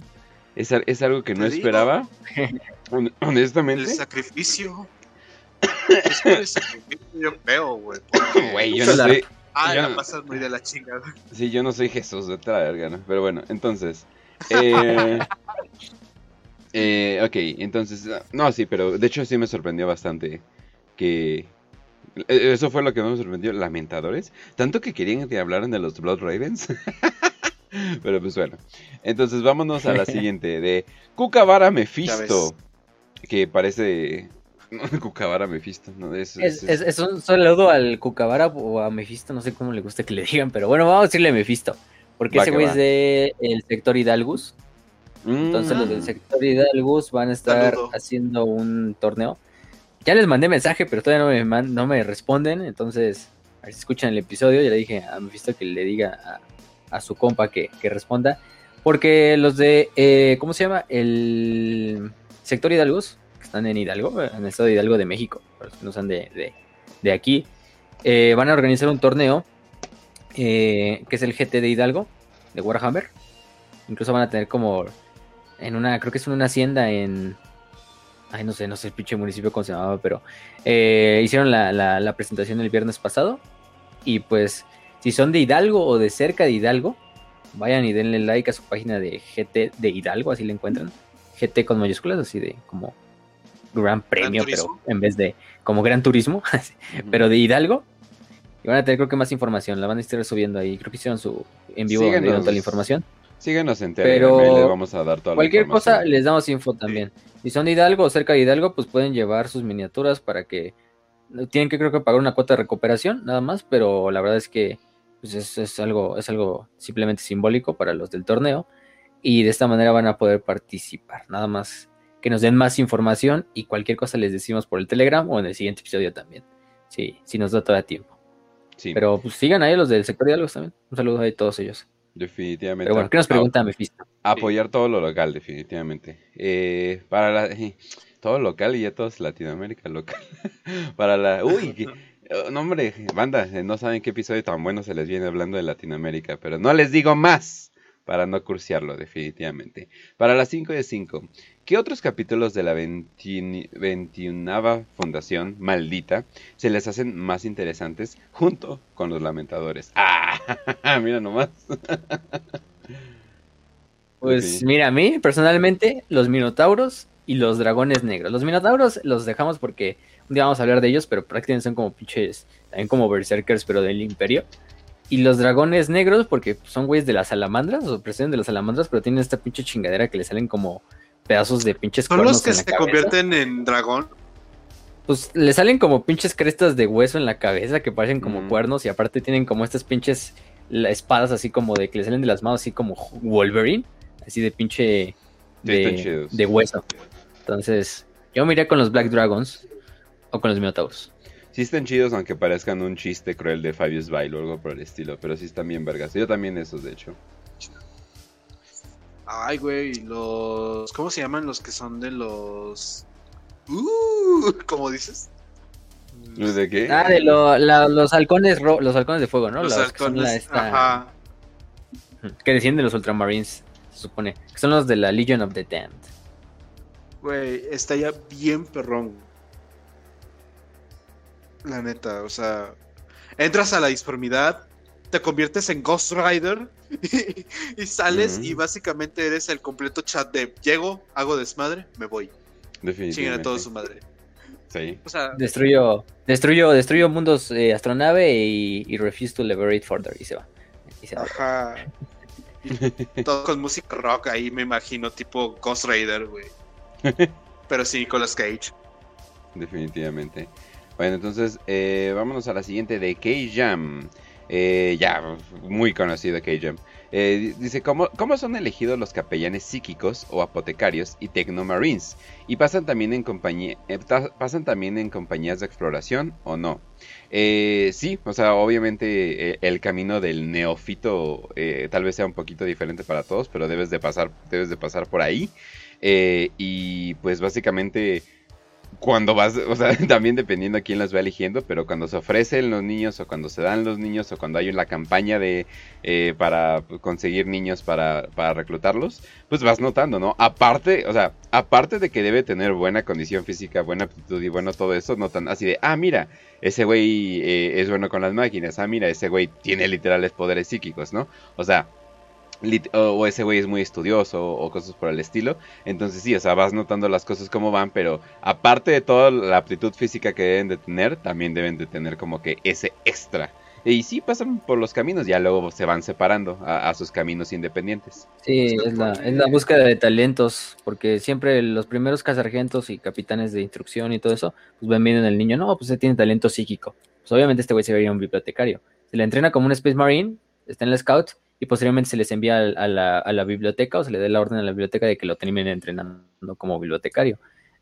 Es, es algo que no esperaba. <laughs> Honestamente. El sacrificio. Es yo veo, güey. Güey, yo no soy. Ah, la pasas muy de la chingada. Sí, yo no soy Jesús, de la verga, ¿no? Pero bueno, entonces. <laughs> Eh, eh, ok, entonces. No, sí, pero de hecho sí me sorprendió bastante que. Eh, eso fue lo que me sorprendió. Lamentadores. Tanto que querían que hablaran de los Blood Ravens. <laughs> pero pues bueno. Entonces vámonos a la <laughs> siguiente. De Kukabara Mephisto. Que parece <laughs> Cucabara Mephisto, ¿no? Es, es, un saludo al Cucabara o a Mephisto, no sé cómo le gusta que le digan, pero bueno, vamos a decirle Mephisto, porque ese güey es del sector Hidalgus. Entonces los del mm. sector Hidalgus van a estar haciendo un torneo. Ya les mandé mensaje, pero todavía no me, no me responden, entonces a ver si escuchan el episodio, ya le dije a Mephisto que le diga a, su compa que, responda. Porque los de, eh, ¿cómo se llama? El sector Hidalgus están en Hidalgo, en el estado de Hidalgo de México, para no son de, aquí, eh, van a organizar un torneo eh, que es el GT de Hidalgo, de Warhammer. Incluso van a tener como en una, creo que es en una hacienda en, ay no sé, no sé el pinche municipio cómo se llamaba, pero eh, hicieron la, la, presentación el viernes pasado y pues si son de Hidalgo o de cerca de Hidalgo, vayan y denle like a su página de GT de Hidalgo, así le encuentran. GT con mayúsculas, así de como gran premio, pero en vez de como gran turismo, <laughs> pero de Hidalgo. Y van a tener creo que más información, la van a estar subiendo ahí. Creo que hicieron su en vivo toda la información. Síguenos en Telegram, pero les vamos a dar toda cualquier cosa les damos info también. Si son de Hidalgo o cerca de Hidalgo, pues pueden llevar sus miniaturas para que tienen que creo que pagar una cuota de recuperación, nada más, pero la verdad es que pues es, es, algo, es algo simplemente simbólico para los del torneo. Y de esta manera van a poder participar. Nada más que nos den más información y cualquier cosa les decimos por el Telegram o en el siguiente episodio también. Sí, si nos da todo tiempo. Sí. Pero pues sigan ahí los del sector de diálogos también. Un saludo a todos ellos. Definitivamente. Pero bueno, ¿qué nos pregunta Mephisto? Apoyar todo lo local, definitivamente. Eh, para la, <laughs> todo local y ya todo es Latinoamérica local. <laughs> para la. Uy, oh, no, hombre, banda, no saben qué episodio tan bueno se les viene hablando de Latinoamérica, pero no les digo más para no cursiarlo, definitivamente. Para las 5 de 5, ¿qué otros capítulos de la 21 Fundación Maldita se les hacen más interesantes junto con los Lamentadores? <laughs> ¡Ah! Mira nomás. Pues mira, a mí personalmente, los Minotauros y los Dragones Negros. Los Minotauros los dejamos porque un día vamos a hablar de ellos, pero prácticamente son como pinches, también como Berserkers, pero del Imperio. Y los dragones negros, porque son güeyes de las salamandras, o presiden de las salamandras, pero tienen esta pinche chingadera que le salen como pedazos de pinches ¿Son los que se convierten en dragón? Pues le salen como pinches crestas de hueso en la cabeza que parecen como mm. cuernos y aparte tienen como estas pinches espadas así como de que le salen de las manos así como Wolverine, así de pinche de, de hueso. Entonces, yo me iría con los Black Dragons o con los Minotauros. Sí están chidos, aunque parezcan un chiste cruel de Fabius Bail o algo por el estilo, pero sí están bien vergas. Yo también esos, de hecho. Ay, güey, los... ¿Cómo se llaman los que son de los... Uh, <laughs> ¿Cómo dices? ¿De qué? Ah, de lo- la- los halcones ro- los halcones de fuego, ¿no? Los Los que halcones. esta- Ajá. que descienden de los ultramarines, se supone. Que son los de la Legion of the Damned. Güey, está ya bien perrón. La neta, o sea, entras a la disformidad, te conviertes en Ghost Rider <laughs> y, sales y básicamente eres el completo chat de llego, hago desmadre, me voy. Chinguen Definitivamente. a toda su madre. Sí. O sea, Destruyo, destruyo, destruyo mundos eh, astronave y, y refuse to liberate further. Y se va. Y se va. ajá. Y todo con música rock ahí, me imagino, tipo Ghost Rider, güey. <laughs> Pero sí, Nicolas Cage. Definitivamente. Bueno, entonces eh, vámonos a la siguiente de K-Jam. Eh, ya, muy conocido K-Jam. Eh, dice, ¿cómo, ¿cómo son elegidos los capellanes psíquicos o apotecarios y tecnomarines? ¿Y pasan también en, compañía, eh, pasan también en compañías de exploración o no? Eh, sí, o sea, obviamente eh, el camino del neófito tal vez sea un poquito diferente para todos, pero debes de pasar, debes de pasar por ahí. Y pues básicamente cuando vas, o sea, <laughs> también dependiendo a quién las va eligiendo, pero cuando se ofrecen los niños o cuando se dan los niños o cuando hay la campaña de eh, para conseguir niños para, para reclutarlos, pues vas notando, ¿no? Aparte, o sea, aparte de que debe tener buena condición física, buena aptitud y bueno todo eso, notan así de, ah, mira, ese güey eh, es bueno con las máquinas, ah, mira, ese güey tiene literales poderes psíquicos, ¿no? O sea, o, o ese güey es muy estudioso o cosas por el estilo. Entonces sí, o sea, vas notando las cosas como van, pero aparte de toda la aptitud física que deben de tener, también deben de tener como que ese extra. Y sí, pasan por los caminos, ya luego se van separando a, a sus caminos independientes. Sí, es la, es la búsqueda de talentos, porque siempre los primeros casargentos y capitanes de instrucción y todo eso, pues ven bien en el niño, no, pues él tiene talento psíquico. Pues obviamente este güey se vería un bibliotecario. Se le entrena como un Space Marine, está en la Scout, y posteriormente se les envía a la, a la biblioteca o se le da la orden a la biblioteca de que lo terminen entrenando como bibliotecario.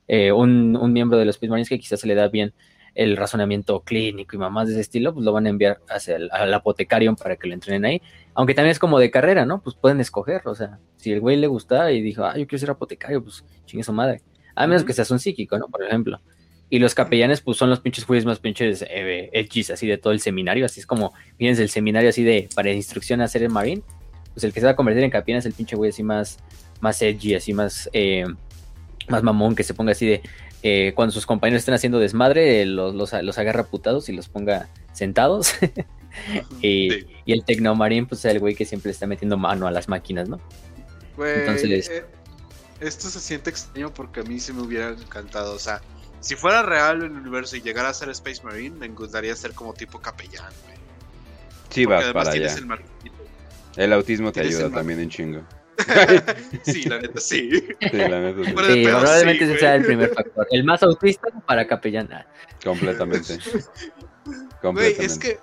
Eh, un, un miembro de los Space Marines que quizás se le da bien el razonamiento clínico y mamás de ese estilo, pues lo van a enviar hacia el, al apotecario para que lo entrenen ahí. Aunque también es como de carrera, ¿no? Pues pueden escoger, o sea, si el güey le gusta y dijo, ah, yo quiero ser apotecario, pues chingue su madre. A menos que seas un psíquico, ¿no? Por ejemplo. Y los capellanes, pues son los pinches güeyes más pinches eh, edgys, así de todo el seminario, así es como, fíjense, el seminario así de, para instrucción a ser el marín, pues el que se va a convertir en capellán es el pinche güey así más, más edgy, así más, eh, más mamón, que se ponga así de, eh, cuando sus compañeros estén haciendo desmadre, eh, los, los, los agarra putados y los ponga sentados. <laughs> y, Sí. y el Tecnomarín, pues es el güey que siempre está metiendo mano a las máquinas, ¿no? Güey, Entonces- eh, esto se siente extraño porque a mí sí me hubiera encantado. O sea, si fuera real en el universo y llegara a ser Space Marine, me gustaría ser como tipo capellán, güey. Sí, Porque vas además para tienes allá. el. El autismo te ayuda también en chingo. <laughs> sí, la neta, sí. Sí, la neta, sí. Pedo, probablemente sí, ese sea el primer factor. El más autista para capellán. Ah, Completamente. <laughs> Güey, es que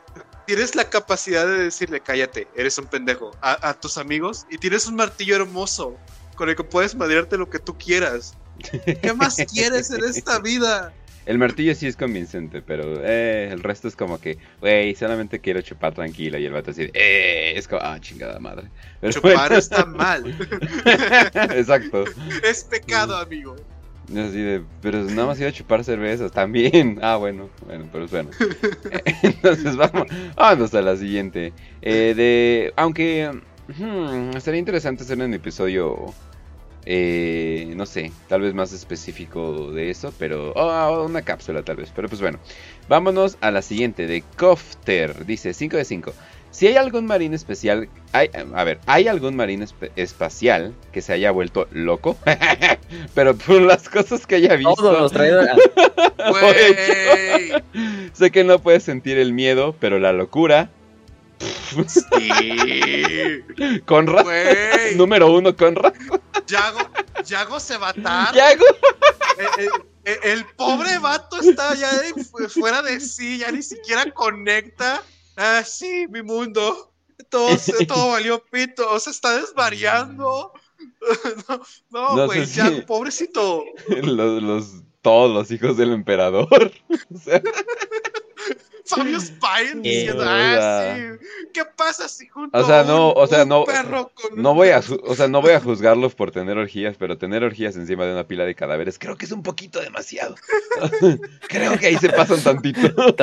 tienes la capacidad de decirle, cállate, eres un pendejo, a, a tus amigos y tienes un martillo hermoso con el que puedes madrearte lo que tú quieras. <laughs> ¿Qué más quieres en esta vida? El martillo sí es convincente, pero eh, el resto es como que, güey, solamente quiero chupar tranquilo. Y el vato así, eh, es como, ah, chingada madre. Pero Chupar bueno, está mal. <laughs> Exacto. Es pecado, amigo. Así de, pero nada más iba a chupar cervezas también. <laughs> Ah, bueno, bueno, pero bueno. Entonces vamos, vamos a la siguiente. Eh, de, aunque hmm, estaría interesante hacer un episodio, eh, no sé, tal vez más específico de eso, pero oh, una cápsula tal vez. Pero pues bueno, vámonos a la siguiente de Kofter. Dice 5 de 5. Si hay algún marín especial, hay, a ver, ¿hay algún marín espe- espacial que se haya vuelto loco? <laughs> Pero por las cosas que haya visto, Todos los traidores. <laughs> sé que no puedes sentir el miedo, pero la locura. Sí. <laughs> Conrad, Güey. número uno, Conrad. Yago, Yago se va a atar. ¿Qué hago? El, el- el pobre vato está ya de fuera de sí, ya ni siquiera conecta. Ah, sí, mi mundo. Todo, todo valió pito, se está desvariando. <laughs> No, güey, sé ya, si- pobrecito. <laughs> Los, los- todos los hijos del emperador. O sea, Fabio Spine diciendo, ah, sí, ¿qué pasa si junto O sea, no, un- o sea, un no- perro con No un voy a, o sea, no voy a <laughs> juzgarlos por tener orgías, pero tener orgías encima de una pila de cadáveres creo que es un poquito demasiado. <laughs> creo que ahí se pasan tantito. <laughs>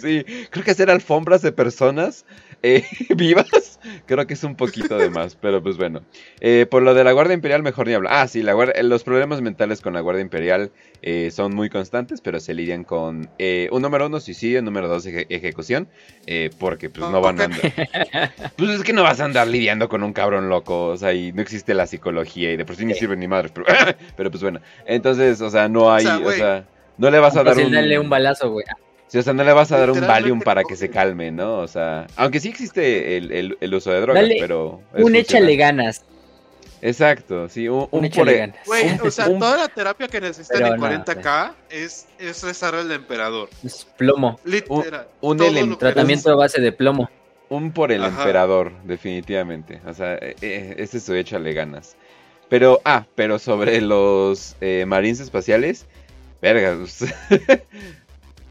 Sí, creo que hacer alfombras de personas eh, vivas, creo que es un poquito de más, pero pues bueno. Eh, por lo de la Guardia Imperial, mejor ni hablar. Ah, sí, la guardia- los problemas mentales con la Guardia Imperial eh, son muy constantes, pero se lidian con eh, un número uno, suicidio, número dos, eje- ejecución, eh, porque pues no van a andar. <laughs> Pues es que no vas a andar lidiando con un cabrón loco, o sea, y no existe la psicología y de por sí ni Sí. sirve ni madre, pero, <laughs> pero pues bueno. Entonces, o sea, no hay, sea, o sea, no le vas a dar Fácil un... darle un balazo, güey. Sí, o sea, no le vas a dar un Valium para que se calme, ¿no? O sea, aunque sí existe el, el- el uso de drogas, Dale pero... Un échale ganas. Exacto, sí, un, Un un por-. Güey, o sea, Un- toda la terapia que necesitan Pero en no, 40k es, es rezar al emperador. Es plomo. Literal. un Tratamiento a base de plomo. Un por el Ajá. emperador, definitivamente. O sea, eh, eh, ese es su échale ganas. Pero, ah, pero sobre los eh, marines espaciales, verga. pues, <laughs>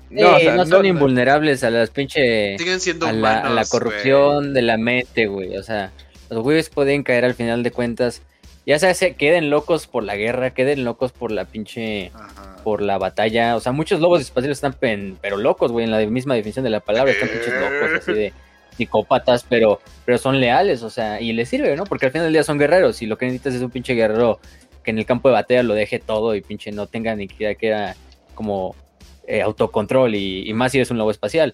No, o sea, no son invulnerables a las pinche... Siguen siendo A la, a corrupción de la mente, güey. O sea, los güeyes pueden caer al final de cuentas. Ya sea se queden locos por la guerra, queden locos por la pinche... Ajá. por la batalla. O sea, muchos lobos espaciales están pen- pero locos, güey, en la misma definición de la palabra. Están pinches locos, así de psicópatas, pero, pero son leales, o sea, y les sirve, ¿no? Porque al final del día son guerreros y lo que necesitas es un pinche guerrero que en el campo de batalla lo deje todo y pinche no tenga ni siquiera que era como eh, autocontrol y, y más si eres un lobo espacial.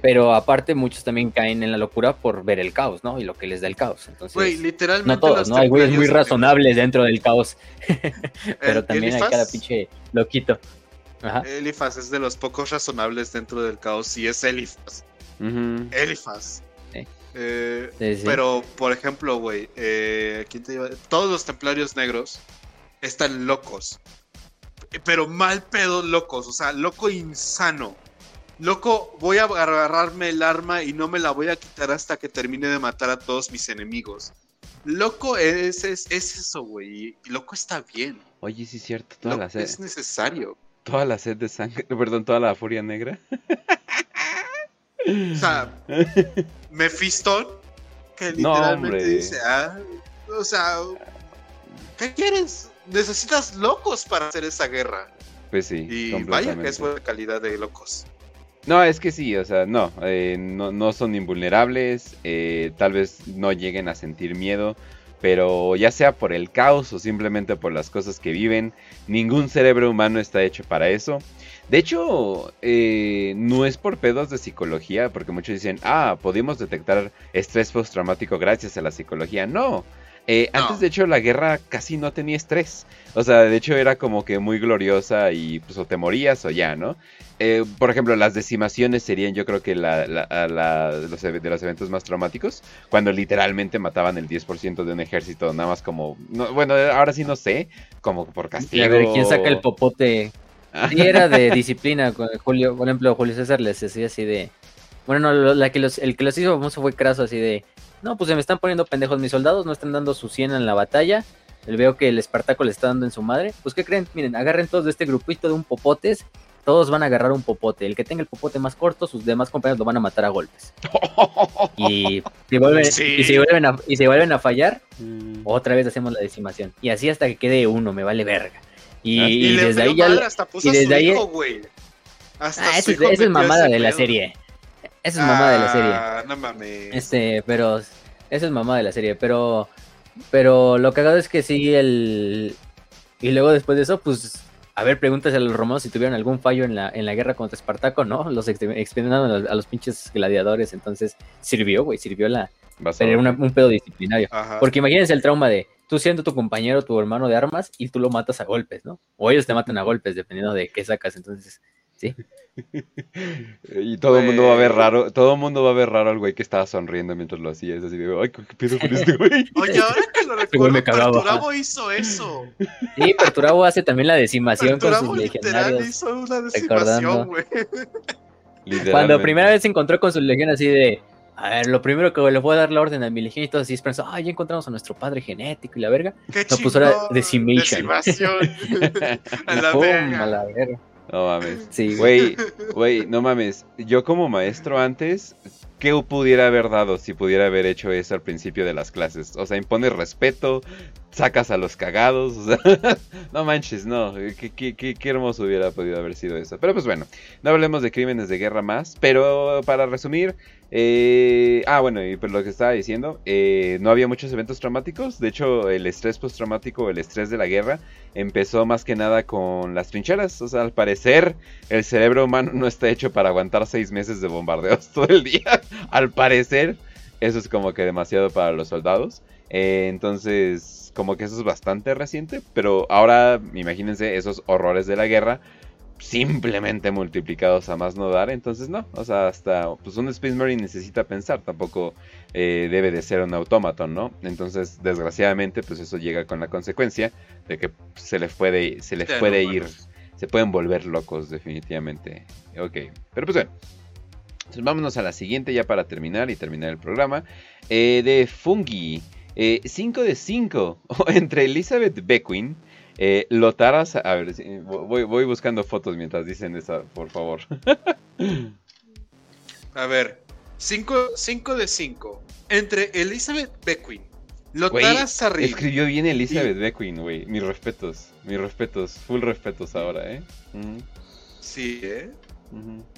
Pero aparte muchos también caen en la locura por ver el caos, ¿no? Y lo que les da el caos. Entonces, literalmente. no todos, ¿no? Hay güeyes muy razonables dentro del caos, <laughs> pero El- también hay cada pinche loquito. Ajá. Elifaz es de los pocos razonables dentro del caos y es Elifaz. Eh, Sí, sí. Pero, por ejemplo, güey, eh, ¿quién te iba a- todos los templarios negros están locos. Pero mal pedo locos, o sea, loco insano. Loco, voy a agarrarme el arma y no me la voy a quitar hasta que termine de matar a todos mis enemigos. Loco es, es, es eso, güey. Loco está bien. Oye, sí es cierto, toda la sed, es necesario. toda la sed de sangre, <laughs> perdón, toda la furia negra. <laughs> O sea, Mephiston, que No, literalmente hombre. dice, ah, o sea, ¿qué quieres? Necesitas locos para hacer esa guerra. Pues sí, Y vaya que es buena calidad de locos. No, es que sí, o sea, no, eh, no, no son invulnerables, eh, tal vez no lleguen a sentir miedo, pero ya sea por el caos o simplemente por las cosas que viven, ningún cerebro humano está hecho para eso. De hecho, eh, no es por pedos de psicología, porque muchos dicen, ah, pudimos detectar estrés postraumático gracias a la psicología. No, eh, No. antes de hecho la guerra casi no tenía estrés. O sea, de hecho era como que muy gloriosa y pues o te morías o ya, ¿no? Eh, por ejemplo, las decimaciones serían yo creo que la, la- a la- de, los, de los eventos más traumáticos, cuando literalmente mataban el 10% de un ejército, nada más como, no, bueno, ahora sí no sé, como por Y castigo. a ver, ¿quién saca el popote? Sí, era de <laughs> disciplina. Julio, por ejemplo, Julio César les decía así de. Bueno, no, la que los, el que los hizo famoso fue Craso, así de. No, pues se me están poniendo pendejos mis soldados, no están dando su 100 en la batalla. El veo que el Espartaco le está dando en su madre. Pues, ¿qué creen? Miren, agarren todos de este grupito de un popotes. Todos van a agarrar un popote. El que tenga el popote más corto, sus demás compañeros lo van a matar a golpes. <laughs> Y si vuelven, Sí. y si vuelven, a, y si vuelven a fallar, Mm. otra vez hacemos la decimación. Y así hasta que quede uno, me vale verga. Y, Ah, y Y, le desde ahí ya. madre, hasta puso y a desde su ahí- hijo, güey. Hasta Ah, su esa es, mamada de la serie. Esa es mamada de la serie. Ah, no mames. Este, pero. Esa es mamada de la serie. Pero. Pero lo cagado es que sí, el. Y luego después de eso, pues. A ver, pregúntase a los romanos si tuvieron algún fallo en la, en la guerra contra Espartaco, ¿no? Los ex- expendieron a los, a los pinches gladiadores. Entonces, sirvió, güey. Sirvió la. Una- un pedo disciplinario. Ajá. Porque imagínense el trauma de tú siendo tu compañero, tu hermano de armas, y tú lo matas a golpes, ¿no? O ellos te matan a golpes, dependiendo de qué sacas. Entonces, sí. <laughs> Y todo el mundo va a ver raro, todo el mundo va a ver raro al güey que estaba sonriendo mientras lo hacía. Es así de, ay, ¿qué pedo con este güey? <laughs> Oye, ahora que lo <laughs> recuerdo, me cagaba. Perturabo hizo eso. Sí, Perturabo hace también la decimación con sus legionarios. hizo una decimación, güey. Cuando primera vez se encontró con su legión así de, a ver, lo primero que le voy a dar la orden a mi legión y todos así pensó, ay, ya encontramos a nuestro padre genético y la verga. Qué No, pues ahora decimation. Decimación. a la verga. a la verga. No mames. Sí, Güey, güey, no mames. Yo como maestro antes, ¿qué pudiera haber dado si pudiera haber hecho eso al principio de las clases? O sea, impones respeto, sacas a los cagados, o sea, <laughs> no manches, no. ¿Qué, qué, qué, qué hermoso hubiera podido haber sido eso. Pero pues bueno, no hablemos de crímenes de guerra más. Pero para resumir, eh, ah, bueno, y por lo que estaba diciendo, eh, no había muchos eventos traumáticos. De hecho, el estrés postraumático, el estrés de la guerra, empezó más que nada con las trincheras. O sea, al parecer, el cerebro humano no está hecho para aguantar seis meses de bombardeos <laughs> todo el día. al parecer, eso es como que demasiado para los soldados. Eh, entonces, como que eso es bastante reciente. Pero ahora, imagínense esos horrores de la guerra simplemente multiplicados a más no dar. Entonces, no, o sea, hasta pues un Space Marine necesita pensar, tampoco eh, debe de ser un autómaton, ¿no? Entonces, desgraciadamente, pues eso llega con la consecuencia de que se les puede, se les puede ir, se pueden volver locos, definitivamente. Ok, pero pues bueno. Entonces, vámonos a la siguiente ya para terminar y terminar el programa. Eh, de Fungi. 5 de 5. <laughs> Entre Elizabeth Beckwin. Eh, Lotara, Sa- a ver, voy, voy buscando fotos mientras dicen esa, por favor. <laughs> A ver, 5 de 5. Entre Elizabeth Beckwin, Lotara Sarri escribió bien Elizabeth Beckwin, güey. Mis respetos, mis respetos, full respetos ahora, ¿eh? Sí, ¿eh?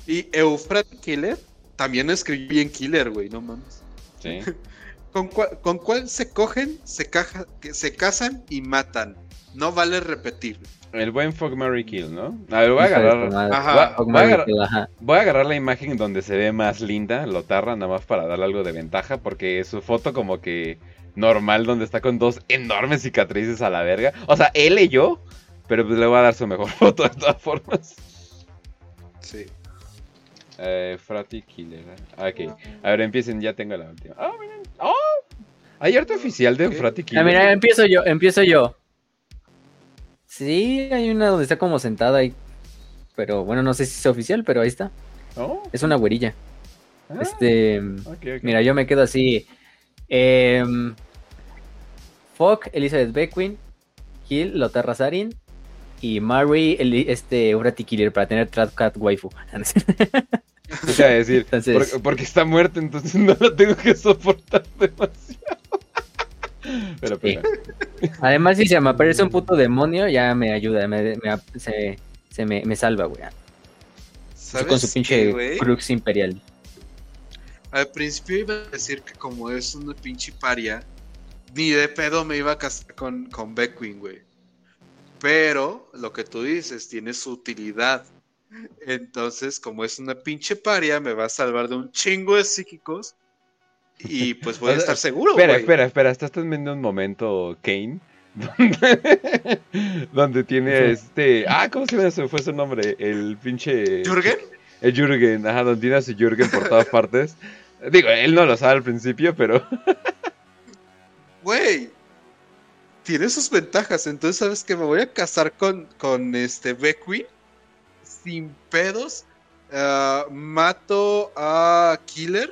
Y Eufrate Killer también escribió bien Killer, güey, no mames. Sí. <laughs> ¿Con cuál, con cuál se cogen, se, caja, se casan y matan? No vale repetir. El buen Fog Mary Kill, ¿no? A ver, voy a agarrar. Ajá. Fuck, Voy a agarrar- kill, ajá. Voy a agarrar la imagen donde se ve más linda Lotarra, nada más para darle algo de ventaja, porque su foto como que normal, donde está con dos enormes cicatrices a la verga. O sea, él y yo, pero pues le voy a dar su mejor <laughs> foto de todas formas. Sí. Eh, Frati Killer. ah, Ok, a ver, empiecen, ya tengo la última. ¡Oh, miren! ¡Oh! Hay arte oficial de Ok. Frati Ah, Killer. mira, empiezo yo, empiezo yo. Sí, hay una donde está como sentada ahí. Pero bueno, no sé si es oficial, pero ahí está. Oh, Es una güerilla. ah, Este. Mira, yo me quedo así. Eh, Fuck, Elizabeth Beckwin, Kill, Lotarra Sarin y Mary, Eli- este, Urati Killer para tener Trap Cat Waifu. ¿Qué te iba a decir? Entonces- Porque, porque está muerta, entonces <laughs> no la tengo que soportar demasiado. Pero pues, Sí. bueno. Además, si se me aparece un puto demonio, ya me ayuda, me, me- se, se me, me salva, güey. Así ¿Sabes Con su qué, pinche güey? Crux Imperial. Al principio iba a decir que como es una pinche paria, ni de pedo me iba a casar con, con Beckwin, güey. Pero lo que tú dices tiene su utilidad. Entonces, como es una pinche paria, me va a salvar de un chingo de psíquicos. Y pues voy a <laughs> estar seguro, Espera, güey. espera, espera, estás viendo un momento Kane. Donde, <laughs> donde tiene este. Ah, ¿cómo se? Se fue su nombre. El pinche. ¿Jürgen? El Jürgen, ajá, donde tiene a su Jürgen por todas <laughs> partes. Digo, él no lo sabe al principio, pero. Güey. Tiene sus ventajas. Entonces, ¿sabes que Me voy a casar con, con este Beckwin. Sin pedos. Ah, mato a Killer.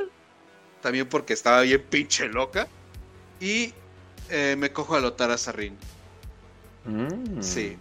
También porque estaba bien pinche loca. Y eh, me cojo a Lotara Sarrin. Mm. Sí.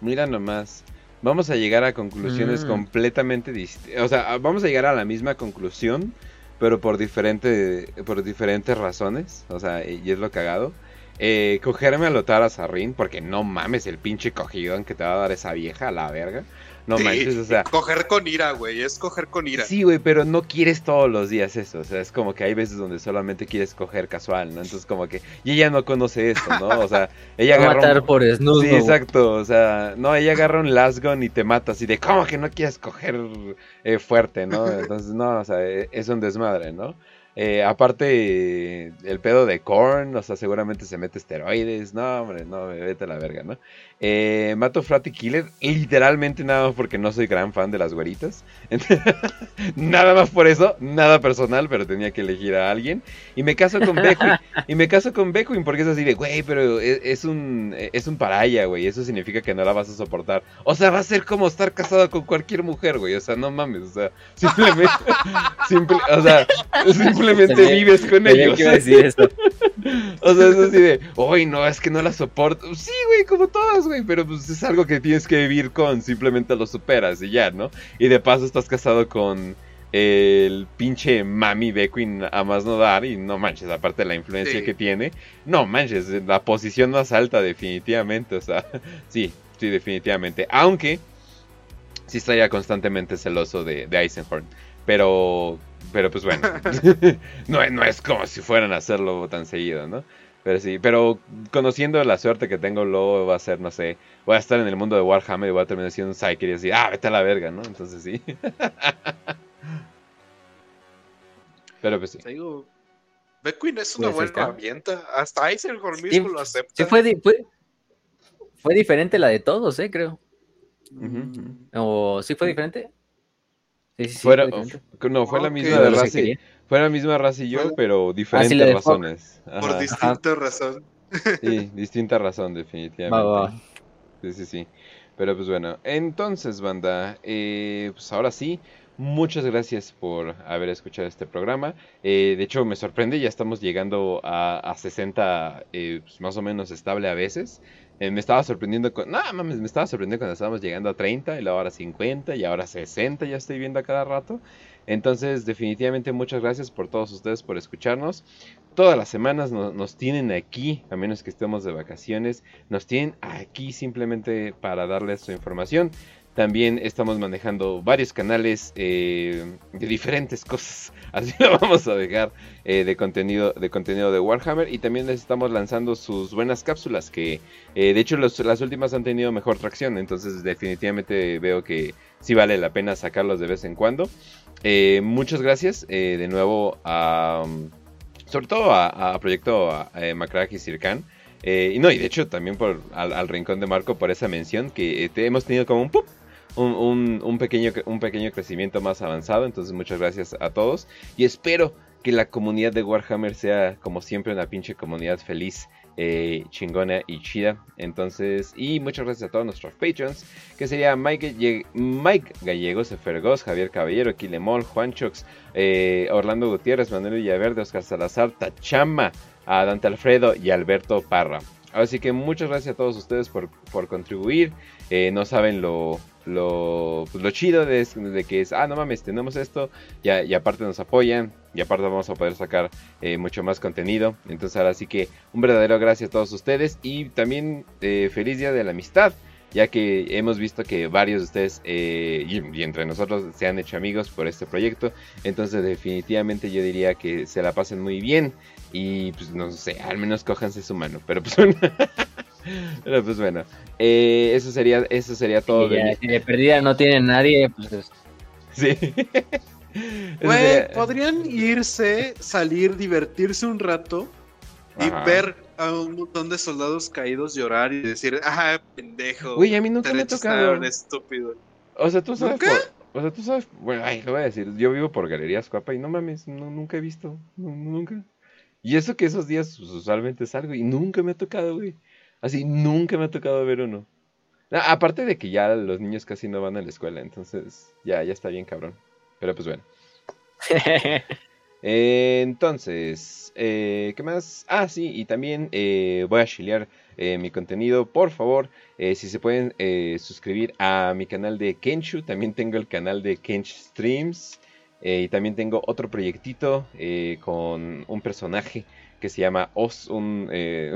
Mira nomás. Vamos a llegar a conclusiones Mm. completamente distintas. O sea, vamos a llegar a la misma conclusión, pero por, diferente, por diferentes razones. O sea, y es lo cagado. Eh, cogerme a Lotara Sarrin, porque no mames el pinche cogidón que te va a dar esa vieja a la verga. No Sí, manches, o sea. Coger con ira, güey. Es coger con ira. Sí, güey, pero no quieres todos los días eso. O sea, es como que hay veces donde solamente quieres coger casual, ¿no? Entonces, como que. Y ella no conoce eso, ¿no? O sea, <laughs> ella agarra. matar un- por desnudo. Sí, exacto. O sea, no, ella agarra un lasgon y te mata así de, ¿cómo que no quieres coger eh, fuerte, no? <laughs> Entonces, no, o sea, eh, es un desmadre, ¿no? Eh, aparte, el pedo de Korn, o sea, seguramente se mete esteroides. No, hombre, no, vete a la verga, ¿no? Eh, mato Frati Killer, literalmente nada más porque no soy gran fan de las güeritas. <laughs> nada más por eso, nada personal, pero tenía que elegir a alguien. Y me caso con Beckwin. y me caso con Beckwin porque es así de, güey, pero es, es un es un paraya, güey. Eso significa que no la vas a soportar. O sea, va a ser como estar casado con cualquier mujer, güey. O sea, no mames. O sea, <laughs> simplemente. simple- o sea, simplemente vives con ellos. <laughs> o sea, es así de, uy, no, es que no la soporto. Sí, güey, como todas, güey, pero pues es algo que tienes que vivir con, simplemente lo superas y ya, ¿no? Y de paso estás casado con el pinche Mami Beckwin a más no dar y no manches, aparte de la influencia que tiene, no manches, la posición más alta definitivamente, o sea, <laughs> sí, sí, definitivamente, aunque sí estaría constantemente celoso de, de Eisenhorn, pero, pero pues bueno, <laughs> <laughs> no, no es como si fueran a hacerlo tan seguido, ¿no? Pero sí, pero conociendo la suerte que tengo, luego va a ser, no sé, voy a estar en el mundo de Warhammer y voy a terminar siendo un Psyker y decir, ah, vete a la verga, ¿no? Entonces sí. <laughs> Pero pues sí. Te digo, Beckwin es una pues buena herramienta. Hasta Eisenhower mismo lo acepta. Sí, fue, fue, diferente la de todos, ¿eh? Creo. ¿O sí fue diferente? Sí, sí, fue no, fue la misma de raza. Fue la misma raza y yo, pero diferentes razones. Por distinta razón. Sí, distinta razón, definitivamente. Sí, sí, sí. Pero pues bueno, entonces, banda, eh, pues ahora sí, Muchas gracias por haber escuchado este programa. Eh, de hecho, me sorprende, ya estamos llegando a, 60 eh, pues, más o menos estable a veces. Eh, me estaba sorprendiendo con... No, mames, me estaba sorprendiendo cuando estábamos llegando a 30 y luego ahora 50 y ahora 60 ya estoy viendo a cada rato. Entonces, definitivamente muchas gracias por todos ustedes por escucharnos. Todas las semanas nos tienen aquí, a menos que estemos de vacaciones, nos tienen aquí simplemente para darles su información. También estamos manejando varios canales eh, de diferentes cosas. <laughs> Así lo vamos a dejar eh, de contenido de contenido de Warhammer. Y también les estamos lanzando sus buenas cápsulas. Que eh, de hecho las últimas han tenido mejor tracción. Entonces definitivamente veo que sí vale la pena sacarlos de vez en cuando. muchas gracias de nuevo a... Sobre todo a, Proyecto Macrag y Circan. y no, y de hecho también por al, rincón de Marco por esa mención que hemos tenido como un un, pequeño, un pequeño crecimiento más avanzado. Entonces muchas gracias a todos. Y espero que la comunidad de Warhammer sea como siempre una pinche comunidad feliz. Eh, chingona y chida. Entonces, y muchas gracias a todos nuestros patrons, que sería Mike, Gallegos, Efergos, Javier Caballero, Kilemol, Juan Chox, eh, Orlando Gutiérrez, Manuel Villaverde, Oscar Salazar, Tachama, Dante Alfredo y Alberto Parra. Así que muchas gracias a todos ustedes por, por contribuir. Eh, no saben lo, lo, pues lo chido de, que es, ah, no mames, tenemos esto, ya, y aparte nos apoyan, y aparte vamos a poder sacar eh, mucho más contenido. Entonces ahora sí que un verdadero gracias a todos ustedes y también eh, feliz día de la amistad, ya que hemos visto que varios de ustedes eh, y, entre nosotros se han hecho amigos por este proyecto. Entonces definitivamente yo diría que se la pasen muy bien y pues no sé, al menos cójanse su mano, pero pues... <laughs> Pero pues bueno, eh, eso sería eso sería todo. de si de perdida no tiene nadie, pues... Sí. <laughs> Güey, podrían irse, salir, divertirse un rato y ver a un montón de soldados caídos llorar y decir, ah, pendejo. Güey, a mí nunca me ha tocado. estúpido. O sea, tú sabes. o sea, tú sabes. Bueno, ay, lo voy a decir. Yo vivo por Galerías Cuapa y no mames, nunca he visto. nunca. Y eso que esos días pues, usualmente salgo y nunca me ha tocado, güey. Así, nunca me ha tocado ver uno. Ah, aparte de que ya los niños casi no van a la escuela, entonces ya, ya está bien cabrón. Pero pues bueno. <laughs> entonces, eh, ¿qué más? Ah, sí, y también eh, voy a chilear eh, mi contenido. Por favor, si se pueden suscribir a mi canal de Kenshu. También tengo el canal de Kench Streams. y también tengo otro proyectito con un personaje que se llama Os, un, eh,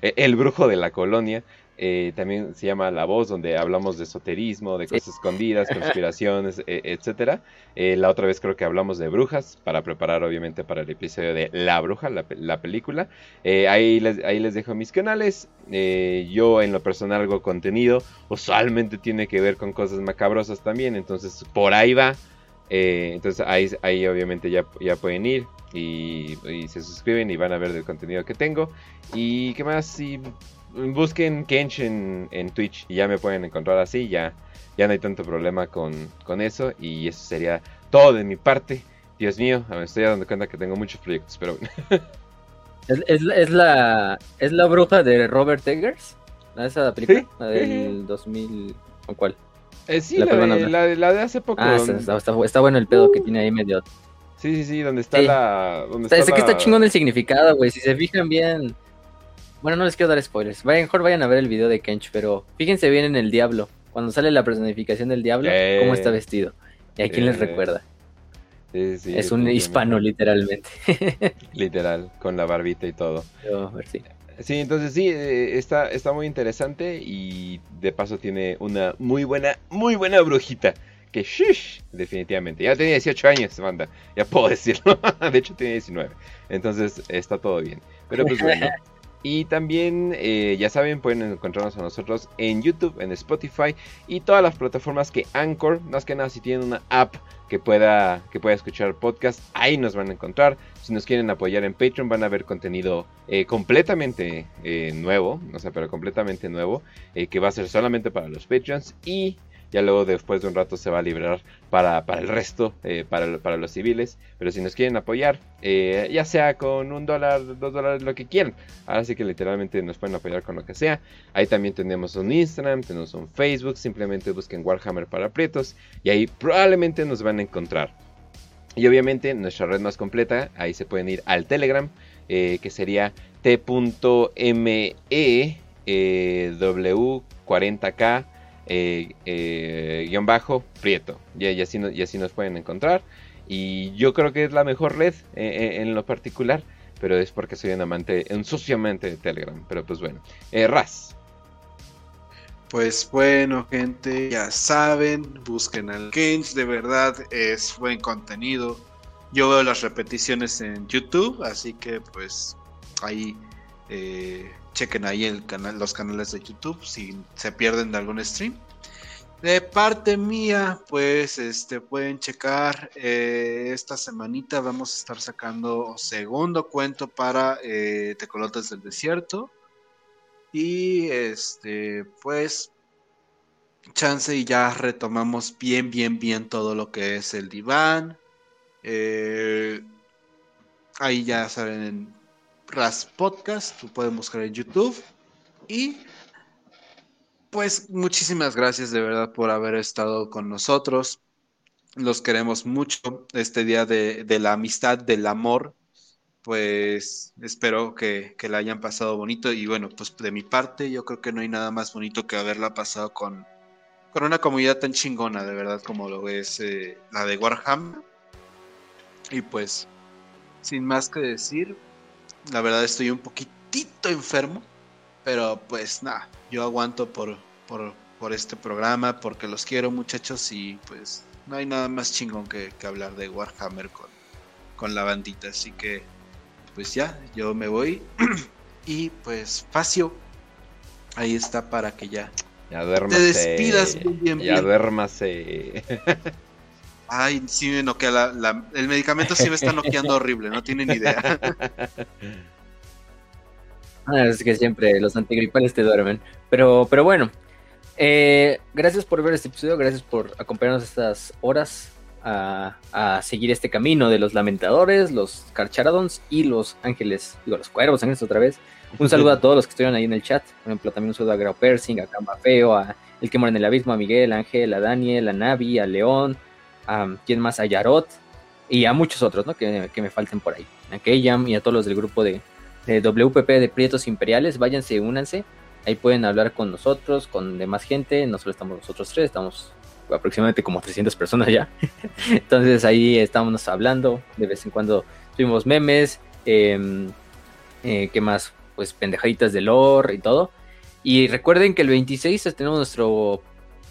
<laughs> El Brujo de la Colonia. Eh, también se llama La Voz, donde hablamos de esoterismo, de cosas escondidas, <laughs> conspiraciones, e, etcétera. Eh, la otra vez creo que hablamos de brujas, para preparar obviamente para el episodio de La Bruja, la, película. ahí, les, ahí les dejo mis canales. yo en lo personal hago contenido, usualmente tiene que ver con cosas macabrosas también, entonces por ahí va. entonces ahí, ahí obviamente ya, ya pueden ir y, se suscriben y van a ver el contenido que tengo. Y qué más, si busquen Kench en, Twitch y ya me pueden encontrar así, ya, ya no hay tanto problema con, eso. Y eso sería todo de mi parte. Dios mío, me estoy dando cuenta que tengo muchos proyectos, pero bueno. <laughs> ¿Es, la, ¿Es la bruja de Robert Eggers? ¿Esa película? La del 2000... ¿O cuál? Eh, sí, la, de, hace poco. Ah, está, está, bueno el pedo que tiene ahí medio Sí, sí, sí, donde está Sí. la. Donde Está, sé que está chingón el significado, güey. Si se fijan bien. Bueno, no les quiero dar spoilers. Vayan, mejor vayan a ver el video de Kench, pero fíjense bien en el diablo. Cuando sale la personificación del diablo, Eh. cómo está vestido. ¿Y a quién les Eh, recuerda? Sí, sí, es un hispano, literalmente. <laughs> Literal, con la barbita y todo. Sí, entonces sí, eh, está, está muy interesante y de paso tiene una muy buena, muy buena brujita. Que shush, definitivamente. Ya tenía 18 años, banda. Ya puedo <laughs> decirlo. De hecho, tiene 19. Entonces está todo bien. Pero pues bueno. <laughs> Y también, eh, ya saben, pueden encontrarnos a nosotros en YouTube, en Spotify y todas las plataformas que Anchor, más que nada si tienen una app que pueda, que pueda escuchar podcast, ahí nos van a encontrar. Si nos quieren apoyar en Patreon van a ver contenido eh, completamente eh, nuevo, o sea, pero completamente nuevo, que va a ser solamente para los Patreons y ya luego después de un rato se va a liberar para, para el resto, eh, para, para los civiles. Pero si nos quieren apoyar, eh, ya sea con un dólar, dos dólares, lo que quieran. Ahora sí que literalmente nos pueden apoyar con lo que sea. Ahí también tenemos un Instagram, tenemos un Facebook. Simplemente busquen Warhammer para Prietos y ahí probablemente nos van a encontrar. Y obviamente nuestra red más completa, ahí se pueden ir al Telegram, eh, que sería t.me eh, w40k eh, eh, guion bajo prieto. Y, así, nos pueden encontrar. Y yo creo que es la mejor red eh, eh, en lo particular. Pero es porque soy un amante, un socio amante de Telegram. Pero pues bueno. Raz. Pues bueno, gente, ya saben, busquen al Kench, de verdad es buen contenido. Yo veo las repeticiones en YouTube, así que pues ahí eh, chequen ahí el canal, los canales de YouTube si se pierden de algún stream. De parte mía, pues este pueden checar eh, esta semanita vamos a estar sacando segundo cuento para eh, Tecolotes del Desierto. Y este, pues, chance y ya retomamos bien, bien, bien todo lo que es el diván. Eh, ahí ya saben en Ras Podcast, lo pueden buscar en YouTube. Y pues muchísimas gracias de verdad por haber estado con nosotros. Los queremos mucho este día de, de la amistad, del amor pues espero que, que la hayan pasado bonito y bueno, pues de mi parte yo creo que no hay nada más bonito que haberla pasado con, con una comunidad tan chingona, de verdad, como lo es eh, la de Warhammer. Y pues, sin más que decir, la verdad estoy un poquitito enfermo, pero pues nada, yo aguanto por, por, por este programa porque los quiero muchachos y pues no hay nada más chingón que, que hablar de Warhammer con, con la bandita, así que pues ya, yo me voy. <clears throat> y pues, Facio, ahí está para que ya Ya duérmase. despidas bien, bien, Ya bien. duérmase. <laughs> Ay, sí me noquea la, la- el medicamento sí me está noqueando horrible, no tienen idea. <laughs> Ah, es que siempre los antigripales te duermen. Pero, pero bueno, eh, gracias por ver este episodio, gracias por acompañarnos estas horas a, a seguir este camino de los lamentadores, los carcharadons y los ángeles, digo, los cuervos ángeles otra vez. Un <laughs> saludo a todos los que estuvieron ahí en el chat. Por ejemplo, también un saludo a Grau Persing, a Camba Feo, a El que mora en el abismo, a Miguel, a Ángel, a Daniel, a Navi, a León, a quién más, a Yarot y a muchos otros, ¿no? Que, que me falten por ahí. A Keyam y a todos los del grupo de, de WPP de Prietos Imperiales. Váyanse, únanse. Ahí pueden hablar con nosotros, con demás gente. No solo estamos nosotros tres, estamos aproximadamente como 300 personas ya. <laughs> Entonces ahí estamos hablando. De vez en cuando tuvimos memes. Eh, eh, ¿Qué más? Pues pendejaditas de lore y todo. Y recuerden que el 26 tenemos nuestro,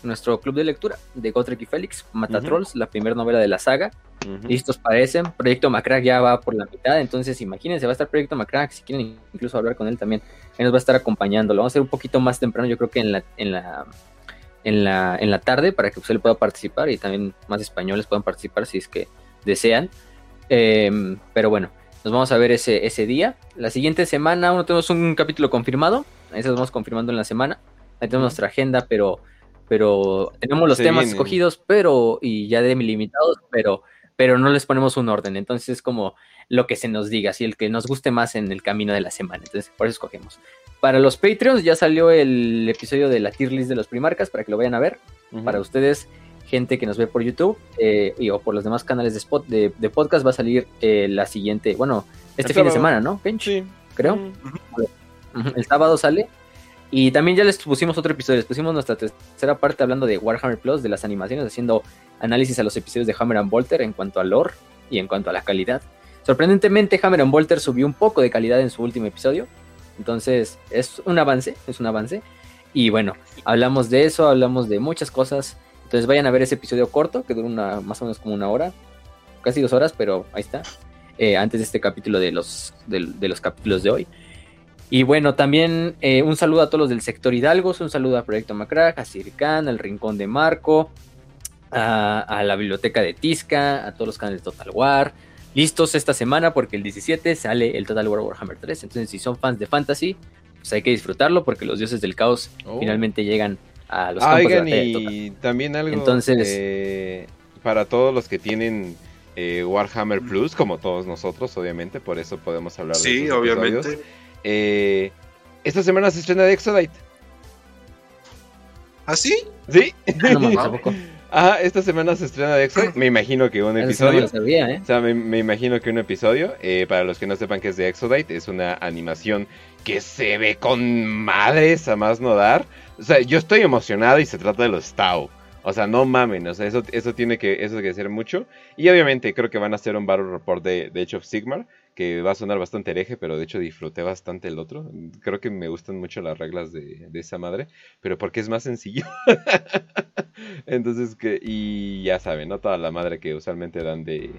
nuestro club de lectura de Gotrek y Félix, Matatrolls, la primera novela de la saga. Ujú. Listos parecen. Proyecto Macrack ya va por la mitad. Entonces, imagínense, va a estar Proyecto Macrack. Si quieren incluso hablar con él también, él nos va a estar acompañando. Lo vamos a hacer un poquito más temprano, yo creo que en la, en la, en la, en la tarde, para que usted pueda participar y también más españoles puedan participar si es que desean. Eh, pero bueno, nos vamos a ver ese, ese día. La siguiente semana, uno tenemos un capítulo confirmado. Ahí se los vamos confirmando en la semana. Ahí tenemos nuestra agenda, pero, pero tenemos los Se temas vienen. escogidos, pero, y ya delimitados, pero, pero no les ponemos un orden. Entonces es como lo que se nos diga, así el que nos guste más en el camino de la semana. Entonces, por eso escogemos. Para los Patreons ya salió el episodio de la tier list de los primarcas para que lo vayan a ver. Para ustedes, gente que nos ve por YouTube eh, y, o por los demás canales de, spot, de, podcast, va a salir eh, la siguiente, bueno, este fin de semana, ¿no? Sí. Creo. El sábado sale. Y también ya les pusimos otro episodio, les pusimos nuestra tercera parte hablando de Warhammer Plus, de las animaciones, haciendo análisis a los episodios de Hammer and Bolter en cuanto al lore y en cuanto a la calidad. Sorprendentemente, Hammer and Bolter subió un poco de calidad en su último episodio. Entonces, es un avance, es un avance. Y bueno, hablamos de eso, hablamos de muchas cosas. Entonces vayan a ver ese episodio corto, que dura una, más o menos como una hora, casi dos horas, pero ahí está. Eh, antes de este capítulo de los, de los capítulos de hoy. Y bueno, también eh, un saludo a todos los del sector Hidalgo, un saludo a Proyecto Macrack, a Circan, al Rincón de Marco, a, la Biblioteca de Tisca, a todos los canales de Total War. Listos esta semana porque el 17 sale el Total War Warhammer 3. Entonces, si son fans de Fantasy, pues hay que disfrutarlo porque los dioses del caos oh. finalmente llegan a los campos de y también algo Entonces, eh, para todos los que tienen eh, Warhammer Plus, como todos nosotros, obviamente, por eso podemos hablar de Sí, obviamente. Eh, esta semana se estrena de Exodite. ¿Ah, sí? Sí. Ah, <laughs> esta semana se estrena de Exodite. Me imagino que un episodio. ¿eh? O sea, me, imagino que un episodio. Eh, para los que no sepan que es de Exodite, es una animación que se ve con madres a más no dar. O sea, yo estoy emocionado y se trata de los Tau. O sea, no mamen, o sea, eso, eso tiene que, eso que ser mucho. Y obviamente creo que van a hacer un Battle Report de, de of Sigmar que va a sonar bastante hereje, pero de hecho disfruté bastante el otro. Creo que me gustan mucho las reglas de, esa madre, pero porque es más sencillo. <laughs> Entonces, que, y ya saben, ¿no? Toda la madre que usualmente dan de,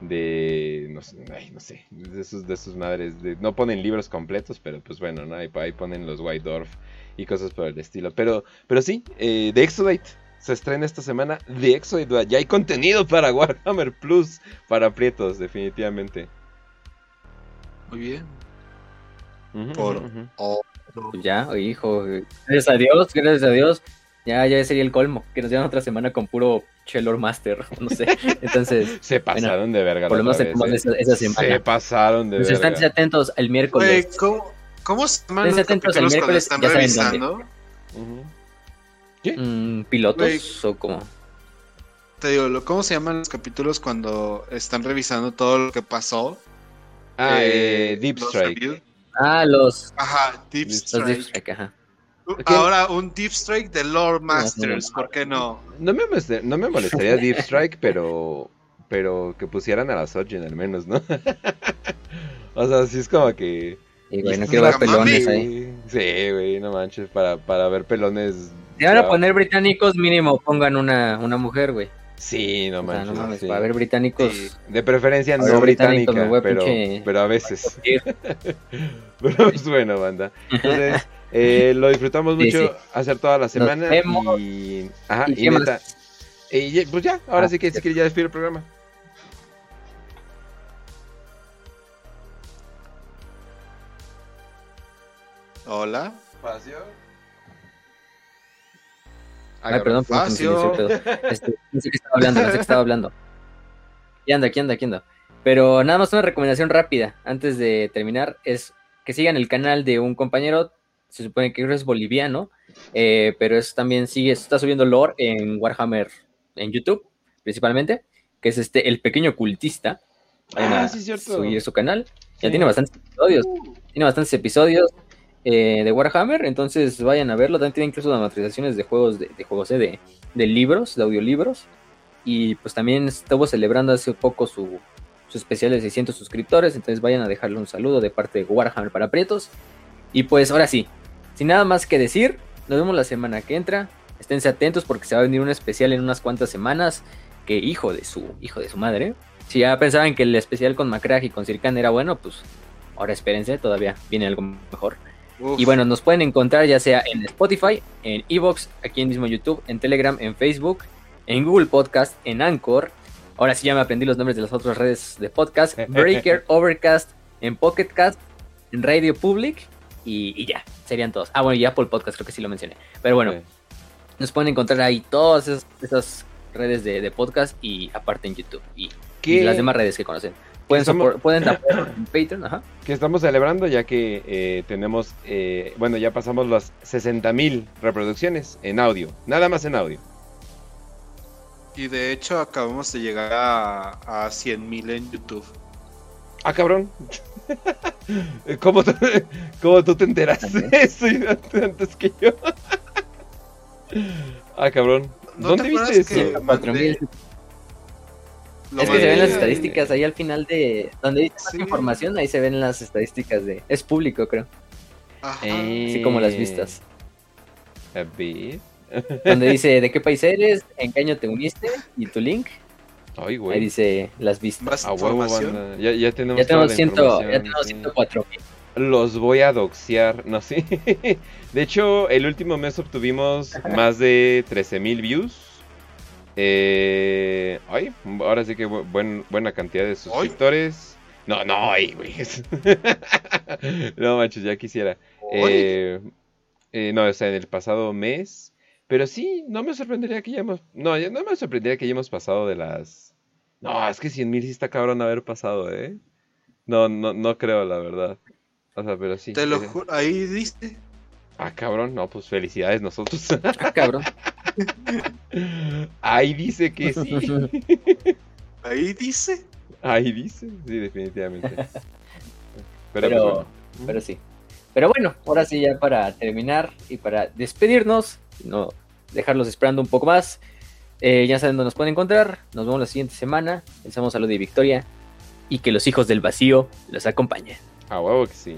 de no sé, no de sus, de sus madres, no ponen libros completos, pero pues bueno, ¿no? Ahí, ponen los White Dwarf y cosas por el estilo. Pero, pero sí, eh, de Exodite se estrena esta semana de Exodite, ya hay contenido para Warhammer Plus, para Prietos, definitivamente. Muy bien. Por Ya, hijo. Gracias a Dios, gracias a Dios. Ya, ya sería el colmo. Que nos dieran otra semana con puro Chelor Master. <laughs> No sé. Entonces. <laughs> se pasaron de verga. Por lo menos ¿eh? esa, semana. Se pasaron de verga. Están atentos el miércoles. ¿cómo, ¿cómo, se llaman los atentos el miércoles. Están ya revisando? ¿Qué? Mm, ¿Pilotos o cómo? Te digo, ¿cómo se llaman los capítulos cuando están revisando todo lo que pasó? Ah, eh, Deep Strike. Ah, los. Ajá, Deep Strike. ajá. Ahora un Deep Strike de Lord Masters, ¿por qué no? No me, no me molestaría Deep <laughs> Strike, pero pero que pusieran a la Sojin al menos, ¿no? <laughs> o sea, sí es como que... Y güey, no quiero ver pelones ahí. Sí, güey, no manches, para, para ver pelones... Si van a poner británicos, mínimo pongan una, una mujer, güey. Sí, no manches. Para ver británicos. De preferencia no británica, pero, pero a veces. <laughs> pero es bueno, banda. Entonces, eh, lo disfrutamos mucho hacer toda la semana. Y, ajá, y, neta. Y pues ya, ahora sí que ah, sí que ya despido el programa. Hola. Espacio. Ay, perdón, perdón este, no sé qué estaba hablando, no sé qué estaba hablando. Aquí anda, aquí anda, aquí anda. Pero nada más una recomendación rápida antes de terminar es que sigan el canal de un compañero, se supone que es boliviano, eh, pero es también sigue, está subiendo lore en Warhammer en YouTube, principalmente, que es este El Pequeño Cultista. ah, sí, cierto. Subir su canal. Ya tiene bastantes episodios. Tiene bastantes episodios. Eh, de Warhammer, entonces vayan a verlo. También tiene incluso dramatizaciones de juegos, de, juegos, eh, de, libros, de audiolibros. Y pues también estuvo celebrando hace poco su, su especial de 600 suscriptores. Entonces vayan a dejarle un saludo de parte de Warhammer para Prietos. Y pues ahora sí, sin nada más que decir, nos vemos la semana que entra. Esténse atentos porque se va a venir un especial en unas cuantas semanas. Que hijo de su, hijo de su madre. Si ya pensaban que el especial con Macrag y con Circan era bueno, pues ahora espérense, todavía viene algo mejor. Y bueno, nos pueden encontrar ya sea en Spotify, en Evox, aquí en mismo YouTube, en Telegram, en Facebook, en Google Podcast, en Anchor. Ahora sí ya me aprendí los nombres de las otras redes de podcast. Breaker, Overcast, en Pocketcast, en Radio Public y, ya, serían todos. Ah, bueno, y Apple Podcast creo que sí lo mencioné. Pero bueno, nos pueden encontrar ahí todas esas, redes de, podcast y aparte en YouTube y las demás redes que conocen. Pueden, pueden <laughs> Patreon, ajá. Que estamos celebrando ya que eh, tenemos, eh, bueno, ya pasamos las 60 mil reproducciones en audio, nada más en audio. Y de hecho acabamos de llegar a, a 100.000 en YouTube. Ah, cabrón. <laughs> ¿Cómo, tú, ¿Cómo tú te enteraste de eso antes que yo? <laughs> ah, cabrón. ¿No ¿Dónde te viste que eso? Mandé- mil. Lo Es que se ven las estadísticas ahí al final de donde dice más Sí. información, ahí se ven las estadísticas de es público, creo, Ajá. Eh, así como las vistas. A. <laughs> Donde dice de qué país eres, en qué año te uniste y tu link, Ay, ahí güey. dice las vistas. Más A huevo, banda. Ya, ya tenemos, Ya tenemos, ya tenemos sí. 104 mil. Los voy a doxear, no sé. <laughs> De hecho, el último mes obtuvimos <laughs> más de 13.000 views. Eh, ay, ahora sí que bu- buen, buena cantidad de suscriptores. No, no, ay, güey. <laughs> no, manches, ya quisiera. Eh, eh, no, o sea, en el pasado mes. Pero sí, no me sorprendería que ya hemos. No, ya no me sorprendería que ya hemos pasado de las. No, es que 100.000 sí está cabrón haber pasado, ¿eh? No, no, no creo, la verdad. O sea, pero sí. Te lo eh, juro, ahí dice. Ah, cabrón, no, pues felicidades nosotros. Ah, cabrón. <laughs> Ahí dice que sí. <laughs> Ahí dice. Ahí dice, sí, definitivamente. Pero, Pero- pues, bueno. Pero sí. Pero bueno, ahora sí ya para terminar y para despedirnos, no dejarlos esperando un poco más. eh, ya saben dónde nos pueden encontrar. Nos vemos la siguiente semana. Pensamos salud y victoria. Y que los hijos del vacío los acompañen. A huevo que sí.